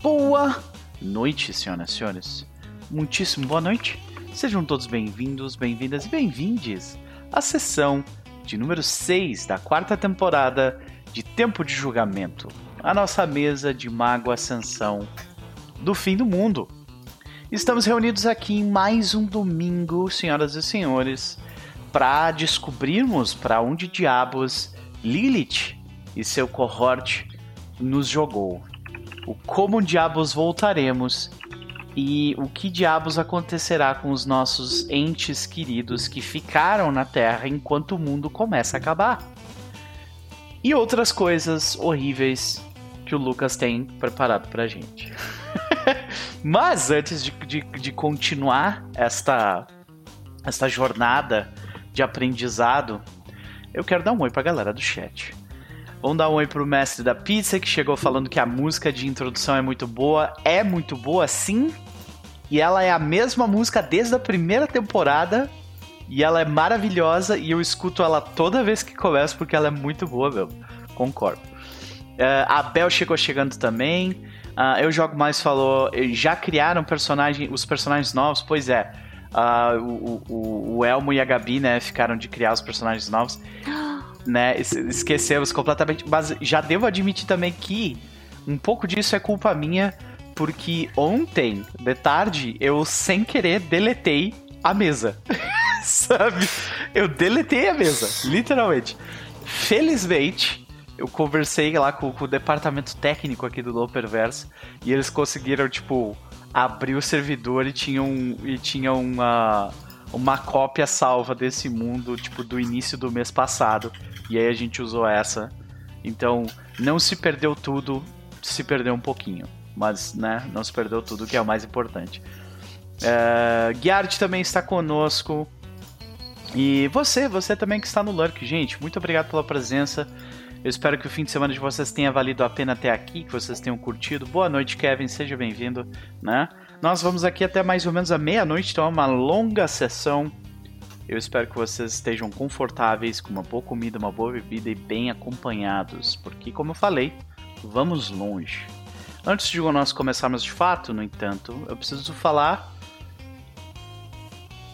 Boa noite, senhoras e senhores. Muitíssimo boa noite. Sejam todos bem-vindos, bem-vindas e bem-vindes à sessão de número 6 da quarta temporada de Tempo de Julgamento, a nossa mesa de Mago Ascensão do fim do mundo. Estamos reunidos aqui em mais um domingo, senhoras e senhores, para descobrirmos para onde diabos Lilith e seu cohort nos jogou. O como diabos voltaremos e o que diabos acontecerá com os nossos entes queridos que ficaram na Terra enquanto o mundo começa a acabar. E outras coisas horríveis que o Lucas tem preparado pra gente. Mas antes de, de, de continuar esta, esta jornada de aprendizado, eu quero dar um oi pra galera do chat. Vamos dar um oi pro mestre da pizza que chegou falando que a música de introdução é muito boa. É muito boa, sim. E ela é a mesma música desde a primeira temporada. E ela é maravilhosa e eu escuto ela toda vez que começa porque ela é muito boa mesmo. Concordo. Uh, a Bel chegou chegando também. Uh, eu jogo mais falou. Já criaram personagem, os personagens novos? Pois é. Uh, o, o, o, Elmo e a Gabi, né, ficaram de criar os personagens novos. né, esquecemos completamente. Mas já devo admitir também que um pouco disso é culpa minha, porque ontem, de tarde, eu sem querer deletei a mesa. Sabe? Eu deletei a mesa, literalmente. Felizmente, eu conversei lá com, com, o departamento técnico aqui do Loperverse e eles conseguiram, tipo, abrir o servidor e tinham, e tinham uma, uma cópia salva desse mundo, tipo, do início do mês passado. E aí a gente usou essa. Então, não se perdeu tudo, se perdeu um pouquinho. Mas, né, não se perdeu tudo, que é o mais importante. Uh, também está conosco. E você, você também que está no Lurk, gente, muito obrigado pela presença. Eu espero que o fim de semana de vocês tenha valido a pena até aqui, que vocês tenham curtido. Boa noite, Kevin, seja bem-vindo, né? Nós vamos aqui até mais ou menos a meia-noite, então é uma longa sessão. Eu espero que vocês estejam confortáveis, com uma boa comida, uma boa bebida e bem acompanhados, porque como eu falei, vamos longe. Antes de nós começarmos de fato, no entanto, eu preciso falar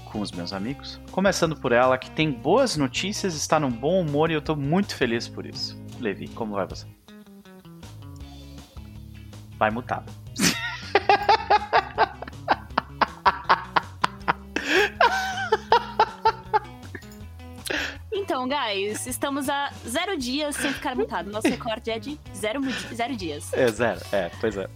com os meus amigos. Começando por ela, que tem boas notícias, está num bom humor e eu estou muito feliz por isso. Levi, como vai você? Vai mutado. Então, guys, estamos a zero dias sem ficar mutado. Nosso recorde é de zero, zero dias. É, zero. É, pois é.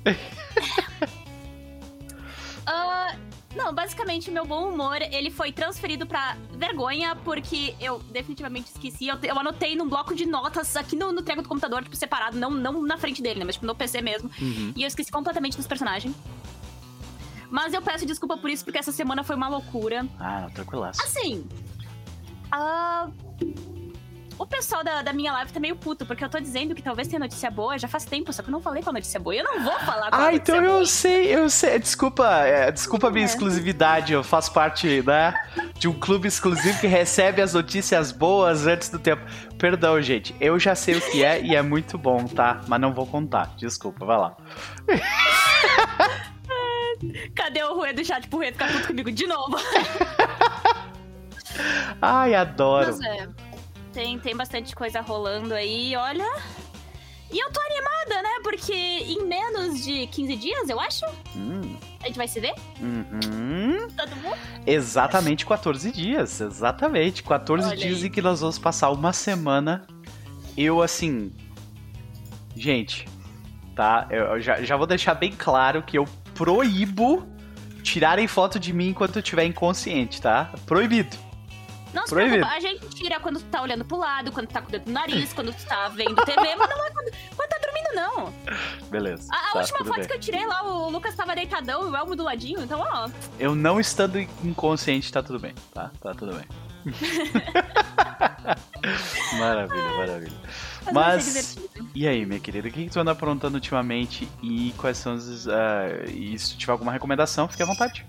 uh, Não, basicamente, meu bom humor, ele foi transferido pra vergonha, porque eu definitivamente esqueci. Eu, eu anotei num bloco de notas aqui no, no treco do computador, tipo, separado, não, não na frente dele, né? Mas tipo, no PC mesmo. Uhum. E eu esqueci completamente dos personagens. Mas eu peço desculpa por isso, porque essa semana foi uma loucura. Ah, tranquilaço. Assim. Uh, o pessoal da, da minha live tá meio puto, porque eu tô dizendo que talvez tenha notícia boa já faz tempo, só que eu não falei qual notícia boa. Eu não vou falar qual Ah, então eu boa. sei, eu sei. Desculpa, é, desculpa a minha é. exclusividade. Eu faço parte, né, de um clube exclusivo que recebe as notícias boas antes do tempo. Perdão, gente. Eu já sei o que é e é muito bom, tá? Mas não vou contar. Desculpa, vai lá. Cadê o Rui do chat pro Rui ficar puto comigo de novo? Ai, adoro. Mas é. Tem, tem bastante coisa rolando aí, olha. E eu tô animada, né? Porque em menos de 15 dias, eu acho, hum. a gente vai se ver. Uhum. Todo mundo? Exatamente 14 dias, exatamente. 14 Olha dias aí. em que nós vamos passar uma semana. Eu, assim. Gente, tá? Eu já, já vou deixar bem claro que eu proíbo tirarem foto de mim enquanto eu estiver inconsciente, tá? Proibido. Não se preocupa, a gente tira quando tu tá olhando pro lado, quando tu tá com o dedo no nariz, quando tu tá vendo TV, mas não é quando, quando tá dormindo, não. Beleza. A, a tá, última foto bem. que eu tirei lá, o Lucas tava deitadão e o Elmo do ladinho, então, ó. Eu não estando inconsciente, tá tudo bem, tá? Tá tudo bem. maravilha, maravilha. Mas, e aí, minha querida, o que, que tu anda aprontando ultimamente e quais são os. Uh, e se tiver alguma recomendação, fique à vontade.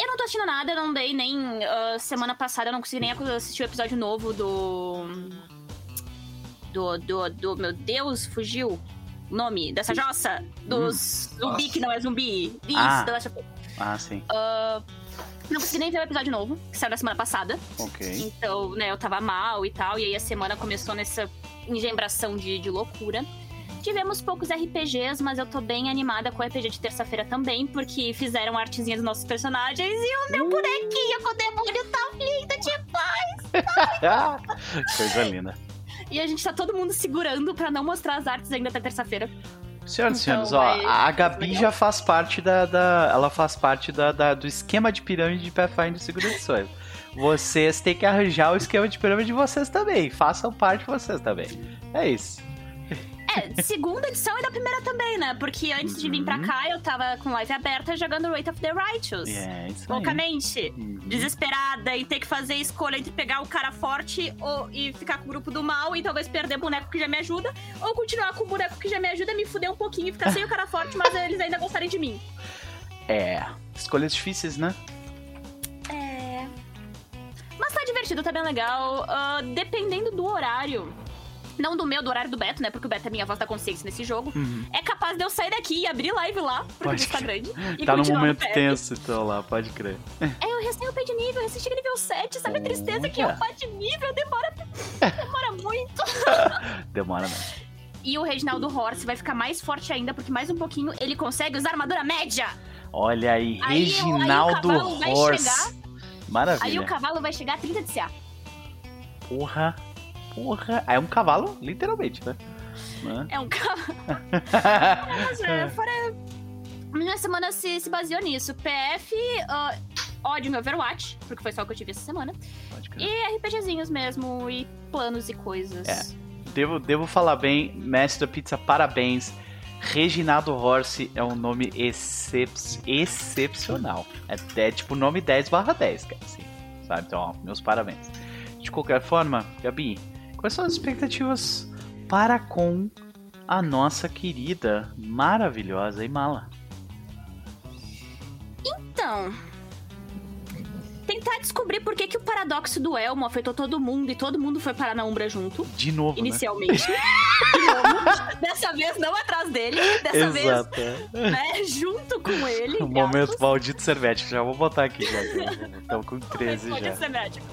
Eu não tô assistindo nada, eu não dei nem. Uh, semana passada eu não consegui nem assistir o episódio novo do. do, do, do. Meu Deus, fugiu o nome dessa jossa? Dos zumbi Nossa. que não é zumbi. Isso, Ah. The Last. Ah, sim. Ah, não consegui nem ver o episódio novo, que saiu na semana passada. Ok. Então, né, eu tava mal e tal. E aí a semana começou nessa engembração de, de loucura. Tivemos poucos RPGs, mas eu tô bem animada com o RPG de terça-feira também, porque fizeram artezinha dos nossos personagens e o meu bonequinho com o demônio tá lindo demais. Coisa linda. E a gente tá todo mundo segurando pra não mostrar as artes ainda até terça-feira. Senhoras e Então, senhores, ó, é- a Gabi legal. já faz parte da, da- ela faz parte da, da- do esquema de pirâmide de Pathfinder segunda edição. Vocês têm que arranjar o esquema de pirâmide de vocês também. Façam parte vocês também. É isso. É, segunda edição e da primeira também, né? Porque antes de vir pra Uhum. cá, eu tava com live aberta jogando Rate of the Righteous. É isso. Loucamente. Uhum. desesperada e ter que fazer escolha entre pegar o cara forte ou, e ficar com o grupo do mal e talvez perder o boneco que já me ajuda, ou continuar com o boneco que já me ajuda, me fuder um pouquinho e ficar sem o cara forte, mas eles ainda gostarem de mim. É. Escolhas difíceis, né? É. Mas tá divertido, tá bem legal. Ah, dependendo do horário. Não do meu, do horário do Beto, né? Porque o Beto é minha voz da consciência nesse jogo. Uhum. É capaz de eu sair daqui e abrir live lá, porque Pode o tá grande. E Tá num momento tenso, então, lá, pode crer. É, eu recém de nível, eu recém cheguei nível 7. Sabe a tristeza que é Olha. upar de nível? Demora, demora muito. Demora mesmo. E o Reginaldo Horse vai ficar mais forte ainda, porque mais um pouquinho ele consegue usar armadura média. Olha aí, Aí, Reginaldo aí Horse. chegar- Maravilha. Aí o cavalo vai chegar a 30 de CA. Porra. Porra. Aí é um cavalo, literalmente, né? Né? É um cavalo. Mas é, fora. Minha semana se, se baseou nisso. PF, ah, ódio em Overwatch, porque foi só o que eu tive essa semana. E RPGzinhos mesmo, e planos e coisas. É. Devo, devo falar bem, mestre da pizza, parabéns. Reginaldo Horse é um nome excep excepcional. É, é tipo nome 10 barra 10, cara. Assim, sabe? Então, ó, meus parabéns. De qualquer forma, Gabi, quais são as expectativas para com a nossa querida, maravilhosa Imala? Então. Tentar descobrir por que, que o paradoxo do Elmo afetou todo mundo e todo mundo foi parar na Umbra junto, De novo, né? inicialmente. De novo. Dessa vez não atrás dele, dessa Exato. vez né, junto com ele. O momento maldito servético. Já vou botar aqui já. Estamos com 13 Pode já. ser médico.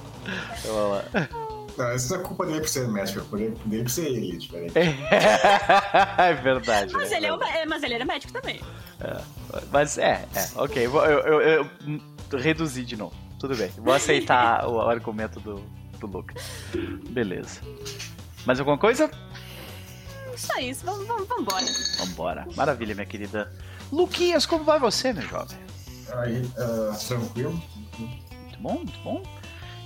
Então, vamos lá. Não, isso não é culpa dele por ser médico, é culpa dele- por ser ele, diferente. É verdade. Mas né? ele, é um- é, mas ele era médico também. Mas é, é, ok. vou- Eu, eu, eu, hum, reduzi de novo. Tudo bem. Vou aceitar o argumento do, do Lucas. Beleza. Mais alguma coisa? Só isso, vamos, vamos, vambora. Vambora. Maravilha, minha querida. Luquinhas, como vai você, meu jovem? Aí, ah, tranquilo. Muito bom, muito bom.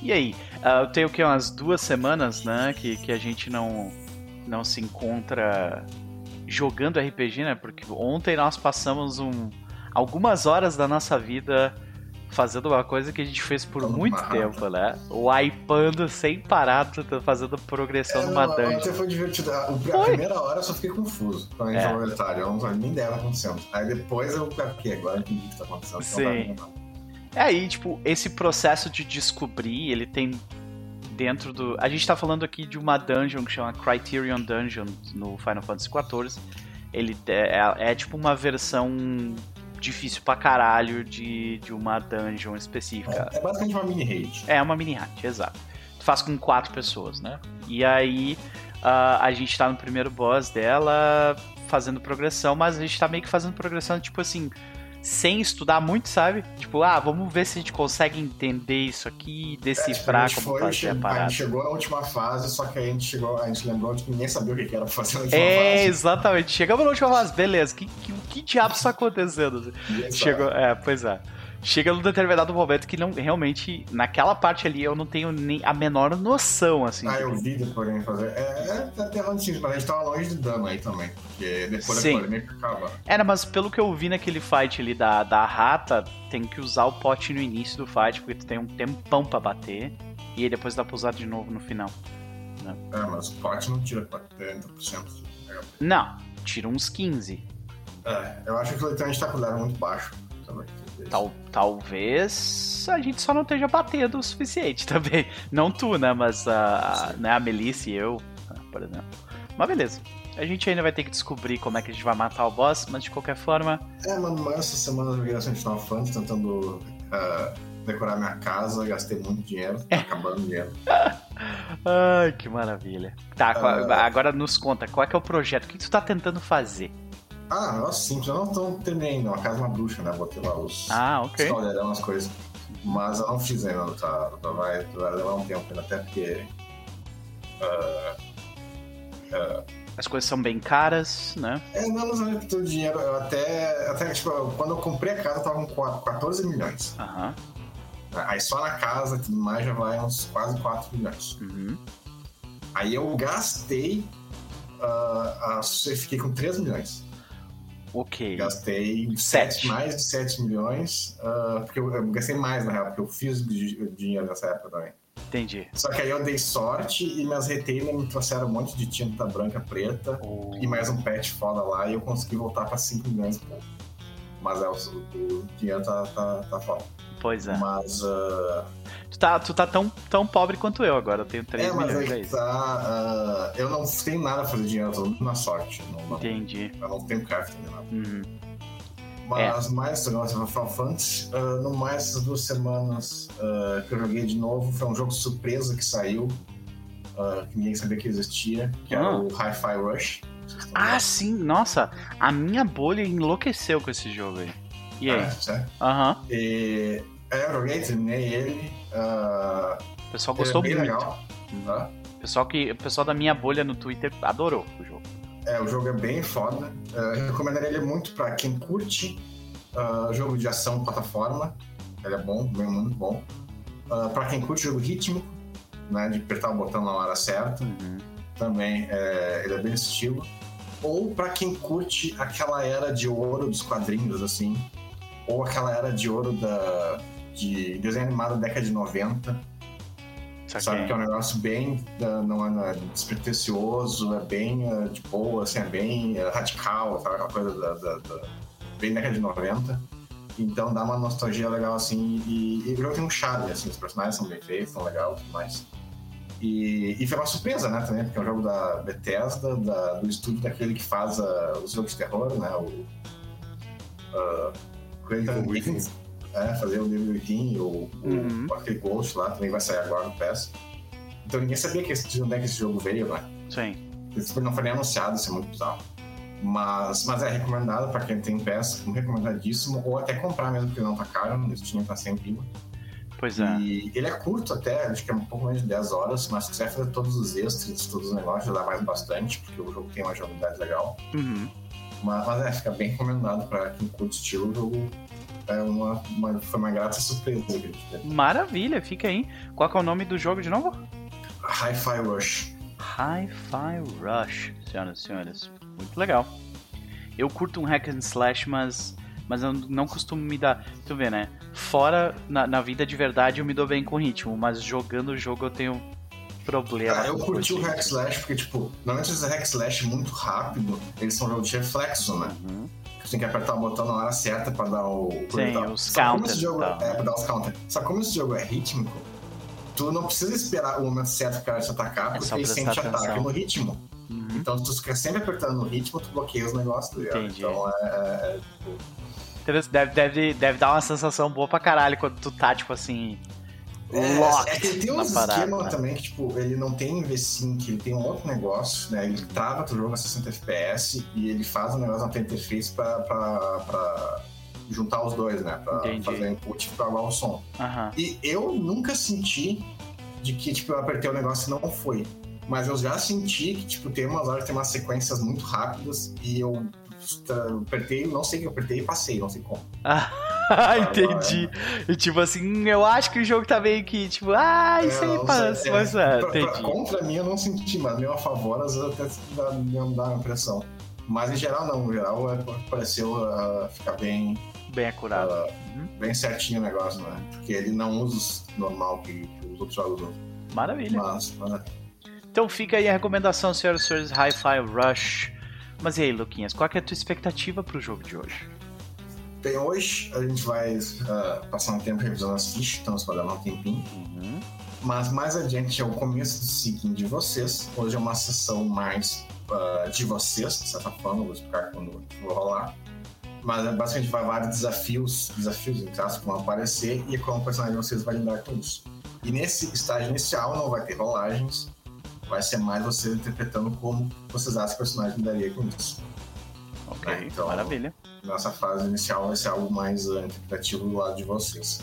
E aí? Ah, eu tenho o que? Umas duas semanas, né? Que, que a gente não, não se encontra jogando RPG, né? Porque ontem nós passamos um, algumas horas da nossa vida fazendo uma coisa que a gente fez por Tomando muito tempo, né? Wipando sem parar, fazendo progressão É, numa não, dungeon. Ontem foi divertido. A, a Foi. primeira hora eu só fiquei confuso quando a gente É. Etário. Eu não sabia nem ideia que acontecendo. Aí depois eu. Ok, agora eu entendi o que tá acontecendo. Sim. Então, bem, tá. É aí, tipo, esse processo de descobrir, ele tem dentro do. A gente tá falando aqui de uma dungeon que chama Criterion Dungeon no Final Fantasy XIV. Ele é, é- é tipo uma versão difícil pra caralho de, de uma dungeon específica. É, é basicamente uma mini raid. É uma mini hack, exato. Tu faz com quatro pessoas, né? E aí ah, a gente tá no primeiro boss dela fazendo progressão, mas a gente tá meio que fazendo progressão, tipo assim, sem estudar muito, sabe? Tipo, ah, vamos ver se a gente consegue entender isso aqui, É, decifrar a gente como foi, fazer a a parada. gente chegou na última fase, só que a gente chegou, a gente lembrou de que ninguém sabia o que era pra fazer na última É, fase. exatamente. Chegamos na última fase, beleza. Que, que, que diabos tá acontecendo? Chegou, é, pois é. Chega num determinado momento que não realmente, naquela parte ali, eu não tenho nem a menor noção, assim. Ah, eu vi depois de fazer. É, é até onde sim, mas a gente tava longe de dano aí também. Porque depois Sim. da polêmica acaba. Era, mas pelo que eu vi naquele fight ali da, da rata, tem que usar o pote no início do fight, porque tu tem um tempão pra bater. E aí depois dá pra usar de novo no final. É, mas o pote não tira 40%. Não, tira uns 15. É, eu acho que o leitante tá com o level muito baixo também. Tal, talvez a gente só não esteja batendo o suficiente também. Não tu, né? Mas a, né, a Melissa e eu, por exemplo. Mas beleza. A gente ainda vai ter que descobrir como é que a gente vai matar o boss, mas de qualquer forma. É, mano, essa semana eu joguei bastante Final Fantasy tentando uh, decorar minha casa, gastei muito dinheiro, tá acabando o dinheiro. Ai, que maravilha. Tá, Ah. agora nos conta, qual é que é o projeto? O que que tu tá tentando fazer? Ah, negócio simples, eu não terminei ainda, uma casa uma bruxa, né? Botei lá os, Ah, os ok. caldeirão, as coisas. Mas eu não fiz ainda, tá, tá- vai, vai levar um tempo ainda, até porque. ah, ah, As coisas são bem caras, né? é, não, não sabia todo o dinheiro. Eu até, até, tipo, quando eu comprei a casa, eu tava com qua- 14 milhões. Aham. Aí só na casa e tudo mais já vai uns quase 4 milhões. Uhum. Aí eu gastei. ah, eu fiquei com 3 milhões. Ok. Gastei Sete. mais de 7 milhões. ah, porque eu, eu gastei mais, na real, porque eu fiz di- dinheiro nessa época também. Entendi. Só que aí eu dei sorte e minhas retailers me trouxeram um monte de tinta branca, preta O- e mais um patch foda lá e eu consegui voltar pra 5 milhões e pouco. Mas é, o, o dinheiro tá, tá, tá foda. Pois é. Mas. ah, Tu tá, tu tá tão, tão pobre quanto eu agora. Eu tenho 3 é, mas milhões, é aí isso. tá. ah, eu não tenho nada a fazer dinheiro, eu tô na sorte. Não, não, Entendi. eu não tenho craft nem nada. Uhum. Mas mais, negócio no Final Fantasy, ah, no mais essas duas semanas ah, que eu joguei de novo, foi um jogo surpresa que saiu, ah, que ninguém sabia que existia, que era Ah. o Hi-Fi Rush. Ah, sim. Nossa, a minha bolha enlouqueceu com esse jogo aí. E aí? É, certo? Aham. E, aí eu joguei, terminei ele. ah, O pessoal gostou bem muito. legal. tá? O pessoal, que, pessoal da minha bolha no Twitter adorou o jogo. É, o jogo é bem foda. Eu recomendaria ele muito pra quem curte ah, jogo de ação plataforma. Ele é bom, bem, muito bom. Ah, pra quem curte jogo rítmico, né, de apertar o botão na hora certa, Uhum. também é, ele é bem estilo. Ou pra quem curte aquela era de ouro dos quadrinhos, assim, ou aquela era de ouro da, de desenho animado da década de 90, Saquei. Sabe que é um negócio bem. não é, não é despretensioso, é bem ah, de boa, assim, é bem ah, radical, sabe? Aquela coisa da, da, da- bem década de 90. Então dá uma nostalgia legal assim. E, e o jogo tem um charme, assim, os personagens são bem feitos, são legal e tudo mais. E, e foi uma surpresa, né, também, porque é um jogo da Bethesda, da- do estúdio daquele que faz ah, os jogos de terror, né? O. Uh, Clayton Within. É, fazer o Devil Within, o, Uhum. o aquele Ghost lá, também vai sair agora no PES. Então ninguém sabia que esse, de onde é que esse jogo veio, né? Sim. Esse não foi nem anunciado, isso é muito bizarro. Mas, mas é recomendado pra quem tem PES, recomendadíssimo, ou até comprar mesmo, porque não tá caro, no Steam tá sempre vivo. Pois é. E ele é curto até, acho que é um pouco menos de 10 horas, mas se quiser fazer todos os extras, todos os negócios, já dá mais bastante, porque o jogo tem uma jogabilidade legal. Uhum. Mas, mas é, fica bem recomendado pra quem curte estilo, o jogo é uma, uma- foi uma grata surpresa que a gente teve. Maravilha, fica aí. Qual é o nome do jogo de novo? Hi-Fi Rush. Hi-Fi Rush, senhoras e senhores. Muito legal. Eu curto um hack and slash, mas, mas eu não costumo me dar. Tu vê, né? Fora na, na vida de verdade eu me dou bem com ritmo, mas jogando o jogo eu tenho problema. Cara, eu curti o hack slash porque, tipo, normalmente esses hack slash muito rápido, eles são jogos de reflexo, né? Uhum. Você tem que apertar o botão na hora certa pra dar o. Sim, os Só counters jogo tal, é, né? pra dar os counters. Só como esse jogo é rítmico, tu não precisa esperar o momento certo que ela te atacar, É porque só ele sempre te ataca atenção. no ritmo. Uhum. Então, se tu ficar sempre apertando no ritmo, tu bloqueia os negócios, tá? Entendi. Então, é, é, é, tipo, Deve, deve, deve, deve dar uma sensação boa pra caralho quando tu tá, tipo assim. É, é tem uns esquemas né? também que, tipo, ele não tem V-Sync, ele tem um outro negócio, né? Ele trava o jogo a 60 FPS e ele faz um negócio na tua interface pra, pra, pra juntar os dois, né? Pra Entendi. fazer input e gravar o som. Aham. E eu nunca senti de que, tipo, eu apertei o negócio e não foi. Mas eu já senti que, tipo, tem umas horas que tem umas sequências muito rápidas e eu eu apertei, não sei o que eu apertei e passei, não sei como. Ah, entendi. E tipo assim, eu acho que o jogo tá meio que, tipo, ah, isso É, aí passa. Mas é, pra- pra- entendi. contra mim eu não senti, mas meu a favor às vezes até dá, me dá uma impressão. Mas em geral não, em geral é, pareceu ah, ficar bem, Bem acurado. ah, Uhum. bem certinho o negócio, né? Porque ele não usa os normal que, que os outros jogos usam. Maravilha. Mas, mas Então fica aí a recomendação, senhoras e senhores, Hi-Fi Rush. Mas e aí, Luquinhas, qual que é a tua expectativa pro jogo de hoje? Bem, hoje a gente vai ah, passar um tempo revisando as fichas, estamos pagando um tempinho. Uhum. Mas mais adiante é o começo do seguinte de vocês. Hoje é uma sessão mais uh, de vocês, de certa forma, vou explicar quando vou rolar. Mas é basicamente vai vários desafios, desafios aspas, que vão aparecer e como o personagem de vocês vai lidar com isso. E nesse estágio inicial não vai ter rolagens, vai ser mais vocês interpretando como vocês acham que o personagem lidaria com isso. Ok, então- maravilha. Nessa fase inicial vai ser algo mais uh, interpretativo do lado de vocês.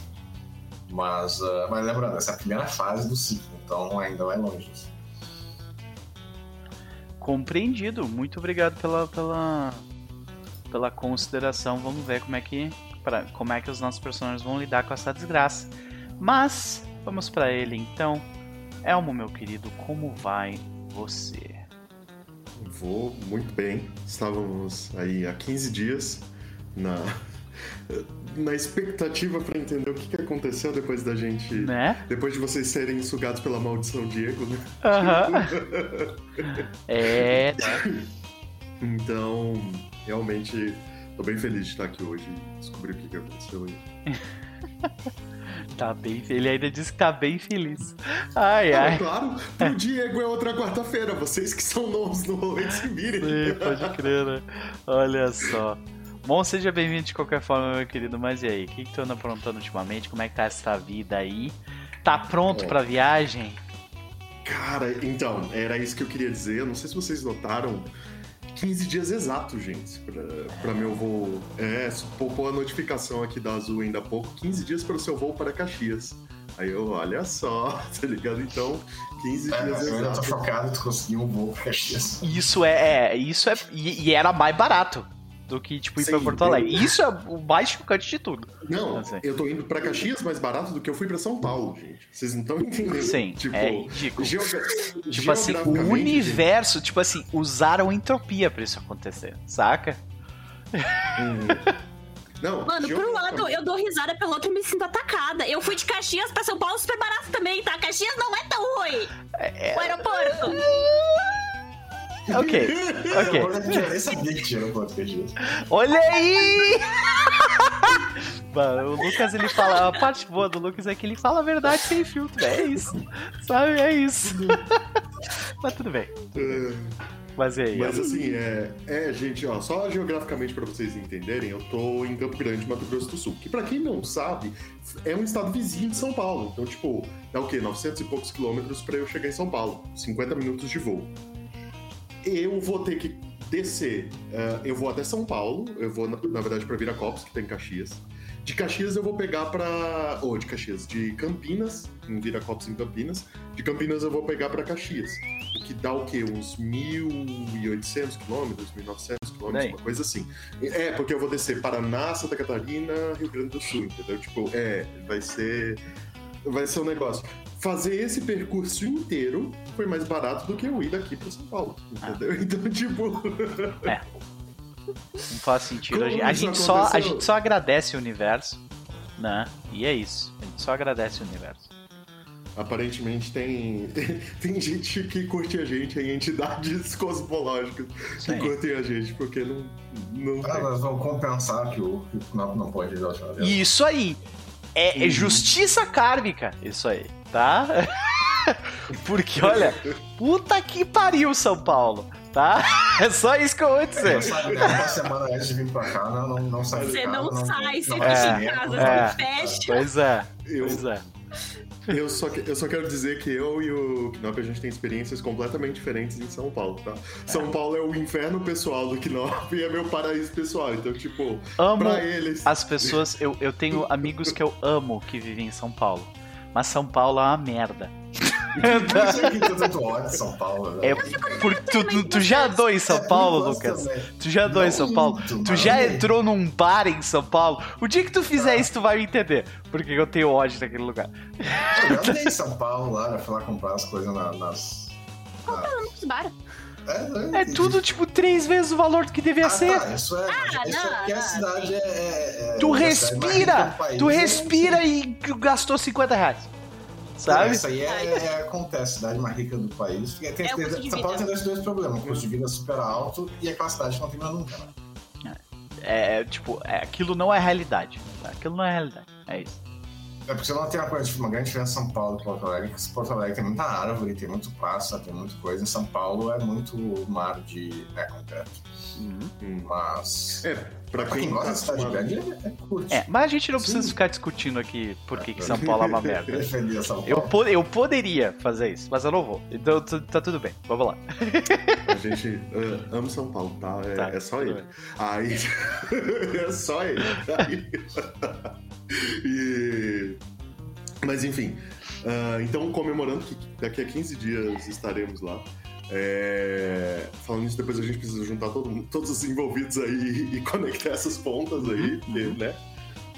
Mas, uh, mas lembrando, essa é a primeira fase do ciclo, então ainda vai longe. Compreendido. Muito obrigado pela, pela, pela consideração. Vamos ver como é que pra, como é que os nossos personagens vão lidar com essa desgraça. Mas vamos pra ele então. Elmo, meu querido, como vai você? Vou muito bem. Estávamos aí há 15 dias na, na expectativa para entender o que, que aconteceu depois da gente. Né? Depois de vocês serem sugados pela maldição Diego, né? Aham. É, né? Então, realmente, tô bem feliz de estar aqui hoje e descobrir o que, que aconteceu aí. Tá bem. Ele ainda disse que tá bem feliz. Ai, Ah, ai. claro, pro Diego é outra quarta-feira. Vocês que são novos no rolê se virem. Sim, pode crer, né? Olha só. Bom, seja bem-vindo de qualquer forma, meu querido. Mas e aí, o que, que tu anda aprontando ultimamente? Como é que tá essa vida aí? Tá pronto É. pra viagem? Cara, então, era isso que eu queria dizer. Não sei se vocês notaram. 15 dias exatos, gente, pra, pra meu voo. É, poupou a notificação aqui da Azul ainda há pouco. 15 dias para o seu voo para Caxias. Aí eu, olha só, tá ligado? Então, 15 É, dias eu ainda tô exatos. chocado tu conseguiu um voo pra Caxias. Isso é, é isso é. E, e era mais barato do que, tipo, ir pra Sim, Porto Alegre. Isso é o mais chocante de tudo. Não, Assim. eu tô indo pra Caxias mais barato do que eu fui pra São Paulo, gente. Vocês não estão entendendo. Sim, tipo, é ridículo. geogra- Tipo assim, o universo, tipo assim, usaram entropia pra isso acontecer, saca? Hum. Não, Mano, por um lado eu dou risada, pelo outro eu me sinto atacada. Eu fui de Caxias pra São Paulo super barato também, tá? Caxias não é tão ruim. É, O aeroporto. Ok, ok. Eu nem sabia que tinha aeroporto Caxias. Olha aí! Mano, o Lucas ele fala. A parte boa do Lucas é que ele fala a verdade sem filtro. É isso. Sabe? É isso. Mas tudo bem. É. Mas e aí? Mas assim, é, é, gente, ó, só geograficamente pra vocês entenderem, eu tô em Campo Grande, Mato Grosso do Sul, que pra quem não sabe, é um estado vizinho de São Paulo. Então, tipo, dá o quê? 900 e poucos quilômetros pra eu chegar em São Paulo. 50 minutos de voo. Eu vou ter que descer, eh, eu vou até São Paulo, eu vou, na, na verdade, pra Viracopos, que tem Caxias. De Caxias eu vou pegar pra. Ou de Caxias, de Campinas, em Viracopos em Campinas. De Campinas eu vou pegar pra Caxias. O que dá o quê? Uns 1.800 quilômetros, 1.900 quilômetros, uma coisa assim. É, porque eu vou descer Paraná, Santa Catarina, Rio Grande do Sul, entendeu? Tipo, é, vai ser. Vai ser um negócio. Fazer esse percurso inteiro foi mais barato do que eu ir daqui pra São Paulo, entendeu? Então, tipo. Não faz sentido. A Como gente, a isso gente só, a gente só agradece o universo, né? E é isso. A gente só agradece o universo. Aparentemente tem, tem gente que curte a gente, tem entidades cosmológicas que Sim. curtem a gente, porque não. não Ah, nós vamos compensar que o que Knop não pode ir da vez. Isso aí. É, é Uhum. justiça kármica. Isso aí, tá? Porque, olha, puta que pariu, São Paulo, tá? É só isso que eu vou Não dizer. sai né? uma semana antes de vir pra cá, não, não, não sai de Você casa, não, sai, você não fica É, em casa, não é. você fecha. Pois é, Eu, pois é. eu, só, que- eu só quero dizer que eu e o Knop a gente tem experiências completamente diferentes em São Paulo, tá? São Paulo é o inferno pessoal do Knop e é meu paraíso pessoal. Então, tipo, Amo pra eles. as pessoas. Eu, eu tenho amigos que eu amo que vivem em São Paulo. Mas São Paulo é uma merda. Por isso que tem tanto ódio de São Paulo. né? É porque tu, tu, tu já andou em São É, Paulo, Lucas? Tu já andou em São Paulo? Tu já entrou num bar em São Paulo? O dia que tu fizer isso, tu vai me entender. Porque eu tenho ódio daquele lugar. Eu andei em São Paulo lá, fui lá comprar as coisas na- nas. Vamos bar. É, É tudo, tipo, três vezes o valor que devia Ah, ser. tá, isso é. Ah, isso é não, porque a não. cidade é. é- é- Tu é a cidade mais rica respira! do país, Tu é- respira e gastou 50 reais. Sabe? Isso aí é, é- acontece, a cidade mais rica do país. Tem, tem, É de São Paulo tem dois, dois problemas: o custo de vida é super alto e aquela cidade que não termina nunca. Né? É, tipo, é, aquilo não é realidade. tá? Aquilo não é realidade. É isso. É porque você não tem uma, coisa, tipo, uma grande diferença em São Paulo e Porto Alegre, que Porto Alegre tem muita árvore, tem muito praça, tem muita coisa. Em São Paulo é muito mar de é, concreto. Uhum. Mas. É, pra Pra quem quem gosta tá de cidade grande, é, é curto. É, mas a gente não precisa Sim. ficar discutindo aqui por que, que São Paulo é uma merda. Defender São Paulo. Eu, po- eu poderia fazer isso, mas eu não vou. Então tá tudo bem, vamos lá. A gente ah, ama São Paulo, tá? É, Tá, é só ele. bem. Aí. é só ele. Aí- E- Mas enfim. ah, então, comemorando que daqui a 15 dias estaremos lá. É, Falando isso, depois a gente precisa juntar todo todos os envolvidos aí e conectar essas pontas aí, Uhum, uhum. né?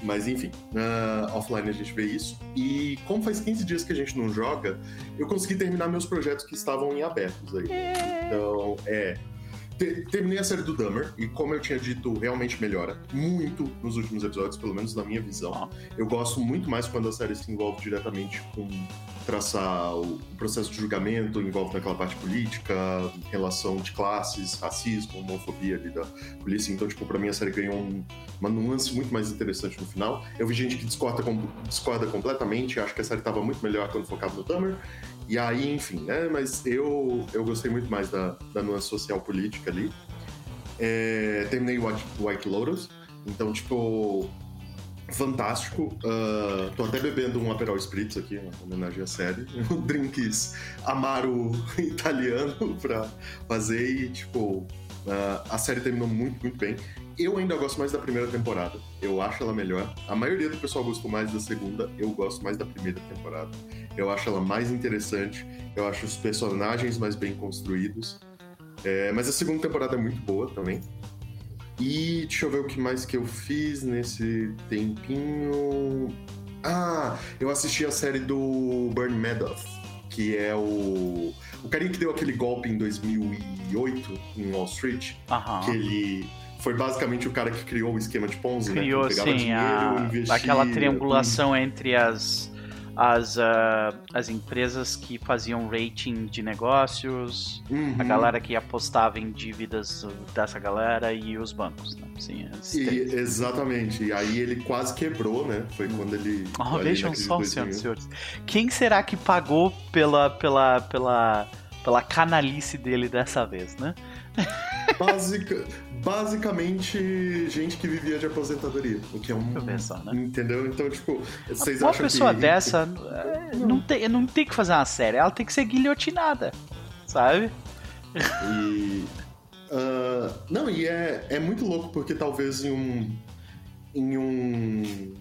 Mas enfim, ah, offline a gente vê isso. E como faz 15 dias que a gente não joga, eu consegui terminar meus projetos que estavam em abertos aí. Então, é. Te- Terminei a série do Dummer, e como eu tinha dito, realmente melhora muito nos últimos episódios, pelo menos na minha visão. Ah. Eu gosto muito mais quando a série se envolve diretamente com traçar o processo de julgamento, envolve naquela parte política, relação de classes, racismo, homofobia ali da polícia. Então, tipo, pra mim a série ganhou um- uma nuance muito mais interessante no final. Eu vi gente que discorda, discorda completamente, acho que a série tava muito melhor quando focava no Dummer. E aí, enfim, né? Mas eu, eu gostei muito mais da, da nuance social política ali. É, terminei o White, White Lotus, então, tipo, fantástico. Ah, tô até bebendo um Aperol Spritz aqui, em homenagem à série. Um drinks amaro italiano pra fazer e, tipo, ah, a série terminou muito, muito bem. Eu ainda gosto mais da primeira temporada. Eu acho ela melhor. A maioria do pessoal gostou mais da segunda. Eu gosto mais da primeira temporada. Eu acho ela mais interessante. Eu acho os personagens mais bem construídos. É, mas a segunda temporada é muito boa também. E deixa eu ver o que mais que eu fiz nesse tempinho. Ah, eu assisti a série do Bernie Madoff, que é o. O carinha que deu aquele golpe em 2008 em Wall Street, Aham. que ele foi basicamente o cara que criou o esquema de Ponzi, Criou, né? Que ele pegava assim, a- investia, aquela triangulação entre as, as, ah, as empresas que faziam rating de negócios, Uhum. a galera que apostava em dívidas dessa galera e os bancos, né? Sim, E- exatamente. E aí ele quase quebrou, né? Foi quando ele. Oh, vejam só, 2000. senhoras e senhores. Quem será que pagou pela, pela, pela, pela canalice dele dessa vez, né? Basica- basicamente, gente que vivia de aposentadoria. O que é um. Só, né? Entendeu? Então, tipo, vocês Uma acham pessoa que. dessa é, não tem, não tem que fazer uma série, ela tem que ser guilhotinada, sabe? E. ah, não, e é, é muito louco porque talvez em um. Em um.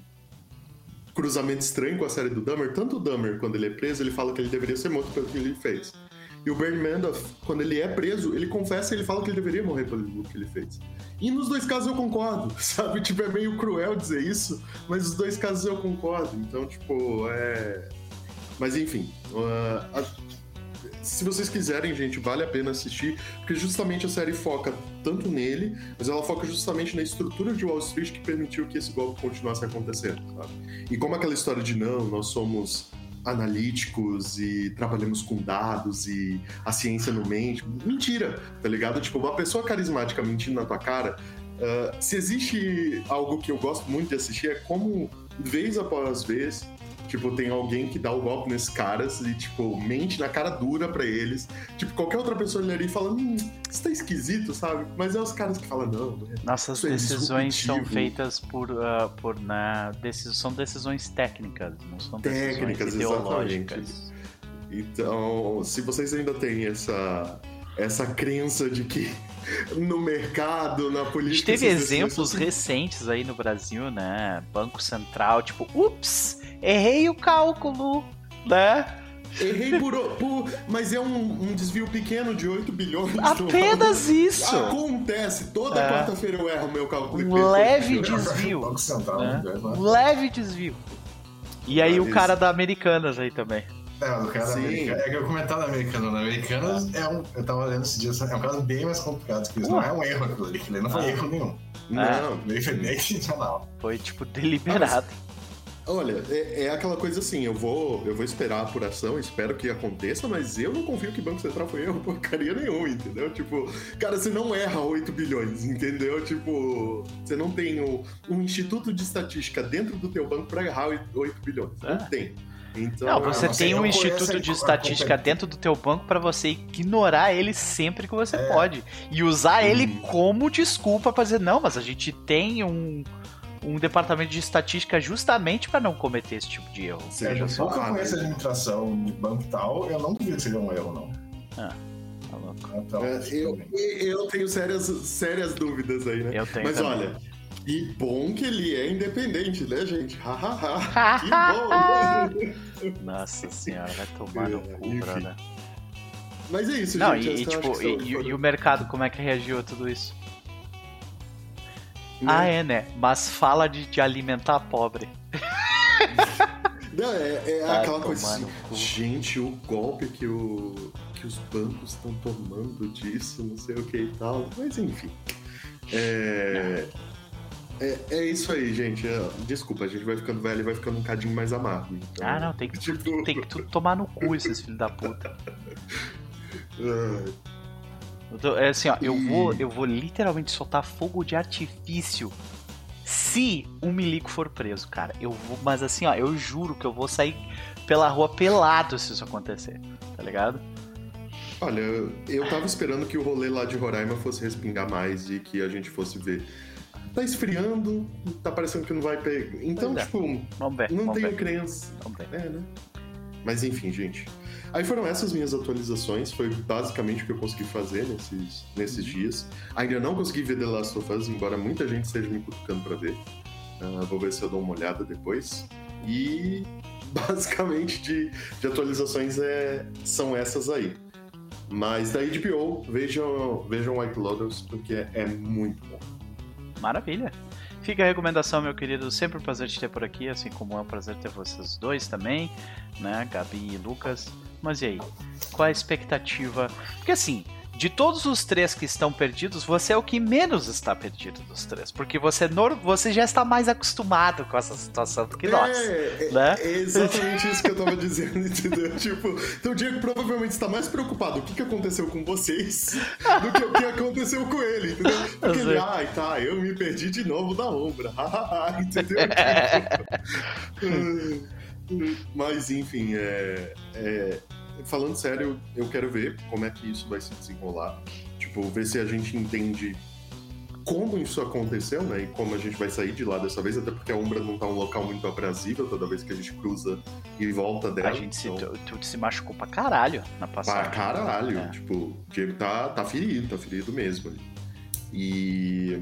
Cruzamento estranho com a série do Dahmer, tanto o Dahmer, quando ele é preso, ele fala que ele deveria ser morto pelo que ele fez. E o Bernie Madoff, quando ele é preso, ele confessa e ele fala que ele deveria morrer pelo que ele fez. E nos dois casos eu concordo, sabe? Tipo, é meio cruel dizer isso, mas nos dois casos eu concordo. Então, tipo, é. Mas enfim. ah, a- Se vocês quiserem, gente, vale a pena assistir, porque justamente a série foca tanto nele, mas ela foca justamente na estrutura de Wall Street que permitiu que esse golpe continuasse acontecendo, sabe? E como aquela história de não, nós somos analíticos e trabalhamos com dados e a ciência não mente. Mentira, tá ligado? Tipo, uma pessoa carismática mentindo na tua cara. ah, se existe algo que eu gosto muito de assistir é como, vez após vez, tipo, tem alguém que dá o golpe nesses caras e, tipo, mente na cara dura pra eles. Tipo, qualquer outra pessoa olharia e fala, hum, isso tá esquisito, sabe? Mas é os caras que falam, não, não é Nossas é decisões são feitas por, ah, por na, decis, são decisões técnicas, não são decisões Técnicas, ideológicas. Então, se vocês ainda têm essa, essa crença de que no mercado, na A gente política. teve exemplos são- recentes aí no Brasil, né? Banco Central, tipo, ups, errei o cálculo, né? Errei por, por- Mas é um, um desvio pequeno de 8 bilhões. Apenas isso. Acontece. Toda É. quarta-feira eu erro meu cálculo. Um leve desvio. né? né? Um leve desvio. E aí Ah, o cara da Americanas aí também. É, mas o cara da Sim. Americana. É que eu comentava da Americana. Na Americanas é um. Eu tava lendo esse dia, é um caso bem mais complicado que isso. Não é um erro aquilo ali, aquilo ali não foi Ah. erro nenhum. Não, Ele foi bem intencional. Foi tipo deliberado. Olha, é, é, aquela coisa assim, eu vou, eu vou esperar a apuração, espero que aconteça, mas eu não confio que Banco Central foi erro porcaria nenhuma, entendeu? Tipo, cara, você não erra 8 bilhões, entendeu? Tipo, você não tem o, um instituto de estatística dentro do teu banco para errar 8 bilhões. É. Não tem. Então, não, você tem um instituto de estatística dentro do teu banco para você ignorar ele sempre que você é. pode e usar hum. ele uhum. como desculpa para dizer não, mas a gente tem um um departamento de estatística justamente para não cometer esse tipo de erro. Seja só que eu conheço a administração de banco e tal, eu não duvido que seja um erro, não. Ah. Tá louco. Então, é, eu, eu tenho sérias, sérias dúvidas aí, né? Eu tenho Mas também. olha, que bom que ele é independente, né, gente? que bom! Nossa senhora, vai tomar no cu, brother. Mas é isso, Não, gente. E, tipo, e, e, e o mercado, como é que reagiu a tudo isso? Né? Ah, é, né? Mas fala de, de alimentar pobre. Não, é, é ah, aquela coisa assim, gente, o golpe que, o, que os bancos estão tomando disso, não sei o que e tal. Mas enfim. É, é, é isso aí, gente. É, desculpa, a gente vai ficando velho e vai ficando um cadinho mais amargo. Então, ah, não, tem que, tipo... tem que tudo tomar no cu esses filhos da puta. É assim, ó, eu vou, eu vou literalmente soltar fogo de artifício se um milico for preso, cara. Eu vou, mas assim, ó, eu juro que eu vou sair pela rua pelado se isso acontecer, tá ligado? Olha, eu tava esperando que o rolê lá de Roraima fosse respingar mais e que a gente fosse ver. Tá esfriando, tá parecendo que não vai pegar. Então, é. tipo, vamos ver, não vamos tenho ver. crença. Vamos ver. É, né? Mas enfim, gente. Aí foram essas minhas atualizações, foi basicamente o que eu consegui fazer nesses, nesses uhum. dias. Ainda não consegui ver The Last of Us, embora muita gente esteja me cutucando para ver. Uh, vou ver se eu dou uma olhada depois. E basicamente de, de atualizações é, são essas aí. Mas da HBO, vejam, vejam White Lotus, porque é, é muito bom. Maravilha. Fica a recomendação, meu querido. Sempre um prazer te ter por aqui, assim como é um prazer ter vocês dois também, né? Gabi e Lucas. Mas e aí? Qual a expectativa? Porque assim, de todos os três que estão perdidos, você é o que menos está perdido dos três. Porque você, você já está mais acostumado com essa situação do que nós. É, né? é exatamente isso que eu estava dizendo, entendeu? Tipo, então o Diego provavelmente está mais preocupado com o que aconteceu com vocês do que o que aconteceu com ele, entendeu? Porque ele, ai, tá, eu me perdi de novo da ombra. entendeu? Mas, enfim, é, é, falando sério, eu quero ver como é que isso vai se desenrolar. Tipo, ver se a gente entende como isso aconteceu, né? E como a gente vai sair de lá dessa vez, até porque a Umbra não tá um local muito aprazível toda vez que a gente cruza e volta dela. A gente então... se, tu, tu, se machucou pra caralho na passagem. Pra caralho. É. Tipo, o Diego tá, tá ferido, tá ferido mesmo. E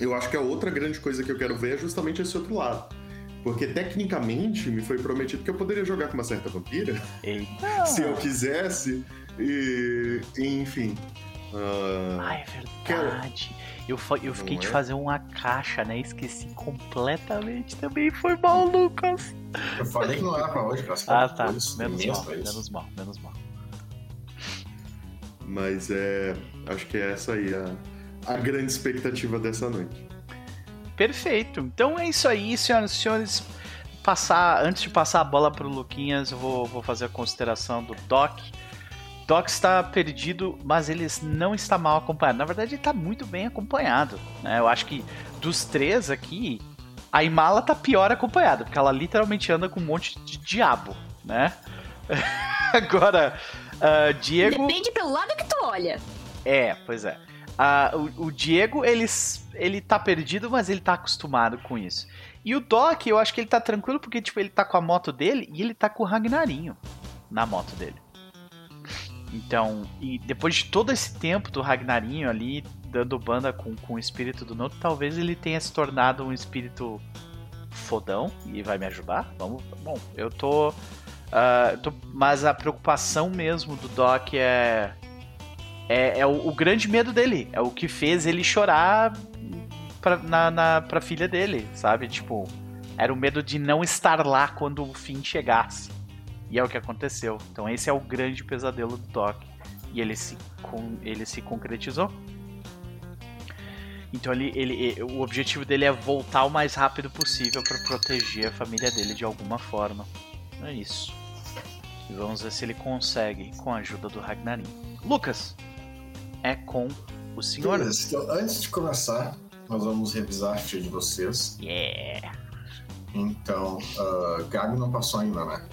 eu acho que a outra grande coisa que eu quero ver é justamente esse outro lado. Porque tecnicamente me foi prometido que eu poderia jogar com uma certa vampira. Eita. se eu quisesse. E, enfim. Uh, ah, é verdade. Eu, eu fiquei é? de fazer uma caixa, né? Esqueci completamente também. Foi mal, Lucas. Eu falei que não era pra hoje, cara. Ah, tá. Menos mal, menos mal, menos mal. Mas é. Acho que é essa aí a, a grande expectativa dessa noite. Perfeito. Então é isso aí, senhoras e senhores. Passar, antes de passar a bola para o Luquinhas, eu vou, vou fazer a consideração do Doc. Doc está perdido, mas ele não está mal acompanhado. Na verdade, ele está muito bem acompanhado. Né? Eu acho que dos três aqui, a Imala tá pior acompanhada, porque ela literalmente anda com um monte de diabo, né? Agora, uh, Diego. Depende pelo lado que tu olha. É, pois é. Uh, o, o, Diego, ele, ele tá perdido, mas ele tá acostumado com isso. E o Doc, eu acho que ele tá tranquilo porque, tipo, ele tá com a moto dele e ele tá com o Ragnarinho na moto dele. Então, e depois de todo esse tempo do Ragnarinho ali, dando banda com, com o espírito do Noto, talvez ele tenha se tornado um espírito fodão e vai me ajudar. Vamos, bom, eu tô, uh, tô mas a preocupação mesmo do Doc é é, é o, o, grande medo dele. É o que fez ele chorar pra, na, na, pra filha dele, sabe? Tipo, era o medo de não estar lá quando o fim chegasse. E é o que aconteceu. Então esse é o grande pesadelo do Doc. E ele se, com, ele se concretizou. Então ele, ele, o objetivo dele é voltar o mais rápido possível para proteger a família dele de alguma forma. É isso. E vamos ver se ele consegue com a ajuda do Ragnarin. Lucas, é com o senhor. Beleza, então antes de começar, nós vamos revisar a ficha de vocês. Yeah. Então, uh, Gabi não passou ainda, né?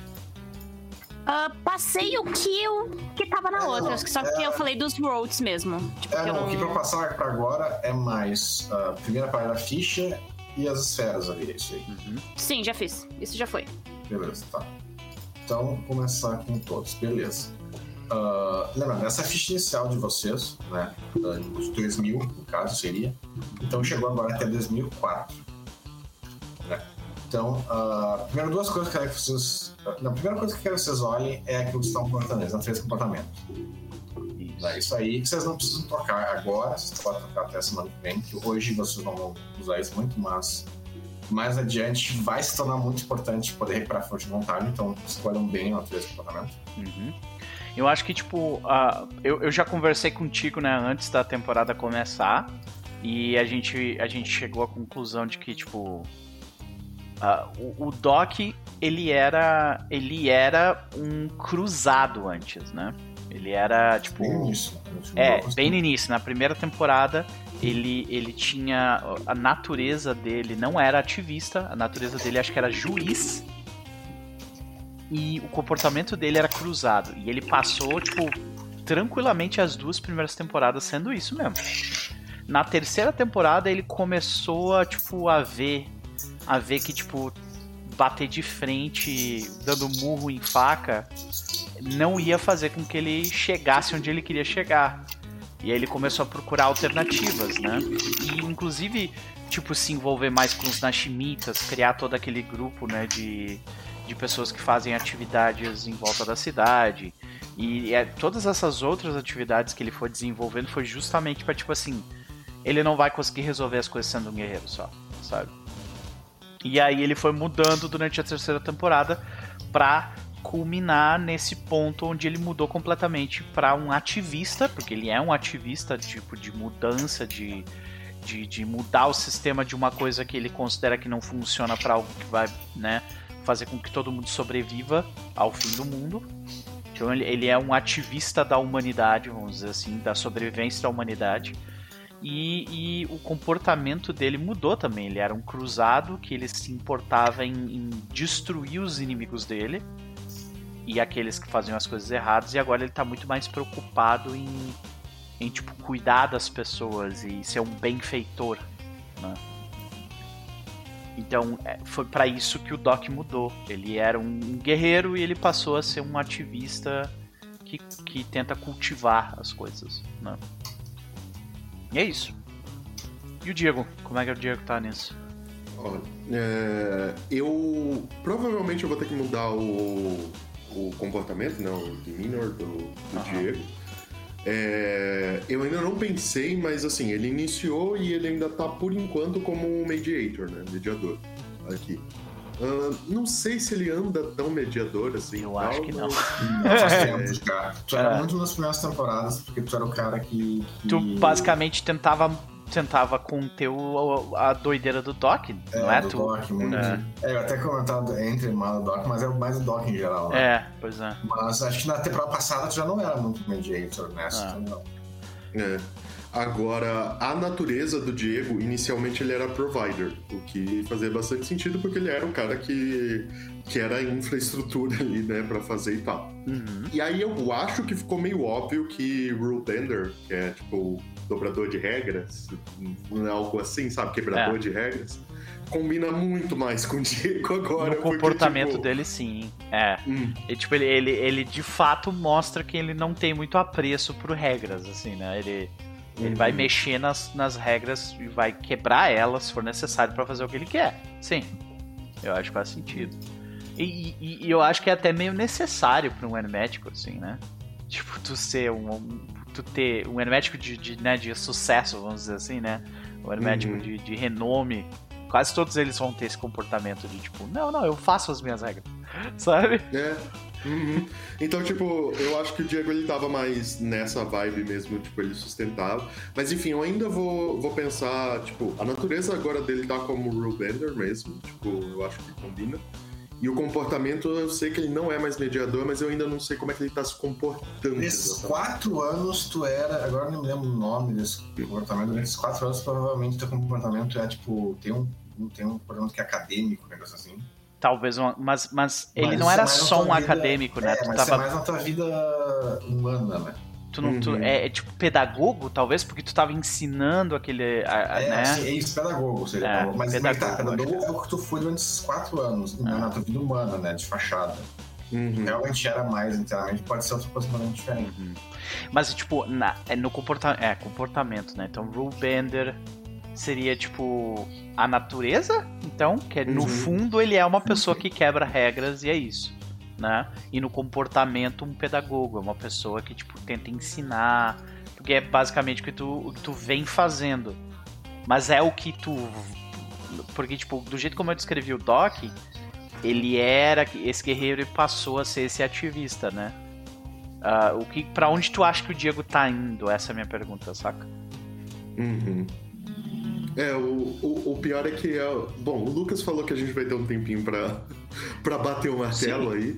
Ah, passei o que eu que tava na É, outra, não, só que é- eu falei dos roads mesmo. Tipo, É, que eu não, o que pra não... passar pra agora é mais a primeira parte da ficha e as esferas ali, é isso aí. Uhum. Sim, já fiz. Isso já foi. Beleza, tá. Então, começar com todos, beleza. Ah, lembrando, essa ficha inicial de vocês, né, ah, os 2000, no caso, seria. Então, chegou agora até 2004. Né? Então, ah, primeiro duas coisas que eu quero que vocês... Na primeira coisa que eu quero que vocês olhem é aquilo que estão comportando, eles não três comportamentos. Isso. É isso aí que vocês não precisam trocar agora, vocês podem trocar até a semana que vem, que hoje vocês não vão usar isso muito, mas mais adiante vai se tornar muito importante poder recuperar força de vontade, então escolham bem a natureza do comportamento. Uhum. Eu acho que, tipo, ah, eu, eu já conversei contigo, né, antes da temporada começar, e a gente, a gente chegou à conclusão de que, tipo, ah, o, o Doc, ele era, ele era um cruzado antes, né? Ele era, tipo... Bem no início. gente É, bem no início, na primeira temporada, ele, ele tinha. A natureza dele não era ativista, a natureza dele acho que era juiz. E o comportamento dele era cruzado. E ele passou, tipo, tranquilamente as duas primeiras temporadas sendo isso mesmo. Na terceira temporada ele começou a, tipo, a ver. A ver que, tipo, bater de frente, dando murro em faca, não ia fazer com que ele chegasse onde ele queria chegar. E aí ele começou a procurar alternativas, né? E inclusive, tipo, se envolver mais com os Nashimitas, criar todo aquele grupo, né, de, de pessoas que fazem atividades em volta da cidade. E é, todas essas outras atividades que ele foi desenvolvendo foi justamente para tipo assim, ele não vai conseguir resolver as coisas sendo um guerreiro só, sabe? E aí ele foi mudando durante a terceira temporada pra culminar nesse ponto onde ele mudou completamente para um ativista, porque ele é um ativista tipo de mudança, de, de, de mudar o sistema de uma coisa que ele considera que não funciona para algo que vai né, fazer com que todo mundo sobreviva ao fim do mundo. Então ele, ele é um ativista da humanidade, vamos dizer assim, da sobrevivência da humanidade. E, e o comportamento dele mudou também. Ele era um cruzado que ele se importava em, em destruir os inimigos dele e aqueles que faziam as coisas erradas. E agora ele tá muito mais preocupado em, em tipo, cuidar das pessoas e ser um benfeitor. Né? Então é, foi para isso que o Doc mudou. Ele era um guerreiro e ele passou a ser um ativista que, que tenta cultivar as coisas. Né? E é isso. E o Diego? Como é que o Diego tá nisso? Olha, é, eu provavelmente eu vou ter que mudar o, o comportamento, né, o demeanor do, do. Diego. É, eu ainda não pensei, mas assim, ele iniciou e ele ainda tá por enquanto como um mediator, né, mediador aqui. Ah, não sei se ele anda tão mediador assim. Eu tal, acho que não. mas- já. Tu era É. muito nas primeiras temporadas, porque tu era o cara que. que- Tu basicamente tentava tentava conter o, a doideira do Doc, não é do tu? Doc, muito. É. É, eu até comentado entre mal do Doc, mas é mais o Doc em geral, né? É, pois é. Mas acho que na temporada passada tu já não era muito mediator nessa, Ah. então não. É. Agora, a natureza do Diego, inicialmente ele era provider, o que fazia bastante sentido porque ele era o cara que, que era a infraestrutura ali, né, pra fazer e tal. Uhum. E aí eu acho que ficou meio óbvio que Rule Bender, que é tipo dobrador de regras, algo assim, sabe, quebrador É. de regras, combina muito mais com o Diego agora. Porque, comportamento tipo, dele, sim. É. hum, E, tipo, ele, ele, ele de fato mostra que ele não tem muito apreço por regras, assim, né? Ele, ele Uhum. vai mexer nas, nas regras e vai quebrar elas se for necessário pra fazer o que ele quer. Sim. Eu acho que faz sentido. E, e- e eu acho que é até meio necessário pra um hermético, assim, né? Tipo, tu ser um. um- tu ter um hermético de, de, né, de sucesso, vamos dizer assim, né? Um hermético Uhum. de, de renome. Quase todos eles vão ter esse comportamento de tipo, não, não, eu faço as minhas regras. Sabe? é. Uhum. Então, tipo, eu acho que o Diego ele tava mais nessa vibe mesmo, tipo, ele sustentava. Mas enfim, eu ainda vou, vou pensar, tipo, a natureza agora dele tá como Rule Bender mesmo, tipo, eu acho que combina. E o comportamento, eu sei que ele não é mais mediador, mas eu ainda não sei como é que ele tá se comportando. Nesses quatro anos, tu era. Agora não me lembro o nome desse comportamento. Nesses quatro anos, provavelmente teu comportamento é tipo. Tem um, tem um comportamento que é acadêmico, um negócio assim. Talvez, uma, mas, mas ele mas não era só um vida, acadêmico, né? É, tu mas tava... mais na tua vida humana, né? Tu não, uhum. tu, é, é, tipo pedagogo, talvez, porque tu tava ensinando aquele. A, a, é, né? assim, é isso, pedagogo, seria. É, mas pedagogo, tá, pedagogo é o que tu foi durante esses quatro anos, né, na tua vida humana, né? De fachada. Uhum. Realmente era mais inteiramente, pode ser outra coisa completamente diferente. Uhum. Mas, tipo, na, é no comporta é, comportamento, né? Então, rule bender seria, tipo, a natureza, então, que é, no uhum. fundo ele é uma pessoa que quebra regras e é isso né? E no comportamento um pedagogo, é uma pessoa que tipo tenta ensinar, porque é basicamente o que tu, o que tu vem fazendo. Mas é o que tu porque tipo, do jeito como eu descrevi o Doc, ele era esse guerreiro e passou a ser esse ativista, né? Uh, o que, para onde tu acha que o Diego tá indo? Essa é a minha pergunta, saca? Uhum. É, o, o, o, pior é que. É, bom, o Lucas falou que a gente vai ter um tempinho pra, pra bater o martelo Sim. aí.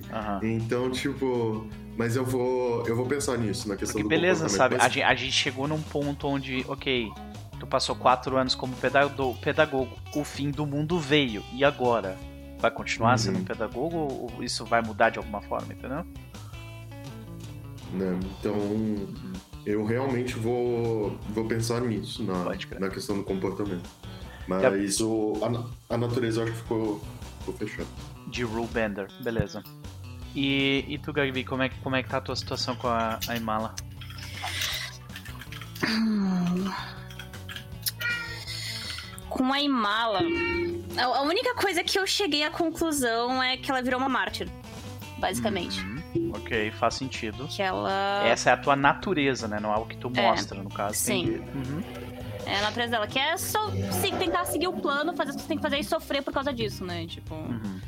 Uhum. Então, tipo. Mas eu vou. Eu vou pensar nisso, na questão Porque do beleza, sabe? Mas... A, gente, a gente chegou num ponto onde, ok, tu passou quatro anos como pedagogo, pedagogo, o fim do mundo veio. E agora? Vai continuar uhum. sendo um pedagogo ou isso vai mudar de alguma forma, entendeu? Né? Então. Eu realmente vou, vou pensar nisso, na, na questão do comportamento. Mas o, a, a, natureza eu acho que ficou, ficou fechado. De Rule Bender, beleza. E, e tu, Gabi, como é, como é que tá a tua situação com a, a Imala? Com a Imala, a única coisa que eu cheguei à conclusão é que ela virou uma mártir, basicamente. Uhum. Ok, faz sentido. Que ela. Essa é a tua natureza, né? Não é o que tu é, mostra, no caso. Sim. Uhum. É a natureza dela, que é só sim, tentar seguir o plano, fazer o que você tem que fazer e sofrer por causa disso, né? Tipo. Uhum.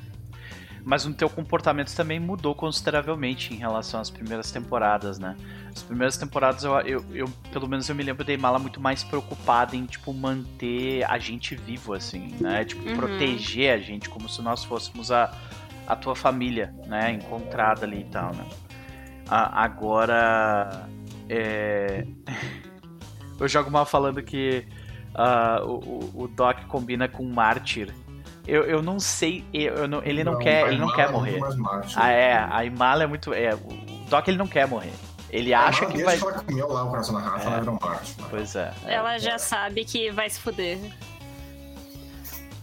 Mas o teu comportamento também mudou consideravelmente em relação às primeiras temporadas, né? As primeiras temporadas, eu, eu, eu pelo menos eu me lembro da Imala muito mais preocupada em, tipo, manter a gente vivo, assim, né? Tipo, uhum. proteger a gente como se nós fôssemos a, a tua família, né? Encontrada ali e tal, né? A, agora, é... eu jogo mal falando que uh, o, o Doc combina com o Mártir. Eu, eu não sei, eu, eu não, ele não, não quer, ele não quer é morrer. Ah, é, a Imala é muito, é, o Doc ele não quer morrer. Ele acha que vai. Ela comeu lá o coração da raça, é. ela virou um Mártir. Pois é. Ela já sabe que vai se fuder.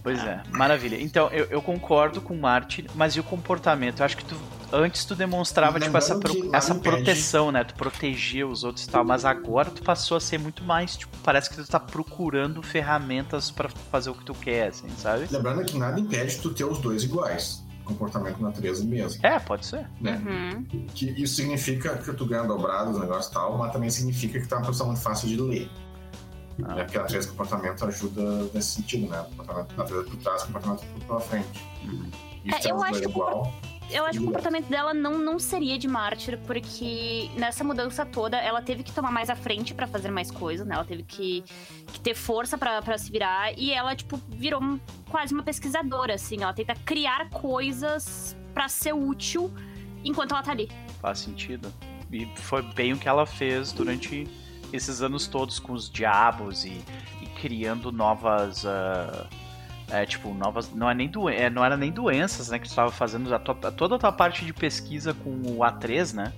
Pois é, maravilha. Então, eu, eu concordo com o Martin, mas e o comportamento? Eu acho que tu, antes tu demonstrava, tipo, essa, pro, essa proteção, né? Tu protegia os outros e tal, mas agora tu passou a ser muito mais, tipo, parece que tu tá procurando ferramentas para fazer o que tu quer, assim, sabe? Lembrando que nada impede tu ter os dois iguais comportamento natureza mesmo. É, pode ser. Né? Uhum. Que isso significa que tu ganha dobrado os negócios e tal, mas também significa que tu é uma pessoa muito fácil de ler. Ah. Né? Porque a natureza comportamento ajuda nesse sentido, né? Comportamento, natureza por trás, comportamento pela frente. Uhum. É, eu acho que igual. Eu acho que o comportamento dela não, não seria de mártir, porque nessa mudança toda ela teve que tomar mais à frente para fazer mais coisas, né? Ela teve que, que ter força para se virar e ela, tipo, virou um, quase uma pesquisadora, assim. Ela tenta criar coisas para ser útil enquanto ela tá ali. Faz sentido. E foi bem o que ela fez durante esses anos todos com os diabos e, e criando novas. Uh, é, tipo, novas. Não, é nem doen é, não era nem doenças, né? Que tu estava fazendo a tua, toda a tua parte de pesquisa com o A3, né?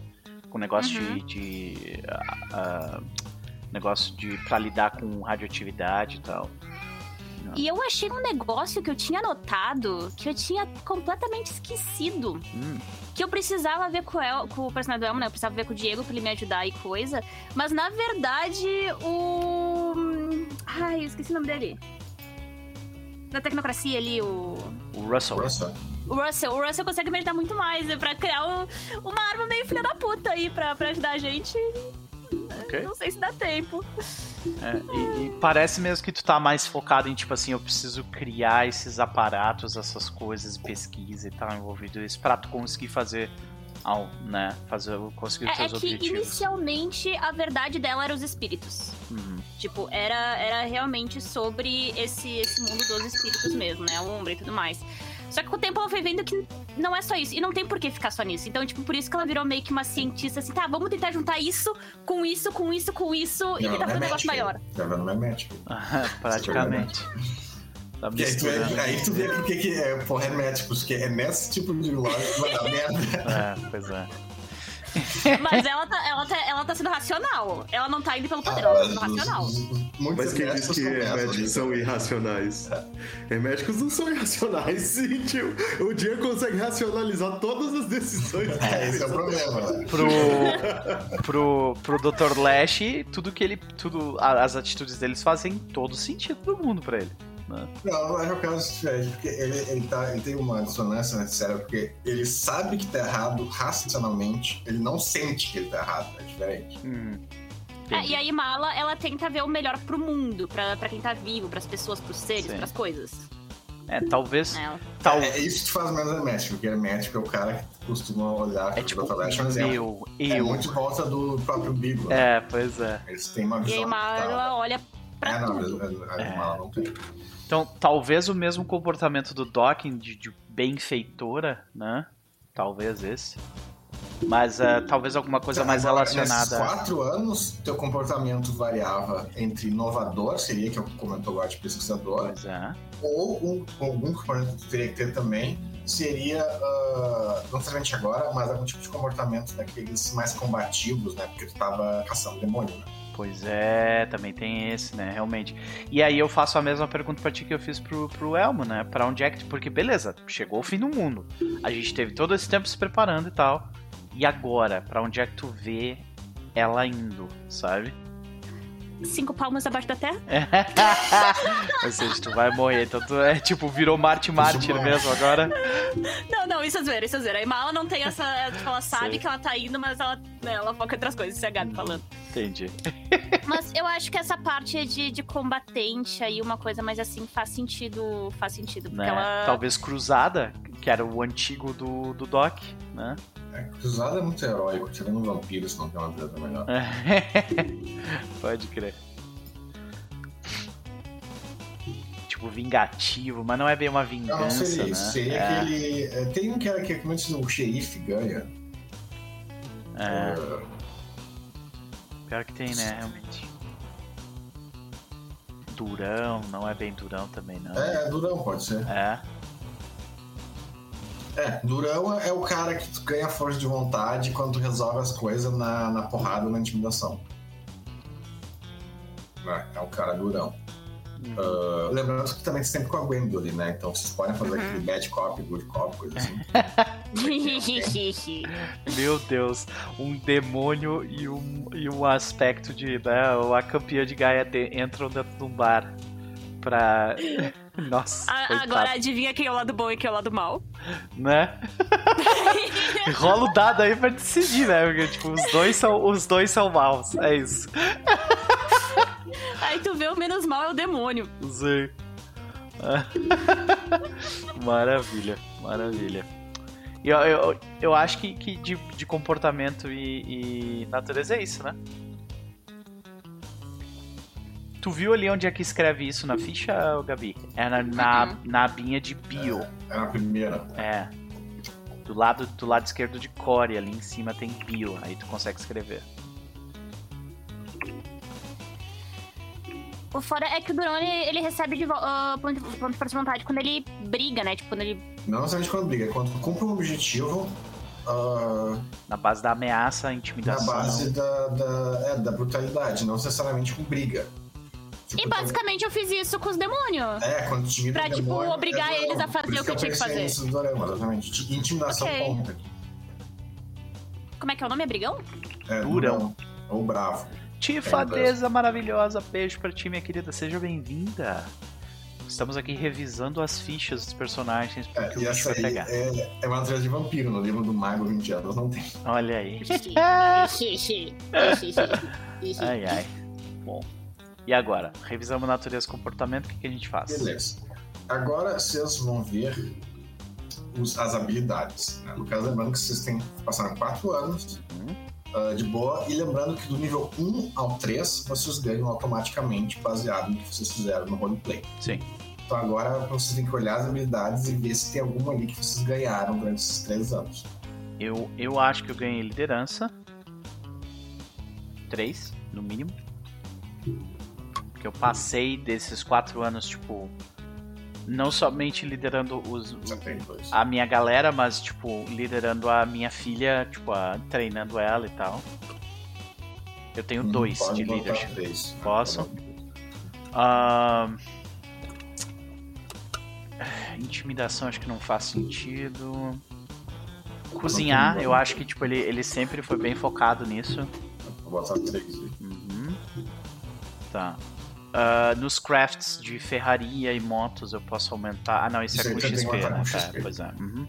Com o negócio uhum. de. de uh, uh, negócio de. pra lidar com radioatividade e tal. E eu achei um negócio que eu tinha notado que eu tinha completamente esquecido. Hum. Que eu precisava ver com, El, com o personagem do Elmo, né? Eu precisava ver com o Diego pra ele me ajudar e coisa. Mas na verdade, o. Ai, eu esqueci o nome dele. Da tecnocracia ali, o. O Russell. Russell. O Russell, o Russell consegue me ajudar muito mais né? pra criar um, uma arma meio filha da puta aí pra, pra ajudar a gente. Okay. Não sei se dá tempo. É, e, e, parece mesmo que tu tá mais focado em, tipo assim, eu preciso criar esses aparatos, essas coisas, pesquisa e tal, envolvido isso, pra tu conseguir fazer ao, né, fazer, conseguir os É, é seus que objetivos. inicialmente a verdade dela era os espíritos. Uhum. Tipo, era, era realmente sobre esse, esse mundo dos espíritos mesmo, né? A Umbra e tudo mais. Só que com o tempo ela foi vendo que não é só isso. E não tem por que ficar só nisso. Então, tipo, por isso que ela virou meio que uma cientista assim, tá, vamos tentar juntar isso com isso, com isso, com isso e tentar fazer é um negócio maior. Tá vendo? Não é médico. Praticamente. Tá E aí tu, vê, aí tu vê que o que, que é, porra, é médico, porque é nesse tipo de lógica que vai dar merda. É, pois é. Mas ela tá, ela, tá, ela tá sendo racional. Ela não tá indo pelo poder, ela tá sendo racional. Muitos Mas quem diz que começam médicos são irracionais? É, médicos não são irracionais, sim, tio. O dia consegue racionalizar todas as decisões. É, esse é o problema. né? Pro, pro, pro Dr. Lash, tudo que ele. Tudo, as atitudes deles fazem todo sentido do mundo pra ele. Né? Não, mas é um caso diferente, porque ele, ele, tá, ele tem uma dissonância nesse cérebro, porque ele sabe que tá errado racionalmente, ele não sente que ele tá errado, é diferente. Hum, É, e a Imala, ela tenta ver o melhor pro mundo, pra, pra quem tá vivo, pras pessoas, pros seres, Sim. pras coisas. É, talvez. Ela- Tal, É, é isso que te faz menos hermético, porque hermético é o cara que costuma olhar é pro tipo, Dr. Lash, um exemplo. eu, É eu. muito em volta do próprio Bigo. né? É, pois é. Eles têm uma E a visão. Imala, tal. ela olha pra É, não, tudo. a, a, a Imala não tem. Então, talvez o mesmo comportamento do Docking de, de benfeitora, né? Talvez esse. Mas eh, talvez alguma coisa mais Agora, relacionada. Nesses quatro anos, teu comportamento variava entre inovador, seria que eu comentou agora de pesquisador, Pois é. ou um, algum comportamento que teria que ter também seria, ah, não necessariamente agora, mas algum tipo de comportamento daqueles mais combativos, né? Porque tu tava caçando demônio, né? Pois é, também tem esse, né? Realmente. E aí eu faço a mesma pergunta pra ti que eu fiz pro, pro Elmo, né? Pra onde é que. Porque beleza, chegou o fim do mundo. A gente teve todo esse tempo se preparando e tal. E agora, pra onde é que tu vê ela indo, sabe? Cinco palmas abaixo da terra? Ou seja, tu vai morrer. Então tu é tipo, virou Marte Mártir mesmo agora. Não, não, isso é zoeira, isso é zoeira. A Imala não tem essa. Tipo, ela sabe Sei. que ela tá indo, mas ela, né, ela foca em outras coisas, isso é a Gabi falando. Entendi. Mas eu acho que essa parte de, de combatente aí, uma coisa mais assim, faz sentido. Faz sentido. Porque Né? ela. Talvez Cruzada, que era o antigo do, do Doc, né? É, Cruzado é muito heróico, tirando vampiros, não tem uma vida melhor. Pode crer. Tipo, vingativo, mas não é bem uma Não, não vingança, seria né? isso. Seria é, aquele. é, Tem um que era que como é que o xerife ganha. é, pior que tem, né, realmente. Durão, não é bem durão também, não. É, Durão, pode ser. É, É, Durão é o cara que tu ganha força de vontade quando tu resolve as coisas na, na porrada ou na intimidação. É, é o cara Durão. Uhum. Ah, lembrando que também sempre com a Gwendoline, né? Então vocês podem fazer Uhum. aquele bad cop, good cop, coisa assim. Meu Deus, um demônio e um, e um aspecto de. Né, a campeã de Gaia de- entram dentro de um bar pra. Nossa, A- coitado, Agora adivinha quem é o lado bom e quem é o lado mal? né? Rola o dado aí pra decidir, né? Porque, tipo, os dois são, os dois são maus. É isso. Aí tu vê o menos mal é o demônio. Sim. maravilha, maravilha. E Eu, eu, eu acho que, que de, de comportamento e, e natureza é isso, né? Tu viu ali onde é que escreve isso na ficha, Gabi? É na, na, Uhum. na abinha de bio. É na primeira. É. Do lado, do lado esquerdo de core, ali em cima tem bio. Aí tu consegue escrever. O fora é que o Durão, ele, ele recebe de ah, ponto, ponto de força de vontade quando ele briga, né? Tipo, quando ele... Não necessariamente quando briga, é quando tu cumpre um objetivo ah, Na base da ameaça, na intimidação. base da, da, é, da brutalidade, não necessariamente com briga. Tipo, E basicamente eu fiz isso com os demônios. É, quando intimida Pra, o tipo, demônio, obrigar é eles a fazer isso o que eu tinha que fazer. nisso do dorama, exatamente. Intimidação Ok. contra. Como é que é o nome? É brigão? É, Durão. durão. Ou bravo. Tifadeza maravilhosa, beijo pra ti, minha querida, seja bem-vinda. Estamos aqui revisando as fichas dos personagens porque É, o e bicho essa vai aí pegar. é, é uma natureza de vampiro. No livro do Mago 20 anos não tem. Olha aí. Ai, ai. Bom. E agora? Revisamos natureza e comportamento, o que, que a gente faz? Beleza. Agora vocês vão ver os- as habilidades. né? No caso, lembrando que vocês têm passaram quatro anos Uhum. ah, de boa, e lembrando que do nível 1 ao 3 vocês ganham automaticamente baseado no que vocês fizeram no roleplay. Sim. Então agora vocês têm que olhar as habilidades e ver se tem alguma ali que vocês ganharam durante esses três anos. Eu, eu acho que eu ganhei liderança. Três, no mínimo. Porque eu passei desses quatro anos, tipo. Não somente liderando os, a minha galera, mas, tipo, liderando a minha filha, tipo, a- treinando ela e tal. Eu tenho Hum, dois de leadership. três. Posso? Ahn, Intimidação acho que não faz sentido. Cozinhar, eu acho que tipo, ele, ele sempre foi bem focado nisso. Vou botar três. Uhum. Tá. Ah, nos crafts de ferraria e motos eu posso aumentar. Ah não, isso, Isso é com XP, estar né? com Tá, XP. pois é. Uhum.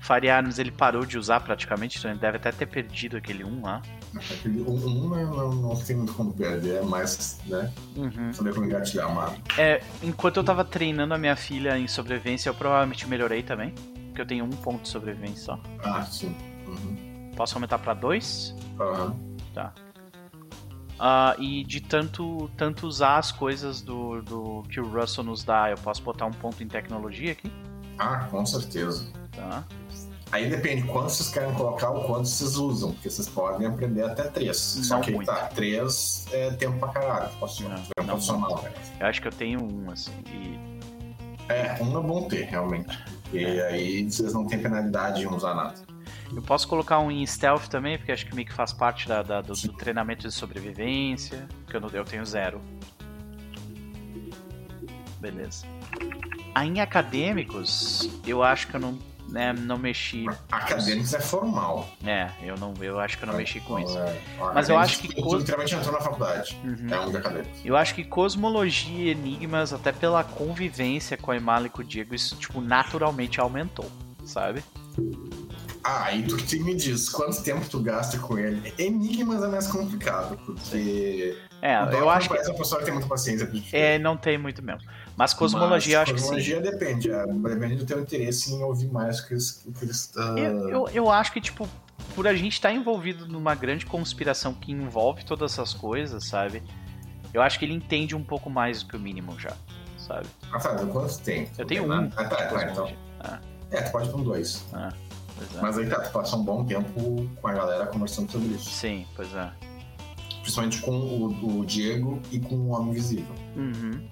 Fire Arms ele parou de usar praticamente, então ele deve até ter perdido aquele 1 lá. Aquele um, um não, não, tem muito como perder, é mais, né? Uhum. Saber como engatilhar uma. É, enquanto eu tava treinando a minha filha em sobrevivência, eu provavelmente melhorei também. Porque eu tenho um ponto de sobrevivência só. Ah, sim. Uhum. Posso aumentar pra dois? Aham. Ah, e de tanto, tanto usar as coisas do, do que o Russell nos dá, eu posso botar um ponto em tecnologia aqui? Ah, com certeza. Tá. Aí depende quanto vocês querem colocar ou quanto vocês usam, porque vocês podem aprender até três. Só Não que aí muito. tá, três é tempo pra caralho. Posso Não, é um profissional, né? Eu acho que eu tenho um, assim. E... É, um é bom ter, realmente. E aí vocês não têm penalidade em usar nada. Eu posso colocar um em stealth também, porque acho que meio que faz parte da, da- do, do treinamento de sobrevivência. Que eu, não, eu tenho zero. Beleza. Aí em acadêmicos, eu acho que eu não, né, não mexi. Acadêmicos é formal. É, eu não, eu acho que eu não mexi com isso. É, Mas eu acho que cos- literalmente entrou na faculdade. Uhum. É um de acadêmico. Eu acho que cosmologia e enigmas, até pela convivência com a Emala e com o Diego, isso, tipo, naturalmente aumentou, sabe? Ah, aí tu que me diz, quanto tempo tu gasta com ele? Enigmas é mais complicado, porque. É, eu acho que parece uma pessoa que tem muita paciência é, não tem muito mesmo. Mas cosmologia, eu Mas acho que sim. Cosmologia depende, é, depende do teu interesse em ouvir mais o que eles. que eles, ah, Eu, eu, eu acho que, tipo, por a gente estar envolvido numa grande conspiração que envolve todas essas coisas, sabe? Eu acho que ele entende um pouco mais do que o mínimo já, sabe? Ah, tá, quanto tem? Eu tenho Tem um. Ah, tá, tá, então. cosmologia. Ah, É, tu pode ir com dois. ah, pois é. Mas aí tá, tu passa um bom tempo com a galera conversando sobre isso. Sim, pois é. Principalmente com o, o Diego e com o Homem Invisível. Uhum.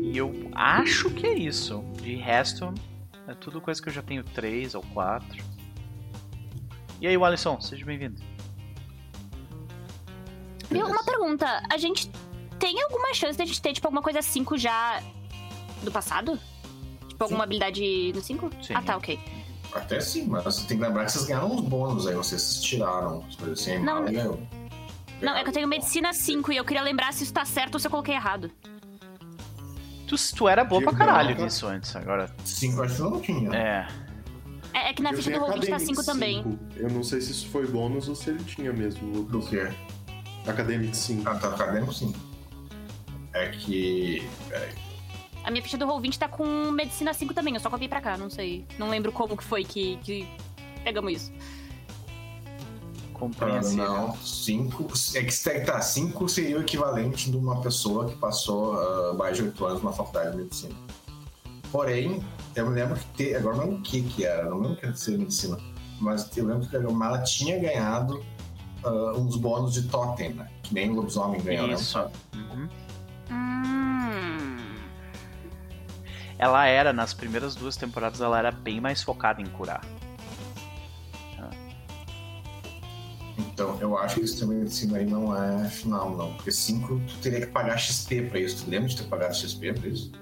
E eu acho que é isso. De resto, é tudo coisa que eu já tenho três ou quatro. E aí, Alisson, seja bem-vindo. Viu? Uma pergunta. A gente tem alguma chance de a gente ter, tipo, alguma coisa 5 já do passado? Tipo, alguma habilidade no 5? Sim. Ah, tá, ok. Até sim, mas você tem que lembrar que vocês ganharam uns bônus aí, vocês tiraram as coisas assim. Não, ganhou. Não, é que eu tenho medicina 5 e eu queria lembrar se isso tá certo ou se eu coloquei errado. Tu, tu era boa pra caralho não. nisso antes, agora. Cinco acho que eu não tinha. É. É, é que na Eu ficha tenho do Roll20 tá Academic 5 também. 5. Eu não sei se isso foi bônus ou se ele tinha mesmo, Do quê? Academic 5. Ah, tá acadêmico sim. É que. Peraí. A minha ficha do Roll20 tá com medicina 5 também, eu só copiei pra cá, não sei. Não lembro como que foi que, que pegamos isso. Ah, Compreensível. não, cinco. É que se tá, cinco seria o equivalente de uma pessoa que passou ah, mais de oito anos na faculdade de medicina. Porém, eu me lembro que ter, agora não lembro o que que era, não lembro que era de ser medicina, mas eu lembro que a Mala tinha ganhado ah, uns bônus de totem, né? Que nem o lobisomem ganhou, Isso. né? Uhum. Hum. Ela era, nas primeiras duas temporadas, ela era bem mais focada em curar. Então, eu acho que isso também medicina aí não é final, não. Porque cinco, tu teria que pagar XP pra isso. Tu lembra de ter pagado XP pra isso?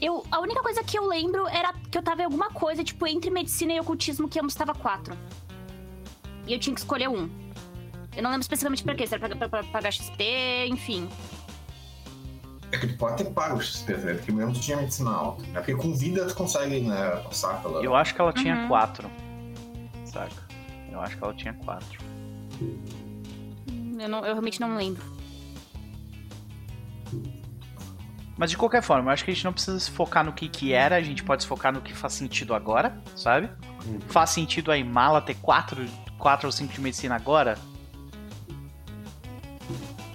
Eu, a única coisa que eu lembro era que eu tava em alguma coisa, tipo, entre medicina e ocultismo, que ambos estava 4. E eu tinha que escolher um. Eu não lembro especificamente pra quê, se era pra, pra- pra pagar XP, enfim. É que tu pode ter pago o XP, né? Porque mesmo tu tinha medicina alta. É porque com vida tu consegue, né, passar pela. Eu acho que ela tinha Uhum. quatro. Saca? Eu acho que ela tinha quatro. Eu, não- eu realmente não lembro. Mas de qualquer forma, eu acho que a gente não precisa se focar no que, que era, a gente pode se focar no que faz sentido agora, sabe? Hum. Faz sentido a Imala ter 4 quatro ou 5 de medicina agora?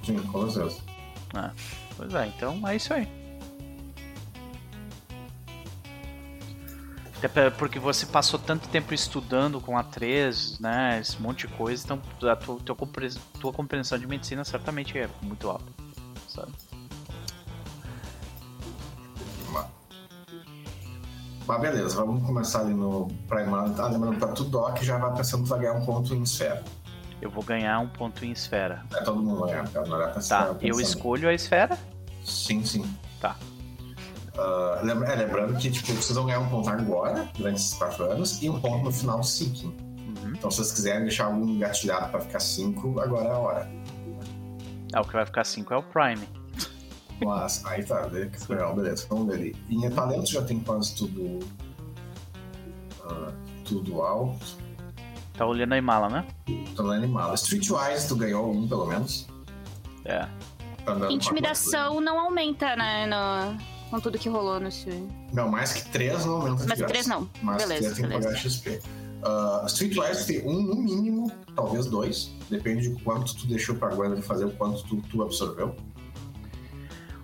Sim, com certeza. Pois é, então é isso aí. Até porque você passou tanto tempo estudando com a 3, né? Esse monte de coisa, então a tua, tua, compre- tua compreensão de medicina certamente é muito alta. Sabe? Mas beleza, vamos começar ali no Primal. Ah, lembrando, pra tu Doc já vai pensando que vai ganhar um ponto em esfera. Eu vou ganhar um ponto em esfera. É, todo mundo vai ganhar, tá? Tá, ficar eu escolho a esfera? Sim, sim. Tá. Ah, lembra- é, lembrando que tipo, vocês vão ganhar um ponto agora, durante esses 4 anos, e um ponto no final Seeking. Uhum. Então, se vocês quiserem deixar algum engatilhado pra ficar 5, agora é a hora. Ah, o que vai ficar 5 é o Prime. Mas, aí tá, beleza, vamos ver ali. Em talento já tem quase tudo. ah, tudo alto. Tá olhando a Imala, né? Tô no animal. Streetwise, tu ganhou um pelo menos. É. Tá a Intimidação não aumenta, né? No, com tudo que rolou nesse. quantidade. Não, mais que 3 não aumenta de Mas graça. três não. Mas Beleza, três tem que pagar beleza. XP. Uh, Streetwise tem um no mínimo, talvez dois. Depende de quanto tu deixou pra Gwendolyn fazer, o quanto tu, tu absorveu.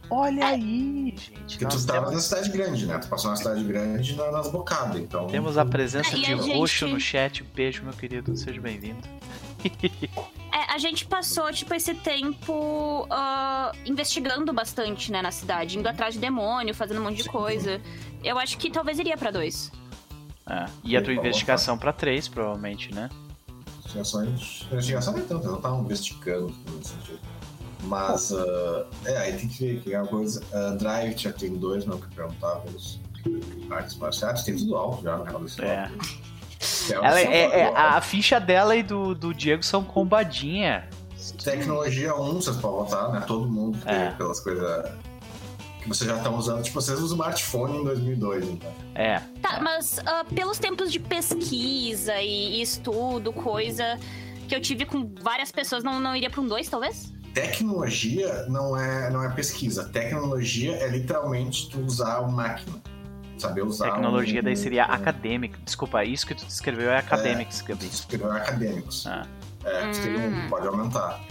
Olha aí, gente. Porque tu tava temos, na cidade grande, né? Tu passou na cidade grande na- nas bocadas, então. temos a presença É, e de a gente- roxo no chat. Beijo, meu querido. Seja bem-vindo. É, a gente passou, tipo, esse tempo ah, investigando bastante, né, na cidade, indo atrás de demônio, fazendo um monte de Sim. coisa. Eu acho que talvez iria pra dois. É. E a tua investigação pra 3, provavelmente, né? Investigações. Investigação não é tanto, eu não tava investigando nesse sentido. Mas, uh, é, aí tem que ver que é uma coisa. Uh, Drive já tem dois, não, que perguntava os artes marciais, tem tudo alto já na real desse É. Que Ela é, é- a ficha dela e do, do Diego são combadinha. Tecnologia 1, vocês podem botar, né? Todo mundo, É. pelas coisas que vocês já estão usando. Tipo, vocês usam smartphone em 2002, então. É. Tá, mas ah, pelos tempos de pesquisa e, estudo, coisa que eu tive com várias pessoas, não, não iria pra um dois, talvez? Tecnologia não é, não é pesquisa. Tecnologia é literalmente tu usar uma máquina. Saber usar. Tecnologia um, daí seria um, acadêmico. Desculpa, isso que tu descreveu é academics, Gabi. Escrever acadêmicos. Ah. É, tu tem um, Hum. pode aumentar.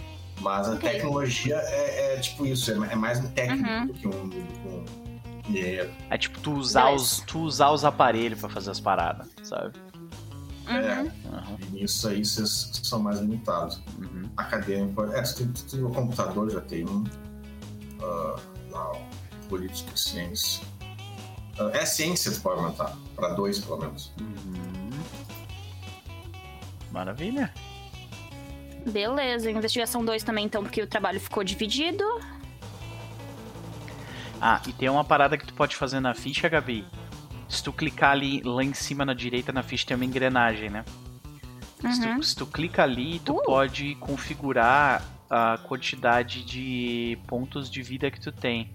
Mas a Ok. tecnologia é, é tipo isso, é, é mais um técnico Uhum. do que um, um engenheiro. É tipo tu usar, os, tu usar os aparelhos pra fazer as paradas, sabe? Uhum. É, Aham, e nisso aí vocês são mais limitados. uhum. Acadêmico, é, tu tem, tu tem o computador, já tem um. ah, lá, política e ciência. Ah, é ciência, tu pode aumentar. Pra dois, pelo menos. Uhum. Maravilha. Beleza, investigação 2 também, então, porque o trabalho ficou dividido. Ah, e tem uma parada que tu pode fazer na ficha, Gabi. Se tu clicar ali lá em cima na direita na ficha tem uma engrenagem, né? Se, Uhum. tu, se tu clica ali, tu Uh. pode configurar a quantidade de pontos de vida que tu tem,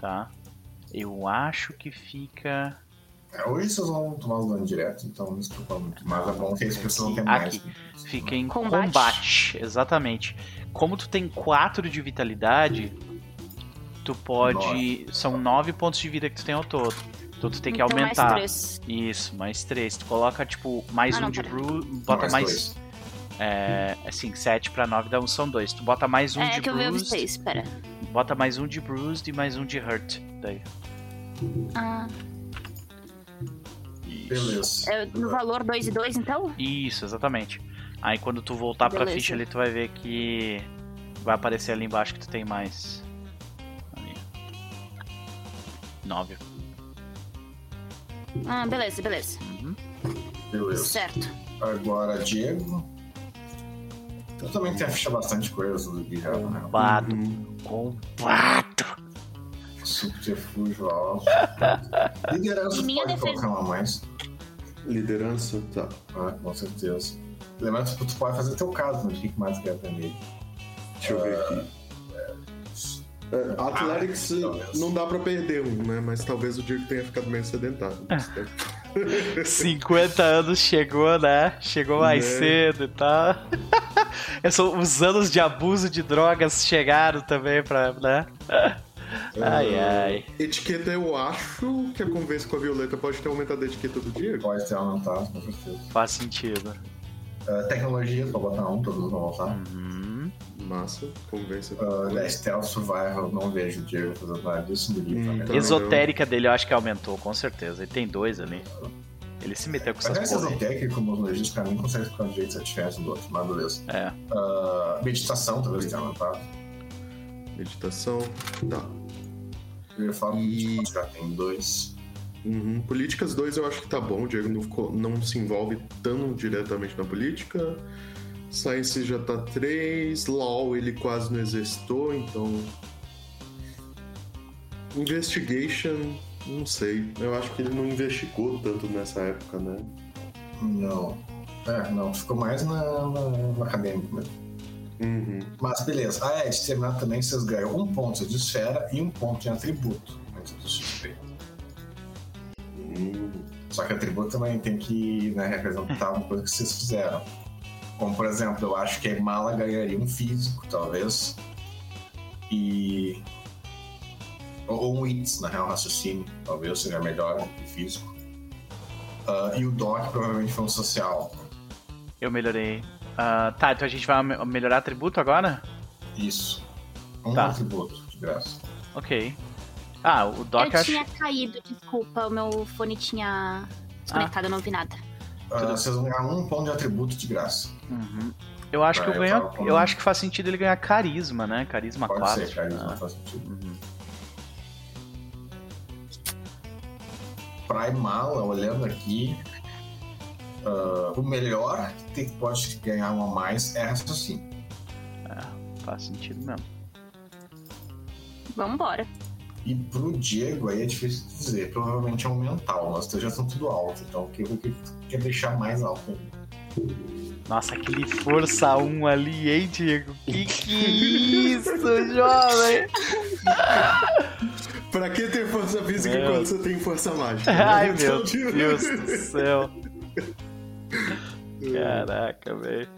tá? Eu acho que fica É, hoje vocês vão tomar os danos direto, então não se preocupa muito. Mas é bom que as pessoas não tenham mais. Aqui. fica em Combate. combate. exatamente. Como tu tem 4 de vitalidade, tu pode. São 9 pontos de vida que tu tem ao todo. Então tu tem que então, aumentar. Mais três. Isso, mais 3. Tu coloca, tipo, mais Ah, um não, de. Não, Bota mais. dois. É, assim, 7 pra 9 dá um, são 2. Tu bota mais um é de que eu vi Bruce. seis, pera. Bota mais um de Bruised e mais um de Hurt. Daí. Ah, Beleza. é no valor 2 e 2, então? Isso, exatamente. Aí quando tu voltar pra Beleza. ficha ali, tu vai ver que vai aparecer ali embaixo que tu tem mais. Ali. 9. Ah, beleza, beleza. Uhum. Beleza. Certo. Agora, Diego. Eu também tenho a ficha bastante coisa do Gui já, né? Combado. Uhum. Combado. Subterfúgio alto. Liderança Em minha pode defesa- colocar uma mais. Liderança, tá. Ah, com certeza. Lembrando que tu pode fazer teu caso, né? O que mais quer aprender? Deixa eu ver aqui. É, Athletics Ah, talvez. não dá pra perder um, né? Mas talvez o Diego tenha ficado meio sedentário. tempo. 50 anos chegou, né? Chegou mais Né? cedo e tal. É só- Os anos de abuso de drogas chegaram também pra, né? Ai, ai. Etiqueta, eu acho que a conversa com a Violeta pode ter aumentado a etiqueta do Diego. Pode ter aumentado, com certeza. Faz sentido. Uh, tecnologia, pra botar um, todos vão voltar. Uhum. Massa, conversa. Uh, da Stealth Survival, não vejo o Diego fazendo nada disso no livro. Hum, tá. Esotérica dele eu acho que aumentou, com certeza. Ele tem dois ali. Ele se meteu com Mas essas essa porra. aí. esotérica, como os logísticos, pra mim, consegue ficar de jeito a diferença do outro, mas beleza. É. Uh, meditação, talvez tenha aumentado. Meditação. Tá. Eu ia falar E- já tem dois. Uhum. Políticas 2 eu acho que tá bom. O Diego não, ficou- não se envolve tão diretamente na política. Science já tá 3. Law ele quase não exercitou, então. Investigation, não sei. Eu acho que ele não investigou tanto nessa época, né? Não. É, não, ficou mais na, na, no acadêmico mesmo. Uhum. Mas beleza. Ah, é, de terminar também vocês ganham um ponto de esfera e um ponto de atributo antes do XP. Hum. Só que atributo também tem que né, representar uma coisa que vocês fizeram. Como, por exemplo, eu acho que a mala ganharia um físico, talvez. E. Ou um ITS, na real, raciocínio. Talvez seja melhor que físico. Ah, e o Doc provavelmente foi um social. Eu melhorei. Ah, tá, então a gente vai me- melhorar atributo agora? Isso. Um Tá. atributo, de graça. Ok. Ah, o Doc eu acho. tinha caído, desculpa. O meu fone tinha desconectado, eu não vi nada. Ah, vocês vão ganhar um ponto de atributo de graça. Uhum. Eu acho que eu Ah, eu ganho. Eu acho que faz sentido ele ganhar carisma, né? Carisma Pode 4. ser, Ah, não faz sentido. uhum. Pra olhando aqui, ah, o melhor que tem- pode ganhar um a mais é raciocínio. Faz sentido mesmo. Vambora. E pro Diego aí é difícil de dizer, provavelmente é um mental, mas teus já estão tudo alto, então o que o que tu quer deixar mais alto? Nossa, aquele força 1 ali, hein, Diego? Que que é isso, jovem? Pra que ter força física Meu. quando você tem força mágica? né? Ai, Então, meu tipo- Deus do céu. Caraca, velho.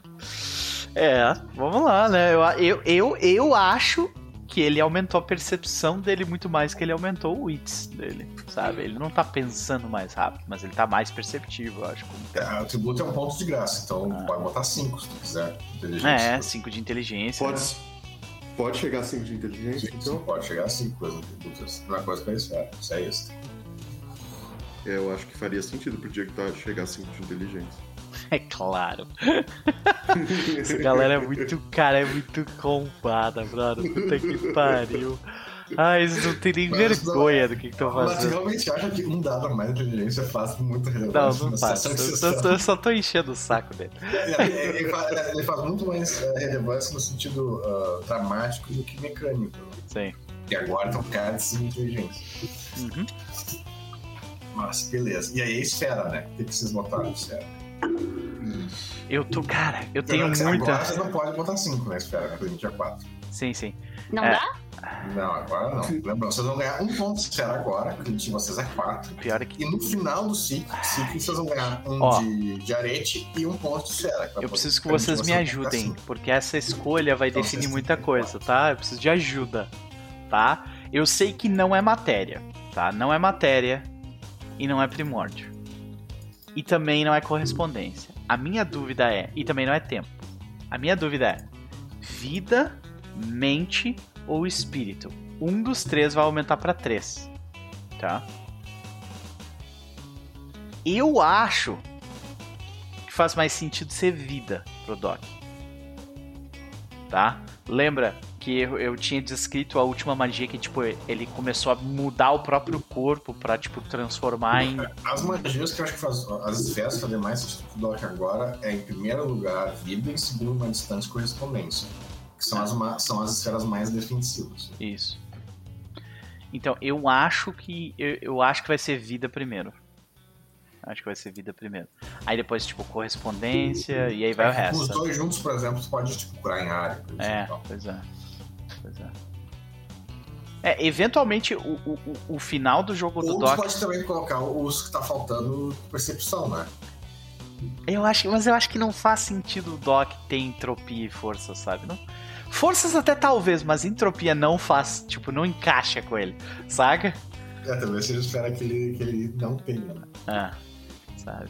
É, vamos lá, né? Eu, eu, eu, eu acho que ele aumentou a percepção dele muito mais que ele aumentou o wits dele, sabe? Ele não tá pensando mais rápido, mas ele tá mais perceptivo, eu acho. como- É, atributo é um ponto de graça, então Ah. pode botar 5 se tu quiser. Inteligência. É, 5 de inteligência. Pode, né? pode chegar a 5 de inteligência, Sim, então? sim, pode chegar a 5 coisas atributos. Não é coisa pra isso, é, isso é isso. É, eu acho que faria sentido pro Diego tá, chegar a 5 de inteligência. É claro. Essa galera é muito, cara, é muito compada, brother. Puta que pariu. Ai, eles não tem nem Mas não- vergonha do que estão Mas você fazendo. realmente acha que um dado a mais de inteligência faz muita Não, relevância não faz. Eu, eu- só tô enchendo o saco dele. Ele, ele faz, ele faz muito mais relevância no sentido ah, dramático do que mecânico. Sim. E agora estão cara de inteligência. Uhum. Mas beleza. E aí esfera, né? O que vocês botaram esfera? Eu tô, cara, eu tenho Agora muita. vocês não podem botar 5 na esfera, né? Porque a gente é 4. Sim, sim. Não É. dá? Não, agora não. Lembrando, vocês vão ganhar um ponto de esfera agora, porque o de vocês é 4. Pior é que E no final do ciclo, ciclo vocês vão ganhar um Ó. de, de arete e um ponto de que vai eu preciso que vocês me ajudem, porque essa escolha vai Então, definir muita que coisa, tá? Eu preciso de ajuda, tá? Eu sei que não é matéria, tá? Não é matéria e não é primórdio. E também não é correspondência. A minha dúvida é, e também não é tempo. A minha dúvida é: vida, mente ou espírito? Um dos três vai aumentar pra três, tá? Eu acho que faz mais sentido ser vida pro Doc. Tá? Lembra que eu, eu tinha descrito a última magia que, tipo, ele começou a mudar o próprio corpo pra, tipo, transformar em. As magias que eu acho que faz, as esferas fazem mais sentido pro Doc agora é, em primeiro lugar, vida e em segundo, uma distância correspondência. Que são as, são as esferas mais defensivas. Isso. Então, eu acho que. Eu, eu acho que vai ser vida primeiro. Acho que vai ser vida primeiro. Aí depois, tipo, correspondência, e aí vai o Os resto. dois juntos, por exemplo, você pode tipo, curar em área. por É, pois é. Pois é. É, eventualmente o, o, o- final do jogo do Doc. você pode também colocar os que tá faltando percepção, né? Eu acho, mas eu acho que não faz sentido o Doc ter entropia e força, sabe? Não? Forças até talvez, mas entropia não faz, tipo, não encaixa com ele, saca? É, talvez você espera que ele, que ele não tenha, né? Ah, sabe?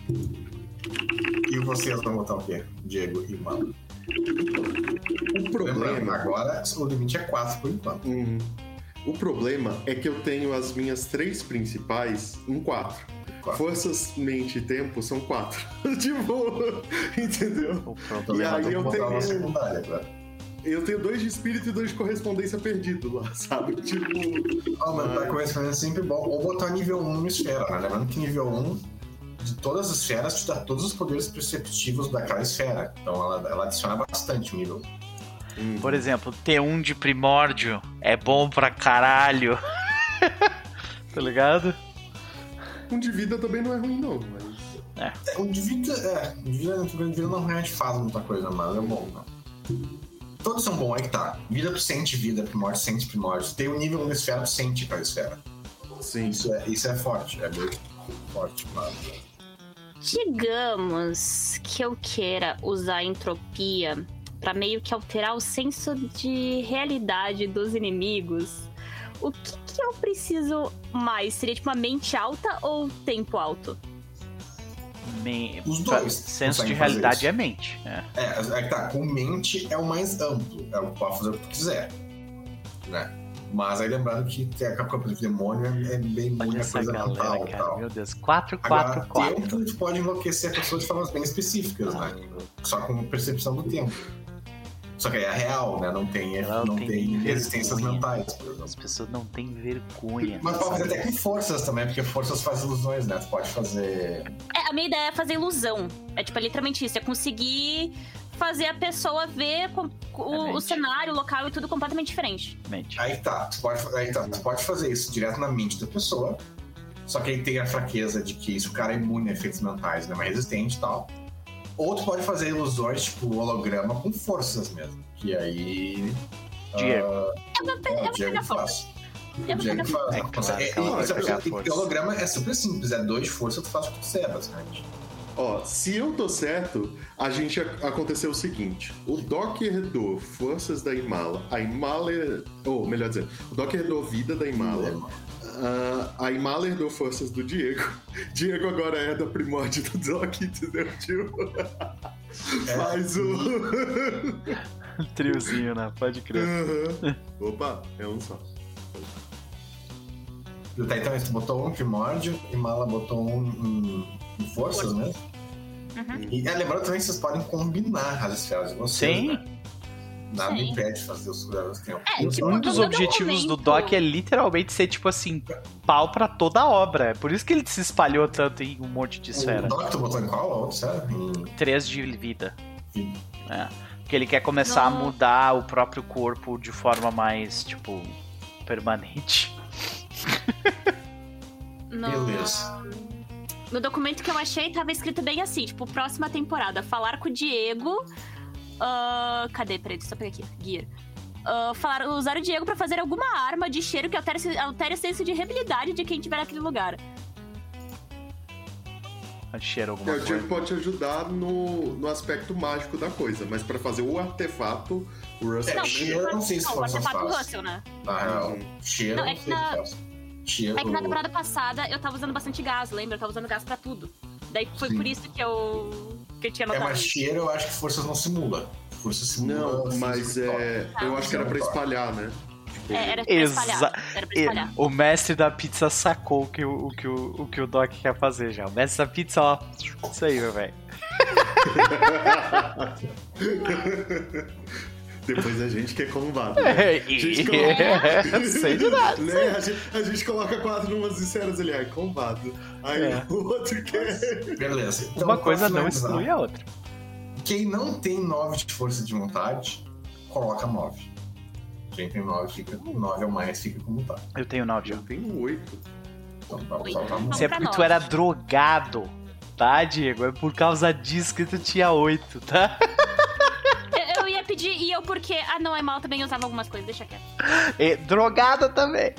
E vocês vão botar o quê? Diego e Mano. O Lembrando, problema. agora o limite é 4 por enquanto. Hum. O problema é que eu tenho as minhas três principais em quatro. Quatro. Forças, mente e tempo são quatro. tipo, entendeu? O problema aí eu botar tenho- uma secundária agora. Eu tenho dois de espírito e dois de correspondência perdido lá, sabe? Tipo. Ah, mas pra correspondência é sempre bom. Ou botar nível 1 no esfera, né? Lembrando que nível 1 de todas as esferas te dá todos os poderes perceptivos daquela esfera. Então ela, ela adiciona bastante o nível. hum. Por exemplo, T1 de primórdio é bom pra caralho. tá ligado? Um de vida também não é ruim, não. Mas... É, o de vida, é, o de vida, o de vida não realmente faz muita coisa, mas é bom, não. Todos são bons, aí que tá. Vida tu sente vida, primórdio sente primórdio. Tem o nível 1 da esfera, tu sente aquela esfera. Sim. Isso é, isso é forte, é bem forte, mas. Digamos que eu queira usar entropia pra meio que alterar o senso de realidade dos inimigos. O que, que eu preciso mais? Seria tipo uma mente alta ou tempo alto? Me... Os dois Senso de realidade é mente. É. É, é que tá, com mente é o mais amplo, é o que pode fazer o que tu quiser. Né? Mas aí lembrando que tem a capa de demônio é, é bem Olha muita coisa galera, mental cara. tal. Meu Deus. 4, Agora, 4, 4. tempo tu pode enlouquecer a pessoa de formas bem específicas, né? Só com percepção do tempo. Só que aí é real, né? Não tem, Ela não tem tem resistências mentais, por exemplo. As pessoas não têm vergonha. Mas pode fazer até com forças também, porque forças faz ilusões, né? Tu pode fazer. É, a minha ideia é fazer ilusão. É tipo, é literalmente isso. É conseguir fazer a pessoa ver com- o, o cenário, o local e tudo completamente diferente. Mente. Aí tá, tu pode, aí tá, tu pode fazer isso direto na mente da pessoa. Só que aí tem a fraqueza de que isso o cara é imune a efeitos mentais, né? Mais resistente e tal. Ou tu pode fazer ilusões, tipo holograma, com forças mesmo. Que aí. Diego. ah, Eu vou, pe- é, eu o vou Diego faz. Diego. É claro É, holograma é super simples, é dois de força, tu faz o que tu quiser, basicamente. Ó, se eu tô certo, a gente ac- aconteceu o seguinte: o Doc herdou forças da Imala, a Imala, ou melhor dizendo, o Doc herdou vida da Imala, ah, a Imala herdou forças do Diego, Diego agora é da primórdia do Doc, entendeu? Tipo, É, faz o. Triozinho, né? Pode crer. Aham. Opa, é um só. Tá, então, tu botou um primórdio e Mala botou um em, em forças mesmo. Uhum. E é, lembrando também que vocês podem combinar as esferas de vocês, Sim. né? Nada Sim. impede de fazer os cuidados do tempo. É, Eu tipo, Um dos objetivos do momento- Doc é literalmente ser, tipo assim, pau pra toda a obra. É por isso que ele se espalhou tanto em um monte de esfera. O Doc, tu botou em qual? A? Em Três de vida. vida. É. Porque ele quer começar a Não. mudar o próprio corpo de forma mais, tipo, permanente. No... Beleza. No documento que eu achei, tava escrito bem assim, tipo, próxima temporada, falar com o Diego. Ah, cadê? Peraí, deixa eu pegar aqui. Gear. Ah, falar, usar o Diego pra fazer alguma arma de cheiro que altere, altere o senso de reabilidade de quem estiver naquele lugar. Cheira alguma É, o coisa. Diego pode ajudar no, no aspecto mágico da coisa, mas pra fazer o artefato, o Russell. É, Não, cheiro eu não sei se não, o artefato faz. Russell, né? Uhum. cheiro Não, não é que sei se na- faz. Cheiro. É que na temporada passada eu tava usando bastante gás, lembra? Eu tava usando gás pra tudo. Daí foi Sim. por isso que eu, que eu tinha É, notado. mas cheiro eu acho que forças não simula. Força simula. Não, mas é. Eu acho que era pra espalhar, né? Tipo, É, era pra espalhar. Era pra espalhar. O mestre da pizza sacou o que o, o que o, o que o Doc quer fazer já. O mestre da pizza, ó. Isso aí, meu velho. Depois a gente que é combado. Né? É, Gente, e... coloca- Sei de nada. Né? A, gente, a gente coloca quatro numas esferas ali, é combado. Aí É. o outro quer. Beleza. Então, Uma coisa não exclui a outra. Quem não tem 9 de força de vontade, coloca 9. Quem tem 9 fica com 9 ou mais, fica com vontade. Eu tenho nove já. Eu tenho oito. Então, tá, tá Vamos Isso é porque tu nove. era drogado, tá, Diego? É por causa disso que tu tinha oito, tá? Pedir, e eu porque. Ah, não, é mal também usava algumas coisas, deixa quieto. E drogada também.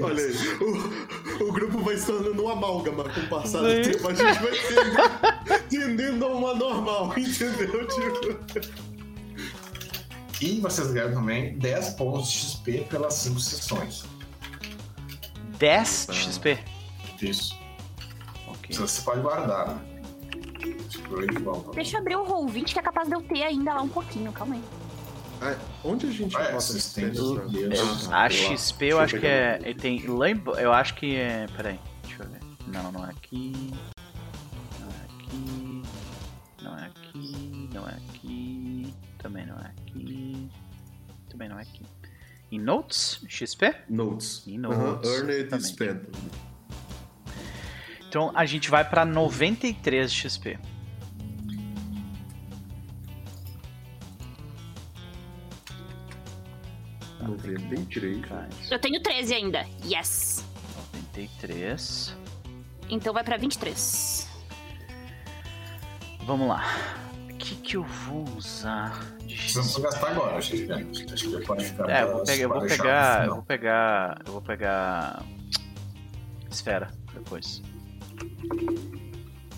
Olha aí, o, o grupo vai se tornando um amálgama com o passar do tempo. A gente vai tendo Tendendo a uma normal, entendeu? Tipo... E vocês ganham também 10 pontos de XP pelas 5 sessões. 10 de XP. Isso. Ok. Você pode guardar, né? Bom, Deixa eu abrir o roll 20, que é capaz de eu ter ainda lá um pouquinho, calma aí. Ah, onde a gente Ah, tudo. coisas? Eu- A. XP eu acho que é. Ele tem. Lá em Eu acho que é. Peraí, deixa eu ver. Não, não é aqui. Não é aqui. Não é aqui. Não é aqui. Também não é aqui. Também não é aqui. Em Notes, XP? Notes. E Aham, notes Earned também. Então a gente vai pra 93 XP. Tá, 93. Eu tenho 13 ainda. Yes. 93. Então vai pra 23. Vamos lá. O que, que eu vou usar de Você não XP? precisa gastar agora, XP. Acho que pode ficar. É, eu vou pegar, eu vou pegar, eu vou pegar, eu vou pegar esfera depois. Final.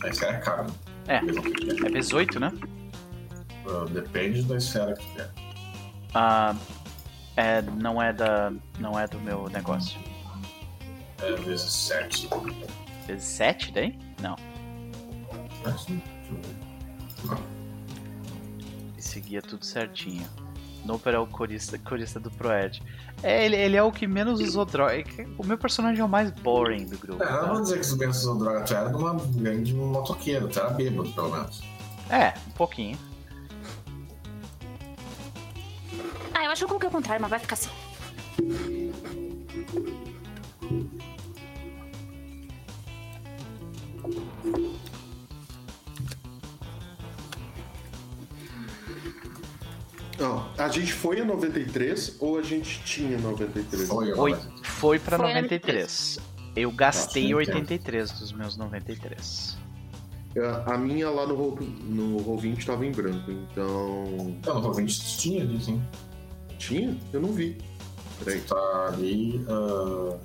A esfera é caro. É. É vezes 8, né? Uh, Depende da esfera que tu quer. Ah, é, não é da, não é do meu negócio. É vezes 7. Vezes 7 daí? Não. E seguia tudo certinho. Noper é o corista, corista do Proed. É, ele, ele é o que menos usou droga. É O meu personagem é o mais boring do grupo. É, não vou tá? dizer que os ganhos usam droga, tu era de uma gangue de um motoqueiro, tu era bêbado, pelo menos. É, um pouquinho. Ah, eu acho que eu coloquei o contrário, mas vai ficar assim. Ó, a gente foi a 93 ou a gente tinha 93? Foi, Oi, ó. foi pra Foi a 93. Eu gastei Nossa, eu 83 dos meus 93. A- A minha lá no no Roll 20 tava em branco, então. Não vou 20 tinha ali, sim. Tinha? Eu não vi. Peraí. Tá ali. Uh...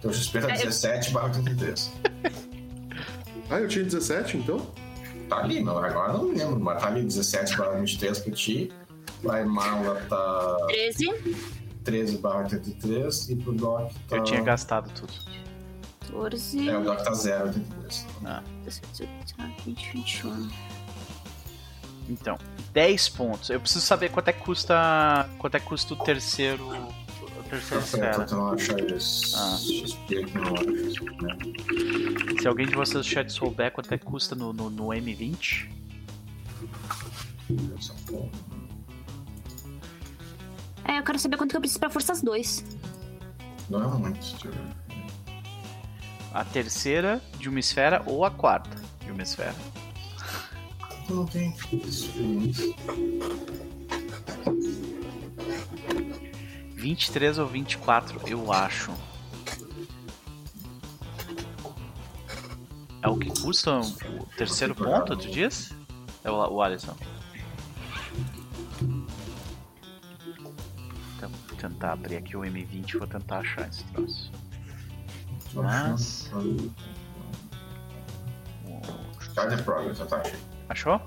Teu XP tá É, eu- 17 barra 83. Ah, eu tinha 17 então? Tá ali, não, agora eu não lembro, mas tá ali 17 barra 23 pra ti. Pra Mala tá 13. 13 barra 83 e pro Doc tá. Eu tinha gastado tudo. 14. É, o Doc tá 0, 83. Ah, 17, 19, 20, 21. então, 10 pontos. Eu preciso saber quanto é que custa. Quanto é que custa o terceiro. O terceiro Tá certo, esfera. não acha isso. Ah. XP aqui acha, né? Se alguém de vocês do chat souber quanto é que custa no, no, no M20. Essa porra. É, eu quero saber quanto que eu preciso pra Forças 2. Não é muito. eu. A terceira de uma esfera ou a quarta de uma esfera. Tu não tem experiência. 23 ou 24, eu acho. É o que custa o terceiro ponto, tu diz? É o, o Alisson. Então, vou tentar abrir aqui o M20 e vou tentar achar esse troço. Mas-. Cadê Progress? Tá. Achou?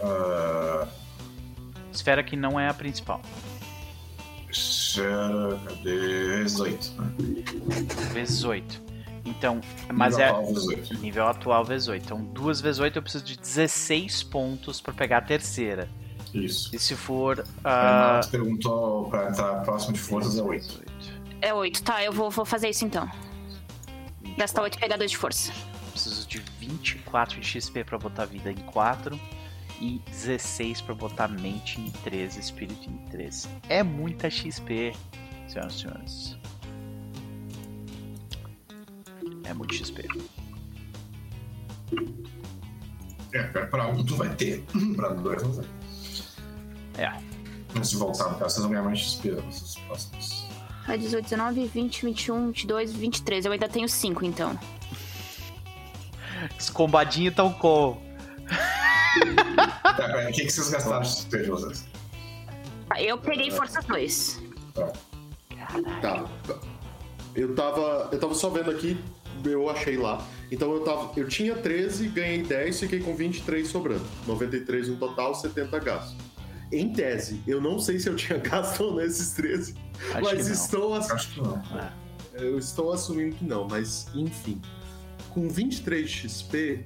Ah, Esfera que não é a principal. Esfera, cadê? 18. Né? Vezes 8. Então, mas Nível é atual, 18. nível atual vezes 8. Então, duas vezes 8 eu preciso de 16 pontos pra pegar a terceira. Isso. E se for. A Renato perguntou pra entrar próximo de forças é 8. 18. É 8, tá, eu vou, vou fazer isso então. Gastar 8 pegadores de força. Preciso de 24 de XP pra botar vida em 4 e 16 pra botar mente em 13, espírito em 13. É muita XP, senhoras e senhores. É muito XP. É, pra um tu vai ter, pra dois não vai. É. Mas se voltar pra cá, vocês vão ganhar mais XP nessas próximas. É 18, 19, 20, 21, 22, 23. Eu ainda tenho 5 então. Os combadinhos tão com. Tá, o que, que vocês gastaram de vocês? Tá, Eu peguei Forças 2. Tá. Tá. Eu tava. Eu tava só vendo aqui eu achei lá. Então eu, tava, eu tinha 13, ganhei 10, fiquei com 23 sobrando. 93 no total, 70 gastos. Em tese, eu não sei se eu tinha gasto ou não esses 13, Acho mas que não. estou, ass- Acho que não. É. eu estou assumindo que não, mas enfim. Com 23 XP,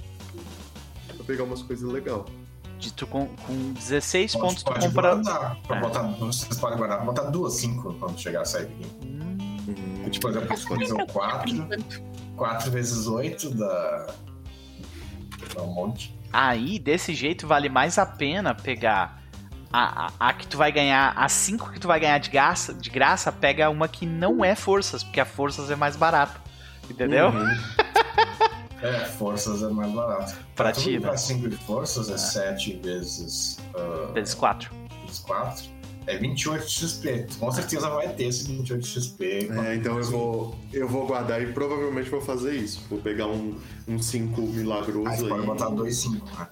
pegar umas coisas legais. De tu com, com 16 Pode- pontos tu pode compra. guardar. Pra É. botar, vocês podem guardar botar duas, cinco quando chegar a sair. Hum, Tipo, por exemplo, Por são. 4, 4 vezes 8 dá. dá um monte. Aí, desse jeito, vale mais a pena pegar a, a, a que tu vai ganhar, as 5 que tu vai ganhar de graça, de graça, pega uma que não é forças, porque a forças é mais barato. Entendeu? Uhum. É, forças é mais barato. Pra tudo ti, né? pra 5 de forças é 7 vezes, ah, Vezes 4. vezes 4. É 28 XP. Com certeza vai ter esse 28 XP. É, então eu vou, eu vou guardar e provavelmente vou fazer isso. Vou pegar um 5 milagroso Aí aí. você pode botar 2 5, né?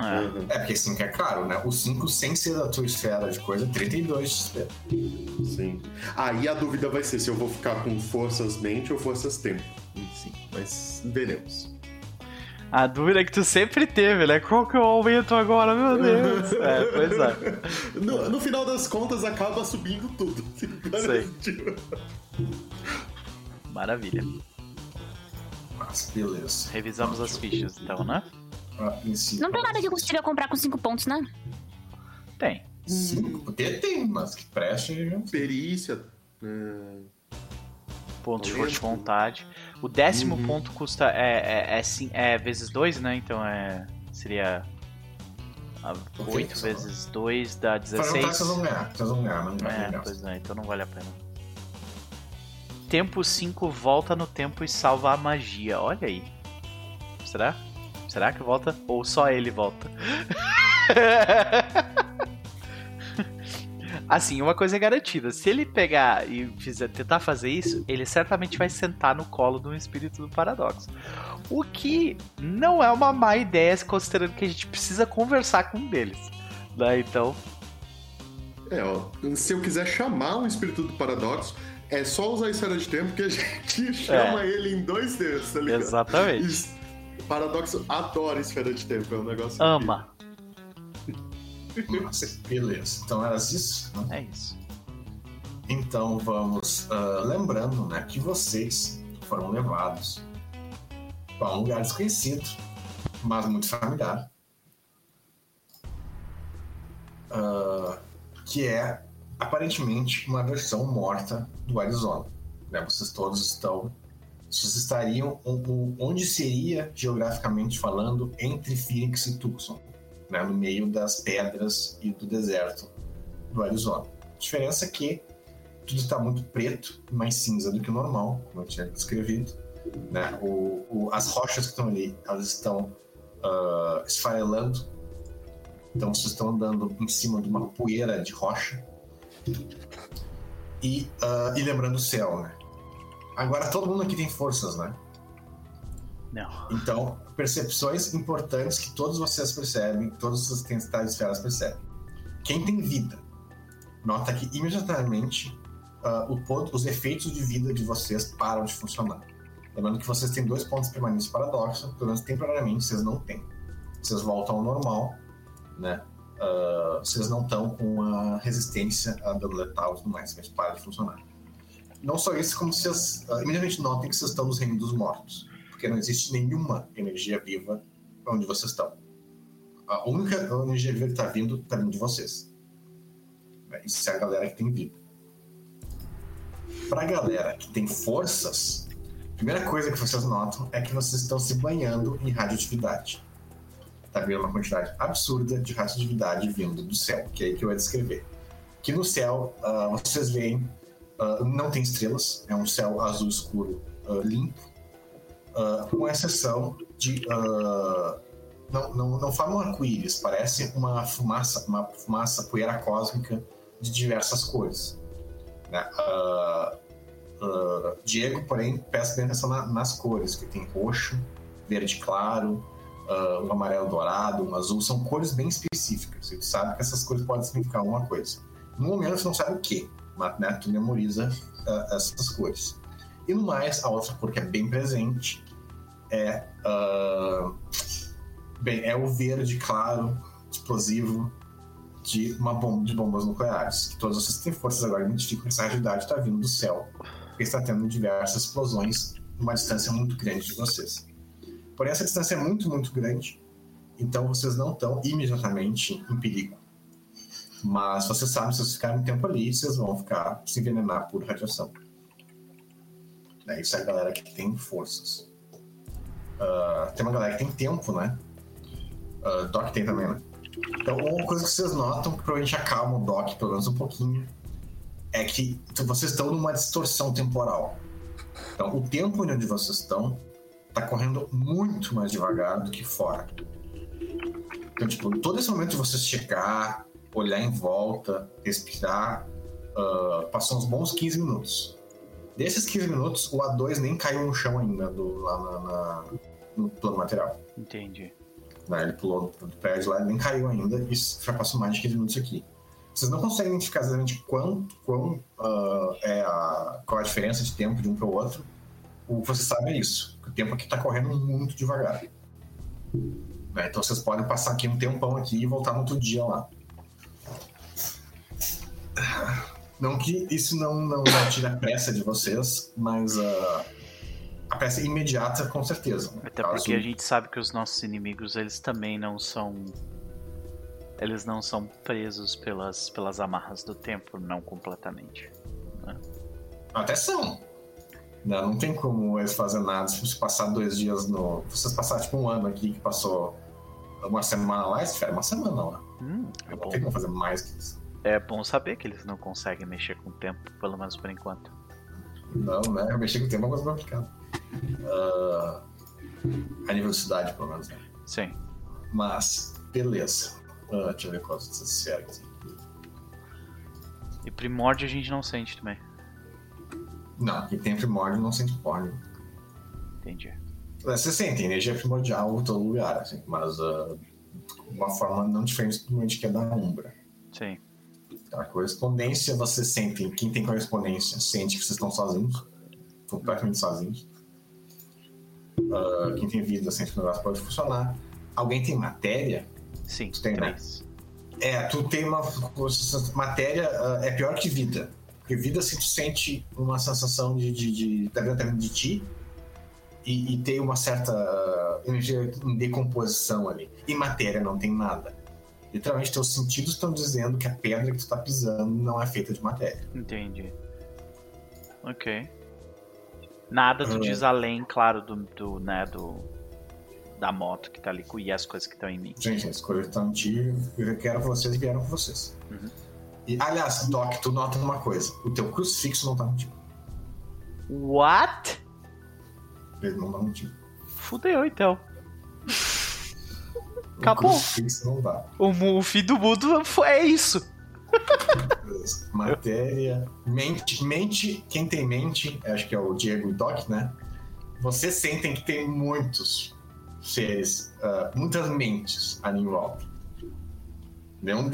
É. Uhum. É, porque 5 é caro, né? O 5 sem ser da tua esfera de coisa, 32 XP. Sim. Aí a dúvida vai ser se eu vou ficar com forças mente ou forças tempo. Sim, mas veremos. A dúvida que tu sempre teve, né? Qual que é o aumento agora, meu Deus? É, pois é. No, no final das contas, acaba subindo tudo. Sei. Maravilha. Mas beleza. Revisamos as fichas, então, né? A princípio. Não tem nada de combustível a comprar com 5 pontos, né? Tem. 5. Poder tem, mas que preste. Perícia. é, Ponto de Aumento. força de vontade. O décimo Uhum. ponto custa. É, é, é, é vezes 2, né? Então é. Seria. Ok, 8 só- vezes 2 dá Para não 16. vocês vão ganhar. Vocês vão ganhar, não É, ganhar. pois é, então não vale a pena. Tempo 5 volta no tempo e salva a magia. Olha aí. Será? Será que volta? Ou só ele volta? assim, uma coisa é garantida. Se ele pegar e fizer, tentar fazer isso, ele certamente vai sentar no colo do espírito do paradoxo. O que não é uma má ideia, considerando que a gente precisa conversar com um deles. Né? Então, É, ó. Se eu quiser chamar um espírito do paradoxo, é só usar a esfera de tempo que a gente chama ele em dois dedos, tá ligado? exatamente. Paradoxo adora esfera de tempo, é um negócio. Ama. Nossa, beleza. Então era isso. né? É isso. Então vamos. ah, lembrando né, que vocês foram levados para um lugar desconhecido, mas muito familiar. Ah, que é aparentemente uma versão morta do Arizona. né? Vocês todos estão. Vocês estariam onde seria, geograficamente falando, entre Phoenix e Tucson, né? no meio das pedras e do deserto do Arizona. A diferença é que tudo está muito preto mais cinza do que o normal, como eu tinha descrevido. Né? O, o- as rochas que estão ali, elas estão ah, esfarelando. Então vocês estão andando em cima de uma poeira de rocha. E, ah, e lembrando o céu, né? Agora todo mundo aqui tem forças, né? Não. Então, percepções importantes que todos vocês percebem, todos os tempestades esferas percebem. Quem tem vida, nota que imediatamente ah, o ponto- os efeitos de vida de vocês param de funcionar. Lembrando que vocês têm dois pontos permanentes paradoxo, pelo menos temporariamente vocês não têm. Vocês voltam ao normal, né? Ah, vocês não estão com a resistência a dano letal e tudo mais, mas para de funcionar. Não só isso, como vocês ah, imediatamente notem que vocês estão nos reinos dos mortos porque não existe nenhuma energia viva onde vocês estão. A única energia viva que está vindo está vindo de vocês. Né? Isso é a galera que tem vida. Para a galera que tem forças, a primeira coisa que vocês notam é que vocês estão se banhando em radioatividade. Está vindo uma quantidade absurda de radioatividade vindo do céu, que é aí que eu ia descrever. Que no céu, ah, vocês veem, ah, não tem estrelas, é um céu azul escuro ah, limpo, ah, com exceção de. não, não, não forma um arco-íris, parece uma fumaça, uma fumaça, poeira cósmica de diversas cores. Né? Diego, porém, presta bem atenção na- nas cores, que tem roxo, verde claro, ah, um amarelo dourado, um azul, são cores bem específicas. Tu sabe que essas cores podem significar alguma coisa. No momento, você não sabe o que, né, tu memoriza ah, essas cores. E no mais, a outra cor que é bem presente é. Uh, bem, é o verde claro, explosivo de uma bomba de bombas nucleares. Que todos vocês têm forças agora identificam que essa realidade está vindo do céu, porque está tendo diversas explosões numa distância muito grande de vocês. Porém, essa distância é muito, muito grande, então vocês não estão imediatamente em perigo. Mas você sabe, se vocês ficarem um tempo ali, vocês vão ficar se envenenar por radiação. É, isso é a galera que tem forças. Uh, tem uma galera que tem tempo, né? Uh, Doc tem também, né? Então, uma coisa que vocês notam, que provavelmente acalma o Doc pelo menos um pouquinho, é que vocês estão numa distorção temporal. Então, o tempo onde vocês estão está correndo muito mais devagar do que fora. Então, tipo, todo esse momento de vocês chegar, olhar em volta, respirar, uh, passou uns bons 15 minutos. Desses 15 minutos, o A2 nem caiu no chão ainda, do, lá na, na, no plano material. Entendi. Né, ele pulou do prédio lá, nem caiu ainda, e já passou mais de 15 minutos aqui. Vocês não conseguem identificar exatamente quanto, quão, uh, é a, qual a diferença de tempo de um para o outro. O que você sabe é isso, que o tempo aqui está correndo muito devagar. Né, então vocês podem passar aqui um tempão aqui e voltar no outro dia lá. Não que isso não, não, não tire a pressa de vocês, mas uh, a pressa é imediata, com certeza. Até Caso... porque a gente sabe que os nossos inimigos, eles também não são. Eles não são presos pelas, pelas amarras do tempo, não completamente. Né? Até são. Não, não tem como eles fazerem nada se você passar dois dias no. Se vocês passar tipo um ano aqui que passou uma semana lá, eles tiveram uma semana lá. Hum, é não tem como fazer mais que isso. É bom saber que eles não conseguem mexer com o tempo, pelo menos por enquanto. Não, né? Mexer com o tempo é uma coisa complicada. Uh, a nível de cidade, pelo menos, né? Sim. Mas, beleza. Uh, deixa eu ver é aqui. E primórdio a gente não sente também. Não, quem tem primórdio não sente primórdio. Entendi. Você sente energia primordial em todo lugar, assim, mas uh, uma forma não diferente do que é da Umbra. Sim. A correspondência, você sente, quem tem correspondência sente que vocês estão sozinhos, completamente sozinhos. Uh, quem tem vida sente que o negócio pode funcionar. Alguém tem matéria? Sim, tu tem, né? É, tu tem uma. Matéria uh, é pior que vida. Porque vida, assim, tu sente uma sensação de, de, de, tá de, de ti e, e tem uma certa uh, energia em decomposição ali. E matéria não tem nada. Literalmente, teus sentidos estão dizendo que a pedra que tu tá pisando não é feita de matéria. Entendi. Ok. Nada tu diz além, claro, do, do, né, do, da moto que tá ali e as coisas que estão em mim. Sim, as coisas que estão ti, eu quero vocês e vieram com vocês. Uhum. E, aliás, Doc, tu nota uma coisa: o teu crucifixo não tá contigo. What? Ele não tá contigo. Fudeu, então. Acabou. O, o fim do mundo foi, é isso. Matéria. Mente, mente. Quem tem mente, acho que é o Diego e Doc, né? Vocês sentem que tem muitos seres, uh, muitas mentes ali em volta. Nenhum,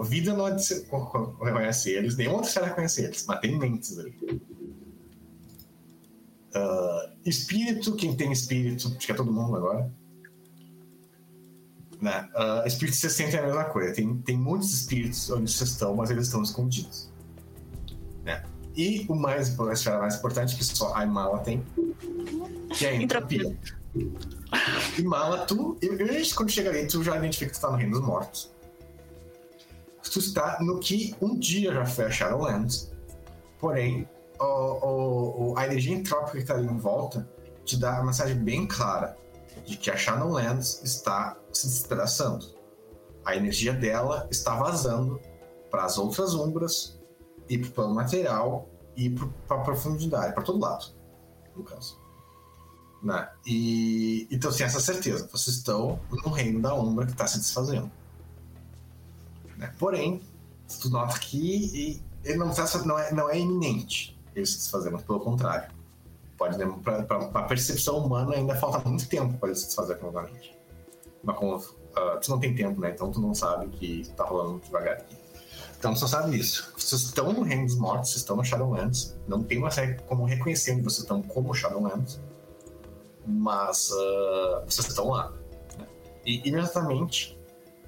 a vida não reconhece eles, nenhum outro será reconhece eles, mas tem mentes ali. Uh, espírito, quem tem espírito, acho que é todo mundo agora. Né? Uh, espíritos você sente a mesma coisa. Tem, tem muitos espíritos onde vocês estão, mas eles estão escondidos. Né? E o mais, mais importante que só a Imala tem, que é a entropia. Imala, tu, eu, eu, quando chega ali, tu já identifica que tu tá no Reino dos Mortos. Tu está no que um dia já foi a Shadowlands, porém, o, o, o, a energia entrópica que tá ali em volta te dá uma mensagem bem clara de que a Shadowlands está se despedaçando. A energia dela está vazando para as outras umbras e para o plano material e para a profundidade, para todo lado, no caso. Né? E então tem essa certeza, vocês estão no reino da umbra que está se desfazendo. Né? Porém, tu nota que ele não, tá, não, é, não é iminente ele se desfazer, mas pelo contrário. Pode para a percepção humana ainda falta muito tempo para ele se desfazer novamente. Mas como uh, tu não tem tempo, né? Então tu não sabe que tá rolando devagar. Então você sabe isso. Vocês estão no Reino dos Mortos, vocês estão no Shadowlands. Não tem uma série como reconhecer onde vocês estão como Shadowlands. Mas uh, vocês estão lá. Né? E imediatamente,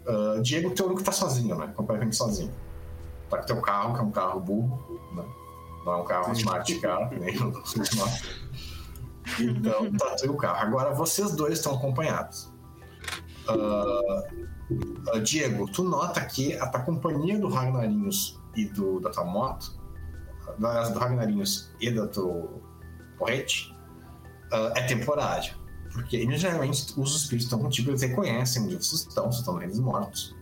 uh, Diego, teu único tá sozinho, né? Completamente sozinho. Tá com teu carro, que é um carro burro, né? Não é um carro smart car, nem o smart. Então, tá teu carro. Agora, vocês dois estão acompanhados. Uh, Uh, Diego, tu nota que a, a companhia do Ragnarinhos e do, da tua moto, do Ragnarinhos e da tua porrete, uh, é temporário. Porque, geralmente, os espíritos estão contigo, eles reconhecem onde vocês estão, vocês estão no mortos.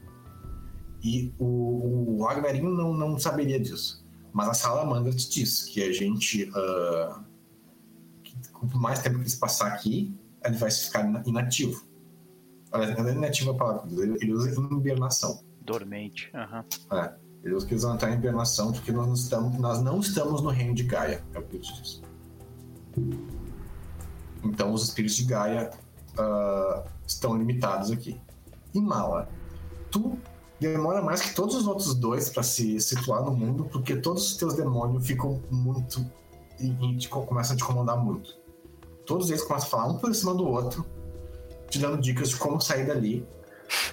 E o, o Ragnarinho não, não saberia disso. Mas a Salamandra te diz que a gente. Uh, que, quanto mais tempo que eles passar aqui, ele vai ficar inativo. Aliás, não é a palavra, ele usa hibernação. Dormente. Uhum. É. Ele usa que eles vão entrar em hibernação porque nós não estamos, nós não estamos no reino de Gaia, é o que ele diz. Então os espíritos de Gaia uh, estão limitados aqui. E Mala, tu demora mais que todos os outros dois para se situar no mundo, porque todos os teus demônios ficam muito. e, e te, começam a te incomodar muito. Todos eles começam a falar um por cima do outro, te dando dicas de como sair dali.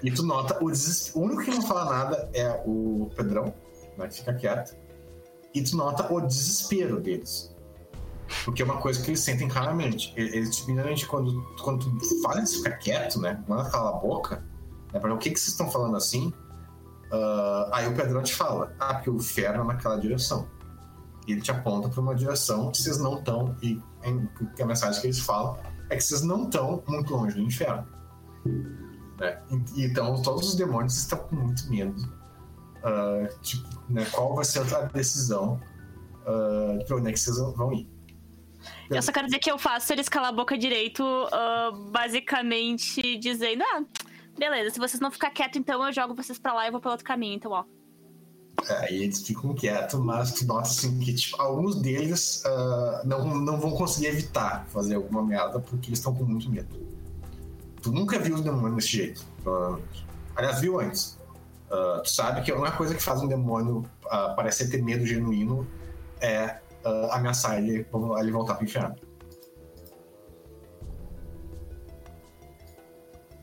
E tu nota o. O único que não fala nada é o Pedrão, né, que fica quieto. E tu nota o desespero deles. Porque é uma coisa que eles sentem claramente. Eles, primeiramente, quando, quando tu fala de ficar quieto, né? Manda calar a boca, né, para o que, que vocês estão falando assim? Uh, aí o Pedrão te fala: Ah, porque o inferno é naquela direção. E ele te aponta para uma direção que vocês não estão. E em, a mensagem que eles falam é que vocês não estão muito longe do inferno. Né? Então, todos os demônios estão com muito medo. Uh, tipo, né, qual vai ser a decisão uh, de onde é que vocês vão ir. Eu só quero dizer que eu faço eles calar a boca direito, uh, basicamente dizendo: ah, beleza, se vocês não ficar quietos, então eu jogo vocês pra lá e vou pelo outro caminho, então, ó. Aí eles ficam quietos, mas tu nota assim que tipo, alguns deles uh, não, não vão conseguir evitar fazer alguma merda porque eles estão com muito medo. Tu nunca viu os demônios desse jeito, provavelmente. Aliás, viu antes. Uh, tu sabe que a única coisa que faz um demônio uh, parecer ter medo genuíno é ameaçar ele, ele voltar pro inferno.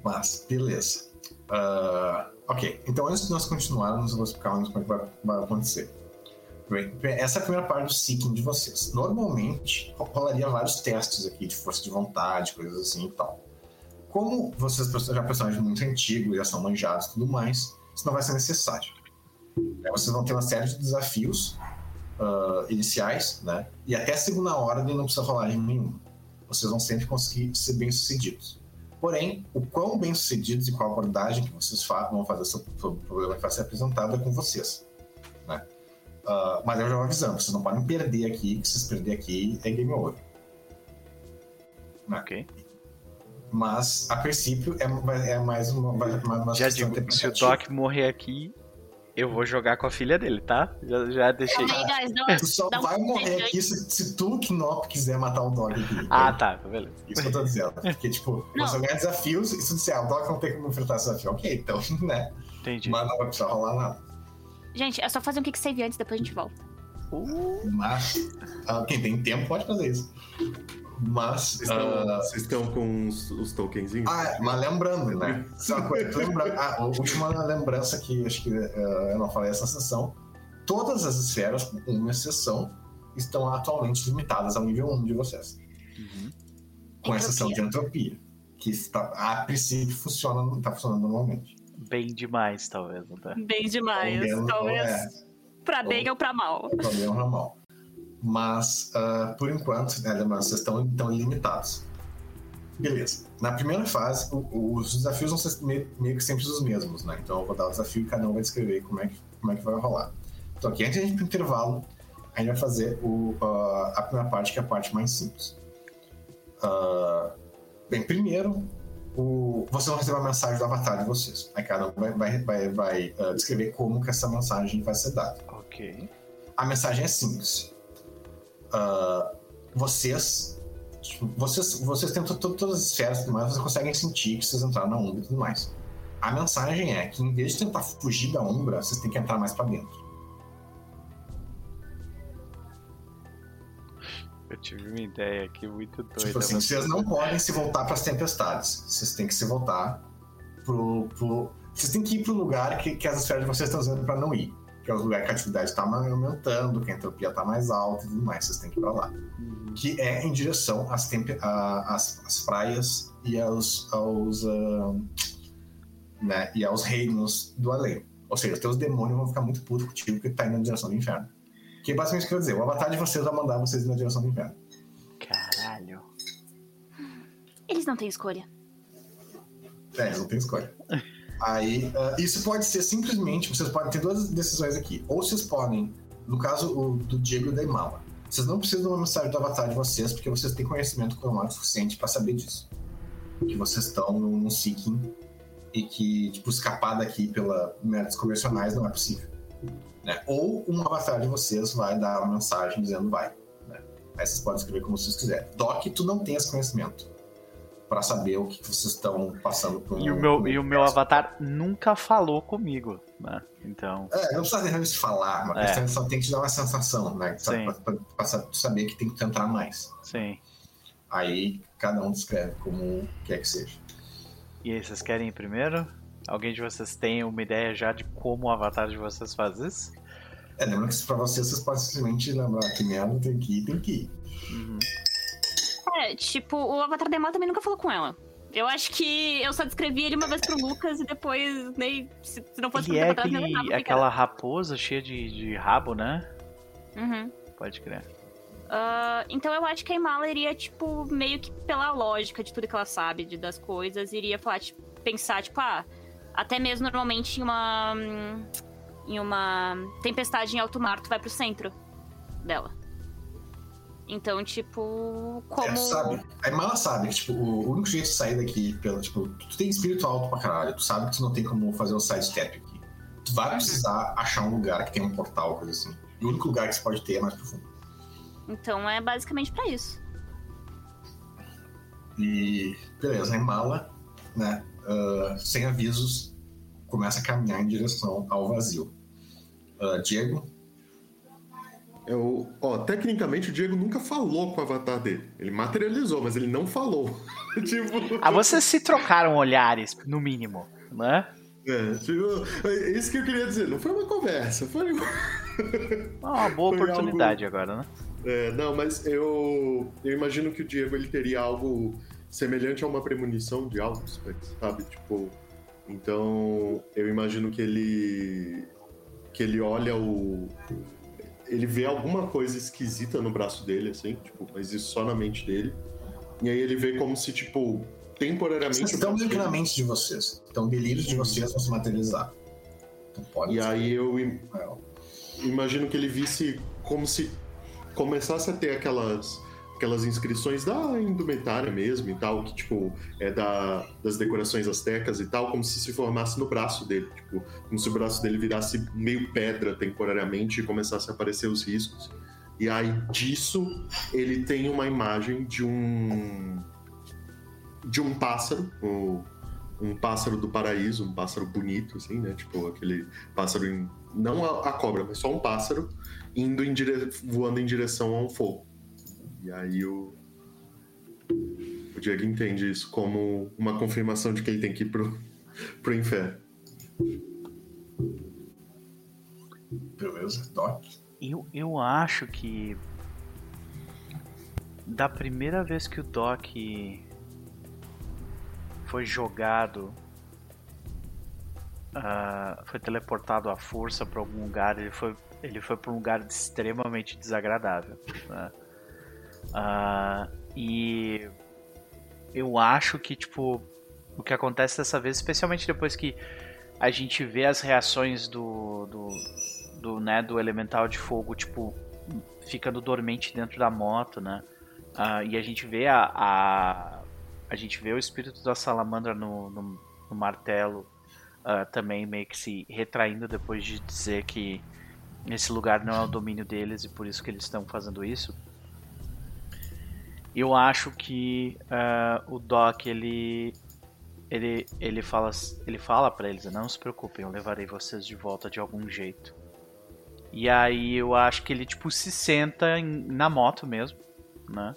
Mas, beleza. Uh, Ok, então antes de nós continuarmos, eu vou explicar como é que vai, vai acontecer. Essa é a primeira parte do seeking de vocês. Normalmente, rolaria vários testes aqui de força de vontade, coisas assim e tal. Como vocês já são personagens muito antigos, já são manjados e tudo mais, isso não vai ser necessário. Vocês vão ter uma série de desafios uh, iniciais, né? E até a segunda ordem não precisa rolar em nenhum. Vocês vão sempre conseguir ser bem-sucedidos. Porém, o quão bem sucedidos e qual abordagem que vocês vão fazer sobre o problema que vai ser apresentado é com vocês. Né? Uh, mas eu já vou avisando, vocês não podem perder aqui, que se vocês perder aqui é game over. Né? Ok. Mas, a princípio, é, é mais uma, uma Já digo, se o Doc morrer aqui, eu vou jogar com a filha dele, tá? Já, já deixei. Aí, guys, tu só vai morrer aqui se, se tu, Knop, quiser matar o Dog aqui. Ah, tá, beleza. Isso que eu tô dizendo. Porque, tipo, não. você ganha desafios e se tu disser, ah, o Dog não tem como enfrentar esse desafio. Ok, então, né? Entendi. Mas não vai precisar rolar nada. Gente, é só fazer um kick save antes, depois a gente volta. Uh. Mas, uh, quem tem tempo pode fazer isso. Mas. Vocês estão, uh... estão com os, os tokenzinhos? Ah, mas lembrando, né? Só coisa, lembra... ah, a última lembrança que acho que uh, eu não falei essa sessão. Todas as esferas, com uma exceção, estão atualmente limitadas ao nível 1 de vocês. Uhum. Com exceção de entropia. Que está, a princípio funciona, está funcionando normalmente. Bem demais, talvez. Tá? Bem demais, ou talvez. É, pra bem ou, ou pra mal. Pra bem ou pra mal. Mas, uh, por enquanto, né, lembrando, vocês estão, estão limitados. Beleza. Na primeira fase, o, os desafios vão ser meio, meio, que sempre os mesmos, né? Então eu vou dar o desafio e cada um vai descrever como é que, como é que vai rolar. Então aqui, antes de a gente ir pro intervalo, a gente vai fazer o, uh, a primeira parte, que é a parte mais simples. Uh, bem, primeiro, o, vocês vão receber a mensagem do avatar de vocês. Aí cada um vai, vai, vai, vai uh, descrever como que essa mensagem vai ser dada. Ok. A mensagem é simples uh, vocês, vocês. Vocês tentam todas as esferas e tudo mais, vocês conseguem sentir que vocês entraram na Umbra e tudo mais. A mensagem é que, em vez de tentar fugir da Umbra, vocês têm que entrar mais para dentro. Eu tive uma ideia aqui muito tipo doida. Tipo assim, vocês não podem se voltar para as tempestades. Vocês têm que se voltar pro. pro... Vocês têm que ir pro lugar que, que as esferas de vocês estão usando para não ir. Que é o lugar que a atividade está aumentando, que a entropia está mais alta e tudo mais. Vocês têm que ir para lá. Uhum. Que é em direção às, a- às, às praias e aos. aos ah, né, e aos reinos do além. Ou seja, os teus demônios vão ficar muito putos contigo porque tá indo na direção do inferno. Que é basicamente o que eu ia dizer. O avatar de vocês vai mandar vocês ir na direção do inferno. Caralho. Eles não têm escolha. É, eles não têm escolha. Aí, ah, isso pode ser simplesmente, vocês podem ter duas decisões aqui. Ou vocês podem, no caso o, do Diego e da Imala, vocês não precisam de uma mensagem do avatar de vocês, porque vocês têm conhecimento cromático suficiente para saber disso. Que vocês estão num, num seeking e que, tipo, escapar daqui pela métodos convencionais não é possível. né? Ou um avatar de vocês vai dar uma mensagem dizendo vai. né? Aí vocês podem escrever como vocês quiserem. Doc, tu não esse conhecimento para saber o que que vocês estão passando por E o meu, um e o meu avatar nunca falou comigo, né? Então. É, não precisa realmente falar, mas É. só tem que te dar uma sensação, né? Sa- saber que tem que tentar mais. Sim. Aí cada um descreve como quer que seja. E aí, vocês querem ir primeiro? Alguém de vocês tem uma ideia já de como o avatar de vocês faz isso? É, lembrando que pra vocês, vocês podem simplesmente lembrar que merda tem que ir, tem que ir. Uhum. É, tipo, o Avatar da Emma também nunca falou com ela. Eu acho que eu só descrevi ele uma vez pro Lucas e depois, nem. Se, se não fosse Ele é atrás, aquele, que que aquela raposa cheia de, de rabo, né? Uhum. Pode crer. Ah, então eu acho que a Imala iria, tipo, meio que pela lógica de tudo que ela sabe de, das coisas, iria falar, tipo, pensar, tipo, ah, até mesmo normalmente em uma. hum, em uma tempestade em alto mar, tu vai pro centro dela. Então, tipo, como. É, sabe? A Imala sabe que, tipo, o único jeito de sair daqui, pelo, tipo, tu tem espírito alto pra caralho, tu sabe que tu não tem como fazer o sidestep aqui. Tu vai precisar achar um lugar que tem um portal, coisa assim. E o único lugar que você pode ter é mais profundo. Então é basicamente pra isso. E beleza, a Imala, né, ah, sem avisos, começa a caminhar em direção ao vazio. Ah, Diego, Eu, ó, tecnicamente o Diego nunca falou com o avatar dele. Ele materializou, mas ele não falou. tipo. Ah, vocês se trocaram olhares, no mínimo, né? É, tipo, é isso que eu queria dizer. Não foi uma conversa, foi. Ah, Uma boa Foi oportunidade agora, né? É, não, mas eu, eu imagino que o Diego ele teria algo semelhante a uma premonição de algo, sabe? Tipo, então eu imagino que ele que ele olha o ele vê alguma coisa esquisita no braço dele, assim, tipo, mas isso só na mente dele. E aí ele vê como se tipo temporariamente vocês estão meio que na mente de vocês. Então, delírios de vocês vão se materializar. Então, pode E ser. aí eu im- É, imagino que ele visse como se começasse a ter aquelas aquelas inscrições da indumentária mesmo e tal, que tipo é da, das decorações astecas e tal, como se se formasse no braço dele, tipo, como se o braço dele virasse meio pedra temporariamente e começasse a aparecer os riscos. E aí disso ele tem uma imagem de um de um pássaro, o- um pássaro do paraíso, um pássaro bonito assim, né? Tipo aquele pássaro em, não a, a cobra, mas só um pássaro indo em dire... voando em direção a um fogo. E aí o o Diego entende isso como uma confirmação de que ele tem que ir pro, pro inferno. beleza, Doc. Eu, eu acho que da primeira vez que o Doc foi jogado, ah, foi teleportado à força para algum lugar, ele foi, ele foi para um lugar extremamente desagradável. né? Ah, e eu acho que tipo o que acontece dessa vez, especialmente depois que a gente vê as reações do, do, do, né, do elemental de fogo, tipo, ficando dormente dentro da moto, né? Ah, e a gente vê a, a, a gente vê o espírito da salamandra no, no, no martelo ah, também meio que se retraindo depois de dizer que esse lugar não é o domínio deles e por isso que eles estão fazendo isso. Eu acho que ah, o Doc ele ele, ele fala ele fala para eles, não se preocupem, eu levarei vocês de volta de algum jeito. E aí eu acho que ele tipo se senta em- na moto mesmo, né?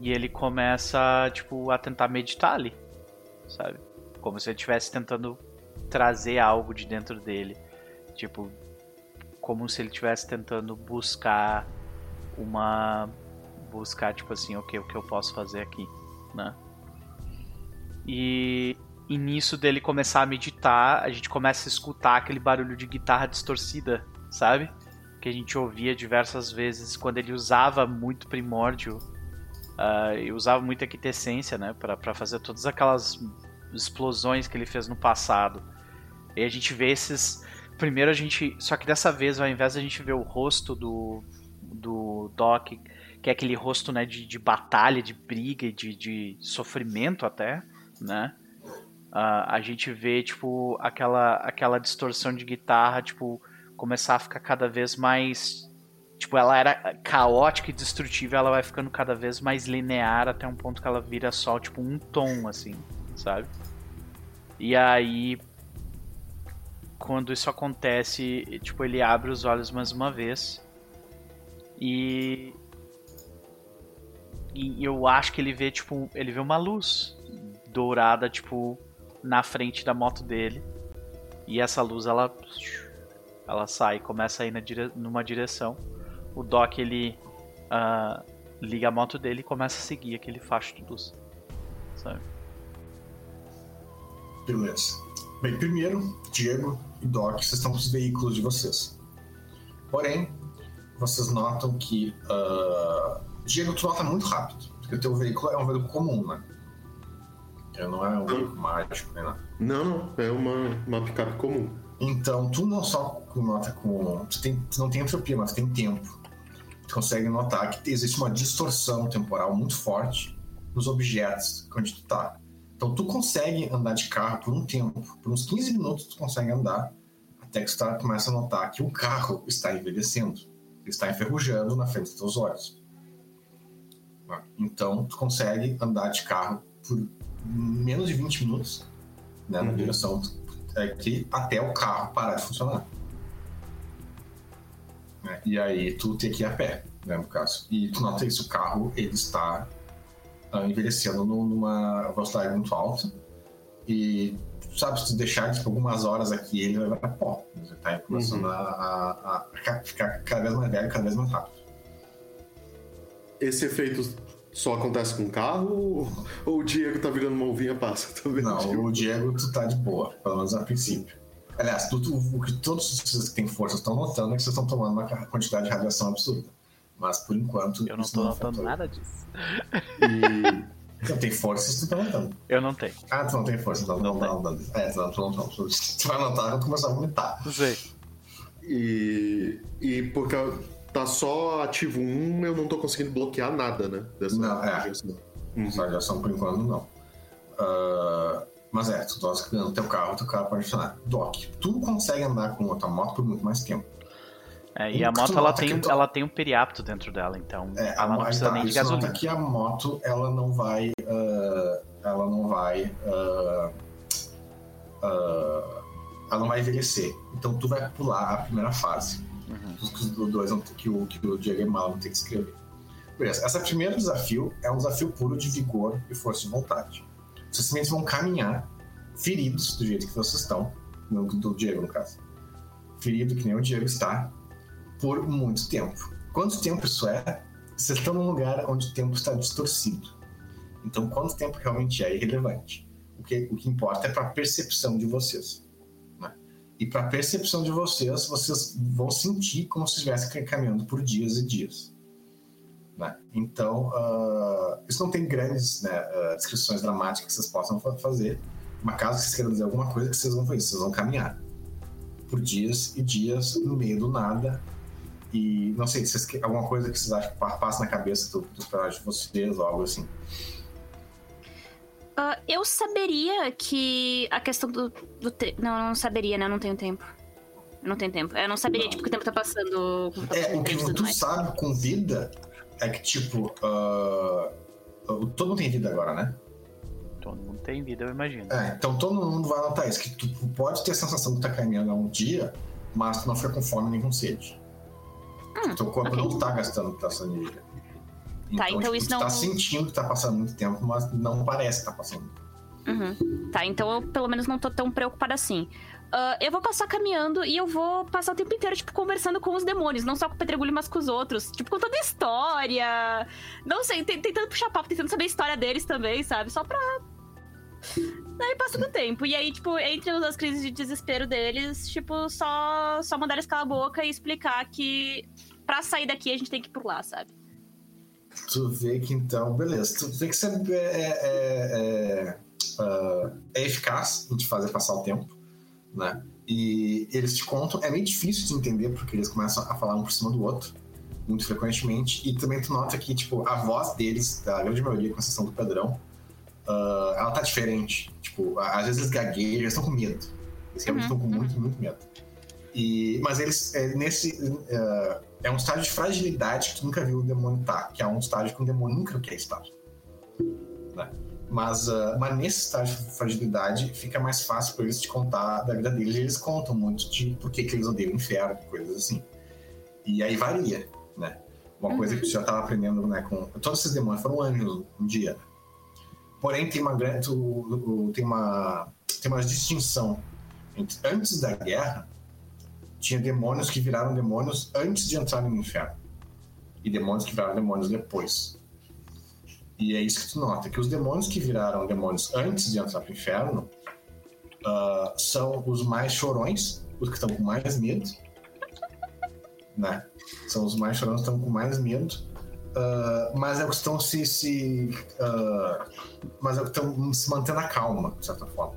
E ele começa, tipo, a tentar meditar ali, sabe? Como se ele estivesse tentando trazer algo de dentro dele. Tipo, como se ele estivesse tentando buscar uma. Buscar, tipo assim, ok, o que eu posso fazer aqui, né? E, e nisso dele começar a meditar, a gente começa a escutar aquele barulho de guitarra distorcida, sabe? Que a gente ouvia diversas vezes quando ele usava muito primórdio uh, e usava muita quintessência, né? para fazer todas aquelas explosões que ele fez no passado. E a gente vê esses. Primeiro a gente. Só que dessa vez, ao invés de a gente ver o rosto do, do Doc, que é aquele rosto né, de, de batalha, de briga de, de sofrimento até, né? Uh, a gente vê, tipo, aquela, aquela distorção de guitarra, tipo, começar a ficar cada vez mais. Tipo, ela era caótica e destrutiva, ela vai ficando cada vez mais linear até um ponto que ela vira só, tipo, um tom, assim, sabe? E aí, quando isso acontece, tipo, ele abre os olhos mais uma vez. E. E eu acho que ele vê, tipo, ele vê uma luz dourada, tipo, na frente da moto dele. E essa luz ela ela sai, começa a ir dire... numa direção. O Doc ele uh, liga a moto dele e começa a seguir aquele facho de luz. Sabe? Beleza. Bem, primeiro, Diego e Doc, vocês estão com os veículos de vocês. Porém, vocês notam que. Uh, Diego, tu nota muito rápido. Porque o teu veículo é um veículo comum, né? Não é um veículo mágico, né? Não, não. É uma, uma picape comum. Então, tu não só nota com. Tu, tem, tu não tem entropia, mas tu tem tempo. Tu consegue notar que existe uma distorção temporal muito forte nos objetos onde tu tá. Então, tu consegue andar de carro por um tempo. Por uns 15 minutos, tu consegue andar. Até que tu tá, começa a notar que o carro está envelhecendo. Ele está enferrujando na frente dos teus olhos. Então, tu consegue andar de carro por menos de 20 minutos né, na uhum. direção aqui até o carro parar de funcionar. Né? E aí tu tem que ir a pé, né, no caso. E tu nota isso, o carro ele está uh, envelhecendo numa velocidade muito alta e sabe, se tu deixar por algumas horas aqui, ele vai para pó. Ele está começando uhum. a, a, a, ficar cada vez mais velho, cada vez mais rápido. Esse efeito só acontece com o carro ou o Diego tá virando uma uvinha passa também? Não, tipo... o Diego tu tá de boa, pelo menos a princípio. Aliás, tu, tu, o que todos vocês que têm força estão notando é que vocês estão tomando uma quantidade de radiação absurda. Mas por enquanto. Eu não tô notando nada disso. E. Então tem força se tu tá notando. Eu não tenho. Ah, tu não tem força, então não, não, não, não. É, tu não, tu não, tu, tu vai notar quando começar a vomitar. Não sei. E. E porque tá só ativo um, eu não tô conseguindo bloquear nada, né? Dessa não, é. Uhum. Radiação por enquanto não. Uh, mas é, tu tá criando teu carro, teu carro pode funcionar. Doc, tu consegue andar com outra moto por muito mais tempo. É, e a moto ela tem, tu... ela tem um periapto dentro dela, então é, ela não precisa tá, nem de gasolina. Aqui a moto ela não vai, uh, ela não vai, uh, uh, ela não vai envelhecer. Então tu vai pular a primeira fase. Uhum. Dois que o, que o Diego e Mal vão ter que escrever. Beleza. Esse primeiro desafio é um desafio puro de vigor e força de vontade. Vocês simplesmente vão caminhar feridos do jeito que vocês estão, no, do Diego no caso. Ferido que nem o Diego está, por muito tempo. Quanto tempo isso é? Vocês estão num lugar onde o tempo está distorcido. Então, quanto tempo realmente é irrelevante? O que, o que importa é para a percepção de vocês. E para a percepção de vocês, vocês vão sentir como se estivessem caminhando por dias e dias. Né? Então, uh, isso não tem grandes né, uh, descrições dramáticas que vocês possam fazer, mas caso vocês queiram dizer alguma coisa, vocês vão fazer, vocês vão caminhar por dias e dias no meio do nada, e não sei, se alguma coisa que vocês acham que passa na cabeça do, dos personagens de vocês ou algo assim. Uh, eu saberia que a questão do, do te... Não, não saberia, né? Eu não tenho tempo. Eu não tenho tempo. Eu não saberia, não. tipo, que o tempo tá passando. É, o que tu mais. sabe com vida é que, tipo, uh, todo mundo tem vida agora, né? Todo mundo tem vida, eu imagino. É, então todo mundo vai notar isso, que tu pode ter a sensação de estar tá caminhando há um dia, mas tu não fica com fome nem com sede. Hum, Teu corpo okay. não tá gastando taxa energia. Tá, então tipo, isso tu não- tá sentindo que tá passando muito tempo, mas não parece que tá passando. Uhum. Tá, então eu pelo menos não tô tão preocupada assim. Ah, eu vou passar caminhando e eu vou passar o tempo inteiro, tipo, conversando com os demônios, não só com o Pedregulho, mas com os outros. Tipo, contando história. Não sei, te- tentando puxar papo, tentando saber a história deles também, sabe? Só pra. Daí passa do tempo. E aí, tipo, entre as crises de desespero deles, tipo, só, só mandar eles calar a boca e explicar que pra sair daqui a gente tem que ir por lá, sabe? Tu vê que então, beleza. Tu vê que você é, é, é, ah, é eficaz em te fazer passar o tempo, né? E eles te contam, é meio difícil de entender porque eles começam a falar um por cima do outro, muito frequentemente. E também tu nota que, tipo, a voz deles, da grande maioria, com exceção do padrão, ah, ela tá diferente. Tipo, às vezes eles gaguejam, eles estão com medo. Eles realmente Uhum, estão com muito, muito medo. E, mas eles, é, nesse. é, é um estágio de fragilidade que tu nunca viu o demônio estar, que é um estágio que um demônio nunca quer estar. Né? Mas, ah, mas nesse estágio de fragilidade fica mais fácil para eles te contar da vida deles. E eles contam muito de por que, que eles odeiam o inferno, coisas assim. E aí varia, né? Uma coisa que tu já estava aprendendo, né? Com todos esses demônios foram anjos um dia. Porém tem uma grande, tem uma tem uma distinção entre antes da guerra tinha demônios que viraram demônios antes de entrar no inferno. E demônios que viraram demônios depois. E é isso que tu nota, que os demônios que viraram demônios antes de entrar pro inferno ah, são os mais chorões, os que estão com mais medo. Né? São os mais chorões que estão com mais medo. ah, mas é o que estão se. se ah, mas é o que estão se mantendo a calma, de certa forma.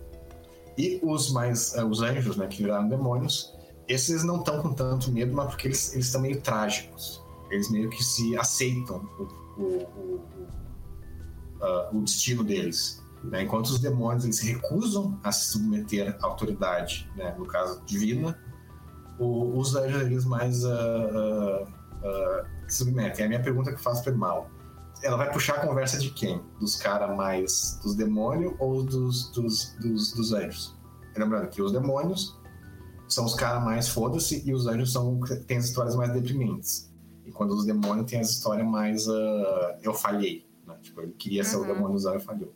E os mais. os anjos, né, que viraram demônios, esses não estão com tanto medo, mas porque eles eles estão meio trágicos. Eles meio que se aceitam o, o, o, o, ah, o destino deles. né? Enquanto os demônios eles recusam a se submeter à autoridade, né? no caso divina, o- os anjos eles mais ah, ah, se submetem. É a minha pergunta que eu faço para mal. Ela vai puxar a conversa de quem? Dos caras mais dos demônios ou dos, dos, dos, dos anjos? Lembrando que os demônios são os caras mais foda-se e os anjos são têm as histórias mais deprimentes. E quando os demônios têm as histórias mais ah, eu falhei. Né? Tipo, ele queria ser o Uhum. demônio usar e falhou.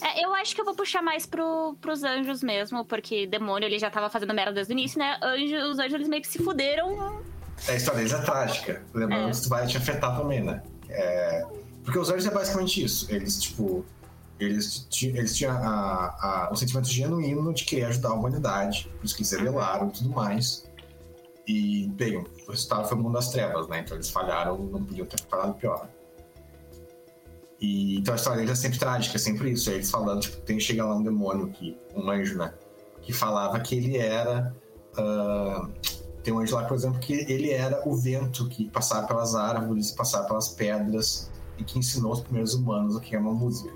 É, eu acho que eu vou puxar mais pro, pros anjos mesmo, porque demônio ele já tava fazendo merda desde o início, né? Anjo, os anjos eles meio que se fuderam. A história deles é trágica. Lembrando É. que isso vai te afetar também, né? É, Porque os anjos é basicamente isso. Eles, tipo. Eles, eles tinham a, a, o sentimento genuíno de querer ajudar a humanidade, por isso que eles revelaram e tudo mais. E, bem, o resultado foi o mundo das trevas, né? Então eles falharam, não podiam ter preparado pior. E, então a história deles é sempre trágica, é sempre isso. É eles falando, tipo, tem, chega lá um demônio, que, um anjo, né? Que falava que ele era. ah, tem um anjo lá, por exemplo, que ele era o vento que passava pelas árvores, passava pelas pedras e que ensinou os primeiros humanos o que é uma música.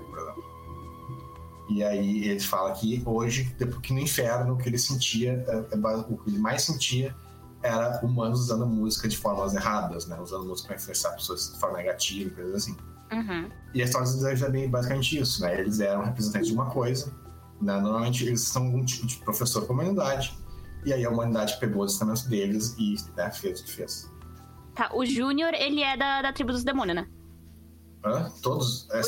E aí ele fala que hoje, depois que no inferno, o que ele sentia, é- é o que ele mais sentia era humanos usando música de formas erradas, né? Usando música para influenciar pessoas de forma negativa, e coisas assim. Uhum. E a história dos é bem basicamente isso, né? Eles eram representantes de uma coisa, né? Normalmente eles são um tipo de professor para a humanidade, e aí a humanidade pegou os ensinamentos deles e né, fez o que fez. Tá, o Júnior, ele é da, da tribo dos demônios, né? Hã? Todos. é, o,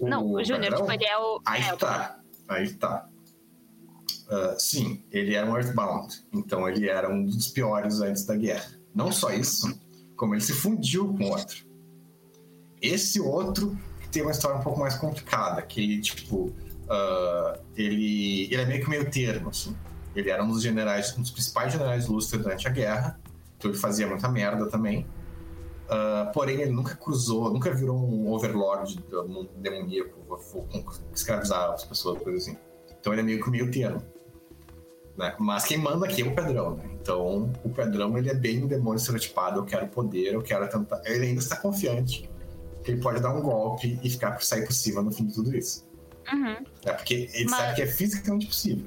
Não, o Júnior, tipo, ele é o. Aí é, o tá. Aí tá. Ah, sim, ele era um Earthbound. Então ele era um dos piores antes da guerra. Não só isso, como ele se fundiu com outro. Esse outro tem uma história um pouco mais complicada, que ele, tipo, ah, ele, ele é meio que meio termo, assim. Ele era um dos generais, um dos principais generais lustres durante a guerra, então ele fazia muita merda também. Ah, porém, ele nunca cruzou, nunca virou um overlord mundo demoníaco, vou- escravizar as pessoas, coisa assim. Então ele é meio que meio termo. Né? Mas quem manda aqui é o Pedrão, né? Então o Pedrão ele é bem um demônio estereotipado, eu quero poder, eu quero tentar. Ele ainda está confiante que ele pode dar um golpe e ficar por sair por cima no fim de tudo isso. Uhum. Né? Porque ele Mas- sabe que é fisicamente possível.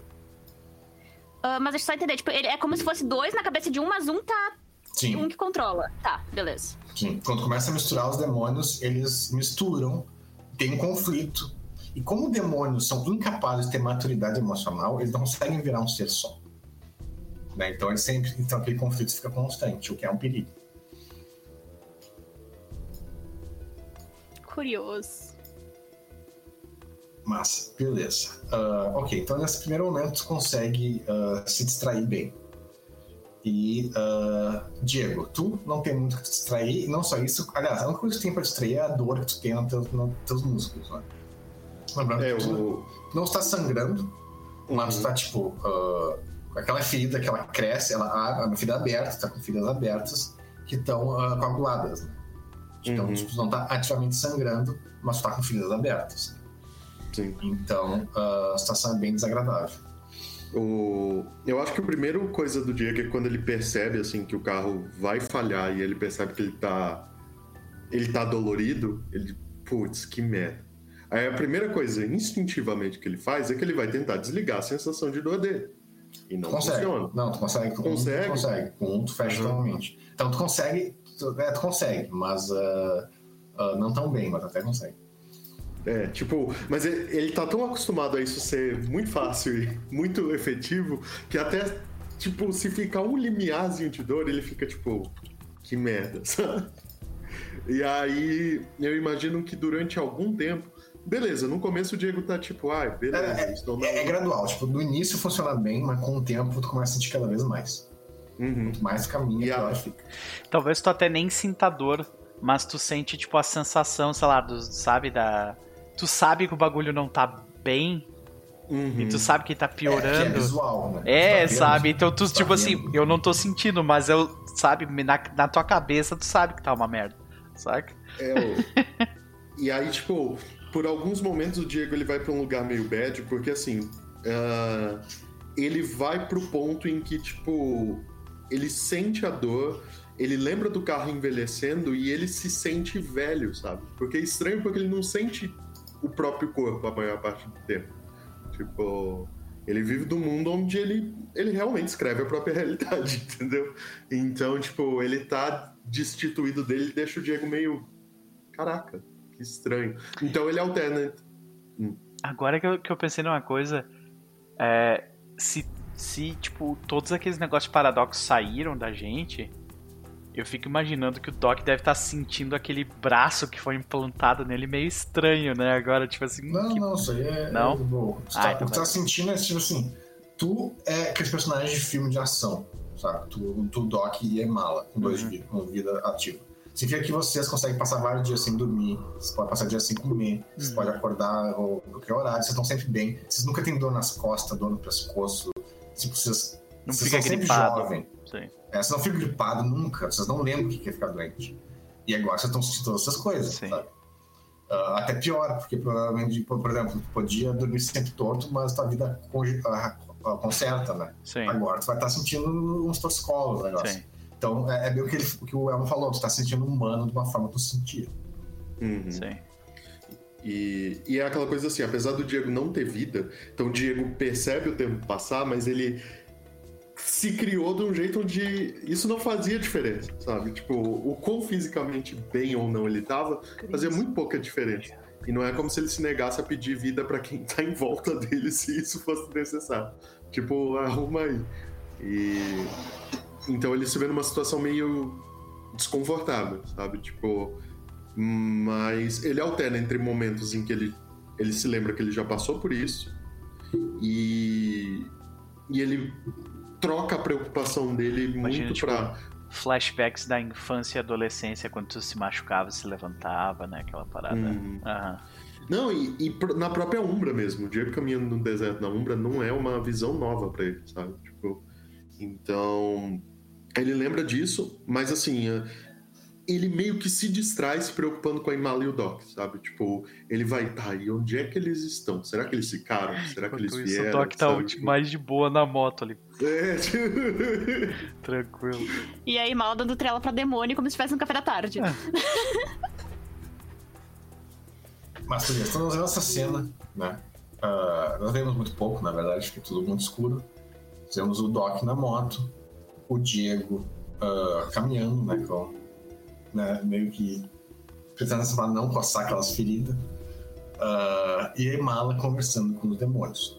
Ah, mas deixa eu só entender, tipo, ele é como se fosse dois na cabeça de um, mas um tá. Sim. Um que controla. Tá, beleza. Sim, quando começa a misturar os demônios, eles misturam, tem um conflito. E como demônios são incapazes de ter maturidade emocional, eles não conseguem virar um ser só. Né? Então, eles sempre, então aquele conflito fica constante, o que é um perigo. curioso. Massa, beleza. Uh, ok, então nesse primeiro momento tu consegue uh, se distrair bem. E, uh, Diego, tu não tem muito que te distrair, e não só isso, aliás, a única coisa que tu tem pra distrair é a dor que tu tem nos teus, nos teus músculos, né? Lembrando É, que tu o. não está sangrando, mas tu tá tipo. Uh, aquela ferida que ela cresce, ela é ferida aberta, tá com feridas abertas que estão uh, coaguladas. Né? Então, Uhum. tipo, não tá ativamente sangrando, mas tu tá com feridas abertas. Sim. Então, uh, a situação é bem desagradável. O... Eu acho que a primeira coisa do Diego é quando ele percebe assim que o carro vai falhar e ele percebe que ele tá ele tá dolorido, ele putz, que merda. Aí a primeira coisa instintivamente que ele faz é que ele vai tentar desligar a sensação de dor dele. E não consegue. funciona. Não, tu consegue. Com um, Consegue? tu consegue. Com um, tu fecha Uhum. totalmente. Então, tu consegue. Tu, é, tu consegue, mas uh, uh, não tão bem, mas até consegue. É, tipo, mas ele, ele tá tão acostumado a isso ser muito fácil e muito efetivo que até, tipo, se ficar um limiarzinho de dor, ele fica tipo, que merda, sabe? E aí, eu imagino que durante algum tempo, beleza, no começo o Diego tá tipo, ai, beleza, É, estou na... É, é gradual. Tipo, no início funciona bem, mas com o tempo tu começa a sentir cada vez mais. Uhum. Quanto mais caminha, E a- pior fica. Talvez tu até nem sinta dor, mas tu sente, tipo, a sensação, sei lá, do, sabe, da. Tu sabe que o bagulho não tá bem Uhum. e tu sabe que tá É, que é piorando. visual, né? É, tá sabe? Então tu, tá tipo assim, vendo. eu não tô sentindo, mas eu, sabe, na, na tua cabeça tu sabe que tá uma merda, saca? É, o- e aí, tipo, por alguns momentos o Diego ele vai pra um lugar meio bad, porque assim, ah, ele vai pro ponto em que, tipo, ele sente a dor, ele lembra do carro envelhecendo e ele se sente velho, sabe? Porque é estranho porque ele não sente o próprio corpo a maior parte do tempo. Tipo, ele vive do mundo onde ele, ele realmente escreve a própria realidade, entendeu? Então, tipo, ele tá destituído dele e deixa o Diego meio. Caraca, que estranho. Então ele alterna. Agora que eu, que eu pensei numa coisa, é, se, se, tipo, todos aqueles negócios de paradoxo saíram da gente, eu fico imaginando que o Doc deve estar sentindo aquele braço que foi implantado nele meio estranho, né? Agora, tipo assim, Não, que- não, isso aí é. Não? é Ah, tá, então o que tá sentindo é tipo assim: tu é aqueles personagens de filme de ação, sabe? Tu, tu Doc e é mala, com dois Uhum. vida, com vida ativa. Significa que vocês conseguem passar vários dias sem dormir, você pode passar dias sem comer, você Uhum. pode acordar ou qualquer horário, vocês estão sempre bem, vocês nunca têm dor nas costas, dor no pescoço, tipo, vocês, não vocês fica são sempre gripado. Sei. É, vocês não ficam gripados nunca, vocês não lembram o que é ficar doente. E agora vocês estão sentindo todas essas coisas, Sim. sabe? Ah, até pior, porque provavelmente, por por exemplo, tu podia dormir sempre torto, mas tua vida conge- ah, ah, conserta, né? Sim, Agora tu vai estar sentindo uns torcicolos, o negócio. sim, Então é, é bem o que, ele- o que o Elmo falou, tu tá sentindo humano de uma forma que tu sentia. Uhum. sim. E, e é aquela coisa assim, apesar do Diego não ter vida, então o Diego percebe o tempo passar, mas ele se criou de um jeito onde isso não fazia diferença, sabe? Tipo, o quão fisicamente bem ou não ele tava, fazia muito pouca diferença. E não é como se ele se negasse a pedir vida pra quem tá em volta dele se isso fosse necessário. Tipo, arruma aí. E então ele se vê numa situação meio desconfortável, sabe? Tipo, mas ele alterna entre momentos em que ele, ele se lembra que ele já passou por isso e, e ele troca a preocupação dele Imagina, muito tipo, pra. Flashbacks da infância e adolescência, quando tu se machucava, se levantava, né? Aquela parada. Uhum. Aham. Não, e, e na própria Umbra mesmo. O Diego caminhando no deserto na Umbra não é uma visão nova pra ele, sabe? Tipo, então. Ele lembra disso, mas assim. Ele meio que se distrai se preocupando com a Imala e o Doc, sabe? Tipo, ele vai, tá, e onde é que eles estão? Será que eles ficaram? Será que eles isso, vieram? o Doc tá Tipo, mais de boa na moto ali, É, tipo... tranquilo. E aí, mal dando trela pra demônio como se estivesse no café da tarde. É. Mas vemos essa cena, né? Ah, nós vemos muito pouco, na verdade, porque é tudo muito escuro. Nós Vemos o Doc na moto, o Diego ah, caminhando, né? Com, né, meio que tentando pra não coçar aquelas feridas. Ah, e a Mala conversando com os demônios.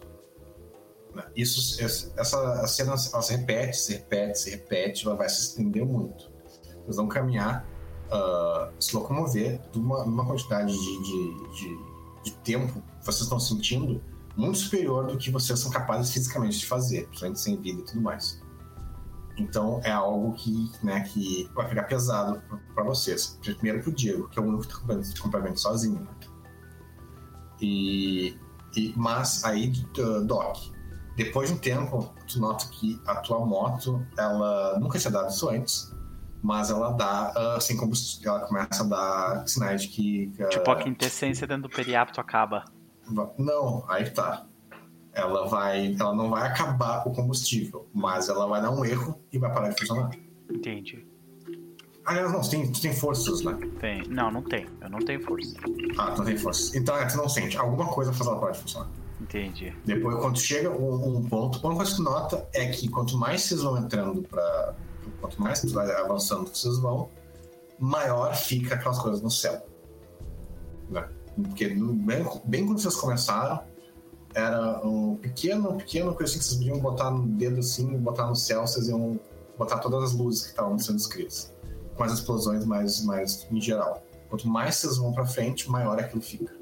Né, Isso, essa cena ela se repete, se repete, se repete, ela vai se estender muito. Eles vão caminhar uh, se locomover numa, numa quantidade de, de, de, de tempo que vocês estão sentindo muito superior do que vocês são capazes fisicamente de fazer, principalmente sem vida e tudo mais. Então é algo que, né, que vai ficar pesado para vocês. Primeiro pro Diego, que é o único que está completamente sozinho. Né? E, e, mas aí, Doc, depois de um tempo, tu nota que a tua moto, ela nunca tinha dado isso antes, mas ela dá uh, sem combustível, ela começa a dar sinais de que. Uh, tipo, a quintessência dentro do periapto acaba. Não, aí tá. Ela vai. Ela não vai acabar o combustível, mas ela vai dar um erro e vai parar de funcionar. Entendi. Aliás, não, tu tem, tu tem forças, né? Tem. Não, não tem. Eu não tenho força. Ah, tu não tem forças. Então é, tu não sente. Alguma coisa faz ela parar de funcionar. Entendi. Depois, quando chega um, um ponto, uma coisa que tu nota é que quanto mais vocês vão entrando pra. Quanto mais tu vai avançando vocês vão, maior fica aquelas coisas no céu. Né? Porque bem, bem quando vocês começaram, era um pequeno, pequeno assim que vocês podiam botar no dedo assim, botar no céu, vocês iam botar todas as luzes que estavam sendo escritas. Com as explosões mais, mais em geral. Quanto mais vocês vão pra frente, maior aquilo fica.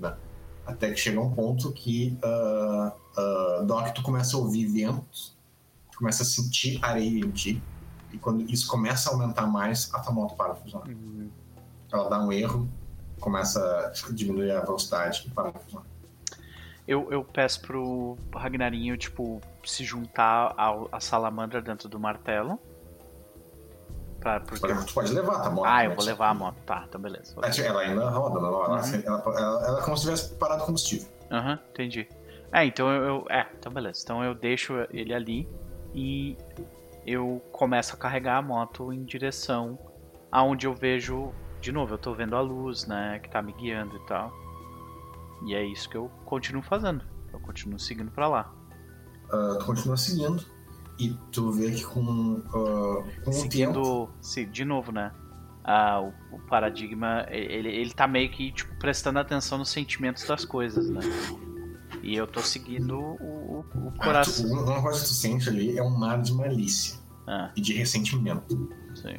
Né? Até que chega um ponto que uh, uh, Doc, tu começa a ouvir ventos, tu começa a sentir areia em ti, e quando isso começa a aumentar mais, a tua moto para de funcionar. Uhum. Ela dá um erro, começa a diminuir a velocidade e para de funcionar. Eu, eu peço pro Ragnarinho, tipo, se juntar ao, a salamandra dentro do martelo. Pra, porque... Tu pode levar, tá moto. Ah, eu vou levar a moto, tá, então beleza. Ela ainda roda, ela, uhum. ela, ela, ela, é como se tivesse parado combustível. Aham, uhum, entendi. É, então eu, eu, É, então beleza. Então eu deixo ele ali e eu começo a carregar a moto em direção aonde eu vejo. De novo, eu tô vendo a luz, né? Que tá me guiando e tal. E é isso que eu continuo fazendo. Eu continuo seguindo para lá. Uh, tu continua seguindo e tu vê que com, uh, com seguindo, o tempo... Sim, de novo, né? Uh, o, o, paradigma, ele, ele tá meio que tipo, prestando atenção nos sentimentos das coisas, né? E eu tô seguindo o, o, o coração. Ah, tu, uma coisa que tu sente ali é um mar de malícia ah. e de ressentimento. Sim.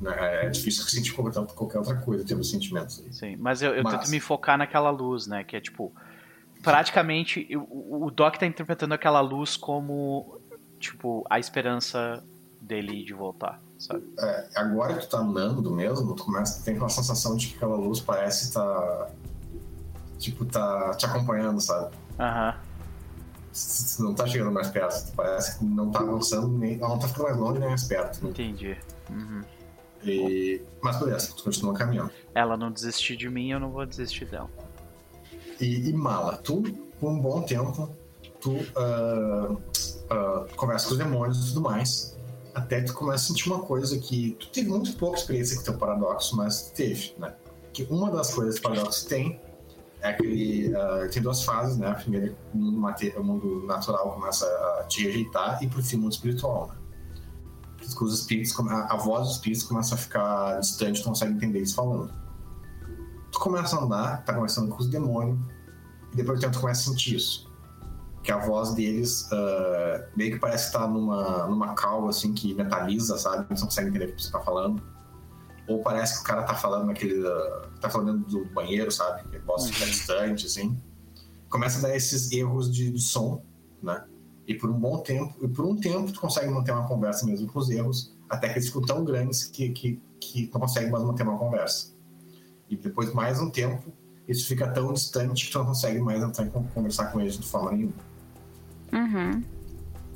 Né? É difícil sentir qualquer, qualquer outra coisa, ter os sentimentos. Aí. Sim, mas eu, eu mas... tento me focar naquela luz, né? Que é tipo. Praticamente, o, o Doc tá interpretando aquela luz como, tipo, a esperança dele de voltar, sabe? É, agora que tu tá andando mesmo, tu começa, tem aquela sensação de que aquela luz parece estar. Tá, tipo, tá te acompanhando, sabe? Aham. Uhum. Não tá chegando mais perto, parece que não tá avançando, nem, não tá ficando mais longe nem mais perto. Né? Entendi. Uhum. E... Mas beleza, tu continua caminhando. Ela não desistir de mim, eu não vou desistir dela. E, e mala, tu, por um bom tempo, tu uh, uh, conversa com os demônios e tudo mais, até tu começa a sentir uma coisa que tu teve muito pouca experiência com o teu paradoxo, mas teve, né? Que uma das coisas que o paradoxo tem é que ele uh, tem duas fases, né? A primeira, o mundo, o mundo natural começa a te rejeitar e por fim o mundo espiritual, né? Que os espíritos, a, voz dos espíritos começa a ficar distante, tu não consegue entender eles falando. Tu começa a andar, tá conversando com os demônios, e depois de tempo tu começa a sentir isso. Que a voz deles uh, meio que parece estar tá numa, numa calma assim que metaliza, sabe? Você não consegue entender o que você tá falando. Ou parece que o cara tá falando naquele. Uh, tá falando do banheiro, sabe? Que a voz fica uhum. distante, assim. Começa a dar esses erros de, de som, né? E por um bom tempo, e por um tempo tu consegue manter uma conversa mesmo com os erros, até que eles ficam tão grandes que, que, que não consegue mais manter uma conversa. E depois, mais um tempo, isso fica tão distante que tu não consegue mais entrar em conversar com eles de forma nenhuma. Uhum.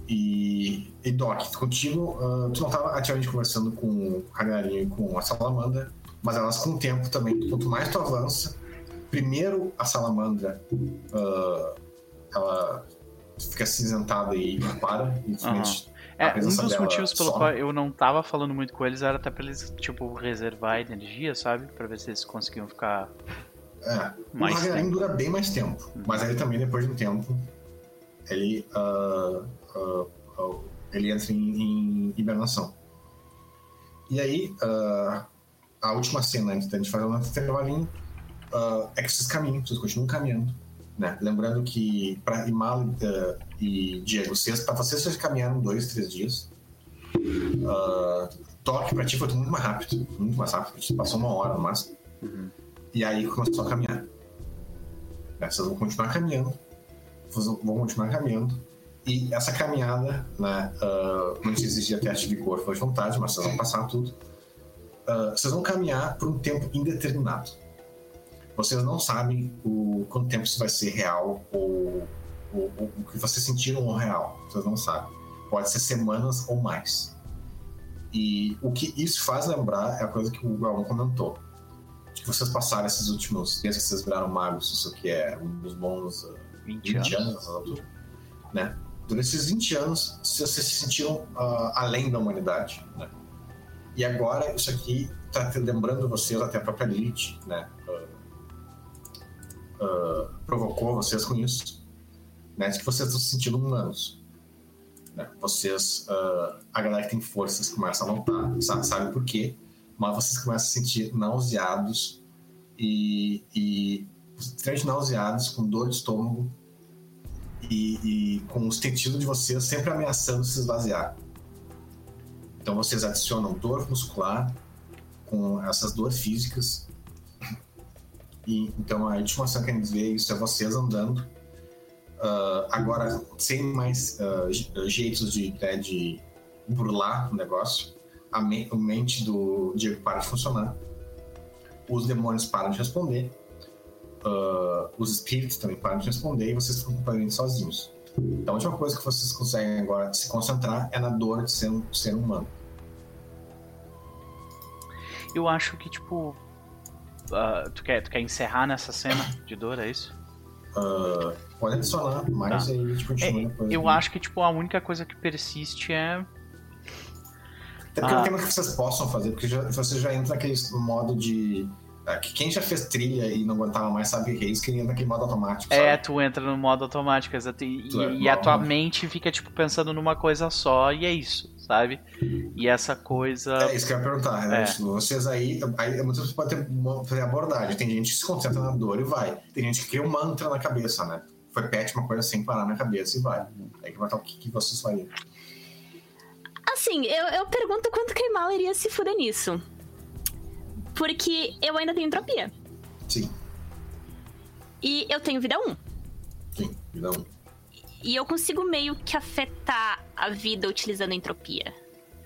E, e Doc, contigo, uh, tu não estava ativamente conversando com o Cagarinho e com a Salamandra, mas elas com o tempo também, quanto mais tu avança, primeiro a Salamandra, uh, ela fica cinzentada e para. E uhum. É, um dos motivos pelo qual eu não tava falando muito com eles era até pra eles, tipo, reservar energia, sabe? Pra ver se eles conseguiam ficar. É, mais o Ragarin dura bem mais tempo. Uhum. Mas ele também, depois de um tempo, ele. Uh, uh, uh, ele entra em, em, hibernação. E aí, a última cena antes da gente fazer o nosso intervalinho é que vocês caminham, vocês continuam caminhando né? Lembrando que para Imal uh, e Diego, para vocês, vocês caminharam dois, três dias. Uh, toque pra ti foi muito mais rápido, muito mais rápido, você passou uma hora no máximo. Uhum. E aí começou a caminhar. Né, vocês vão continuar caminhando, vocês vão continuar caminhando. E essa caminhada, né, uh, não exigia teste de cor, foi de vontade, mas vocês vão passar tudo. Uh, vocês vão caminhar por um tempo indeterminado. Vocês não sabem o quanto tempo isso vai ser real ou, ou, ou o que vocês sentiram ou real. Vocês não sabem. Pode ser semanas ou mais. E o que isso faz lembrar é a coisa que o Galvão comentou. De que vocês passaram esses últimos, desde que vocês viraram magos, isso que é uns bons uh, 20, 20 anos. anos altura, né? Durante esses 20 anos, vocês se sentiram uh, além da humanidade, né? E agora, isso aqui está lembrando vocês, até a própria Lilith, né? Uh, provocou vocês com isso, né? De que vocês estão se sentindo humanos. Né? Vocês, uh, a galera que tem forças começa a notar, sabe, sabe por quê? Mas vocês começam a se sentir nauseados e, e extremamente nauseados, com dor de estômago e, e com os tecidos de vocês sempre ameaçando se esvaziar. Então vocês adicionam dor muscular com essas dores físicas. E, então a última ação que a gente vê isso é vocês andando. Uh, agora, sem mais uh, jeitos de, né, de burlar o negócio, a, me a mente do Diego para de funcionar. Os demônios param de responder. Uh, os espíritos também param de responder e vocês ficam completamente sozinhos. Então a última coisa que vocês conseguem agora se concentrar é na dor de ser um ser humano. Eu acho que, tipo. Uh, tu, quer, tu quer encerrar nessa cena de dor, é isso? Uh, pode adicionar, mas Tá. aí a gente continua depois. Eu acho que, tipo, a única coisa que persiste é. Até porque Ah. não tem muito que vocês possam fazer, porque já, você já entra naquele modo de. Que quem já fez trilha e não aguentava mais sabe que é isso, que entra naquele modo automático. É, sabe? tu entra no modo automático, exato. E, Tu é e a tua mente fica, tipo, pensando numa coisa só, e é isso, sabe? E essa coisa. É isso que eu ia perguntar. né? É. Tipo, Vocês aí, aí muitas vezes podem ter fazer abordagem. Tem gente que se concentra na dor e vai. Tem gente que cria um mantra na cabeça, né? Foi pet uma coisa sem parar na cabeça e vai. Aí que vai estar o que, que vocês fariam. Assim, eu, eu pergunto quanto que a Imala iria se fuder nisso. Porque eu ainda tenho entropia. Sim, E eu tenho vida 1. sim, vida um. E eu consigo meio que afetar a vida utilizando a entropia.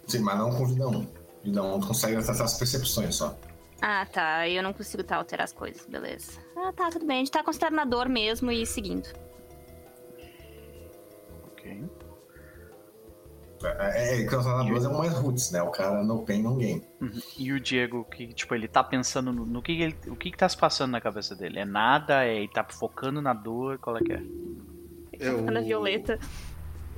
Sim, mas não com vida um. Vida um tu consegue tratar as percepções só. Ah, tá. Eu não consigo tá, alterar as coisas. Beleza. Ah, tá, tudo bem. A gente tá considerando na dor mesmo e seguindo. Ok. É, é, que na duas é o mais roots, né? O cara no pain, no. Uhum. E o Diego, que, tipo, ele tá pensando no, no que, que ele, o que, que tá se passando na cabeça dele? É nada? É ele tá focando na dor? Qual é que é? É, o- Na Violeta.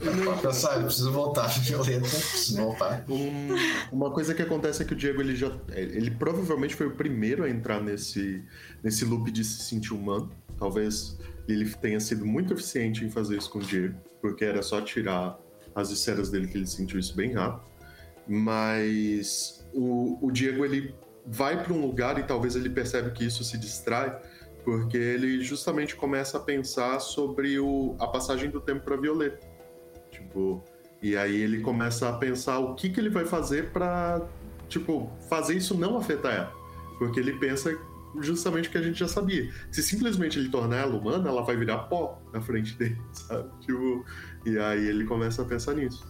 Eu preciso voltar, Violeta, preciso voltar. Um- uma coisa que acontece é que o Diego ele já ele provavelmente foi o primeiro a entrar nesse nesse loop de se sentir humano. Talvez ele tenha sido muito eficiente em fazer isso com o Diego, porque era só tirar as esferas dele que ele sentiu isso bem rápido. Mas o, o Diego ele vai para um lugar e talvez ele percebe que isso se distrai, porque ele justamente começa a pensar sobre o, a passagem do tempo para Violeta. Tipo, e aí ele começa a pensar o que, que ele vai fazer pra, tipo, fazer isso não afetar ela. Porque ele pensa justamente o que a gente já sabia. Se simplesmente ele tornar ela humana, ela vai virar pó na frente dele, sabe? Tipo, e aí ele começa a pensar nisso.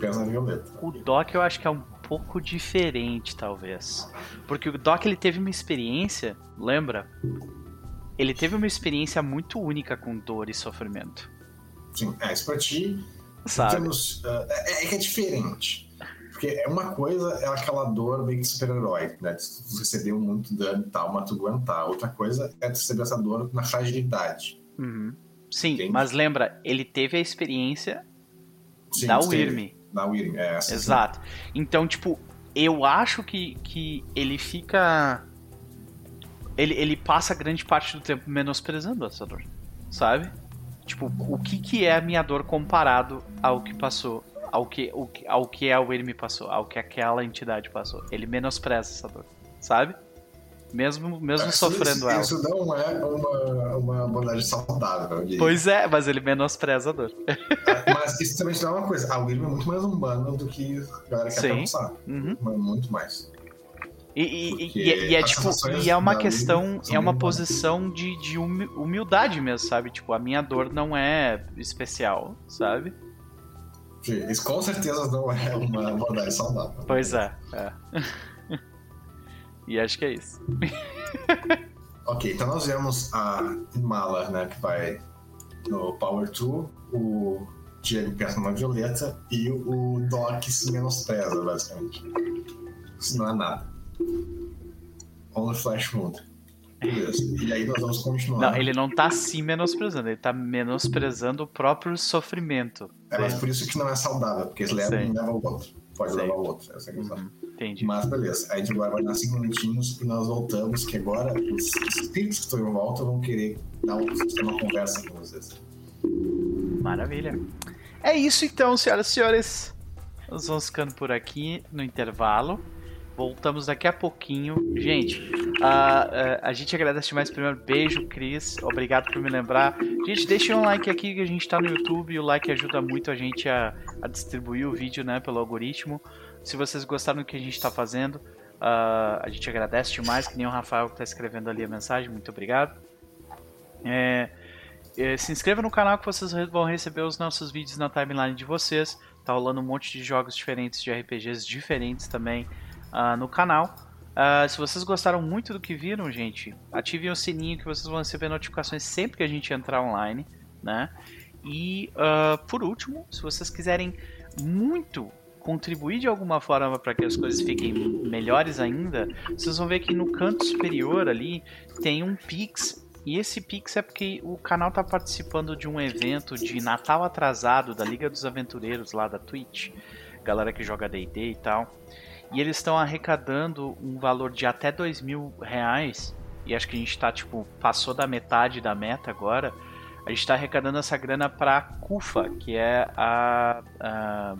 Pensa na Violeta. O Doc eu acho que é um pouco diferente, talvez. Porque o Doc ele teve uma experiência, lembra? Ele teve uma experiência muito única com dor e sofrimento. Sim, é, isso pra ti, Sabe? temos, ah, é, é que é diferente. Porque uma coisa é aquela dor meio que de super-herói, né? De tu receber muito dano e tal, mas tu aguentar. Outra coisa é tu receber essa dor na fragilidade. Uhum. Sim, Entende? mas lembra, ele teve a experiência Sim, da. Wyrm. Da Wyrm, é essa. sim. Exato. Então, tipo, eu acho que, que ele fica. Ele, ele passa grande parte do tempo menosprezando essa dor. Sabe? Tipo, o que, que é a minha dor comparado ao que passou? Ao que, o que- ao que a Wyrm passou? Ao que aquela entidade passou? Ele menospreza essa dor. Sabe? Mesmo, mesmo É, sofrendo isso, ela. Isso não é uma, uma, bondade saudável. Pois é, mas ele menospreza a dor. Mas isso também te dá uma coisa. A William é muito mais humana do que a galera quer Sim. pensar. Uhum. Muito mais. E, e- e- e é as tipo, e é uma questão, é uma posição de, de humi- humildade mesmo, sabe? Tipo, a minha dor não é especial, sabe? Isso com certeza não é uma bondade saudável. Pois é, é. E acho que é isso. Ok, então nós vemos a Mala, né, que vai no Power 2, o Diego pensa numa Violeta e o Doc se menospreza, basicamente. Isso não é nada. On the Flash Moon. Beleza. E aí nós vamos continuar. Não, ele não tá se menosprezando, ele tá menosprezando o próprio sofrimento. É, mas por isso que não é saudável, porque leva Sim. um leva o outro. Pode Sim. levar o outro, essa é a questão. Uhum, entendi. Mas beleza, a gente vai guardar cinco minutinhos e nós voltamos, que agora os espíritos que estão em volta vão querer dar um- ter uma conversa com vocês. Maravilha. É isso então, senhoras e senhores. Nós vamos ficando por aqui no intervalo. Voltamos daqui a pouquinho. Gente, a, a, a gente agradece demais. Primeiro, beijo, Cris. Obrigado por me lembrar. Gente, deixem um like aqui que a gente tá no YouTube. O like ajuda muito a gente a, a distribuir o vídeo né, pelo algoritmo. Se vocês gostaram do que a gente tá fazendo, ah, a gente agradece demais. Que nem o Rafael que tá escrevendo ali a mensagem. Muito obrigado. É, é, se inscreva no canal que vocês vão receber os nossos vídeos na timeline de vocês. Tá rolando um monte de jogos diferentes, de RPGs diferentes também ah, no canal. Ah, se vocês gostaram muito do que viram, gente, ativem o sininho que vocês vão receber notificações sempre que a gente entrar online, né? E ah, por último, se vocês quiserem muito contribuir de alguma forma para que as coisas fiquem melhores ainda, vocês vão ver que no canto superior ali tem um Pix e esse Pix é porque o canal tá participando de um evento de Natal atrasado da Liga dos Aventureiros lá da Twitch, galera que joga D&D e tal. E eles estão arrecadando um valor de até dois mil reais. E acho que a gente tá, tipo, passou da metade da meta agora. A gente tá arrecadando essa grana pra CUFA, que é a. a-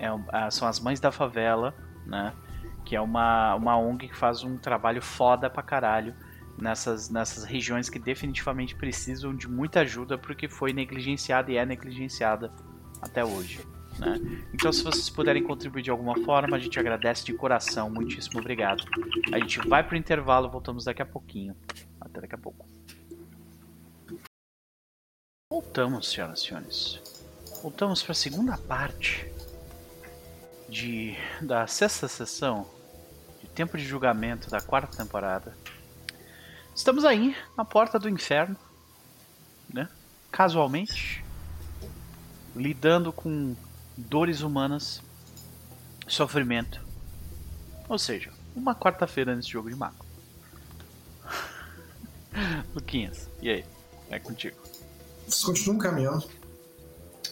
é um- a- são as Mães da Favela, né? Que é uma, uma ONG que faz um trabalho foda pra caralho nessas, nessas regiões que definitivamente precisam de muita ajuda porque foi negligenciada e é negligenciada até hoje. Né? Então, se vocês puderem contribuir de alguma forma, a gente agradece de coração. Muitíssimo obrigado. A gente vai pro intervalo, voltamos daqui a pouquinho. Até daqui a pouco. Voltamos, senhoras e senhores. Voltamos para a segunda parte de da sexta sessão de Tempo de Julgamento da quarta temporada. Estamos aí na porta do inferno, né? Casualmente, lidando com dores humanas, sofrimento. Ou seja, uma quarta-feira nesse jogo de mago. Luquinhas, e aí? É contigo. Vocês continuam caminhando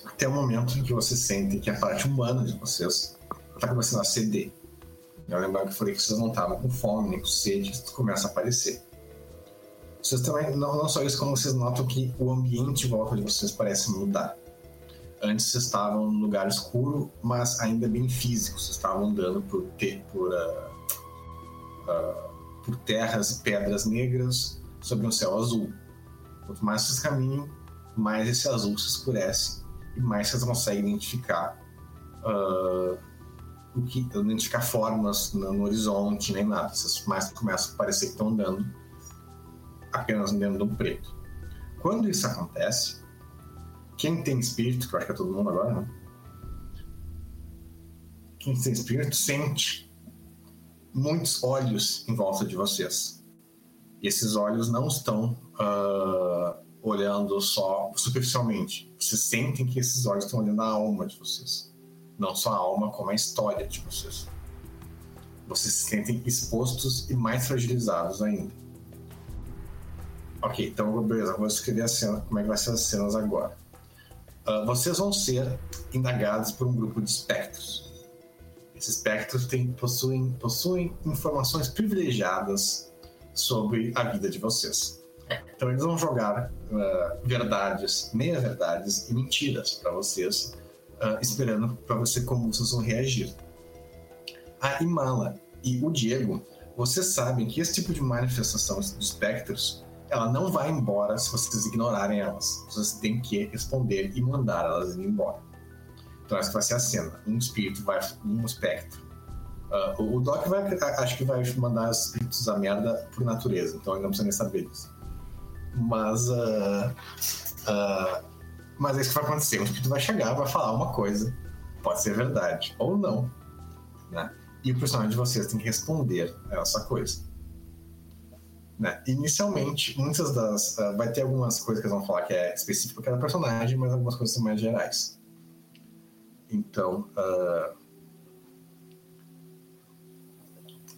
até o momento em que vocês sentem que a parte humana de vocês está começando a ceder. Eu lembro que eu falei que vocês não estavam com fome nem com sede, isso começa a aparecer. Vocês também, não, não só isso, como vocês notam que o ambiente em volta de vocês parece mudar. Antes vocês estavam num lugar escuro, mas ainda bem físico. Vocês estavam andando por, te, por, ah, ah, por terras e pedras negras sobre um céu azul. Quanto mais vocês caminham, mais esse azul se escurece e mais vocês conseguem identificar ah, o que identificar formas no, horizonte nem nada. Vocês mais começam a parecer que estão andando apenas dentro do preto. Quando isso acontece, quem tem espírito, que eu acho que é todo mundo agora, né? Quem tem espírito sente muitos olhos em volta de vocês. E esses olhos não estão ah, olhando só superficialmente. Vocês sentem que esses olhos estão olhando a alma de vocês. Não só a alma, como a história de vocês. Vocês se sentem expostos e mais fragilizados ainda. Ok, então beleza, vou escrever a cena, como é que vai ser as cenas agora. Ah, vocês vão ser indagados por um grupo de espectros. Esses espectros têm, possuem, possuem informações privilegiadas sobre a vida de vocês. Então eles vão jogar ah, verdades, meia-verdades e mentiras para vocês, ah, esperando para você como vocês vão reagir. A Imala e o Diego, vocês sabem que esse tipo de manifestação de espectros ela não vai embora se vocês ignorarem elas. Vocês têm que responder e mandar elas ir embora. Então essa vai ser a cena. Um espírito vai, um espectro. Uh, o Doc vai, acho que vai mandar os espíritos a merda por natureza, então ele não precisa nem saber disso. Mas, uh, uh, mas é isso que vai acontecer. Um espírito vai chegar, vai falar uma coisa, pode ser verdade ou não, né? E o personagem de vocês tem que responder a essa coisa. Né? Inicialmente, muitas das. Uh, vai ter algumas coisas que eles vão falar que é específico para cada personagem, mas algumas coisas são mais gerais. Então. Uh,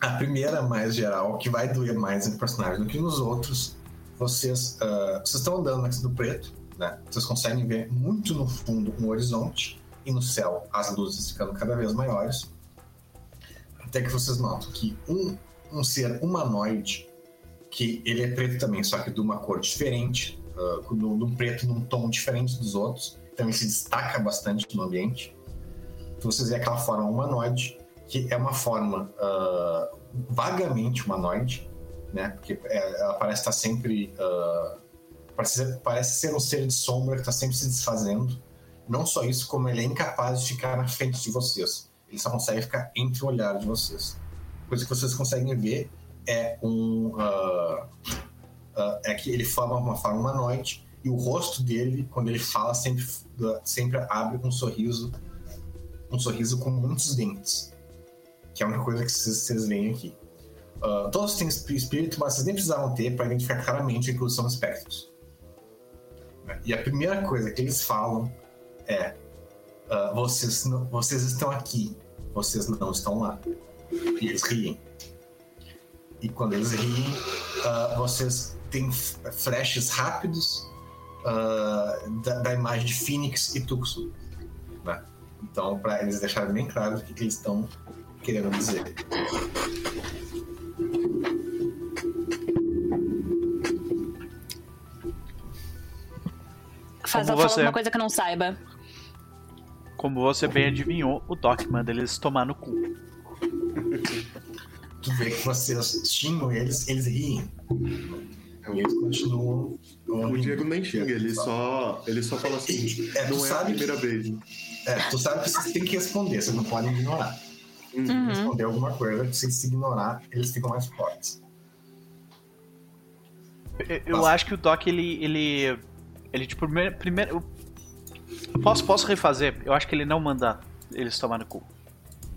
a primeira mais geral, que vai doer mais em personagem do que nos outros, vocês, uh, vocês estão andando aqui no preto, né? Vocês conseguem ver muito no fundo um horizonte e no céu as luzes ficando cada vez maiores. Até que vocês notam que um, um ser humanoide que ele é preto também, só que de uma cor diferente, uh, no, num preto num tom diferente dos outros, ele se destaca bastante no ambiente. Então vocês veem aquela forma humanoide, que é uma forma uh, vagamente humanoide, né? Porque é, ela parece estar sempre. Uh, parece, parece ser um ser de sombra que está sempre se desfazendo. Não só isso, como ele é incapaz de ficar na frente de vocês. Ele só consegue ficar entre o olhar de vocês. Coisa que vocês conseguem ver é um. Uh, uh, é que ele forma uma forma humanoide e o rosto dele, quando ele fala, sempre, sempre abre um sorriso, um sorriso com muitos dentes, que é a única coisa que vocês, vocês veem aqui. Uh, todos têm espírito, mas vocês nem precisavam ter para identificar claramente que são espectros. E a primeira coisa que eles falam é: uh, vocês, não, vocês estão aqui, vocês não estão lá. E eles riem. E quando eles riem, uh, vocês têm flashes rápidos uh, da, da, imagem de Phoenix e Tucson. Né? Então, para eles deixarem bem claro o que, que eles estão querendo dizer. Faz ela você... uma coisa que não saiba. Como você bem adivinhou, o Doc manda eles tomar no cu tu vê que vocês xingam eles, eles riem. E eles continuam. O Diego nem xinga, ele só, ele só fala assim: é, não é a primeira que, vez. É, tu sabe que vocês têm que responder, vocês não podem ignorar. Uhum. Responder alguma coisa, se se ignorar, eles ficam mais fortes. Eu, eu acho que o Doc, ele. ele. Ele tipo, primeiro. primeiro posso, posso refazer? Eu acho que ele não manda eles tomar no cu.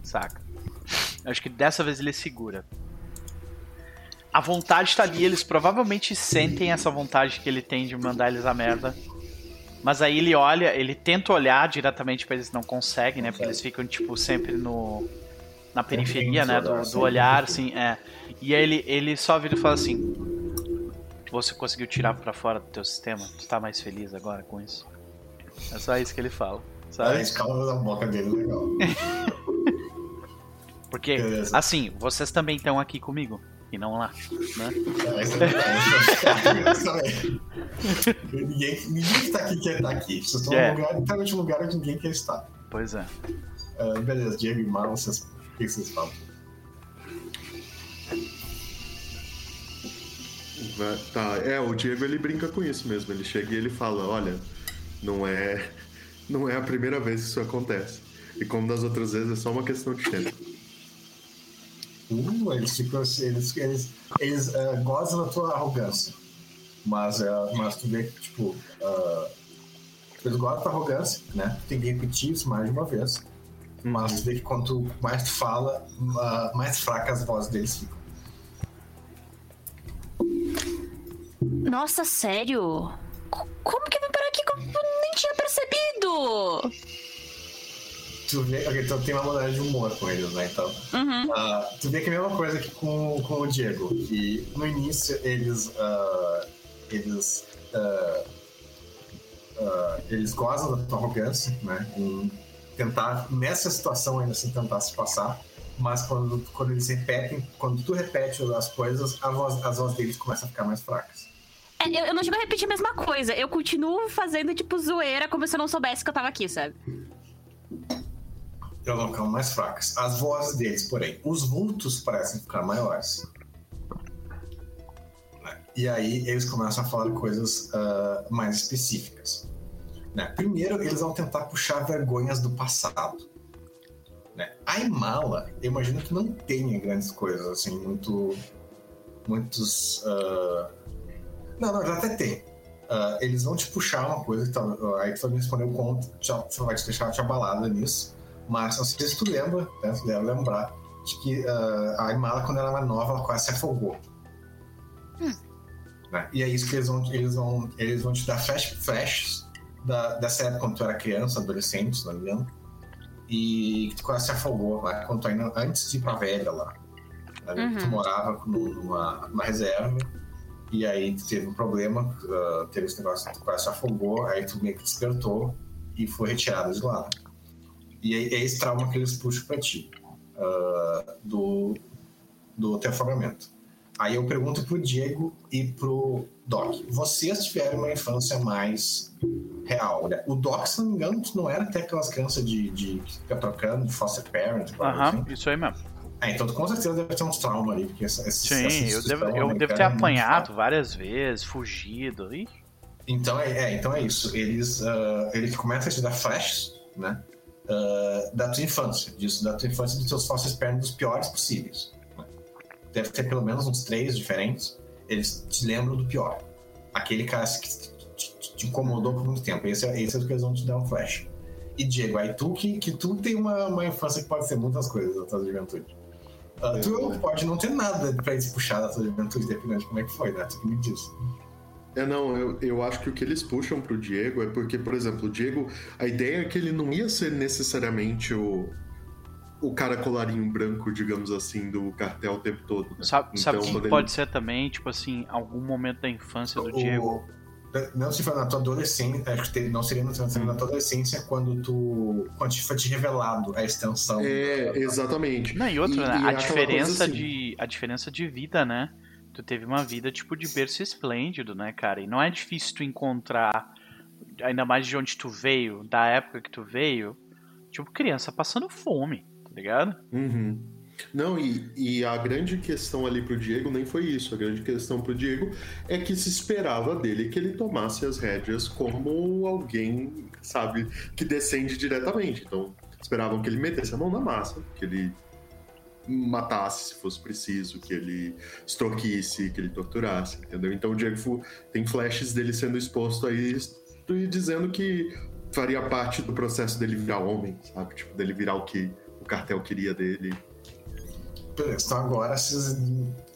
Saca? Acho que dessa vez ele segura. A vontade está ali, eles provavelmente sentem essa vontade que ele tem de mandar eles a merda. Mas aí ele olha, ele tenta olhar diretamente para eles não conseguem, né? Porque eles ficam, tipo, sempre no. Na periferia, né? Do, do olhar, assim, é. E aí ele, ele só vira e fala assim. Você conseguiu tirar para fora do teu sistema? Tu tá mais feliz agora com isso? É só isso que ele fala. Sabe? É, escala da boca dele legal. Porque, Beleza. assim, vocês também estão aqui comigo. E não lá, né? É, ninguém, ninguém que tá aqui quer estar aqui. Vocês estão é. num lugar, literalmente um lugar onde ninguém quer estar. Pois é. Uh, beleza, Diego e Marlon, vocês, o que vocês falam? Tá, é, o Diego ele brinca com isso mesmo. Ele chega e ele fala: Olha, não é, não é a primeira vez que isso acontece. E como das outras vezes, é só uma questão de tempo. Uh, eles ficam eles, eles, eles uh, gozam da tua arrogância. Mas, uh, mas tu vê que, tipo, uh, eles gostam da tua arrogância, né? Tu tem que repetir isso mais de uma vez. Mas tu vê que quanto mais tu fala, mais fracas as vozes deles ficam. Nossa, sério? Como que vai parar aqui? Eu nem tinha percebido! tu vê. Okay, então tem uma modalidade de humor com eles, né? Então. Uhum. Uh, tu vê que é a mesma coisa que com, com o Diego. Que no início eles. Uh, eles. Uh, eles gozam da tua arrogância, né? Em tentar, nessa situação ainda assim, tentar se passar. Mas quando, quando eles repetem, quando tu repete as coisas, a voz, as vozes deles começam a ficar mais fracas. É, eu, eu não chego a repetir a mesma coisa. Eu continuo fazendo, tipo, zoeira como se eu não soubesse que eu tava aqui, sabe? elas vão ficando mais fracas. As vozes deles, porém, os vultos parecem ficar maiores. E aí eles começam a falar coisas uh, mais específicas. Né? Primeiro, eles vão tentar puxar vergonhas do passado. Né? A Imala, eu imagino que não tenha grandes coisas, assim, muito. Muitos. Uh... Não, não, já até tem. Uh, eles vão te puxar uma coisa, tá, aí tu vai me responder o conto, tu vai te deixar te abalada nisso. Mas não sei se tu lembra, né? Tu deve lembrar de que uh, a Imala, quando ela era nova, ela quase se afogou. Hum. Né? E é isso que eles vão, eles vão, eles vão te dar flash, flashes da, dessa época quando tu era criança, adolescente, se não me engano. E que tu quase se afogou lá, quando tu ainda, antes de ir pra velha lá. Uhum. Tu morava numa, numa reserva. E aí teve um problema, uh, teve esse negócio, tu quase se afogou, aí tu meio que despertou e foi retirado de lá. E é, é esse trauma que eles puxam pra ti, uh, do, do teu afogamento. Aí eu pergunto pro Diego e pro Doc. Vocês tiveram uma infância mais real, né? O Doc, se não me engano, não era até aquelas crianças de, de que fica trocando, de foster parent. Aham, assim. isso aí mesmo. É, então com certeza deve ter uns traumas ali. Porque essa, essa, Sim, essa eu, devo, eu devo ter é apanhado várias vezes, fugido. e Então é, é, então é isso. Eles, uh, eles começam a te dar flashes, né? Uh, da tua infância, disso, da tua infância dos teus foster parent dos piores possíveis deve ter pelo menos uns três diferentes, eles te lembram do pior. Aquele cara que te, te incomodou por muito tempo. Esse é, esse é o que eles vão te dar um flash. E Diego, aí tu que, que tu tem uma, uma infância que pode ser muitas coisas da tua juventude. Uh, tu pode não ter nada pra eles puxar da tua juventude, dependendo de como é que foi, né? Tu que me diz. É, não, eu, eu acho que o que eles puxam pro Diego é porque, por exemplo, o Diego, a ideia é que ele não ia ser necessariamente o, o cara colarinho branco, digamos assim, do cartel o tempo todo. Né? Sabe, então, sabe que ele... pode ser também, tipo assim, algum momento da infância do o... Diego? Não se fala na tua adolescência, acho que não seria na tua adolescência quando tu quando foi te revelado a extensão. É, exatamente. Não, e outra, e, né? E a diferença assim. de a diferença de vida, né? Tu teve uma vida tipo de berço esplêndido, né, cara? E não é difícil tu encontrar ainda mais de onde tu veio, da época que tu veio, tipo criança passando fome ligado? Uhum. Não, e, e, a grande questão ali pro Diego nem foi isso. A grande questão pro Diego é que se esperava dele que ele tomasse as rédeas como alguém, sabe, que descende diretamente. Então, esperavam que ele metesse a mão na massa, que ele matasse se fosse preciso, que ele extorquisse, que ele torturasse, entendeu? Então o Diego tem flashes dele sendo exposto a isso e dizendo que faria parte do processo dele virar homem, sabe? Tipo, dele virar o que o cartel queria dele. Então agora vocês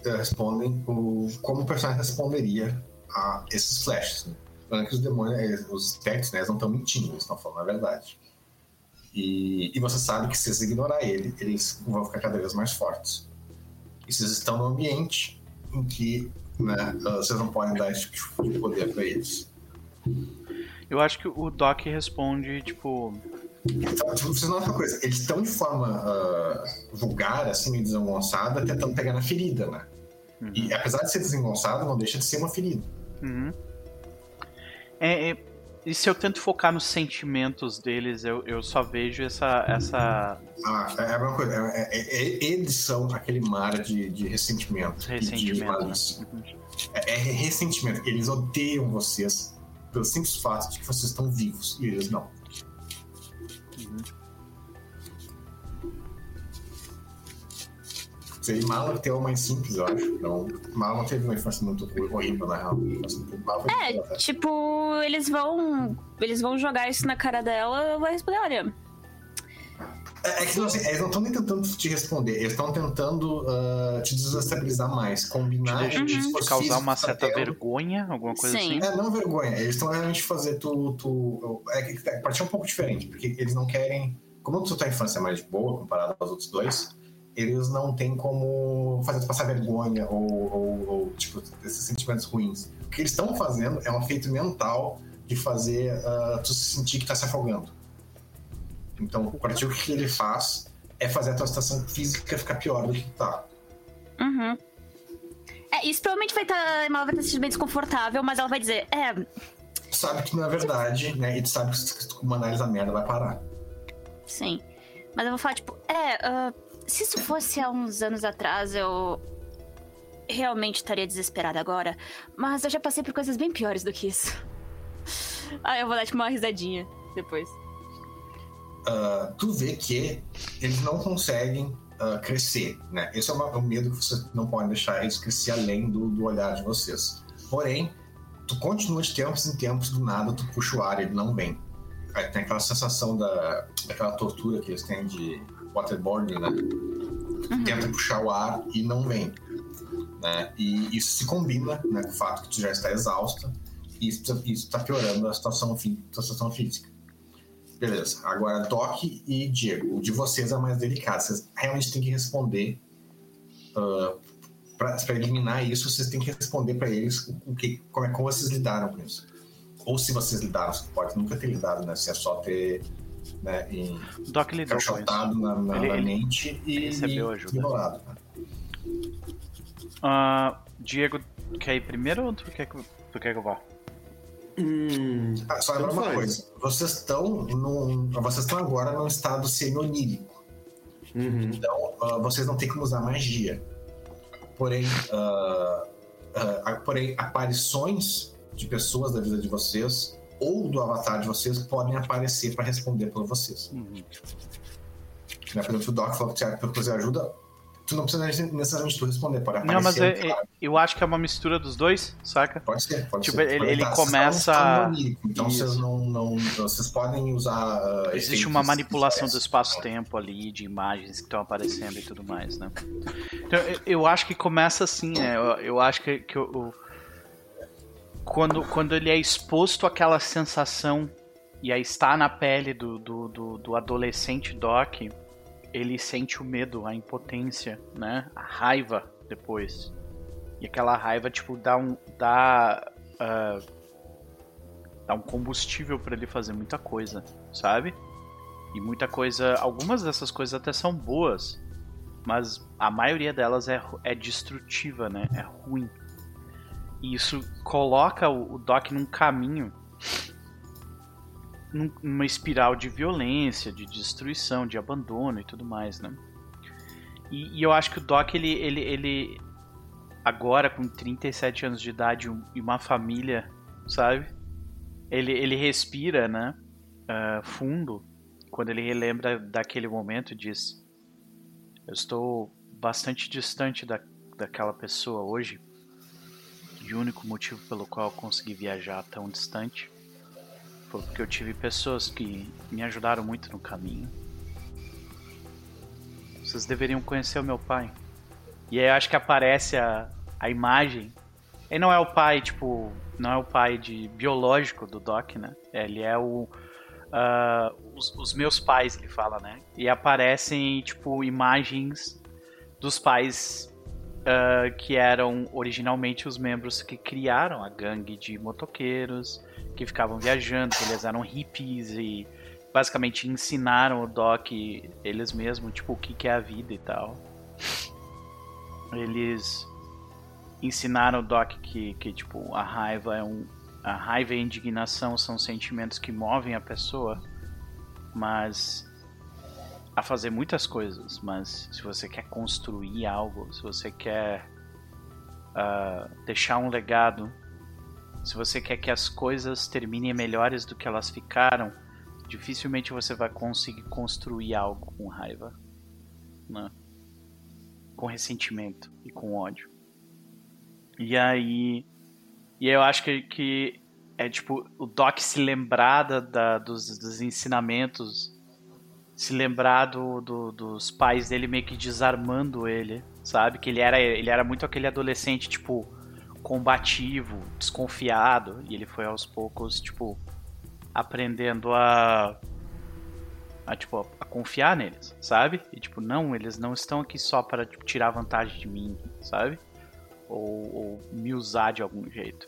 eh, respondem o, como o personagem responderia a esses flashes. Né? Que os demônios, eh, os espectros, né, não estão mentindo, eles estão falando a verdade. E, e você sabe que se vocês ignorar ele, eles vão ficar cada vez mais fortes. E vocês estão num ambiente em que né, vocês não podem dar esse tipo de poder para eles. Eu acho que o Doc responde, tipo, então, tipo, vocês notam uma coisa, eles estão de forma uh, vulgar, assim, meio desengonçada, tentando pegar na ferida, né? Uhum. E apesar de ser desengonçado, não deixa de ser uma ferida. Uhum. É, é, e se eu tento focar nos sentimentos deles, eu, eu só vejo essa. essa... Ah, é, é uma coisa. É, é, é, eles são aquele mar de, de ressentimento. Ressentimento. De uhum. é, é ressentimento. Eles odeiam vocês pelo simples fato de que vocês estão vivos e eles não. Sei, Mala tem uma mais simples, eu acho. Então, Mala não teve uma infância muito horrível, na real. É, tipo, eles vão. Eles vão jogar isso na cara dela, eu vou responder, olha. É, é que assim, eles não estão nem tentando te responder, eles estão tentando uh, te desestabilizar mais, combinar. Te, uhum. te causar uma certa vergonha, alguma coisa Sim. assim? É, não vergonha, eles estão realmente fazer tu. tu é que é, partir um pouco diferente, porque eles não querem. Como tu tua infância é mais boa comparado aos outros dois, eles não têm como fazer tu passar vergonha ou, ou, ou tipo, esses sentimentos ruins. O que eles estão fazendo é um feito mental de fazer uh, tu se sentir que tá se afogando. Então, o partir o que ele faz é fazer a tua situação física ficar pior do que tá. Uhum. É, isso provavelmente vai estar. Tá, ela vai estar se sentindo bem desconfortável, mas ela vai dizer, é. Tu sabe que não é verdade, né? E tu sabe que se tu mandar eles a merda, vai parar. Sim. Mas eu vou falar, tipo, é. Uh se isso fosse há uns anos atrás, eu. realmente estaria desesperada agora, mas eu já passei por coisas bem piores do que isso. Ah, eu vou dar tipo uma risadinha depois. Uh, tu vê que eles não conseguem uh, crescer, né? Esse é o medo que vocês não podem deixar eles crescer além do, do olhar de vocês. Porém, tu continua de tempos em tempos, do nada tu puxa o ar, ele não vem. Aí tem aquela sensação da, daquela tortura que eles têm de waterboarding, né? Uhum. Tenta puxar o ar e não vem. Né? E isso se combina né, com o fato que tu já está exausta e isso está piorando a situação, a situação física. Beleza. Agora, Doc e Diego, o de vocês é mais delicado. Vocês realmente têm que responder. Uh, ah, para eliminar isso, vocês têm que responder para eles o que, como é como vocês lidaram com isso. Ou se vocês lidaram, você pode nunca ter lidado, né? Se é só ter né, em, Doc lidou com isso. na, na, ele, na mente e, recebeu ajuda. Enrolado, né? uh, Diego, quer ir primeiro ou tu quer que, tu quer que eu vá? Hum, ah, só lembra uma faz. coisa. Vocês estão num, vocês estão agora num estado semi-onírico. Uhum. Então, uh, vocês não têm como usar magia. Porém, uh, uh, porém, aparições de pessoas da vida de vocês ou do avatar de vocês podem aparecer para responder por vocês. Uhum. Por exemplo, o Doc falou que você ajuda tu não precisa necessariamente tu responder, pode aparecer. Não, mas é, é, eu acho que é uma mistura dos dois, saca? Pode ser, pode tipo, ser. Ele, ele começa. Então vocês não, não, Vocês podem usar. Uh, Existe uma manipulação do espaço-tempo ali, de imagens que estão aparecendo e tudo mais, né? Então, eu, eu acho que começa assim, né? Eu, eu acho que, que o, quando, quando ele é exposto àquela sensação e está na pele do, do, do, do adolescente Doc ele sente o medo, a impotência, né? A raiva depois. E aquela raiva, tipo, dá um. dá. Uh, dá um combustível para ele fazer muita coisa, sabe? E muita coisa. Algumas dessas coisas até são boas, mas a maioria delas é, é destrutiva, né? É ruim. E isso coloca o, o Doc num caminho numa espiral de violência, de destruição, de abandono e tudo mais, né? E, e eu acho que o Doc, ele, ele, ele agora com 37 anos de idade e uma família, sabe? Ele, ele respira, né? Uh, fundo quando ele relembra daquele momento e diz: Eu estou bastante distante da, daquela pessoa hoje. E o único motivo pelo qual eu consegui viajar tão distante foi porque eu tive pessoas que me ajudaram muito no caminho. Vocês deveriam conhecer o meu pai. E aí acho que aparece a, a imagem. Ele não é o pai, tipo, não é o pai de biológico do Doc, né? Ele é o. Uh, os, os, meus pais, ele fala, né? E aparecem, tipo, imagens dos pais uh, que eram originalmente os membros que criaram a gangue de motoqueiros que ficavam viajando, que eles eram hippies e basicamente ensinaram o Doc eles mesmos, tipo, o que, que é a vida e tal. Eles ensinaram o Doc que, que tipo, a raiva é um. A raiva e a indignação são sentimentos que movem a pessoa, mas a fazer muitas coisas, mas se você quer construir algo, se você quer uh, deixar um legado, se você quer que as coisas terminem melhores do que elas ficaram, dificilmente você vai conseguir construir algo com raiva, né? com ressentimento e com ódio. E aí, e eu acho que, que é tipo o Doc se lembrar da, da dos, dos, ensinamentos, se lembrar do, do, dos pais dele meio que desarmando ele, sabe? Que ele era, ele era muito aquele adolescente, tipo, combativo, desconfiado, e ele foi aos poucos, tipo, aprendendo a a tipo a confiar neles, sabe? E tipo, não, eles não estão aqui só para tipo, tirar vantagem de mim, sabe? Ou, ou, me usar de algum jeito.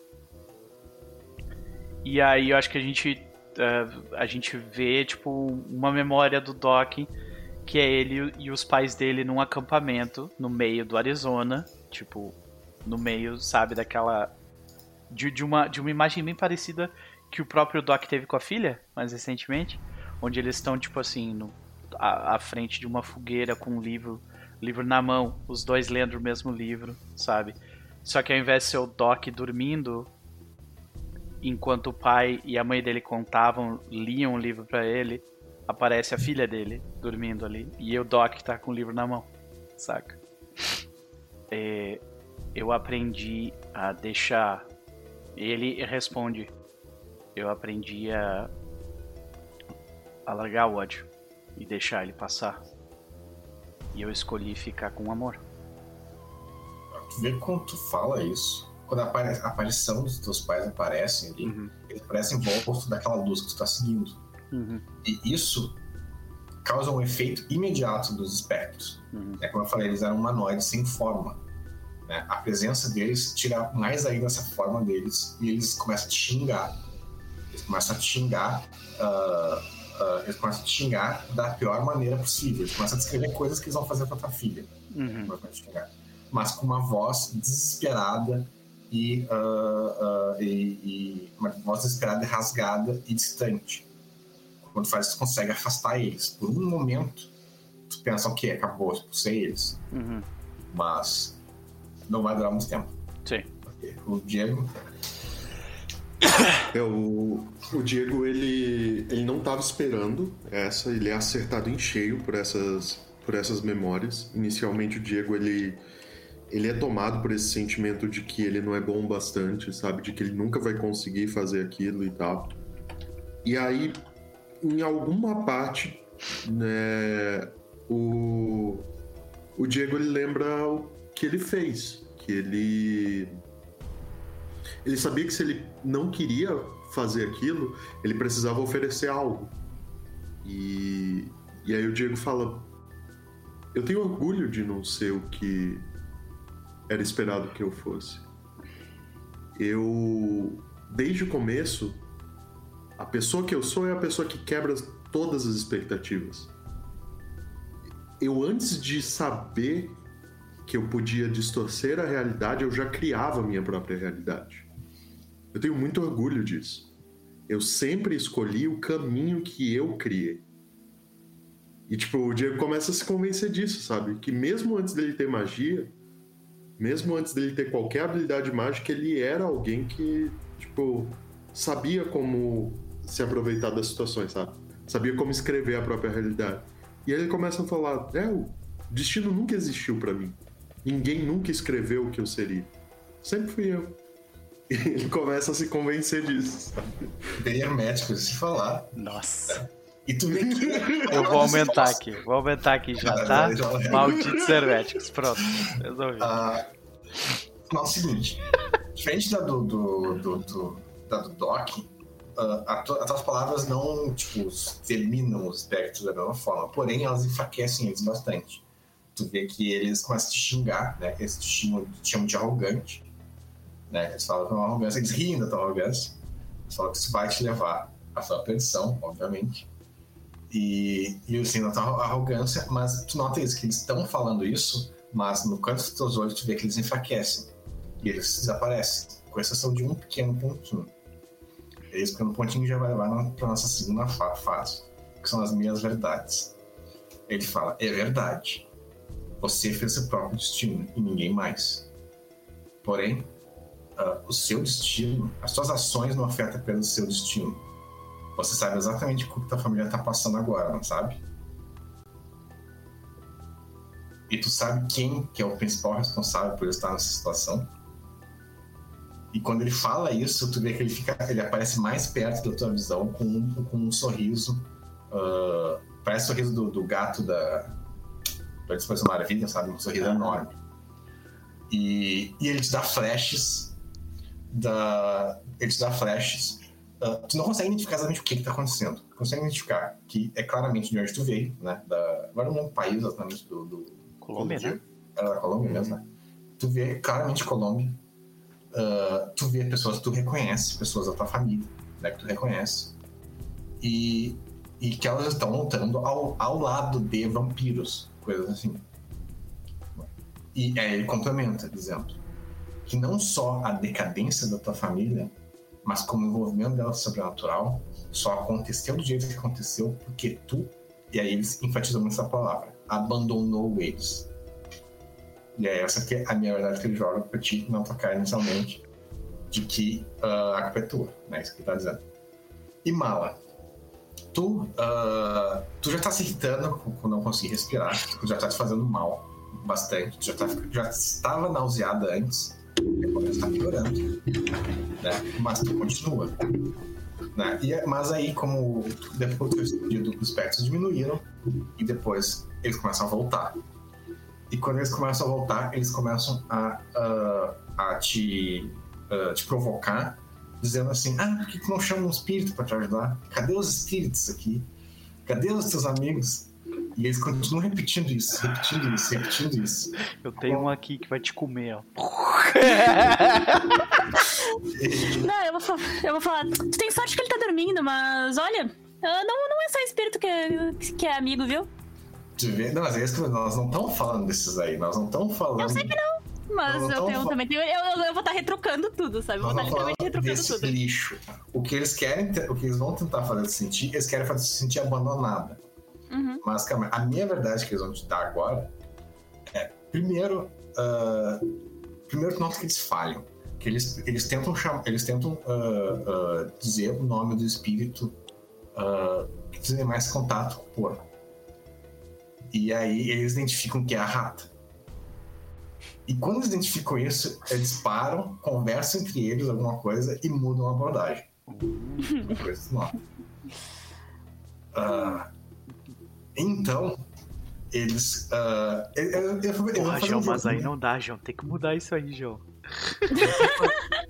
E aí eu acho que a gente uh, a gente vê tipo uma memória do Doc que é ele e os pais dele num acampamento no meio do Arizona, tipo no meio, sabe, daquela. De, de, uma, de uma imagem bem parecida que o próprio Doc teve com a filha, mais recentemente, onde eles estão, tipo assim, no, à, à frente de uma fogueira com um livro, livro na mão, os dois lendo o mesmo livro, sabe? Só que ao invés de ser o Doc dormindo, enquanto o pai e a mãe dele contavam, liam o livro para ele, aparece a filha dele dormindo ali. E o Doc tá com o livro na mão, saca? É, eu aprendi a deixar. Ele responde: Eu aprendi a, a largar o ódio e deixar ele passar. E eu escolhi ficar com amor. Tu vê quando tu fala isso, quando a aparição dos teus pais aparecem ali, uhum. eles aparecem em volta daquela luz que tu tá seguindo. Uhum. E isso causa um efeito imediato dos espectros. Uhum. É como eu falei, eles eram humanoides sem forma. Né? A presença deles tira mais ainda essa forma deles e eles começam a te xingar. Eles começam a te xingar. Uh, Uh, eles começam a te xingar da pior maneira possível. Eles começam a descrever coisas que eles vão fazer pra tua filha. Uhum. Mas com uma voz desesperada e, uh, uh, e, e, uma voz desesperada e rasgada e distante. Quando faz isso, consegue afastar eles. Por um momento, tu pensa, ok, acabou, expulsei eles. Uhum. Mas não vai durar muito tempo. Sim. O Diego é, o, o Diego, ele, ele não estava esperando essa, ele é acertado em cheio por essas, por essas memórias. Inicialmente, o Diego, ele, ele é tomado por esse sentimento de que ele não é bom bastante, sabe? De que ele nunca vai conseguir fazer aquilo e tal. E aí, em alguma parte, né, o, o Diego, ele lembra o que ele fez. Que ele ele sabia que se ele não queria fazer aquilo, ele precisava oferecer algo. E, e aí o Diego fala: Eu tenho orgulho de não ser o que era esperado que eu fosse. Eu, desde o começo, a pessoa que eu sou é a pessoa que quebra todas as expectativas. Eu, antes de saber que eu podia distorcer a realidade, eu já criava a minha própria realidade. Eu tenho muito orgulho disso. Eu sempre escolhi o caminho que eu criei. E, tipo, o Diego começa a se convencer disso, sabe? Que mesmo antes dele ter magia, mesmo antes dele ter qualquer habilidade mágica, ele era alguém que, tipo, sabia como se aproveitar das situações, sabe? Sabia como escrever a própria realidade. E aí ele começa a falar: é, o destino nunca existiu para mim. Ninguém nunca escreveu o que eu seria. Sempre fui eu. E ele começa a se convencer disso. Bem hermético de se falar. Nossa. E tu vê que. Eu vou aumentar aqui, vou aumentar aqui já, tá? Malditos herméticos. Pronto, resolvi. Ah, não, é o seguinte. Diferente da do, do, do, do, da do Doc, uh, as tuas palavras não, tipo, terminam os espectros da mesma forma, porém elas enfraquecem eles bastante tu vê que eles começam a te xingar, né? Eles te chamam, te chamam de arrogante, né? Eles falam que é uma arrogância, eles riem da tua arrogância. Eles falam que isso vai te levar à sua perdição, obviamente. E, e assim, tua arrogância, mas tu nota isso, que eles estão falando isso, mas no canto dos teus olhos tu vê que eles enfraquecem. E eles desaparecem, com exceção de um pequeno pontinho. Esse pequeno pontinho já vai levar para nossa segunda fase, que são as minhas verdades. Ele fala, é verdade. Você fez seu próprio destino e ninguém mais. Porém, uh, o seu destino, as suas ações não afetam apenas o seu destino. Você sabe exatamente o que a família está passando agora, não sabe? E tu sabe quem que é o principal responsável por estar nessa situação? E quando ele fala isso, tu vê que ele fica, ele aparece mais perto da tua visão com um, com um sorriso, uh, parece o sorriso do, do gato da, que uma maravilha, sabe? Um sorriso enorme. E, e ele te dá flashes da. Ele te dá flashes. Uh, tu não consegue identificar exatamente o que está acontecendo. Tu consegue identificar que é claramente de onde tu veio, né? Da, agora não é um país exatamente do. do Colômbia, né? Era da Colômbia mesmo, né? Tu vê claramente Colômbia. Uh, tu vê pessoas que tu reconhece, pessoas da tua família, né? Que tu reconhece. E, e que elas estão lutando ao, ao lado de vampiros coisas assim. E aí ele complementa, dizendo que não só a decadência da tua família, mas como o envolvimento dela sobrenatural, só aconteceu do jeito que aconteceu porque tu, e aí eles enfatizam essa palavra, abandonou eles. E é essa que é a minha verdade que ele joga pra ti não tocar inicialmente de que uh, a culpa é tua, né? Isso que ele tá dizendo. E mala. Tu, uh, tu já tá se irritando com não conseguir respirar, tu já tá te fazendo mal bastante, tu já, tá, já estava nauseada antes, depois tá piorando, né? Mas tu continua. Né? E, mas aí, como depois do estudo, os pertos diminuíram e depois eles começam a voltar. E quando eles começam a voltar, eles começam a, a, te, te provocar, dizendo assim: Ah, por que não chama um espírito para te ajudar? Cadê os espíritos aqui? Cadê os teus amigos? E eles continuam repetindo isso, repetindo isso, repetindo isso. Eu tenho um aqui que vai te comer, ó. Não, eu vou, falar, eu vou falar. Tu tem sorte que ele tá dormindo, mas olha, não, não é só espírito que é, que é amigo, viu? Não, mas é isso que nós não estamos falando desses aí, nós não estamos falando. Eu sei que não. Mas eu, tenho, também tenho, eu, eu, eu, vou estar retrucando tudo, sabe? Eu vou estar literalmente retrucando tudo. lixo. O que eles querem, o que eles vão tentar fazer sentir, eles querem fazer sentir abandonada. Uhum. Mas, calma, a minha verdade que eles vão te dar agora é, primeiro, uh, primeiro que nota que eles falham. Que eles, eles tentam, chamar, eles tentam uh, uh, dizer o nome do espírito que tem mais contato por. E aí eles identificam que é a rata. E quando eles identificam isso, eles param, conversam entre eles alguma coisa e mudam a abordagem. Uma coisa nova. Uh, então, eles. Uh, eu, eu, eu, Porra, João, um mas aí não dá, João. Tem que mudar isso aí, João.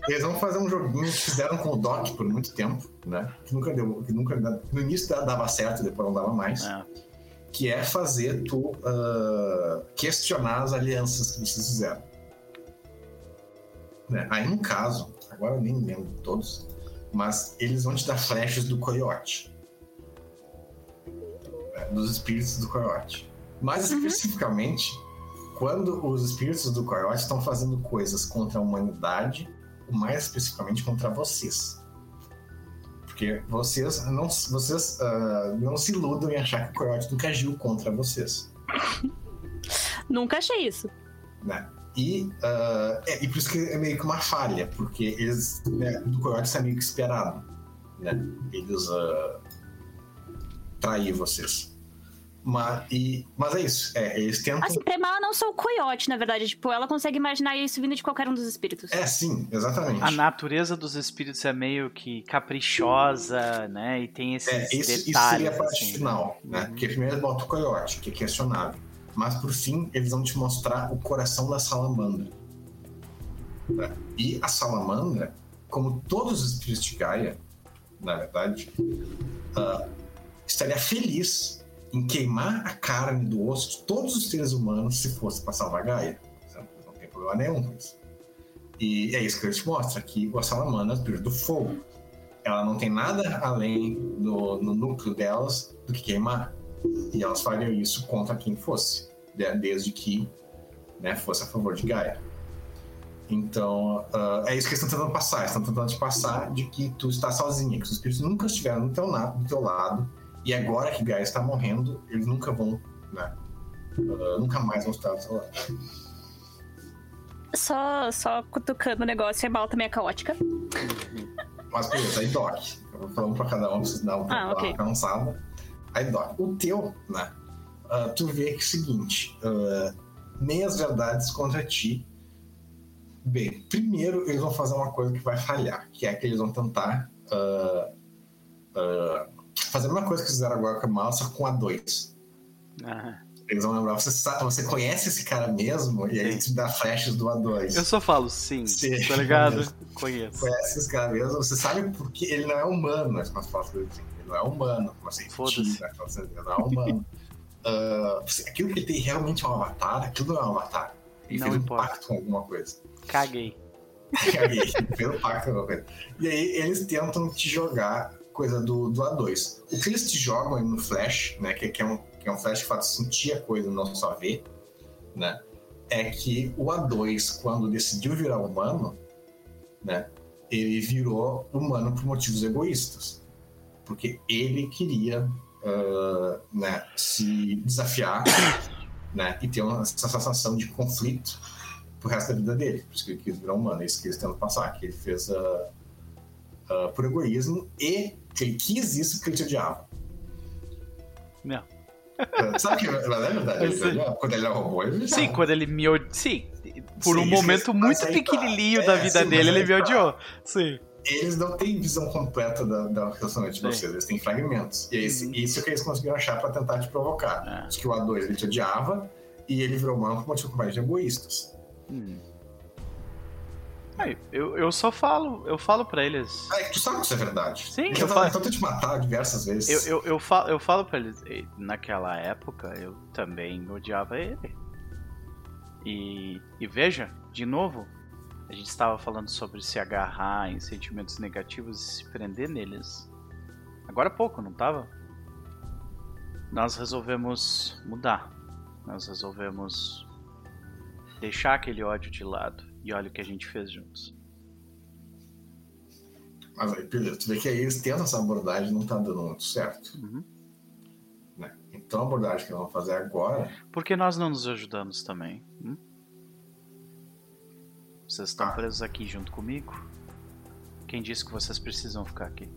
Eles vão fazer um joguinho que fizeram com o Doc por muito tempo, né? Que nunca deu. Que nunca, no início dava certo, depois não dava mais. É. Que é fazer tu uh, questionar as alianças que vocês fizeram. Né? Aí no caso, agora eu nem lembro de todos, mas eles vão te dar flechas do coiote dos espíritos do Coyote. Mais uhum. especificamente, quando os espíritos do Coyote estão fazendo coisas contra a humanidade, mais especificamente contra vocês. Porque vocês não, vocês, uh, não se iludam em achar que o Coyote nunca agiu contra vocês. nunca achei isso. Né? E, uh, é, e por isso que é meio que uma falha, porque eles, né, do Coyote está meio que esperado. Né? Eles uh, trair vocês. Mas, e, mas é isso. É, eles tentam. Assim, Premala não sou o coiote, na verdade. Tipo, ela consegue imaginar isso vindo de qualquer um dos espíritos. É, sim, exatamente. A natureza dos espíritos é meio que caprichosa, né? E tem esses é, isso, detalhes. Isso seria a parte assim, final, né? Uhum. Porque primeiro eles botam o coiote, que é questionável. Mas por fim, eles vão te mostrar o coração da salamandra. Né? E a salamandra, como todos os espíritos de Gaia, na verdade, uh, estaria feliz em queimar a carne do osso de todos os seres humanos se fosse para salvar Gaia. Não tem problema nenhum com isso. E é isso que ele te mostra, que o salamandra é do fogo. Ela não tem nada além do, no núcleo delas do que queimar. E elas fariam isso contra quem fosse, desde que né, fosse a favor de Gaia. Então, uh, é isso que eles estão tentando passar. Eles estão tentando te passar de que tu está sozinha, que os espíritos nunca estiveram do teu, do teu lado e agora que Gaia está morrendo, eles nunca vão, né? Uh, nunca mais vão estar lado. Só, só cutucando o negócio, é mal também é caótica. Mas beleza, aí Doc. Eu vou falando pra cada um vocês dar um ah, okay. cansada. Aí Doc, o teu, né? Uh, tu vê que é o seguinte: uh, meias verdades contra ti. Bem, primeiro eles vão fazer uma coisa que vai falhar, que é que eles vão tentar uh, uh, fazer a mesma coisa que fizeram agora com a Mal, só com a 2. Eles vão lembrar, você, sabe, você conhece esse cara mesmo? E aí te dá flashes do A2. Eu só falo sim, sim tá ligado? Conheço. Conhece esse cara mesmo, você sabe porque ele não é humano, mas quando fala assim, ele não é humano, como assim, Foda-se. Né? Ele não é humano. uh, aquilo que ele tem realmente é um avatar, aquilo não é um avatar. Ele não fez importa. um pacto com alguma coisa. Caguei. Caguei, fez um pacto com alguma coisa. E aí eles tentam te jogar coisa do, do A2. O que eles te jogam no Flash, né, que, que, é um, que é um Flash que faz sentir a coisa, não só ver, né, é que o A2, quando decidiu virar humano, né, ele virou humano por motivos egoístas. Porque ele queria uh, né, se desafiar né? E ter uma, sensação de conflito pro resto da vida dele. Por isso que ele quis virar humano, é isso que ele tenta passar, que ele fez uh, uh, por egoísmo e que ele quis isso porque ele te odiava. Não. Sabe que é verdade? Ele Sim. odiava? Quando ele era robô, ele odiava. Sim, quando ele me odiou. Sim, por Sim, um isso momento muito pequenininho É, da vida sim, dele, ele me odiou. Sim. Eles não têm visão completa da, da relacionamento de vocês, eles têm fragmentos. E é esse- Uhum. isso que eles conseguiram achar pra tentar te provocar. É. Diz que o A2 ele te odiava e ele virou humano por motivo mais de egoístas. Hum. Eu, eu só falo, eu falo pra eles. É que tu sabe que isso é verdade. Sim, eu tenta- falo- tenta te matar diversas vezes. Eu, eu, eu, falo, eu falo pra eles, "Ei, naquela época eu também odiava ele. E, e veja, de novo, a gente estava falando sobre se agarrar em sentimentos negativos e se prender neles. Agora há pouco, não tava? Nós resolvemos mudar. Nós resolvemos deixar aquele ódio de lado. E olha o que a gente fez juntos. Mas aí, beleza, tu vê que aí eles tentam essa abordagem e não tá dando muito certo. Uhum. Né? Então a abordagem que eles vão fazer agora Por que nós não nos ajudamos também? hum? Vocês estão Ah. presos aqui junto comigo? Quem disse que vocês precisam ficar aqui?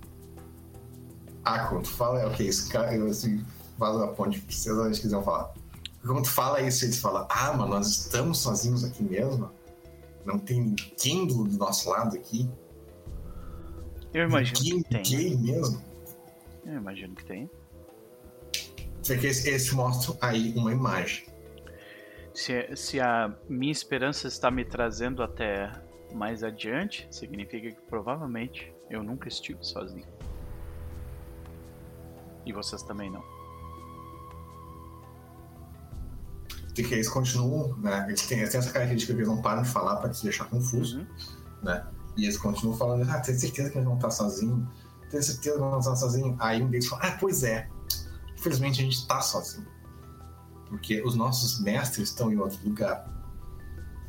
Ah, quando tu fala, é ok, esse cara, eu assim, faz a ponte vocês, eles quiserem falar. Quando tu fala isso, eles falam, ah, mas nós estamos sozinhos aqui mesmo? Não tem ninguém do, do nosso lado aqui? Eu imagino ninguém, que tem. ninguém mesmo? Eu imagino que tem. Vê que eles, eles mostram aí uma imagem. Se, se a minha esperança está me trazendo até mais adiante, significa que provavelmente eu nunca estive sozinho. E vocês também não. Vê que eles continuam, né? Eles têm, eles têm essa característica que eles não param de falar pra te deixar confuso. Uhum. né? E eles continuam falando, ah, tem certeza que eles vão estar sozinhos? Tem certeza que vão estar sozinhos? Aí um deles fala, ah, pois é. Infelizmente a gente está sozinho. Porque os nossos mestres estão em outro lugar.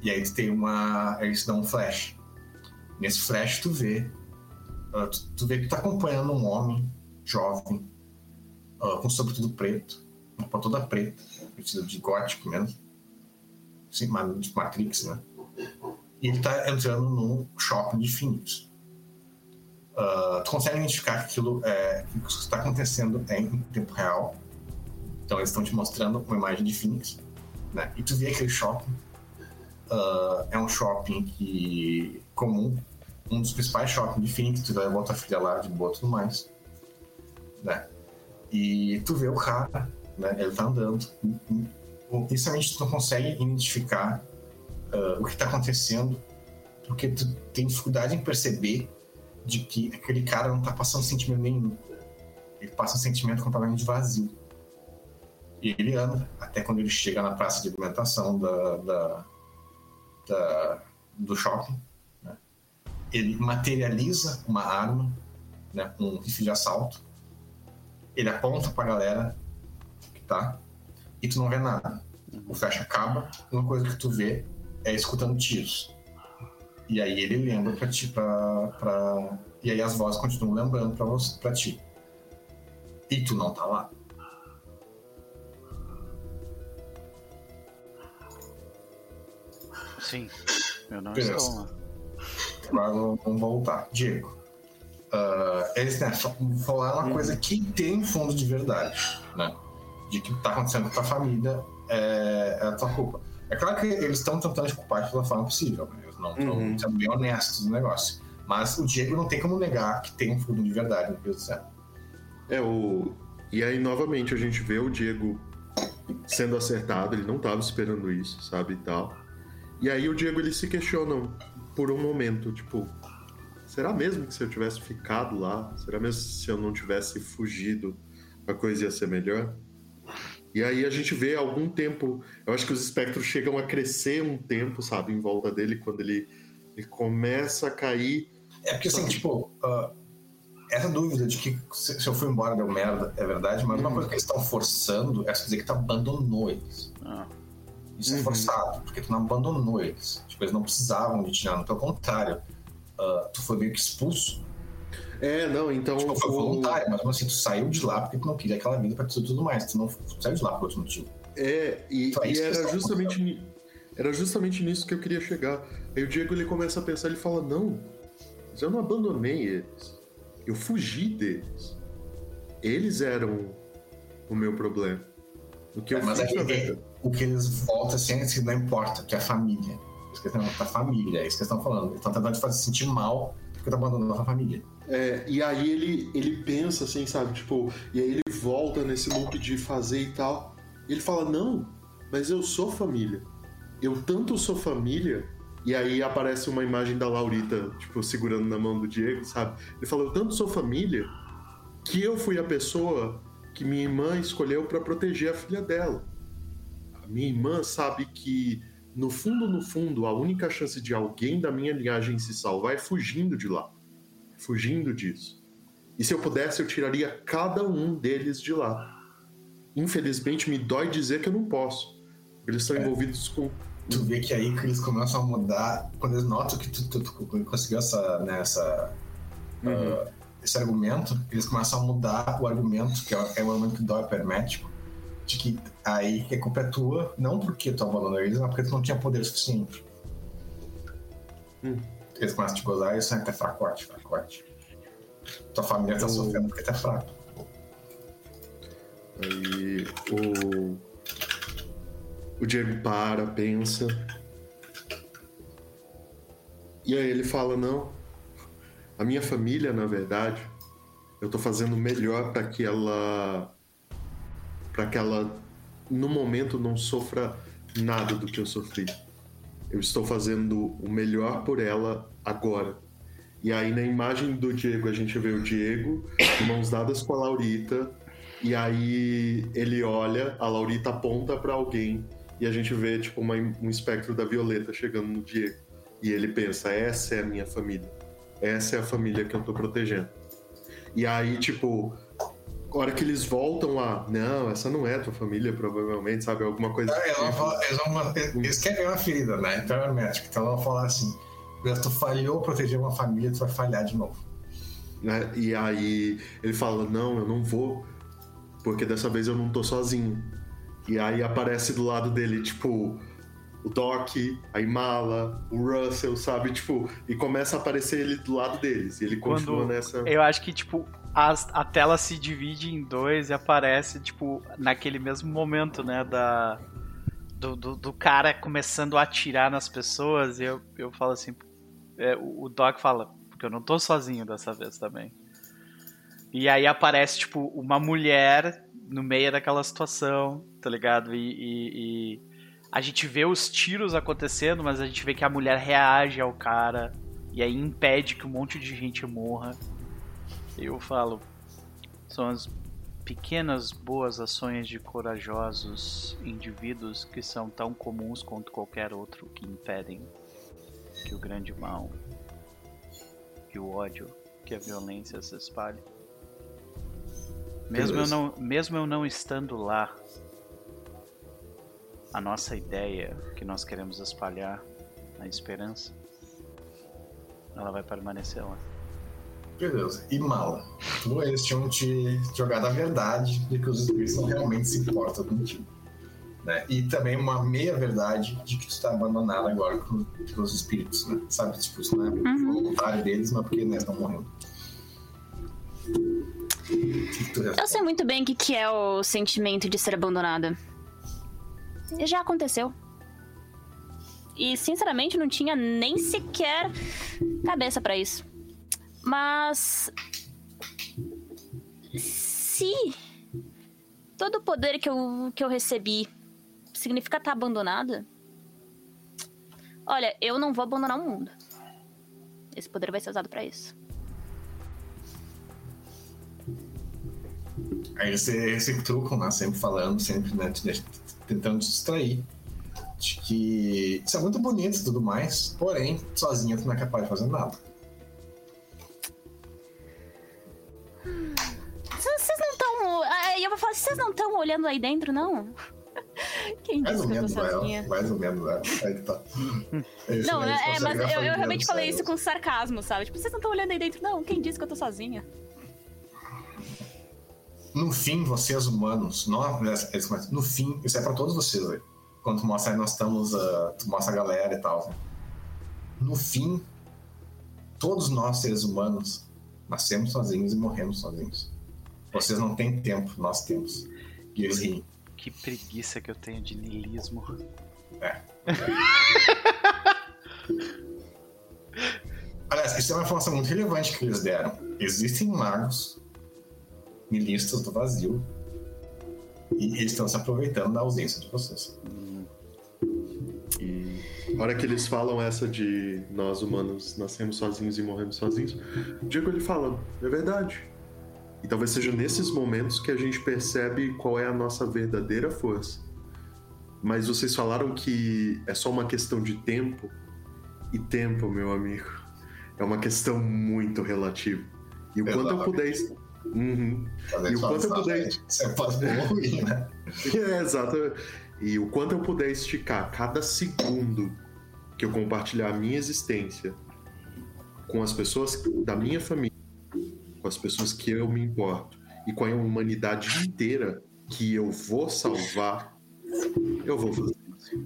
E aí tu tem uma. Eles dão um flash. Nesse flash tu vê. ah, tu, tu vê que tu tá acompanhando um homem jovem, ah, com sobretudo preto, uma toda preta, vestido de gótico mesmo. Sim, ma- de Matrix, né? e ele tá entrando num shopping de Phoenix. Ah, tu consegue identificar que aquilo é, que está acontecendo é em tempo real. Então eles estão te mostrando uma imagem de Phoenix, né? E tu vê aquele shopping. ah, é um shopping que comum, um dos principais shoppings de Phoenix. Tu vai botar a filha lá de boa tudo mais, né? E tu vê o cara, né? Ele tá andando. Inicialmente tu não consegue identificar ah, o que está acontecendo, porque tu tem dificuldade em perceber de que aquele cara não está passando sentimento nenhum. Ele passa um sentimento completamente vazio. E ele anda até quando ele chega na praça de alimentação da, da- da- do shopping. né? Ele materializa uma arma, né, um rifle de assalto. Ele aponta pra galera que tá, e tu não vê nada. O flash acaba, uma coisa que tu vê é escutando tiros. E aí ele lembra pra ti, pra, pra... E aí as vozes continuam lembrando pra, você, pra ti. E tu não tá lá. Sim, eu não Beleza. estou lá. Agora vamos voltar. Diego. ah, eles né, fa- falaram uma coisa que tem fundo de verdade, né? De que o que tá acontecendo com a família é, é a tua culpa. É claro que eles estão tentando te culpar de toda forma possível, né? Eles não estão Uhum. sendo bem honestos no negócio. Mas o Diego não tem como negar que tem um fundo de verdade no que eles disseram. É, o. E aí, novamente, a gente vê o Diego sendo acertado, ele não tava esperando isso, sabe, e tal. E aí o Diego, ele se questiona por um momento, tipo, será mesmo que se eu tivesse ficado lá, será mesmo se eu não tivesse fugido, a coisa ia ser melhor? E aí a gente vê algum tempo, eu acho que os espectros chegam a crescer um tempo, sabe, em volta dele, quando ele, ele começa a cair. É porque assim, tipo, ah, essa dúvida de que se, se eu fui embora deu merda é verdade, mas uma Uhum. coisa que eles estão forçando é dizer que tu abandonou eles. Ah, Isso é Uhum. forçado, porque tu não abandonou eles. Tipo, eles não precisavam de ti, não. Pelo contrário, ah, tu foi meio que expulso. É, não, então. Tipo, foi voluntário, mas assim, tu saiu de lá porque tu não queria aquela vida pra tu e tudo mais. Tu não tu saiu de lá por outro motivo. É, e, Só e isso que era eles justamente, era justamente nisso que eu queria chegar. Aí o Diego ele começa a pensar, ele fala, não, mas eu não abandonei eles. Eu fugi deles. Eles eram o meu problema. O que eu É, mas fiz, é, o que eles voltam assim é que não importa, que é a família. Eles questão da família, é isso que eles estão falando. Eles estão tentando te fazer sentir mal porque tá abandonando a família. É, e aí ele, ele pensa assim, sabe? Tipo, e aí ele volta nesse loop de fazer e tal. E ele fala: Não, mas eu sou família. Eu tanto sou família. E aí aparece uma imagem da Laurita, tipo, segurando na mão do Diego, sabe? Ele fala: Eu tanto sou família que eu fui a pessoa que minha irmã escolheu para proteger a filha dela. A minha irmã sabe que, no fundo, no fundo, a única chance de alguém da minha linhagem se salvar é fugindo de lá fugindo disso. E se eu pudesse, eu tiraria cada um deles de lá. Infelizmente, me dói dizer que eu não posso. Eles estão envolvidos com. Tu vê que aí que eles começam a mudar, quando eles notam que tu, tu- tu conseguiu essa, né, essa, ah, esse argumento, eles começam a mudar o argumento, que é, é o argumento que dói permético, de que aí a culpa é tua, não porque tu abandonou eles, mas porque tu não tinha poder suficiente. Hum. Eles começam a te gozar e isso é até fracote, fracote. Tua família tá sofrendo porque é fraco. Aí o. O Diego para, pensa. E aí ele fala: Não, a minha família, na verdade, eu tô fazendo o melhor para que ela. para que ela, no momento, não sofra nada do que eu sofri. Eu estou fazendo o melhor por ela agora. E aí na imagem do Diego a gente vê o Diego de mãos dadas com a Laurita e aí ele olha, a Laurita aponta pra alguém e a gente vê tipo uma- um espectro da Violeta chegando no Diego. E ele pensa: essa é a minha família. Essa é a família que eu tô protegendo. E aí, tipo, a hora que eles voltam lá, não, essa não é tua família, provavelmente, sabe? Alguma coisa. Eles vão falar- eles, vão- eles querem uma ferida, né? Então é hermético. Então eles vão falar assim: tu falhou proteger uma família, tu vai falhar de novo. né? E aí ele fala: Não, eu não vou, porque dessa vez eu não tô sozinho. E aí aparece do lado dele, tipo, o Doc, a Imala, o Russell, sabe? Tipo, e começa a aparecer ele do lado deles. E ele continua Quando nessa. Eu acho que, tipo, as- a tela se divide em dois e aparece, tipo, naquele mesmo momento, né, da... Do, do, do cara começando a atirar nas pessoas, e eu, eu falo assim, é, o o Doc fala, porque eu não tô sozinho dessa vez também. E aí aparece, tipo, uma mulher no meio daquela situação, tá ligado? E, e- e a gente vê os tiros acontecendo, mas a gente vê que a mulher reage ao cara, e aí impede que um monte de gente morra. Eu falo, são as pequenas boas ações de corajosos indivíduos que são tão comuns quanto qualquer outro que impedem que o grande mal, que o ódio, que a violência se espalhe. Mesmo eu não, mesmo eu não estando lá, a nossa ideia que nós queremos espalhar, a esperança, ela vai permanecer lá. Beleza. E mala. Tu, eles tinham te jogado a verdade de que os espíritos não realmente se importam contigo. Né? E também uma meia verdade de que tu tá abandonado agora com- pelos espíritos, né? Sabe? Tipo, isso não é voluntário deles, mas porque né, estão morrendo. Eu sei muito bem o que, que é o sentimento de ser abandonada. Já aconteceu. E, sinceramente, não tinha nem sequer cabeça pra isso. Mas. Se todo o poder que eu, que eu recebi significa estar abandonada. Olha, eu não vou abandonar o mundo. Esse poder vai ser usado pra isso. Aí eles se, eles se trucam, né? Sempre falando, sempre né, tentando te distrair. De que isso é muito bonito e tudo mais, porém, sozinha tu não é capaz de fazer nada. Vocês não estão. Aí eu vou falar, vocês não estão olhando aí dentro, não? Quem Mais disse ou que eu tô menos ela, sozinha? mais ou menos ela. Aí que tá. É isso Não, é, mas eu, eu realmente falei isso com sarcasmo, sabe? Tipo, vocês não estão olhando aí dentro, não? Quem disse que eu tô sozinha? No fim, vocês humanos, nós, eles começam, no fim, isso é pra todos vocês, velho. Quando tu mostra, nós estamos, uh, tu mostra a galera e tal. né? No fim, todos nós, seres humanos, nascemos sozinhos e morremos sozinhos. Vocês não têm tempo, nós temos. E eles riem. Que preguiça que eu tenho de niilismo. Aliás, isso é uma informação muito relevante que eles deram. Existem magos milistas do vazio e eles estão se aproveitando da ausência de vocês. E a hora que eles falam essa de nós humanos nascemos sozinhos e morremos sozinhos, o Diego ele fala, é verdade. E talvez seja nesses momentos que a gente percebe qual é a nossa verdadeira força. Mas vocês falaram que é só uma questão de tempo. E tempo, meu amigo, é uma questão muito relativa. E o quanto eu puder. Uhum. E o quanto eu puder. É pode ruim, né? É, exato. E o quanto eu puder esticar cada segundo que eu compartilhar a minha existência com as pessoas da minha família, com as pessoas que eu me importo e com a humanidade inteira que eu vou salvar, eu vou fazer isso.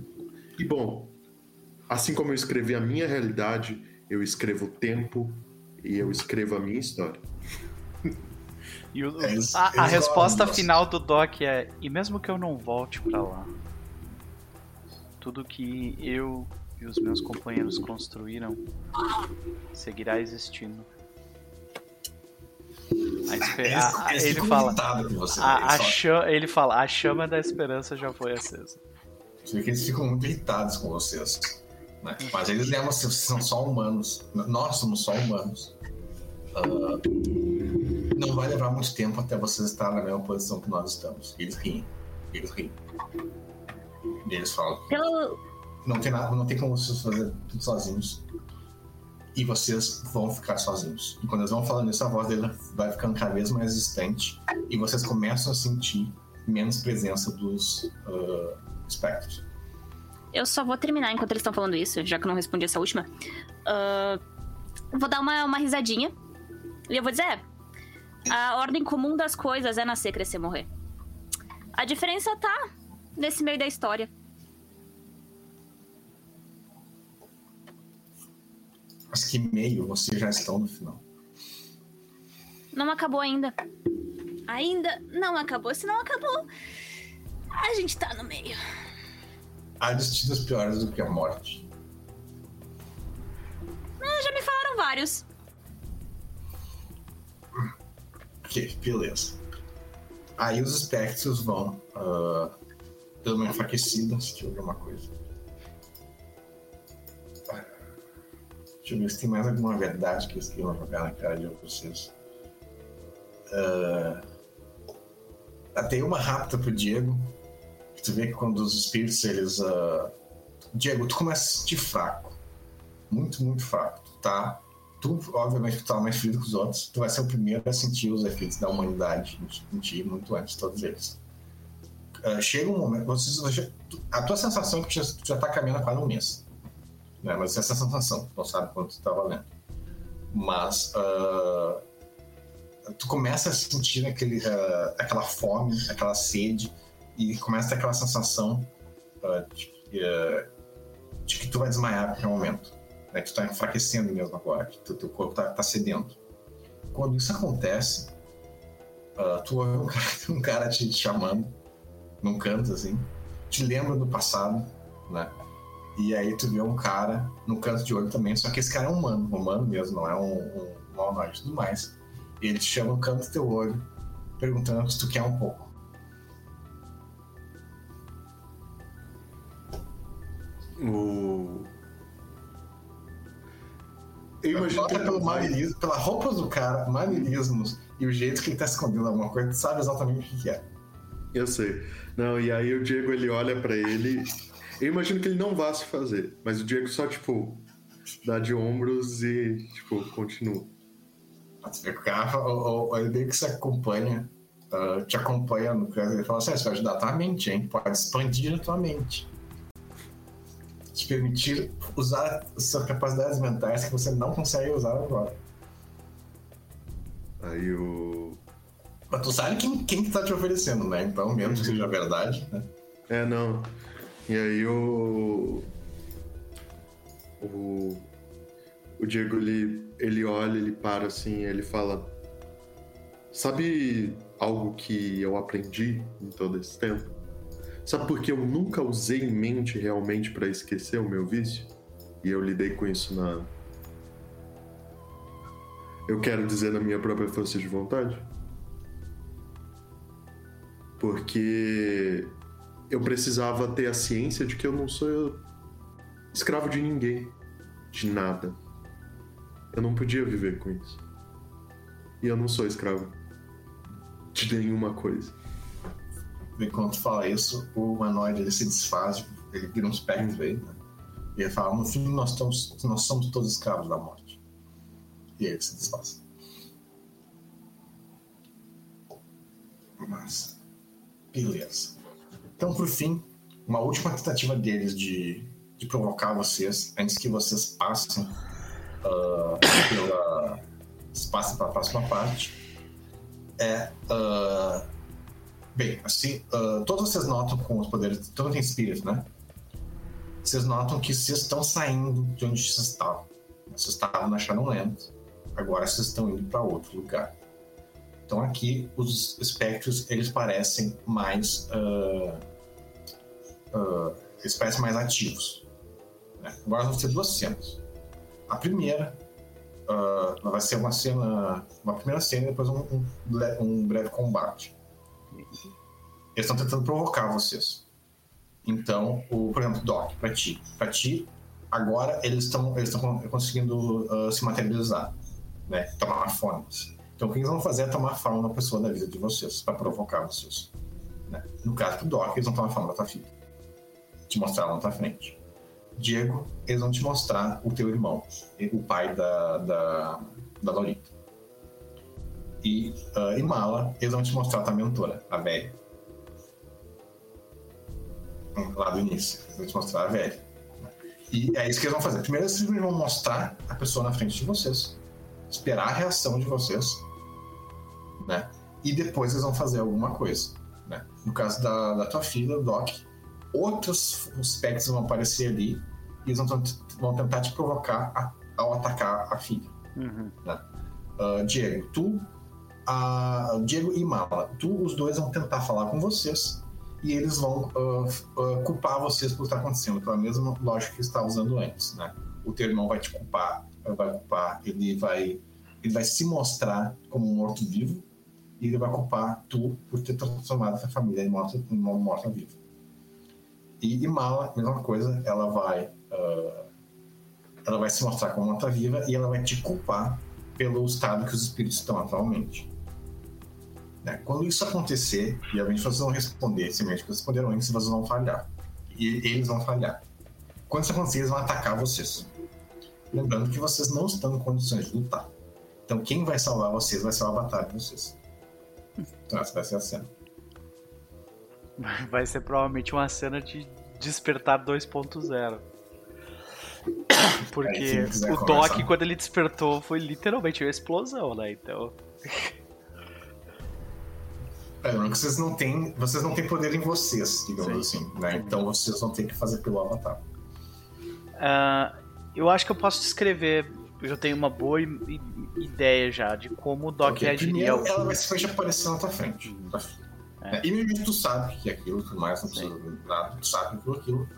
E bom, assim como eu escrevi a minha realidade, eu escrevo o tempo e eu escrevo a minha história. E o- Eles- a, a resposta gostam, final do Doc é: e mesmo que eu não volte pra lá, tudo que eu e os meus companheiros construíram seguirá existindo. A espe- Eles, a- a- eles ele fala. A, a eles falam- cha- ele fala: a chama da esperança já foi acesa. Você vê que eles ficam muito irritados com vocês. né? Mas eles lembram que vocês são só humanos. Nós somos só humanos. Ah, não vai levar muito tempo até vocês estarem na mesma posição que nós estamos. Eles riem. Eles riem. E eles falam: Pelo, não tem, nada, não tem como vocês fazer tudo sozinhos. E vocês vão ficar sozinhos. E quando eles vão falando isso, a voz dele vai ficando cada vez mais distante. E vocês começam a sentir menos presença dos ah, espectros. eu só vou terminar enquanto eles estão falando isso, já que eu não respondi essa última. Ah, vou dar uma, uma risadinha. E eu vou dizer: a ordem comum das coisas é nascer, crescer, morrer. A diferença tá nesse meio da história. Mas que meio vocês já estão no final. Não acabou ainda. Ainda não acabou. Se não acabou, a gente tá no meio. Há destinos piores do que a morte. Ah, já me falaram vários. Ok, beleza. Aí os espectros vão ah, dando uma enfraquecida, se tiver alguma coisa. Deixa eu ver se tem mais alguma verdade que eles queiram jogar na cara de vocês. Ah, tem uma rápida pro Diego. Tu vê que quando os espíritos eles. ah, Diego, tu começa a se sentir fraco. Muito, muito fraco. Tu tá tu, obviamente, tu tá mais frio que os outros, tu vai ser o primeiro a sentir os efeitos da humanidade em ti muito antes de todos eles. Ah, chega um momento, a tua sensação é que tu já, tu já tá caminhando há quase um mês. Né? Mas essa é a sensação, tu não sabe quanto tu tá valendo. Mas ah, tu começa a sentir aquele, ah, aquela fome, aquela sede, e começa a ter aquela sensação de, de que tu vai desmaiar a qualquer momento né, que tu tá enfraquecendo mesmo agora, que tu- teu corpo tá, tá sedento. Quando isso acontece, ah, tu ouve um cara, um cara te chamando num canto assim, te lembra do passado, né? E aí tu vê um cara no canto de olho também, só que esse cara é um humano, humano mesmo, não é um, um, um e tudo mais. Ele te chama no canto do teu olho, perguntando se tu quer um pouco. Eu imagino que pelo manilismo, pela roupa do cara, manilismos e o jeito que ele tá escondendo alguma coisa, tu sabe exatamente o que é. Eu sei. Não, e aí o Diego ele olha pra ele. Eu imagino que ele não vá se fazer, mas o Diego só, tipo, dá de ombros e, tipo, continua. Vê que o cara, o- o- ele meio que se acompanha, ah, te acompanha no canto, ele fala assim, "Ah, isso vai ajudar a tua mente, hein? Pode expandir a tua mente. Te permitir usar suas capacidades mentais que você não consegue usar agora. Aí o. Mas tu sabe quem, quem que tá te oferecendo, né? Então, mesmo que seja verdade, né? É, não. E aí o. O. O Diego, ele, ele olha, ele para assim, ele fala. Sabe algo que eu aprendi em todo esse tempo? Sabe por que eu nunca usei em mente realmente para esquecer o meu vício? E eu lidei com isso na. Eu quero dizer na minha própria força de vontade? Porque eu precisava ter a ciência de que eu não sou escravo de ninguém, de nada. Eu não podia viver com isso. E eu não sou escravo de nenhuma coisa. Enquanto fala isso, o humanoide ele se desfaz, ele vira um espectro aí, né? E ele fala: no fim, nós, estamos, nós somos todos escravos da morte. E ele se desfaz. Mas, beleza. Então, por fim, uma última tentativa deles de, de provocar vocês, antes que vocês passem uh, pela. passem para a próxima parte, é. Uh, bem, assim, uh, todos vocês notam com os poderes. Todo tem espírito, né? Vocês notam que vocês estão saindo de onde vocês estavam. Vocês estavam na Shadowlands, agora vocês estão indo para outro lugar. Então aqui os espectros eles parecem mais uh, uh, eles parecem mais ativos. Né? Agora vamos ter duas cenas. A primeira uh, vai ser uma cena, uma primeira cena e depois um, um, um breve combate. Eles estão tentando provocar vocês. Então, o, por exemplo, Doc, para ti, para ti, agora eles estão eles estão conseguindo se materializar, né? Tomar formas. Então, o que eles vão fazer é tomar forma da pessoa da vida de vocês, para provocar vocês. Né? No caso do Doc, eles vão tomar forma da tua filha. Te mostrar lá na tua frente. Diego, eles vão te mostrar o teu irmão, o pai da, da, da Lolita. E uh, Mala, eles vão te mostrar a tua mentora, a velha. Lá do início, eles vão te mostrar a velha. E é isso que eles vão fazer. Primeiro, eles vão mostrar a pessoa na frente de vocês, esperar a reação de vocês né? E depois eles vão fazer alguma coisa, né? No caso da, da tua filha, Doc, outros aspectos vão aparecer ali e eles vão, vão tentar te provocar a, ao atacar a filha. Uhum. Né? Uh, Diego, tu, a, Diego e Mala, tu, os dois vão tentar falar com vocês e eles vão uh, uh, culpar vocês por estar acontecendo, pela mesma lógica que está usando antes, né? O teu irmão vai te culpar, vai culpar, ele vai, ele vai se mostrar como um morto-vivo e ele vai culpar tu por ter transformado essa família em morta, em uma morta-viva. E, e Mala, mesma coisa, ela vai, uh, ela vai se mostrar como morta-viva e ela vai te culpar pelo estado que os espíritos estão atualmente. Né? Quando isso acontecer, e obviamente vocês vão responder, semente que responderam antes, vocês vão falhar. E eles vão falhar. Quando isso acontecer, eles vão atacar vocês. Lembrando que vocês não estão em condições de lutar. Então, quem vai salvar vocês vai salvar a batalha de vocês. Então, essa vai ser a cena. Vai ser provavelmente uma cena de Despertar 2.0. Porque Aí, o Doc, começar. quando ele despertou, foi literalmente uma explosão, né? Então. É, que vocês não têm, vocês não têm poder em vocês, digamos assim, né? Então vocês vão ter que fazer pelo avatar. ah, eu acho que eu posso descrever. Eu já tenho uma boa ideia já de como o Doc Ok, reagiria. Primeiro, ao- ela vai simplesmente aparecer na tua frente. Tá? É. E mesmo tu sabe o que é aquilo, tudo mais, não precisa de nada, tu sabe aquilo, aquilo.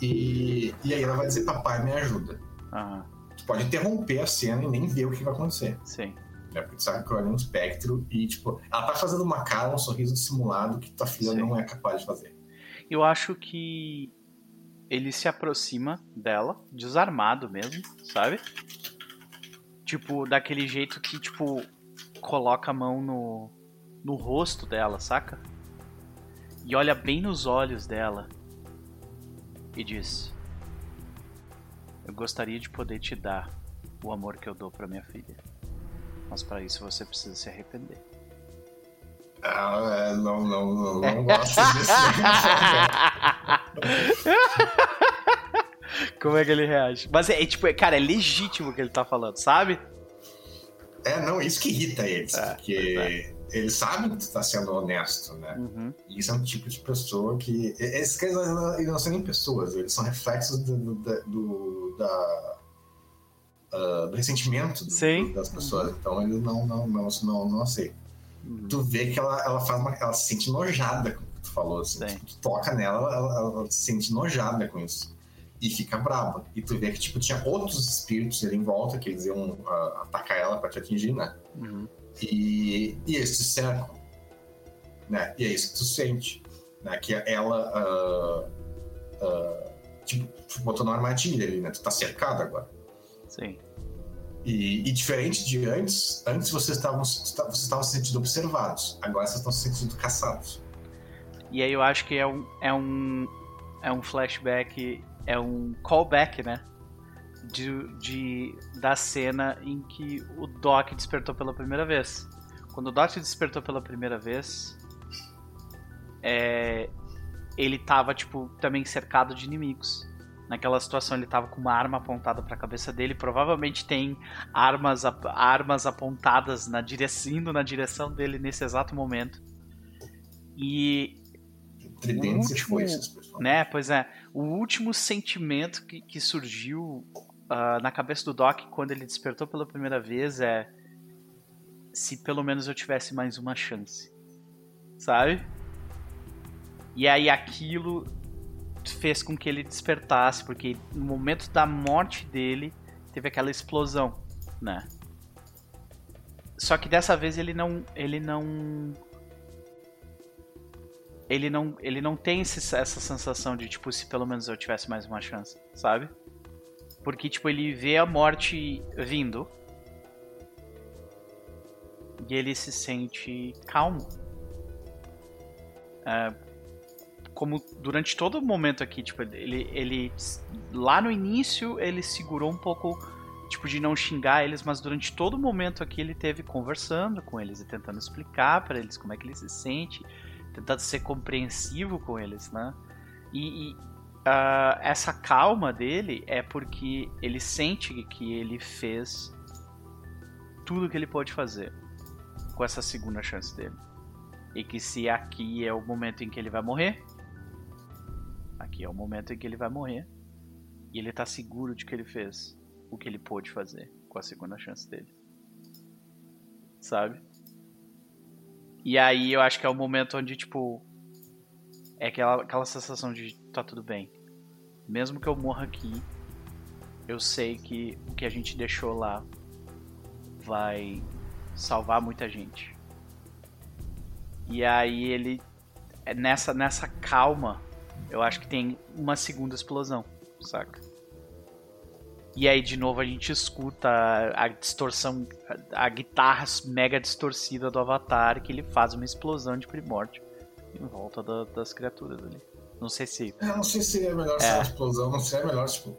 E, e aí ela vai dizer, papai, me ajuda. Aham, Tu pode interromper a cena e nem ver o que vai acontecer. sim. Né? Porque tu sabe que ela é um espectro e, tipo, ela tá fazendo uma cara, um sorriso dissimulado que tua filha Sim. não é capaz de fazer. Eu acho que ele se aproxima dela, desarmado mesmo, sabe? Tipo, daquele jeito que, tipo, coloca a mão no, no rosto dela, saca? E olha bem nos olhos dela e diz: Eu gostaria de poder te dar o amor que eu dou pra minha filha. Mas pra isso você precisa se arrepender. Ah, é, não, não, não, não gosto disso. Como é que ele reage? Mas é, é, tipo, é- cara, é legítimo o que ele tá falando, sabe? É, não, isso que irrita eles. É, porque Eles sabem que tu tá sendo honesto, né? Uhum. E isso é um tipo de pessoa que. Esses caras eles não são nem pessoas, eles são reflexos do, do, do da, uh, do ressentimento do, das pessoas. Então eles não, não, não, não, não aceitam. Uhum. Tu vê que ela, ela faz uma. Ela se sente nojada com o que tu falou, assim. Sim. Tipo, tu toca nela, ela, ela se sente nojada com isso. E fica brava. E tu vê que, tipo, tinha outros espíritos ali em volta que eles iam uh, atacar ela pra te atingir, né? Uhum. E, e eles te cercam. Né? E é isso que tu sente. Né? Que ela. ah, ah, tipo, botou numa armadilha ali, né? Tu tá cercado agora. Sim. E, e diferente de antes, antes vocês estavam vocês estavam se sentindo observados. Agora vocês estão se sentindo caçados. E aí eu acho que é um, é um, é um flashback, é um callback, né? De, de, da cena em que o Doc despertou pela primeira vez. Quando o Doc despertou pela primeira vez, é, ele tava, tipo, também cercado de inimigos. Naquela situação ele tava com uma arma apontada pra cabeça dele. Provavelmente tem armas, ap- armas apontadas na direção, indo na direção dele nesse exato momento. E Tridentes e último- foices, pessoal. né, pois é. O último sentimento que, que surgiu ah, na cabeça do Doc quando ele despertou pela primeira vez é se pelo menos eu tivesse mais uma chance. Sabe? E aí aquilo fez com que ele despertasse, porque no momento da morte dele teve aquela explosão, né? Só que dessa vez ele não ele não ele não, ele não tem esse- essa sensação de, tipo, se pelo menos eu tivesse mais uma chance, sabe? Porque, tipo, ele vê a morte vindo e ele se sente calmo. É, como durante todo o momento aqui, tipo, ele, ele lá no início ele segurou um pouco, tipo, de não xingar eles, mas durante todo o momento aqui ele teve conversando com eles e tentando explicar pra eles como é que ele se sente, tentando ser compreensivo com eles, né? E, e, ah, essa calma dele é porque ele sente que ele fez tudo que ele pode fazer com essa segunda chance dele. E que se aqui é o momento em que ele vai morrer, aqui é o momento em que ele vai morrer, e ele tá seguro de que ele fez o que ele pôde fazer com a segunda chance dele. Sabe? E aí eu acho que é o momento onde, tipo. É aquela, aquela sensação de tá tudo bem. Mesmo que eu morra aqui, eu sei que o que a gente deixou lá vai salvar muita gente. E aí ele. é Nessa, nessa calma, eu acho que tem uma segunda explosão, saca? E aí de novo a gente escuta a, a distorção, a, a guitarra mega distorcida do Avatar, que ele faz uma explosão de primórdio em volta da- das criaturas ali. Não sei se. Eu não sei se seria melhor ser uma explosão, não seria melhor, tipo.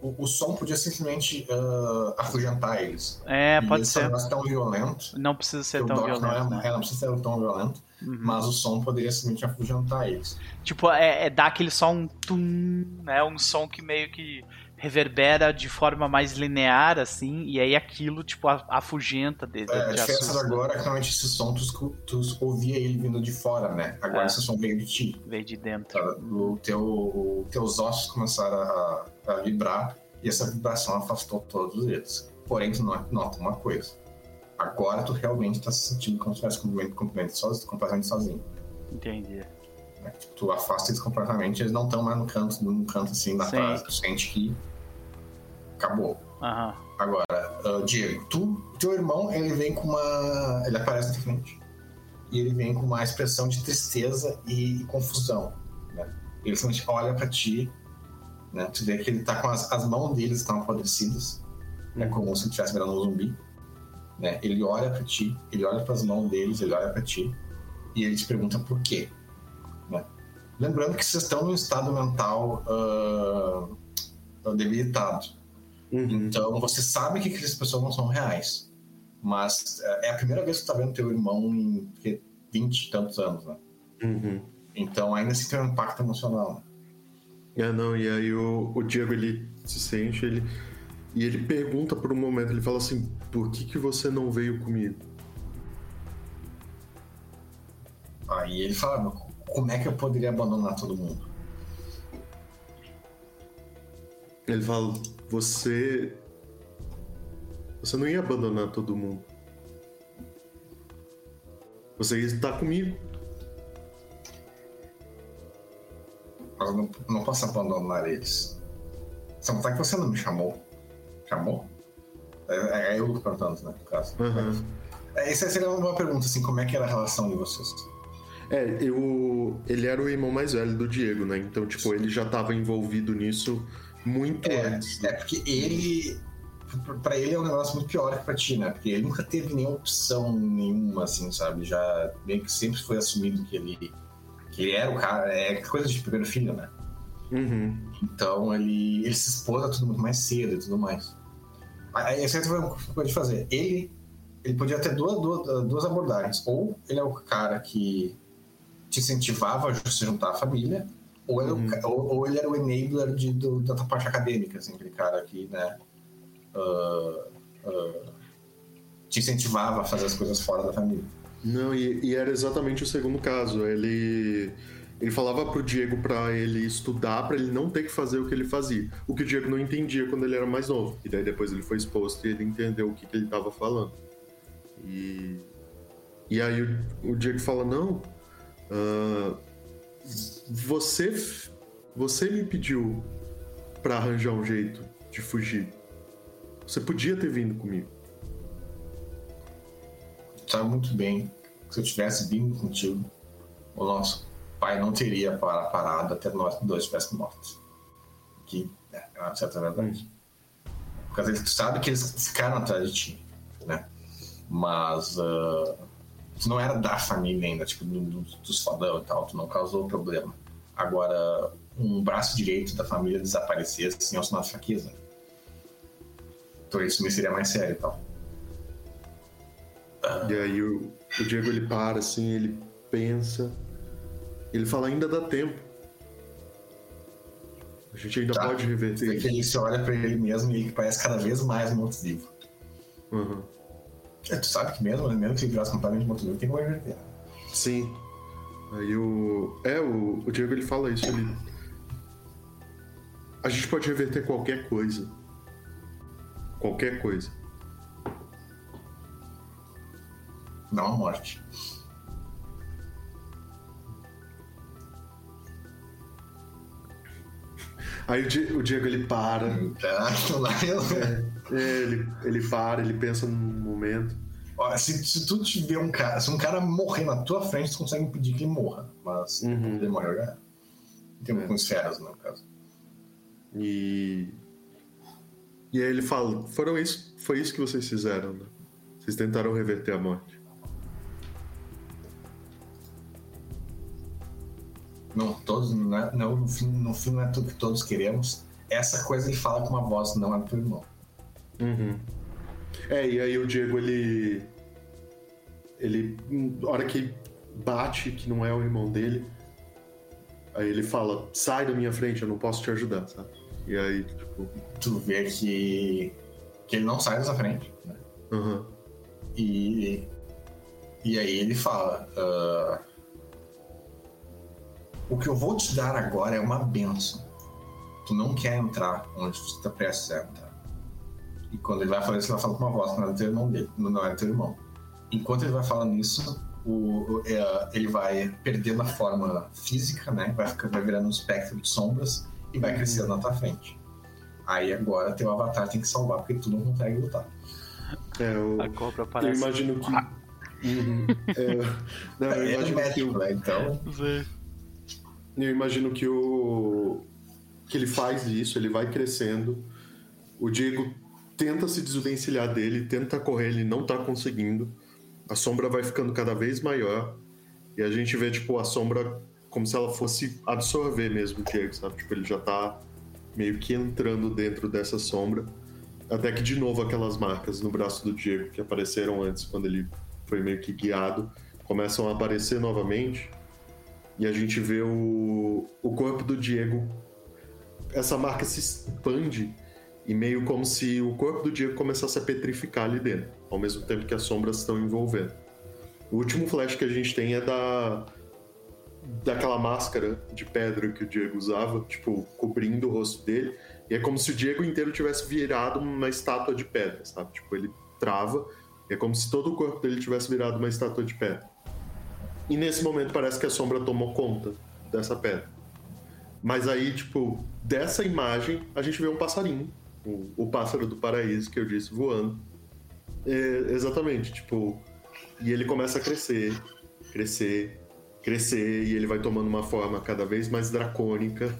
O, o som podia simplesmente ah, afugentar eles. É, E pode ser. não é tão violento. Não precisa ser tão Doc não, violento, é, né? é, não precisa ser tão violento, Uhum. mas o som poderia simplesmente afugentar eles. Tipo, é, é dar aquele som um tum, né? Um som que meio que reverbera de forma mais linear, assim, e aí aquilo, tipo, afugenta de, de, É, a diferença agora é que realmente esse som tu, tu ouvia ele vindo de fora, né? Agora É. esse som veio de ti. Veio de dentro. O teu, teus ossos começaram a, a vibrar e essa vibração afastou todos eles. Porém, tu no- nota uma coisa. Agora tu realmente tá se sentindo como se estivesse completamente, sozinho, completamente sozinho. Entendi. né? Tipo, Tu afasta eles completamente, eles não estão mais no canto, num canto assim da Sim. frase. Tu sente que acabou. Aham. Agora, ah, Diego, tu, teu irmão, ele vem com uma. Ele aparece na frente. E ele vem com uma expressão de tristeza e, e confusão. Né? Ele simplesmente olha pra ti. Né? Tu vê que ele tá com as, as mãos dele estão apodrecidas. Né? Como se ele estivesse virando um zumbi. Né? Ele olha pra ti, ele olha pras mãos deles, ele olha pra ti. E ele te pergunta por quê. Né? Lembrando que vocês estão num estado mental ah, debilitado. Uhum. Então você sabe que aquelas pessoas não são reais. Mas é a primeira vez que tu tá vendo teu irmão em que, 20 e tantos anos, né? Uhum. Então ainda assim tem um impacto emocional. né? É, não, e aí o, o Diego ele se sente, ele. E ele pergunta por um momento, ele fala assim, por que, que você não veio comigo? Aí ele fala, como é que eu poderia abandonar todo mundo? Ele fala, você. Você não ia abandonar todo mundo. Você ia estar comigo. Mas eu não, não posso abandonar eles. Só que você não me chamou. Chamou? É, é eu perguntando, né? No caso. Uhum. É, essa seria uma pergunta, assim, como é que era a relação de vocês? É, eu. Ele era o irmão mais velho do Diego, né? Então, tipo, ele já estava envolvido nisso muito é, antes. É porque ele. Pra ele é um negócio muito pior que pra ti, né? Porque ele nunca teve nenhuma opção nenhuma, assim, sabe? Já meio que sempre foi assumido que ele. Que ele era o cara. É coisa de primeiro filho, né? Uhum. Então ele, ele se expôs a tudo muito mais cedo e tudo mais. Aí essa foi uma coisa de fazer. Ele, ele podia ter duas, duas, duas abordagens. Ou ele é o cara que te incentivava a se juntar à família, ou ele, uhum. ou, ou, ele era o enabler de, do, da parte acadêmica, assim, aquele cara que, né, uh, uh, te incentivava a fazer as coisas fora da família. Não, e, e era exatamente o segundo caso. Ele ele falava pro Diego para ele estudar, para ele não ter que fazer o que ele fazia. O que o Diego não entendia quando ele era mais novo. E daí depois ele foi exposto e ele entendeu o que, que ele estava falando. E, e aí o, o Diego fala: Não, uh, você, você me pediu para arranjar um jeito de fugir. Você podia ter vindo comigo. Sabe muito bem. Se eu tivesse vindo contigo, o nosso pai não teria parado até nós dois estivéssemos mortos. Que é, é uma certa verdade. Porque tu sabe que eles ficaram atrás de ti, né? Mas uh, tu não era da família ainda, tipo, do, do, dos fodão e tal, tu não causou problema. Agora, um braço direito da família desaparecer assim é um sinal de fraqueza. Então isso me seria mais sério e tal. Uh, e aí o, o Diego ele para assim, ele pensa ele fala, ainda dá tempo. A gente ainda tá. pode reverter. É que ele se olha pra ele mesmo e ele parece cada vez mais morto-vivo. Uhum. É, tu sabe que mesmo, mesmo que ele virasse completamente morto-vivo, tem como reverter. Sim. Aí o. É, o, o Diego ele fala isso, ele. A gente pode reverter qualquer coisa. Qualquer coisa. Não a morte. Aí o Diego, ele para. Tá, é, é, ele, ele para, ele pensa num momento. Olha, se, se tu tiver um cara, se um cara morrer na tua frente, tu consegue impedir que ele morra. Mas uhum. ele morrer, já. Tem é. com esferas, no caso. E. E aí ele fala: foram isso, foi isso que vocês fizeram, né? Vocês tentaram reverter a morte. Não todos, não, é, não no, fim, no fim não é tudo que todos queremos. Essa coisa ele fala com uma voz, não é do teu irmão. Uhum. É, e aí o Diego, ele. Ele. Na hora que bate que não é o irmão dele, aí ele fala: sai da minha frente, eu não posso te ajudar, sabe? E aí, tipo. Tu vê que. que ele não sai dessa frente, né? Uhum. E. E aí ele fala. Uh, o que eu vou te dar agora é uma benção. Tu não quer entrar onde você está prestes a entrar. E quando ele vai falar isso, ele vai falar com uma voz, não é teu irmão dele, não é teu irmão. Enquanto ele vai falando isso, o, é, ele vai perdendo a forma física, né? Vai, ficar, vai virando um espectro de sombras e vai crescendo na tua frente. Aí agora teu avatar tem que salvar, porque tu não consegue lutar. É, eu, a cobra aparece. Eu imagino que. Uhum. É, não, eu é imagino médico, que... né? Então. Eu imagino que o que ele faz isso, ele vai crescendo. O Diego tenta se desvencilhar dele, tenta correr, ele não tá conseguindo. A sombra vai ficando cada vez maior e a gente vê tipo a sombra como se ela fosse absorver mesmo o Diego, sabe? Tipo, ele já tá meio que entrando dentro dessa sombra. Até que de novo aquelas marcas no braço do Diego que apareceram antes quando ele foi meio que guiado começam a aparecer novamente e a gente vê o, o corpo do Diego. Essa marca se expande e meio como se o corpo do Diego começasse a petrificar ali dentro, ao mesmo tempo que as sombras estão envolvendo. O último flash que a gente tem é da, daquela máscara de pedra que o Diego usava, tipo, cobrindo o rosto dele. E é como se o Diego inteiro tivesse virado uma estátua de pedra, sabe? Tipo, ele trava, é como se todo o corpo dele tivesse virado uma estátua de pedra. E nesse momento parece que a sombra tomou conta dessa pedra. Mas aí, tipo, dessa imagem, a gente vê um passarinho. O, o pássaro do paraíso que eu disse voando. É, exatamente, tipo. E ele começa a crescer, crescer, crescer, e ele vai tomando uma forma cada vez mais dracônica,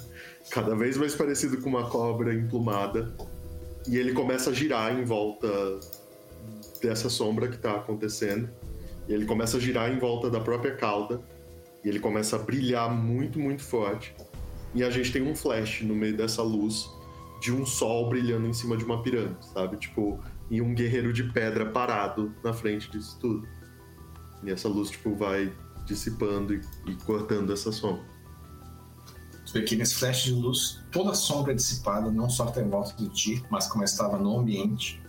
cada vez mais parecido com uma cobra emplumada. E ele começa a girar em volta dessa sombra que tá acontecendo. E ele começa a girar em volta da própria cauda. E ele começa a brilhar muito, muito forte e a gente tem um flash no meio dessa luz de um sol brilhando em cima de uma pirâmide, sabe? Tipo, e um guerreiro de pedra parado na frente disso tudo. E essa luz, tipo, vai dissipando e, e cortando essa sombra. Tu vê que nesse flash de luz, toda a sombra é dissipada, não só está em volta de ti, mas como estava no ambiente.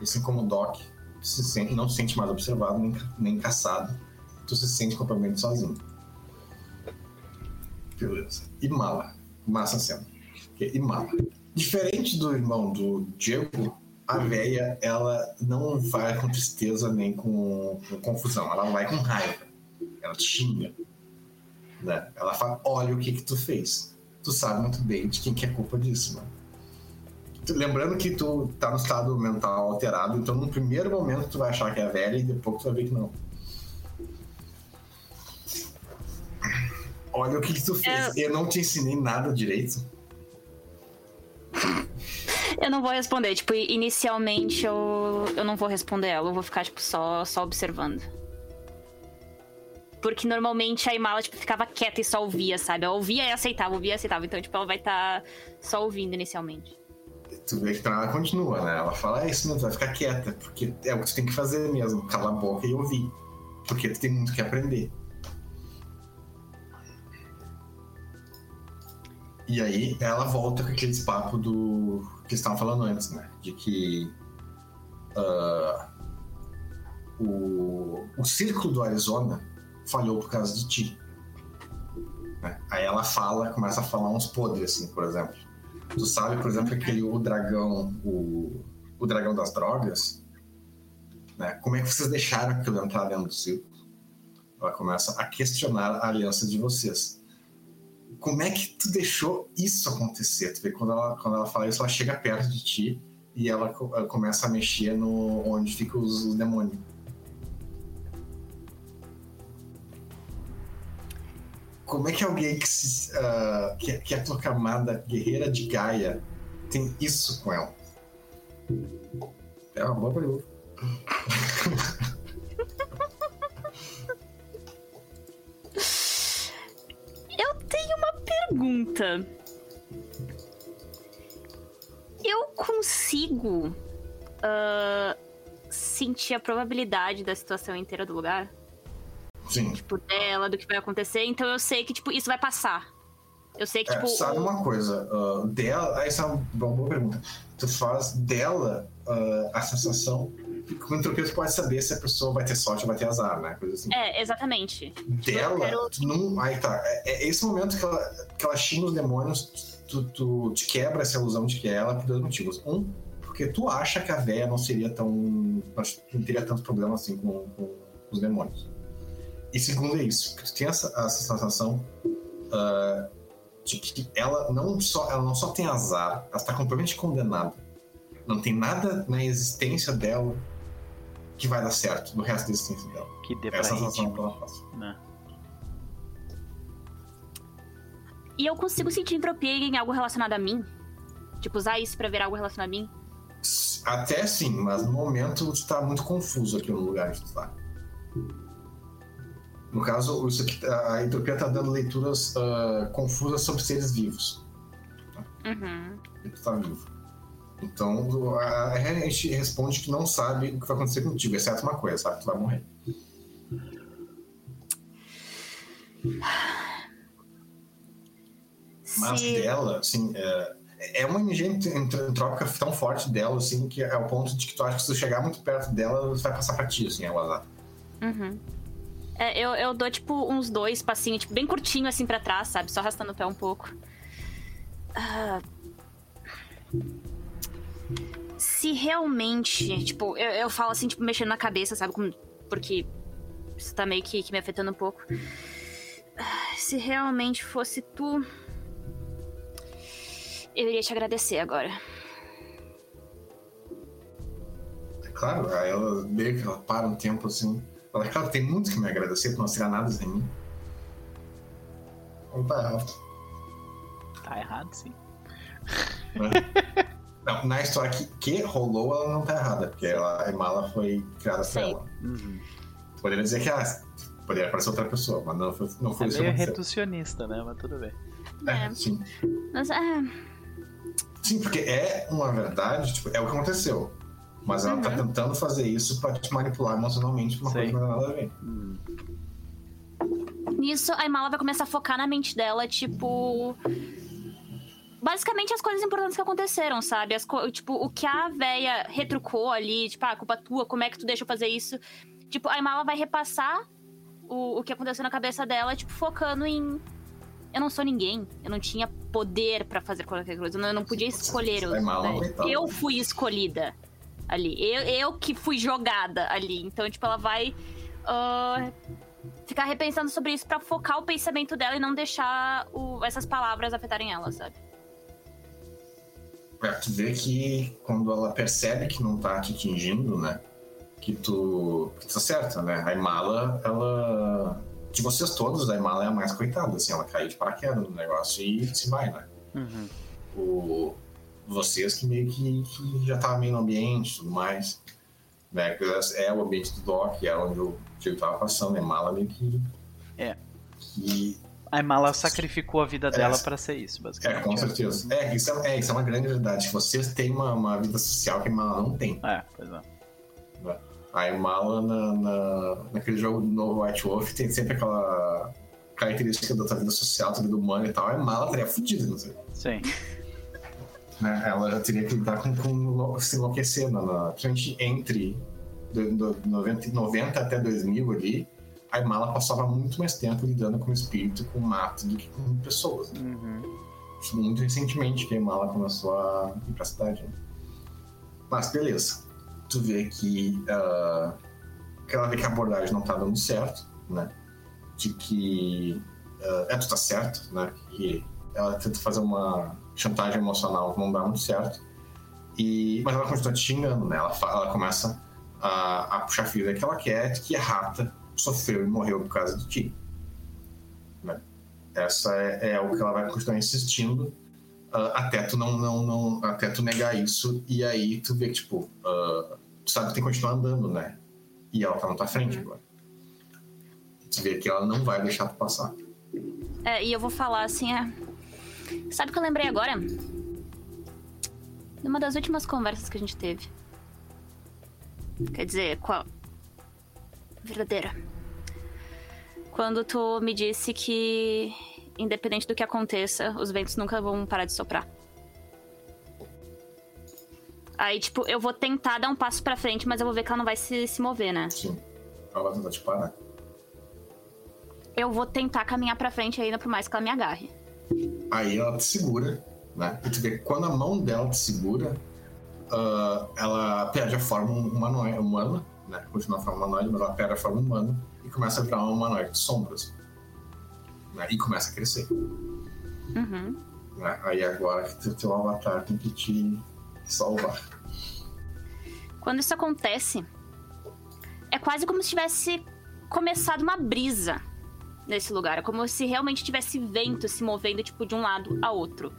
E assim como o Doc, se sente, não se sente mais observado nem, nem caçado. Tu se sente completamente sozinho. Beleza. E mala. Massa cena. E mala. Diferente do irmão do Diego, a véia, ela não vai com tristeza nem com, com confusão. Ela vai com raiva. Ela xinga. Né? Ela fala, olha o que que tu fez. Tu sabe muito bem de quem que é culpa disso, mano. Lembrando que tu tá no estado mental alterado, então no primeiro momento tu vai achar que é velha e depois tu vai ver que não. Olha o que, que tu fez. É... Eu não te ensinei nada direito. Eu não vou responder. Tipo, inicialmente eu, eu não vou responder ela. Eu vou ficar, tipo, só, só observando. Porque normalmente a Imala, tipo, ficava quieta e só ouvia, sabe? Ela ouvia e aceitava, ouvia e aceitava. Então, tipo, ela vai estar tá só ouvindo inicialmente. Tu vê que ela continua, né? Ela fala, é isso mesmo, vai ficar quieta. Porque é o que tu tem que fazer mesmo. Calar a boca e ouvir. Porque tu tem muito que aprender. E aí ela volta com aqueles papos do que estavam falando antes, né? De que uh, o, o círculo do Arizona falhou por causa de ti. Né? Aí ela fala, começa a falar uns podres, assim, por exemplo. Tu sabe, por exemplo, aquele o dragão, o, o dragão das drogas, né? Como é que vocês deixaram aquilo entrar dentro do círculo? Ela começa a questionar a aliança de vocês como é que tu deixou isso acontecer? Tu vê quando ela, quando ela fala isso, ela chega perto de ti e ela, ela começa a mexer no onde ficam os, os demônios. Como é que alguém que, se, uh, que, que é proclamada guerreira de Gaia tem isso com ela? É uma boa pergunta. pergunta. Eu consigo uh, sentir a probabilidade da situação inteira do lugar? Sim. Tipo, dela, do que vai acontecer. Então eu sei que, tipo, isso vai passar. Eu sei que, é, tipo. Sabe uma coisa? Uh, dela. Essa é uma boa pergunta. Tu faz dela uh, a sensação com entropia tu pode saber se a pessoa vai ter sorte ou vai ter azar, né? Coisa assim. É, exatamente. Dela, quero... não. Aí tá. É, é, esse momento que ela, que ela xinga os demônios, tu, tu te quebra essa ilusão de que é ela por dois motivos. Um, porque tu acha que a véia não seria tão. não teria tanto problema assim com, com os demônios. E segundo é isso, que tu tem essa, essa sensação uh, de que ela não, só, ela não só tem azar, ela está completamente condenada. Não tem nada na existência dela que vai dar certo no resto da existência dela. Que dê Essa pra sensação que ela faz. Né? E eu consigo sentir entropia em algo relacionado a mim? Tipo, usar isso pra ver algo relacionado a mim? Até sim, mas no momento tu tá muito confuso aqui no lugar que tu tá. No caso, a entropia tá dando leituras uh, confusas sobre seres vivos. Uhum. E tu tá vivo. Então a gente responde que não sabe o que vai acontecer contigo, exceto uma coisa, sabe? Tu vai morrer. Mas Se... dela, assim, é, é uma energia entrópica tão forte dela, assim, que é o ponto de que tu acha que se tu chegar muito perto dela, vai passar pra ti, assim, é o azar. Uhum. É, eu, eu dou, tipo, uns dois passinhos, tipo, bem curtinho, assim, pra trás, sabe? Só arrastando o pé um pouco. Ah, se realmente, tipo, eu, eu falo assim, tipo, mexendo na cabeça, sabe? Como- porque isso tá meio que, que me afetando um pouco. Ah, Se realmente fosse tu. Eu iria te agradecer agora. É claro, aí ela meio que ela para um tempo assim. Ela, claro, tem muito que me agradecer por não tirar nada sem mim. Não tá errado. Tá errado, sim. Não, na história que, que rolou, ela não tá errada, porque ela, a Mala foi criada por Sim. ela. Uhum. Poderia dizer que ah, poderia aparecer outra pessoa, mas não foi, não foi É isso que meio aconteceu. reducionista, né? Mas tudo bem. É, É. sim. Mas, é. Sim, porque é uma verdade, tipo, é o que aconteceu. Mas ela tá Uhum. tentando fazer isso pra te manipular emocionalmente pra uma Sim. coisa que não tem nada a ver. Hum. Nisso, a Imala vai começar a focar na mente dela, tipo. Basicamente as coisas importantes que aconteceram, sabe? As tipo, o que a véia retrucou ali, tipo, ah, culpa tua, como é que tu deixa eu fazer isso? Tipo, a Imala vai repassar o, o que aconteceu na cabeça dela, tipo, focando em. Eu não sou ninguém. Eu não tinha poder pra fazer qualquer coisa. Eu não, eu não podia escolher. Né? Eu fui escolhida ali. Eu, eu que fui jogada ali. Então, tipo, ela vai. ah, ficar repensando sobre isso pra focar o pensamento dela e não deixar o- essas palavras afetarem ela, sabe? Pra tu ver que quando ela percebe que não tá te atingindo, né? Que tu. que tu tá certa, né? A Imala, ela. De vocês todos, a Imala é a mais coitada, assim, ela caiu de paraquedas no negócio e se vai, né? Uhum. o, vocês que meio que, que já estavam meio no ambiente e tudo mais. Né? Que É o ambiente do Doc, é onde o tio tava passando, né? Mala meio que. É. Que, A Mala sacrificou a vida dela É. pra ser isso, é, basicamente. com certeza. É, isso é, é, isso é uma grande verdade. Vocês têm uma, uma vida social que a Mala não tem. É, pois é. A Mala, na, na, naquele jogo do novo White Wolf, tem sempre aquela característica da tua vida social, tua vida humana e tal. A Mala estaria fodida, não sei. Sim. Né, ela já teria que lidar com, com se enlouquecer, na, na, principalmente entre do, do 90, 90 até 2000 ali, a Imala passava muito mais tempo lidando com espírito, com mato, do que com pessoas. né? Uhum. Muito recentemente que a Imala começou a ir pra cidade. né? Mas beleza, tu vê que, que ela vê que a abordagem não tá dando certo, né? De que ah, é, tu tá certo, né? Que ela tenta fazer uma chantagem emocional não dá muito certo. E, mas ela continua te xingando, né? Ela, fa- ela começa a, a puxar fio que ela quer, que a rata sofreu e morreu por causa de ti. Né? Essa é, é o que ela vai continuar insistindo ah, até tu não, não, não, até tu negar isso e aí tu vê que, tipo, ah, tu sabe que tem que continuar andando, né? E ela tá na tua frente agora. Tu vê que ela não vai deixar tu passar. É, e eu vou falar assim, é. Sabe o que eu lembrei agora? Numa das últimas conversas que a gente teve. Quer dizer, qual? Verdadeira. Quando tu me disse que, independente do que aconteça, os ventos nunca vão parar de soprar. Aí, tipo, eu vou tentar dar um passo pra frente, mas eu vou ver que ela não vai se, se mover, né? Sim. Ela vai tentar te parar. Eu vou tentar caminhar pra frente ainda, por mais que ela me agarre. Aí ela te segura, né? E tu vê que quando a mão dela te segura, ah, ela perde a forma humanoide, humana, né? Continua a forma humanoide, mas ela perde a forma humana e começa a virar um humanoide de sombras. Né? E começa a crescer. Uhum. né? Aí agora que o teu avatar tem que te salvar. Quando isso acontece, é quase como se tivesse começado uma brisa nesse lugar. É como se realmente tivesse vento se movendo, tipo, de um lado a outro.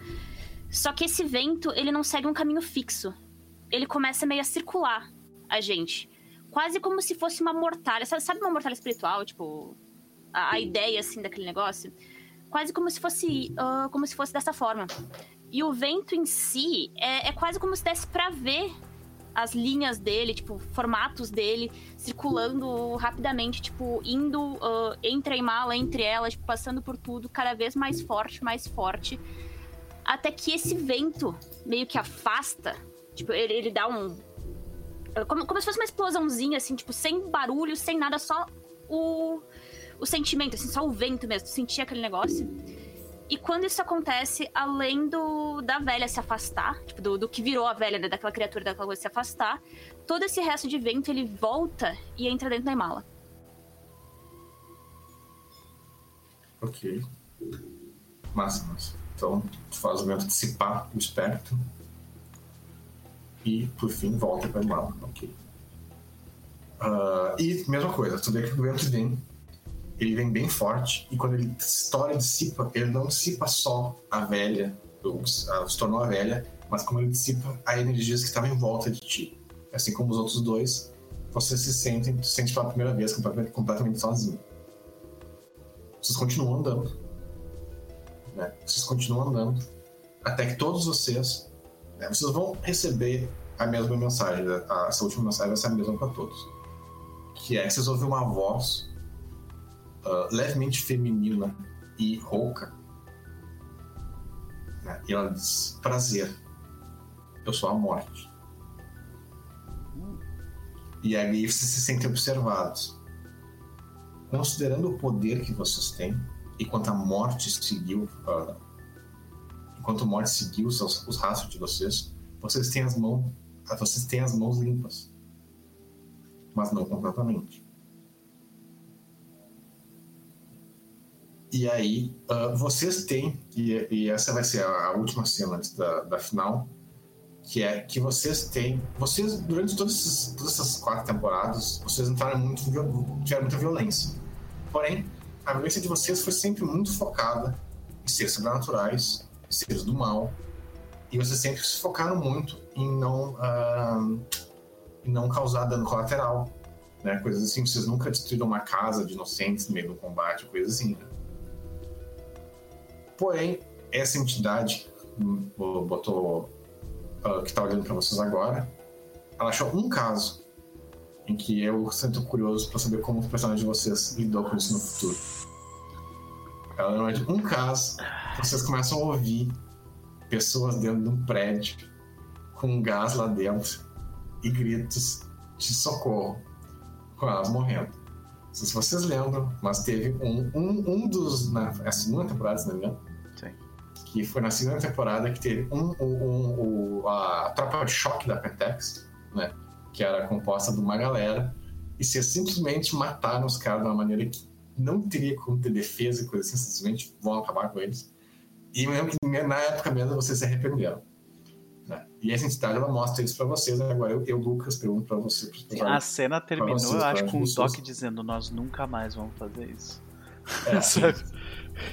Só que esse vento, ele não segue um caminho fixo. Ele começa meio a circular a gente. Quase como se fosse uma mortalha. Sabe, sabe uma mortalha espiritual? Tipo, a, a ideia, assim, daquele negócio? Quase como se fosse, ah, como se fosse dessa forma. E o vento em si é, é quase como se desse pra ver as linhas dele, tipo, formatos dele circulando rapidamente, tipo, indo ah, entre a Imala, entre ela, tipo, passando por tudo, cada vez mais forte, mais forte. Até que esse vento meio que afasta, tipo, ele, ele dá um. Como, como se fosse uma explosãozinha, assim, tipo, sem barulho, sem nada, só o, o sentimento, assim, só o vento mesmo, sentir aquele negócio. E quando isso acontece, além do da velha se afastar, tipo, do, do que virou a velha, né, daquela criatura, daquela coisa se afastar, todo esse resto de vento ele volta e entra dentro da Imala. Ok. Massa, massa. Então, tu faz o vento dissipar o espectro. E, por fim, volta para a Imala. Ok. Ah, e, mesma coisa, tu vê que o vento vem ele vem bem forte e quando ele estoura dissipa, ele não dissipa só a velha, se tornou a velha, mas como ele dissipa a energias que estavam em volta de ti. Assim como os outros dois, você se sente, se sente pela primeira vez completamente, completamente sozinho. Vocês continuam andando. Né? Vocês continuam andando até que todos vocês, né, vocês vão receber a mesma mensagem. Né? Essa última mensagem vai ser a mesma para todos. Que é que vocês ouvem uma voz uh, levemente feminina e rouca. Né? E ela diz: Prazer, eu sou a morte. E aí vocês se sentem observados. Considerando o poder que vocês têm, e quanto a morte seguiu, uh, enquanto a morte seguiu os, os rastros de vocês, vocês têm as mãos, vocês têm as mãos limpas, mas não completamente. E aí, uh, vocês têm, e, e, essa vai ser a, a última cena antes da, da, final, que é que vocês têm. Vocês, durante todas essas, todas essas quatro temporadas, vocês entraram muito, tiveram muita violência. Porém, a violência de vocês foi sempre muito focada em seres sobrenaturais, seres do mal, e vocês sempre se focaram muito em não, uh, em não causar dano colateral. Né? Coisas assim, vocês nunca destruíram uma casa de inocentes no meio do combate, coisas assim. Né? Porém, essa entidade hum, botou uh, que está olhando para vocês agora, ela achou um caso em que eu sinto curioso para saber como o personagem de vocês lidou com isso no futuro. Ela normalmente um caso, vocês começam a ouvir pessoas dentro de um prédio com um gás lá dentro e gritos de socorro, com elas morrendo. Não sei se vocês lembram, mas teve um, um, um dos. Na é a segunda temporada, se não me engano. Sim. Que foi na segunda temporada que teve um, um, um, a tropa de choque da Pentex, né? Que era composta de uma galera. E se simplesmente mataram os caras de uma maneira que não teria como ter defesa e coisa assim, simplesmente vão acabar com eles. E mesmo que na época mesmo vocês se arrependeram. Né? E essa entidade ela mostra isso para vocês. Agora eu, eu Lucas, pergunto para você. Pra, a cena terminou, vocês, eu acho, com o Doc dizendo: Nós nunca mais vamos fazer isso. É, Sabe?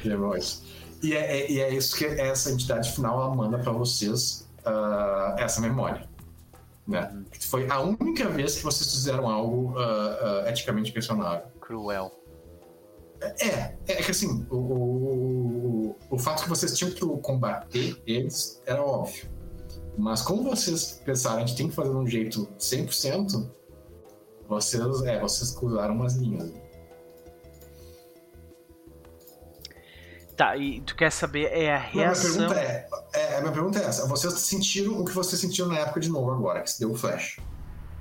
É isso. E é, é, e é isso que essa entidade final ela manda para vocês uh, essa memória. Né? Uhum. Foi a única vez que vocês fizeram algo uh, uh, eticamente questionável. Cruel. É, é, é que assim, o, o, o fato que vocês tinham que combater eles era óbvio. Mas como vocês pensaram, a gente tem que fazer de um jeito 100%, vocês, é, vocês cruzaram umas linhas. Tá, e tu quer saber é a reação... Não, minha, pergunta é, é, a minha pergunta é essa. Vocês sentiram o que vocês sentiram na época de novo agora, que se deu o flash.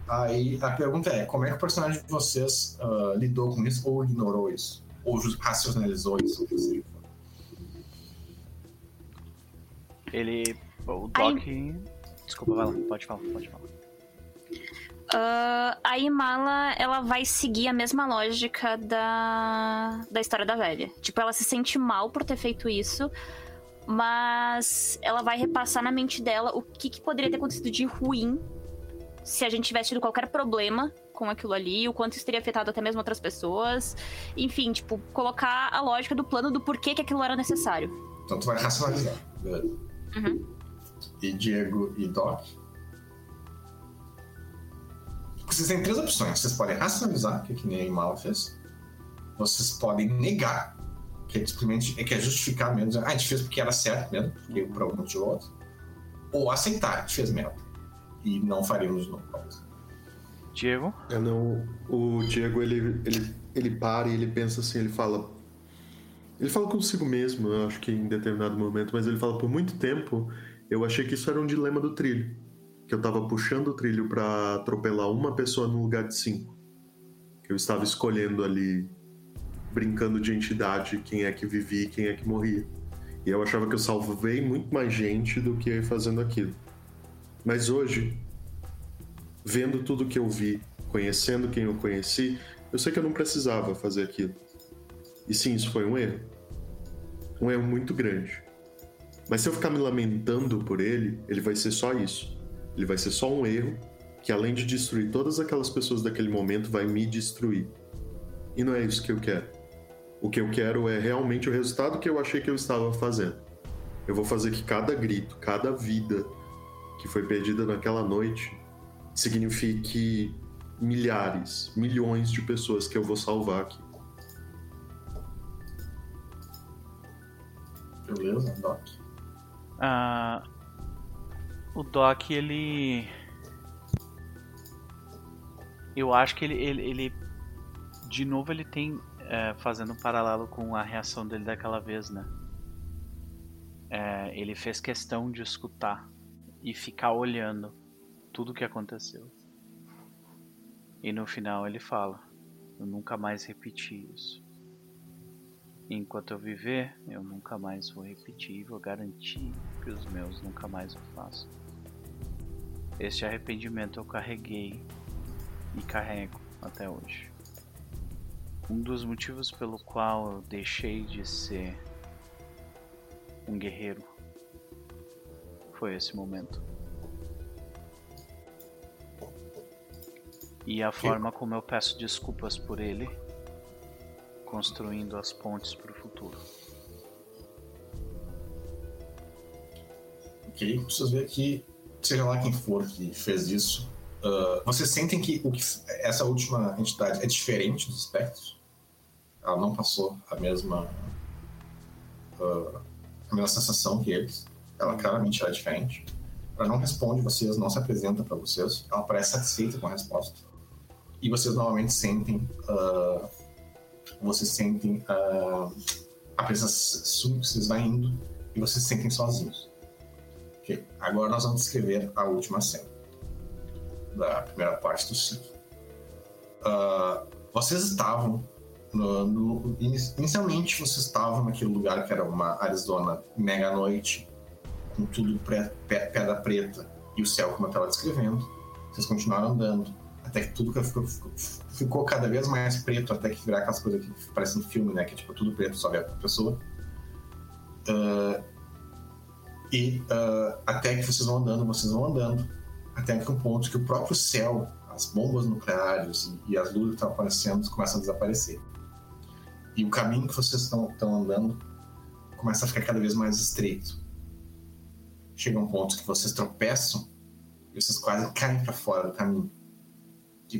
Aí a pergunta é, como é que o personagem de vocês uh, lidou com isso ou ignorou isso? Ou racionalizou isso? Ele o Doc. Ai... Desculpa, vai lá, pode falar, pode falar. Uh, a Imala, ela vai seguir a mesma lógica da, da história da velha. Tipo, ela se sente mal por ter feito isso, mas ela vai repassar na mente dela o que, que poderia ter acontecido de ruim se a gente tivesse tido qualquer problema com aquilo ali, o quanto isso teria afetado até mesmo outras pessoas. Enfim, tipo, colocar a lógica do plano do porquê que aquilo era necessário. Então tu vai racionalizar. Uhum e Diego e Doc. Vocês têm três opções. Vocês podem racionalizar, que é que nem a Imala fez. Vocês podem negar, que é simplesmente é que é justificar mesmo. Ah, a gente fez porque era certo mesmo, porque por algum motivo ou outro. Ou aceitar, a gente fez merda. E não faríamos de novo. Diego? É, não. O Diego, ele, ele, ele para e ele pensa assim, ele fala. Ele fala consigo mesmo, eu acho que em determinado momento, mas ele fala por muito tempo eu achei que isso era um dilema do trilho. Que eu tava puxando o trilho para atropelar uma pessoa no lugar de cinco. Eu estava escolhendo ali, brincando de entidade, quem é que vivia e quem é que morria. E eu achava que eu salvei muito mais gente do que fazendo aquilo. Mas hoje, vendo tudo que eu vi, conhecendo quem eu conheci, eu sei que eu não precisava fazer aquilo. E sim, isso foi um erro. Um erro muito grande. Mas se eu ficar me lamentando por ele, ele vai ser só isso. Ele vai ser só um erro que, além de destruir todas aquelas pessoas daquele momento, vai me destruir. E não é isso que eu quero. O que eu quero é realmente o resultado que eu achei que eu estava fazendo. Eu vou fazer que cada grito, cada vida que foi perdida naquela noite signifique milhares, milhões de pessoas que eu vou salvar aqui. Beleza, Doc. Ah, o Doc, ele. Eu acho que ele, ele, ele de novo, ele tem. É, fazendo um paralelo com a reação dele daquela vez, né? É, ele fez questão de escutar e ficar olhando tudo o que aconteceu. E no final ele fala: Eu nunca mais repeti isso. Enquanto eu viver, eu nunca mais vou repetir, vou garantir que os meus nunca mais o façam. Este arrependimento eu carreguei e carrego até hoje. Um dos motivos pelo qual eu deixei de ser um guerreiro foi esse momento. E a forma como eu peço desculpas por ele construindo as pontes para o futuro. Ok, vocês verem que, seja lá quem for que fez isso, uh, vocês sentem que, o que essa última entidade é diferente dos espectros? Ela não passou a mesma, uh, a mesma sensação que eles. Ela claramente é diferente. Ela não responde vocês, não se apresenta para vocês. Ela parece satisfeita com a resposta. E vocês normalmente sentem uh, vocês sentem uh, a presença vocês vai indo e vocês se sentem sozinhos. Okay. Agora nós vamos descrever a última cena da primeira parte do ciclo. Uh, vocês estavam no, no, inicialmente vocês estavam naquele lugar que era uma Arizona mega noite com tudo pre, pedra preta e o céu como eu estava descrevendo. Vocês continuaram andando até que tudo ficou, ficou, cada vez mais preto, até que virar aquelas coisas que parecem filme, né? Que é tipo tudo preto, só vê a pessoa. Uh, e uh, até que vocês vão andando, vocês vão andando, até que um ponto que o próprio céu, as bombas nucleares e, e as luzes que estão aparecendo começam a desaparecer. E o caminho que vocês estão andando começa a ficar cada vez mais estreito. Chega um ponto que vocês tropeçam e vocês quase caem para fora do caminho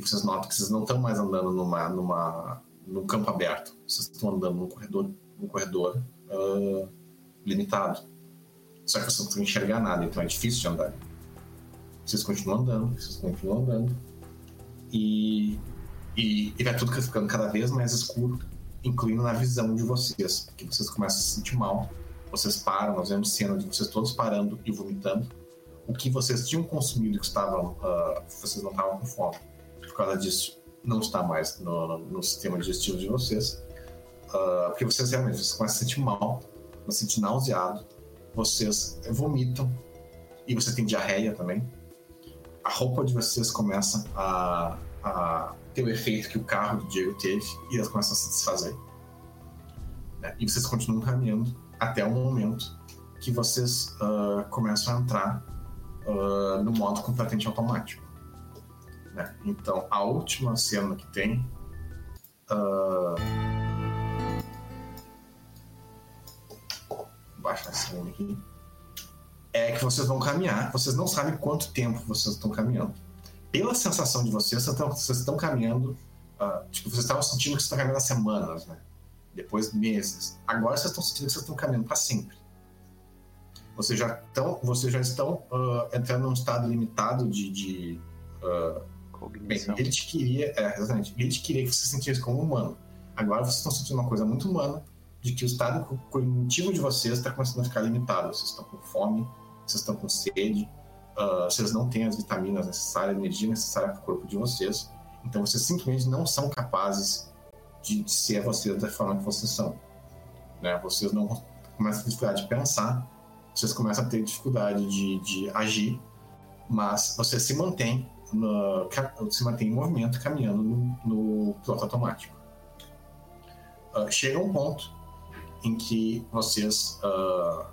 que vocês notam que vocês não estão mais andando numa, numa, num campo aberto. Vocês estão andando num corredor, num corredor uh, limitado. Só que vocês não conseguem enxergar nada, então é difícil de andar. Vocês continuam andando, vocês continuam andando. E, e, e vai tudo ficando cada vez mais escuro, incluindo na visão de vocês. Que vocês começam a se sentir mal. Vocês param, nós vemos cena de vocês todos parando e vomitando. O que vocês tinham consumido que estavam. Uh, vocês não estavam com fome por causa disso, não está mais no, no, no sistema digestivo de vocês. Uh, porque vocês realmente vocês começam a se sentir mal, se sentir nauseado, vocês vomitam e você tem diarreia também. A roupa de vocês começa a, a ter o efeito que o carro do Diego teve e elas começam a se desfazer. Né? E vocês continuam caminhando até o momento que vocês uh, começam a entrar uh, no modo completamente automático. Né? Então, a última cena que tem. Uh... Baixa a cena aqui. É que vocês vão caminhar. Vocês não sabem quanto tempo vocês estão caminhando. Pela sensação de vocês, vocês estão, caminhando. Uh, tipo, vocês estavam sentindo que vocês estão caminhando há semanas, né? Depois meses. Agora vocês estão sentindo que vocês estão caminhando para sempre. Vocês já estão, vocês já estão uh, entrando num estado limitado de, de uh, Cognição. Bem, ele te queria, é, exatamente, ele te queria que você se sentisse como humano. Agora vocês estão sentindo uma coisa muito humana, de que o estado cognitivo de vocês está começando a ficar limitado. Vocês estão com fome, vocês estão com sede, uh, vocês não têm as vitaminas necessárias, a energia necessária para o corpo de vocês, Então vocês simplesmente não são capazes de, de ser vocês da forma que vocês são. Né? Vocês não começam a ter dificuldade de pensar, vocês começam a ter dificuldade de, de agir, mas você se mantém no, se mantém em movimento, caminhando no, no piloto automático. Uh, chega um ponto em que vocês uh,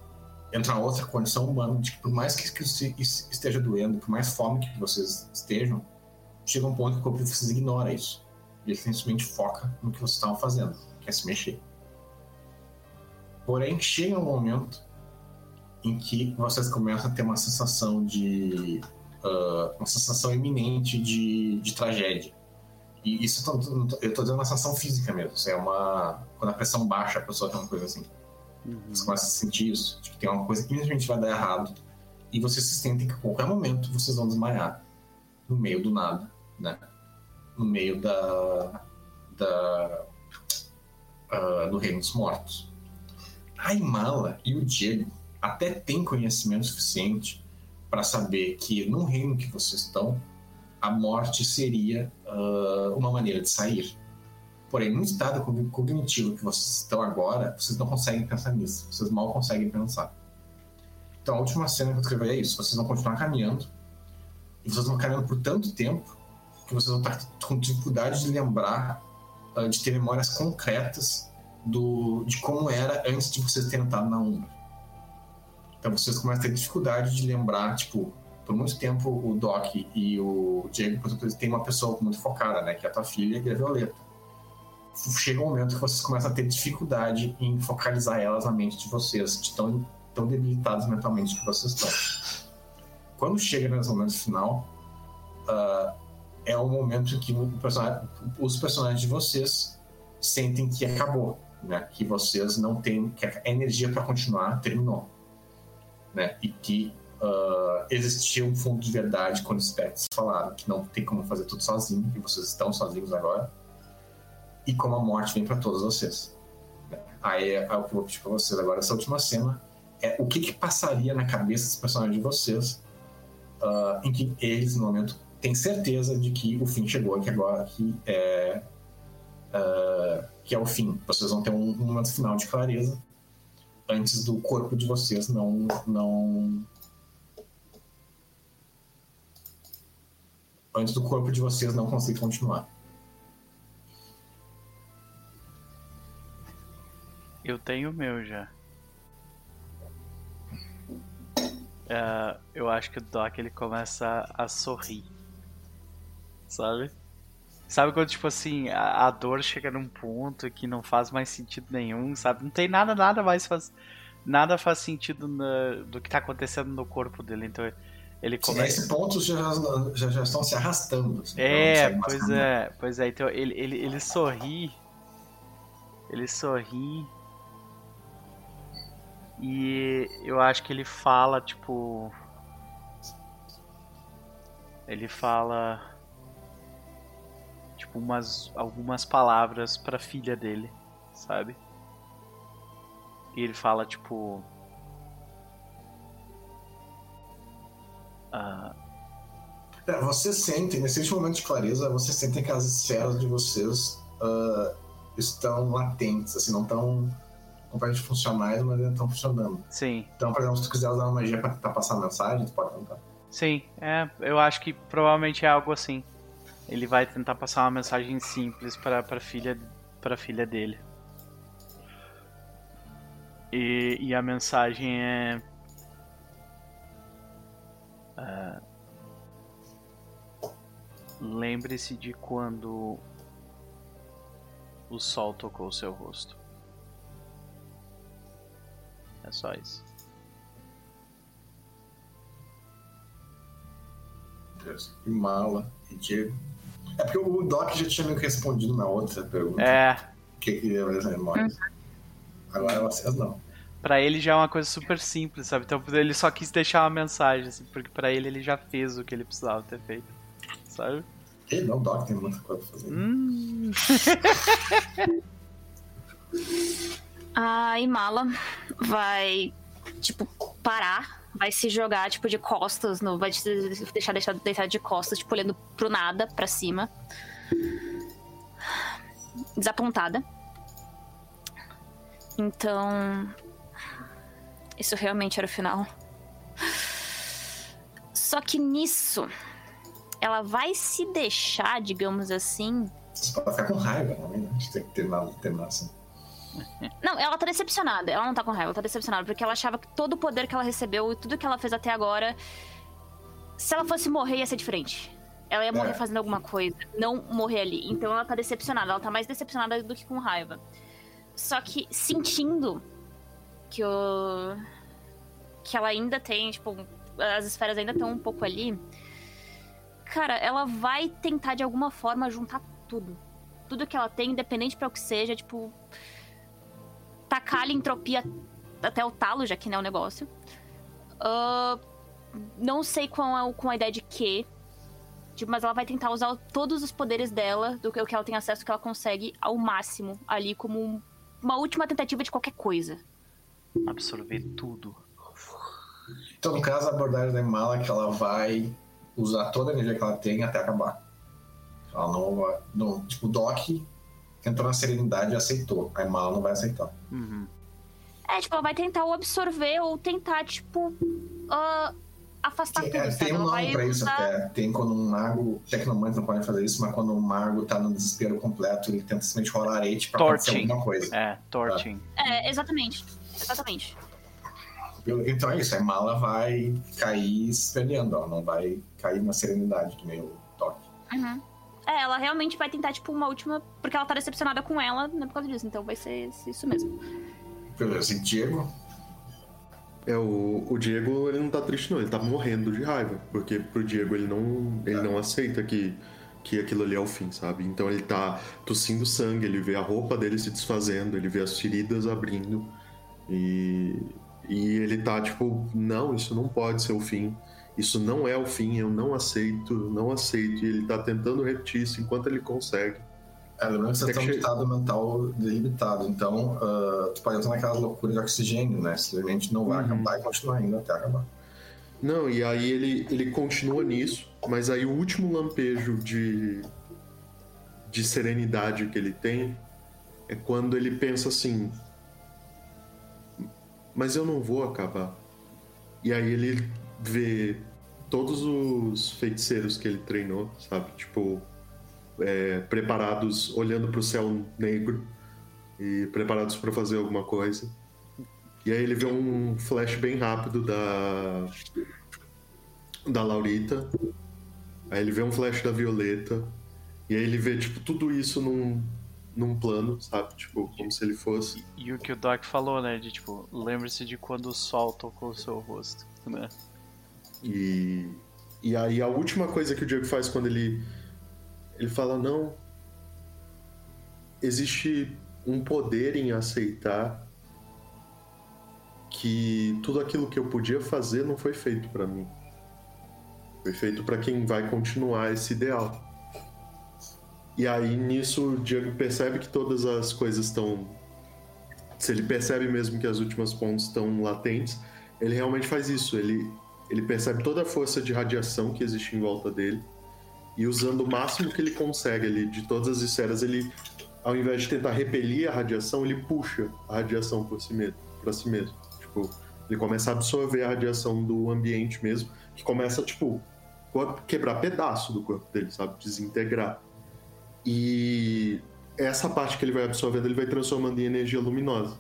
entram em outra condição humana, de que por mais que, que esteja doendo, por mais fome que vocês estejam, chega um ponto que o corpo de vocês ignora isso. Ele simplesmente foca no que vocês estavam fazendo, que é se mexer. Porém, chega um momento em que vocês começam a ter uma sensação de. Uh, uma sensação iminente de, de tragédia. E isso eu tô, eu tô dizendo uma sensação física mesmo. É uma. Quando a pressão baixa, a pessoa tem uma coisa assim. Uhum. Você começa a sentir isso, de que tem uma coisa que infelizmente vai dar errado. E vocês se sentem que a qualquer momento vocês vão desmaiar. No meio do nada, né? No meio da. da. Uh, do Reino dos Mortos. A Imala e o Diego até têm conhecimento suficiente para saber que no reino que vocês estão, a morte seria uh, uma maneira de sair. Porém, no estado cognitivo que vocês estão agora, vocês não conseguem pensar nisso. Vocês mal conseguem pensar. Então, a última cena que eu escrevi é isso. Vocês vão continuar caminhando. E vocês vão caminhando por tanto tempo que vocês vão estar com dificuldade de lembrar, uh, de ter memórias concretas do, de como era antes de vocês terem entrado na Umbra. Então, vocês começam a ter dificuldade de lembrar, tipo, por muito tempo o Doc e o Diego, por exemplo, tem uma pessoa muito focada, né? Que é a tua filha, é a Violeta chega um momento que vocês começam a ter dificuldade em focalizar elas na mente de vocês, de tão, tão debilitados mentalmente que vocês estão. Quando chega nesse momento final, uh, é o momento que personagem, os personagens de vocês sentem que acabou, né? Que vocês não têm, que a energia para continuar terminou, né? E que uh, existia um fundo de verdade quando os pets falaram que não tem como fazer tudo sozinho, que vocês estão sozinhos agora e como a morte vem para todos vocês. Aí é, o que eu vou pedir para vocês agora, essa última cena, é o que, que passaria na cabeça dos personagens de vocês uh, em que eles, no momento, têm certeza de que o fim chegou, que agora que é, uh, que é o fim. Vocês vão ter um momento final de clareza antes do corpo de vocês não não antes do corpo de vocês não conseguir continuar. Eu tenho o meu já. Uh, eu acho que o Doc ele começa a, sorrir. Sabe? Sabe quando, tipo assim, a, a, dor chega num ponto que não faz mais sentido nenhum, sabe? Não tem nada, nada mais faz. Nada faz sentido na, do que tá acontecendo no corpo dele. Então ele começa. Sim, nesse ponto já, já, já estão se arrastando. Assim, é, pois é, pois é. Então ele, ele, ele sorri. Ele sorri e eu acho que ele fala, tipo. Ele fala. Tipo, umas, algumas palavras pra filha dele, sabe? E ele fala, tipo. Uh... É, você sente, nesse momento de clareza, você sente que as esferas de vocês uh, estão latentes, assim, não estão completamente funcionais, mas ainda estão funcionando. Sim. Então, por exemplo, se tu quiser usar uma magia pra tentar passar a mensagem, tu pode tentar. Sim, é, eu acho que provavelmente é algo assim. Ele vai tentar passar uma mensagem simples para para filha para filha dele. E, e a mensagem é uh, lembre-se de quando o sol tocou o seu rosto. É só isso. E Mala e Diego. É porque o Doc já tinha me respondido na outra pergunta. É. O que queria ver as memórias. Agora vocês não. Pra ele já é uma coisa super simples, sabe? Então ele só quis deixar uma mensagem, assim, porque pra ele ele já fez o que ele precisava ter feito. Sabe? Ele não, o Doc tem muita coisa pra fazer. Hum. a Imala vai, tipo, parar, vai se jogar, tipo, de costas, no, vai deixar, deixar de costas, tipo, olhando pro nada, pra cima. desapontada. Então. Isso realmente era o final. Só que nisso, ela vai se deixar, digamos assim. Você pode ficar com raiva também, né? A gente tem que terminar, terminar assim. Não, ela tá decepcionada. Ela não tá com raiva, ela tá decepcionada. Porque ela achava que todo o poder que ela recebeu e tudo que ela fez até agora. Se ela fosse morrer, ia ser diferente. Ela ia morrer É. fazendo alguma coisa, não morrer ali. Então ela tá decepcionada. Ela tá mais decepcionada do que com raiva. Só que sentindo que o. que ela ainda tem, tipo, as esferas ainda estão um pouco ali. Cara, ela vai tentar de alguma forma juntar tudo. Tudo que ela tem, independente pra o que seja, tipo. Tacar a entropia até o talo, já que não é o negócio. Ah, não sei com a, com a ideia de quê. Tipo, mas ela vai tentar usar todos os poderes dela, do que, o que ela tem acesso, que ela consegue ao máximo ali, como um- uma última tentativa de qualquer coisa. Absorver tudo. Então, no caso, a abordagem da Mala é que ela vai usar toda a energia que ela tem até acabar. Ela não vai. Não, tipo, o Doc entrou na serenidade e aceitou. A Mala não vai aceitar. Uhum. É, tipo, ela vai tentar ou absorver ou tentar, tipo, ah, afastar Tem, tudo, é, sabe? tem um nome pra isso usar- até. Tem quando um mago, tecnomante não pode fazer isso, mas quando um mago tá no desespero completo, ele tenta simplesmente rolar arete pra acontecer Torching. alguma coisa. É, torching. É, exatamente. Exatamente. Então é isso, a Mala vai cair se perdendo, ela não vai cair na serenidade, que nem o Doc. Uhum. É, ela realmente vai tentar, tipo, uma última. Porque ela tá decepcionada com ela, né, por causa disso. Então vai ser isso mesmo. Beleza, e Diego? É, o, o Diego, ele não tá triste não, ele tá morrendo de raiva. Porque pro Diego, ele não, ele não aceita que, que aquilo ali é o fim, sabe? Então ele tá tossindo sangue, ele vê a roupa dele se desfazendo, ele vê as feridas abrindo. E, e ele tá tipo, não, isso não pode ser o fim. Isso não é o fim, eu não aceito, não aceito. E ele tá tentando repetir isso enquanto ele consegue. É, lembrando que você está num che- estado mental delimitado, então ah, tu pode entrar naquelas loucuras de oxigênio, né? Simplesmente não vai Uhum. acabar e continuar indo até acabar. Não, e aí ele, ele continua nisso, mas aí o último lampejo de, de serenidade que ele tem é quando ele pensa assim: Mas eu não vou acabar. E aí ele vê todos os feiticeiros que ele treinou, sabe? Tipo, é, preparados, olhando pro céu negro e preparados para fazer alguma coisa. E aí ele vê um flash bem rápido da da Laurita. Aí ele vê um flash da Violeta. E aí ele vê tipo tudo isso num num plano, sabe? Tipo, como se ele fosse E o que o Doc falou, né? De tipo, lembre-se de quando o sol tocou o seu rosto, né? E, e aí a última coisa que o Diego faz quando ele ele fala não existe um poder em aceitar que tudo aquilo que eu podia fazer não foi feito pra mim. Foi feito pra quem vai continuar esse ideal. E aí nisso o Diego percebe que todas as coisas estão se ele percebe mesmo que as últimas pontes estão latentes, ele realmente faz isso. Ele ele percebe toda a força de radiação que existe em volta dele e usando o máximo que ele consegue ali de todas as esferas, ele ao invés de tentar repelir a radiação, ele puxa a radiação por si mesmo, para si mesmo. Tipo, ele começa a absorver a radiação do ambiente mesmo, que começa tipo quebrar pedaço do corpo dele, sabe, desintegrar. E essa parte que ele vai absorvendo, ele vai transformando em energia luminosa.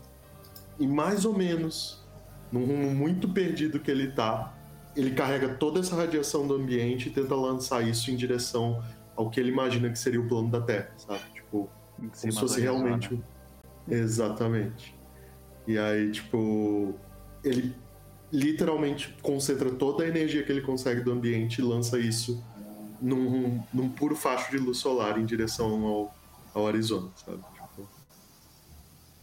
E mais ou menos num rumo muito perdido que ele tá, ele carrega toda essa radiação do ambiente e tenta lançar isso em direção ao que ele imagina que seria o plano da Terra, sabe? Tipo, como se fosse realmente. Exatamente. E aí, tipo, ele literalmente concentra toda a energia que ele consegue do ambiente e lança isso num, num puro facho de luz solar em direção ao, ao Arizona, sabe? Tipo,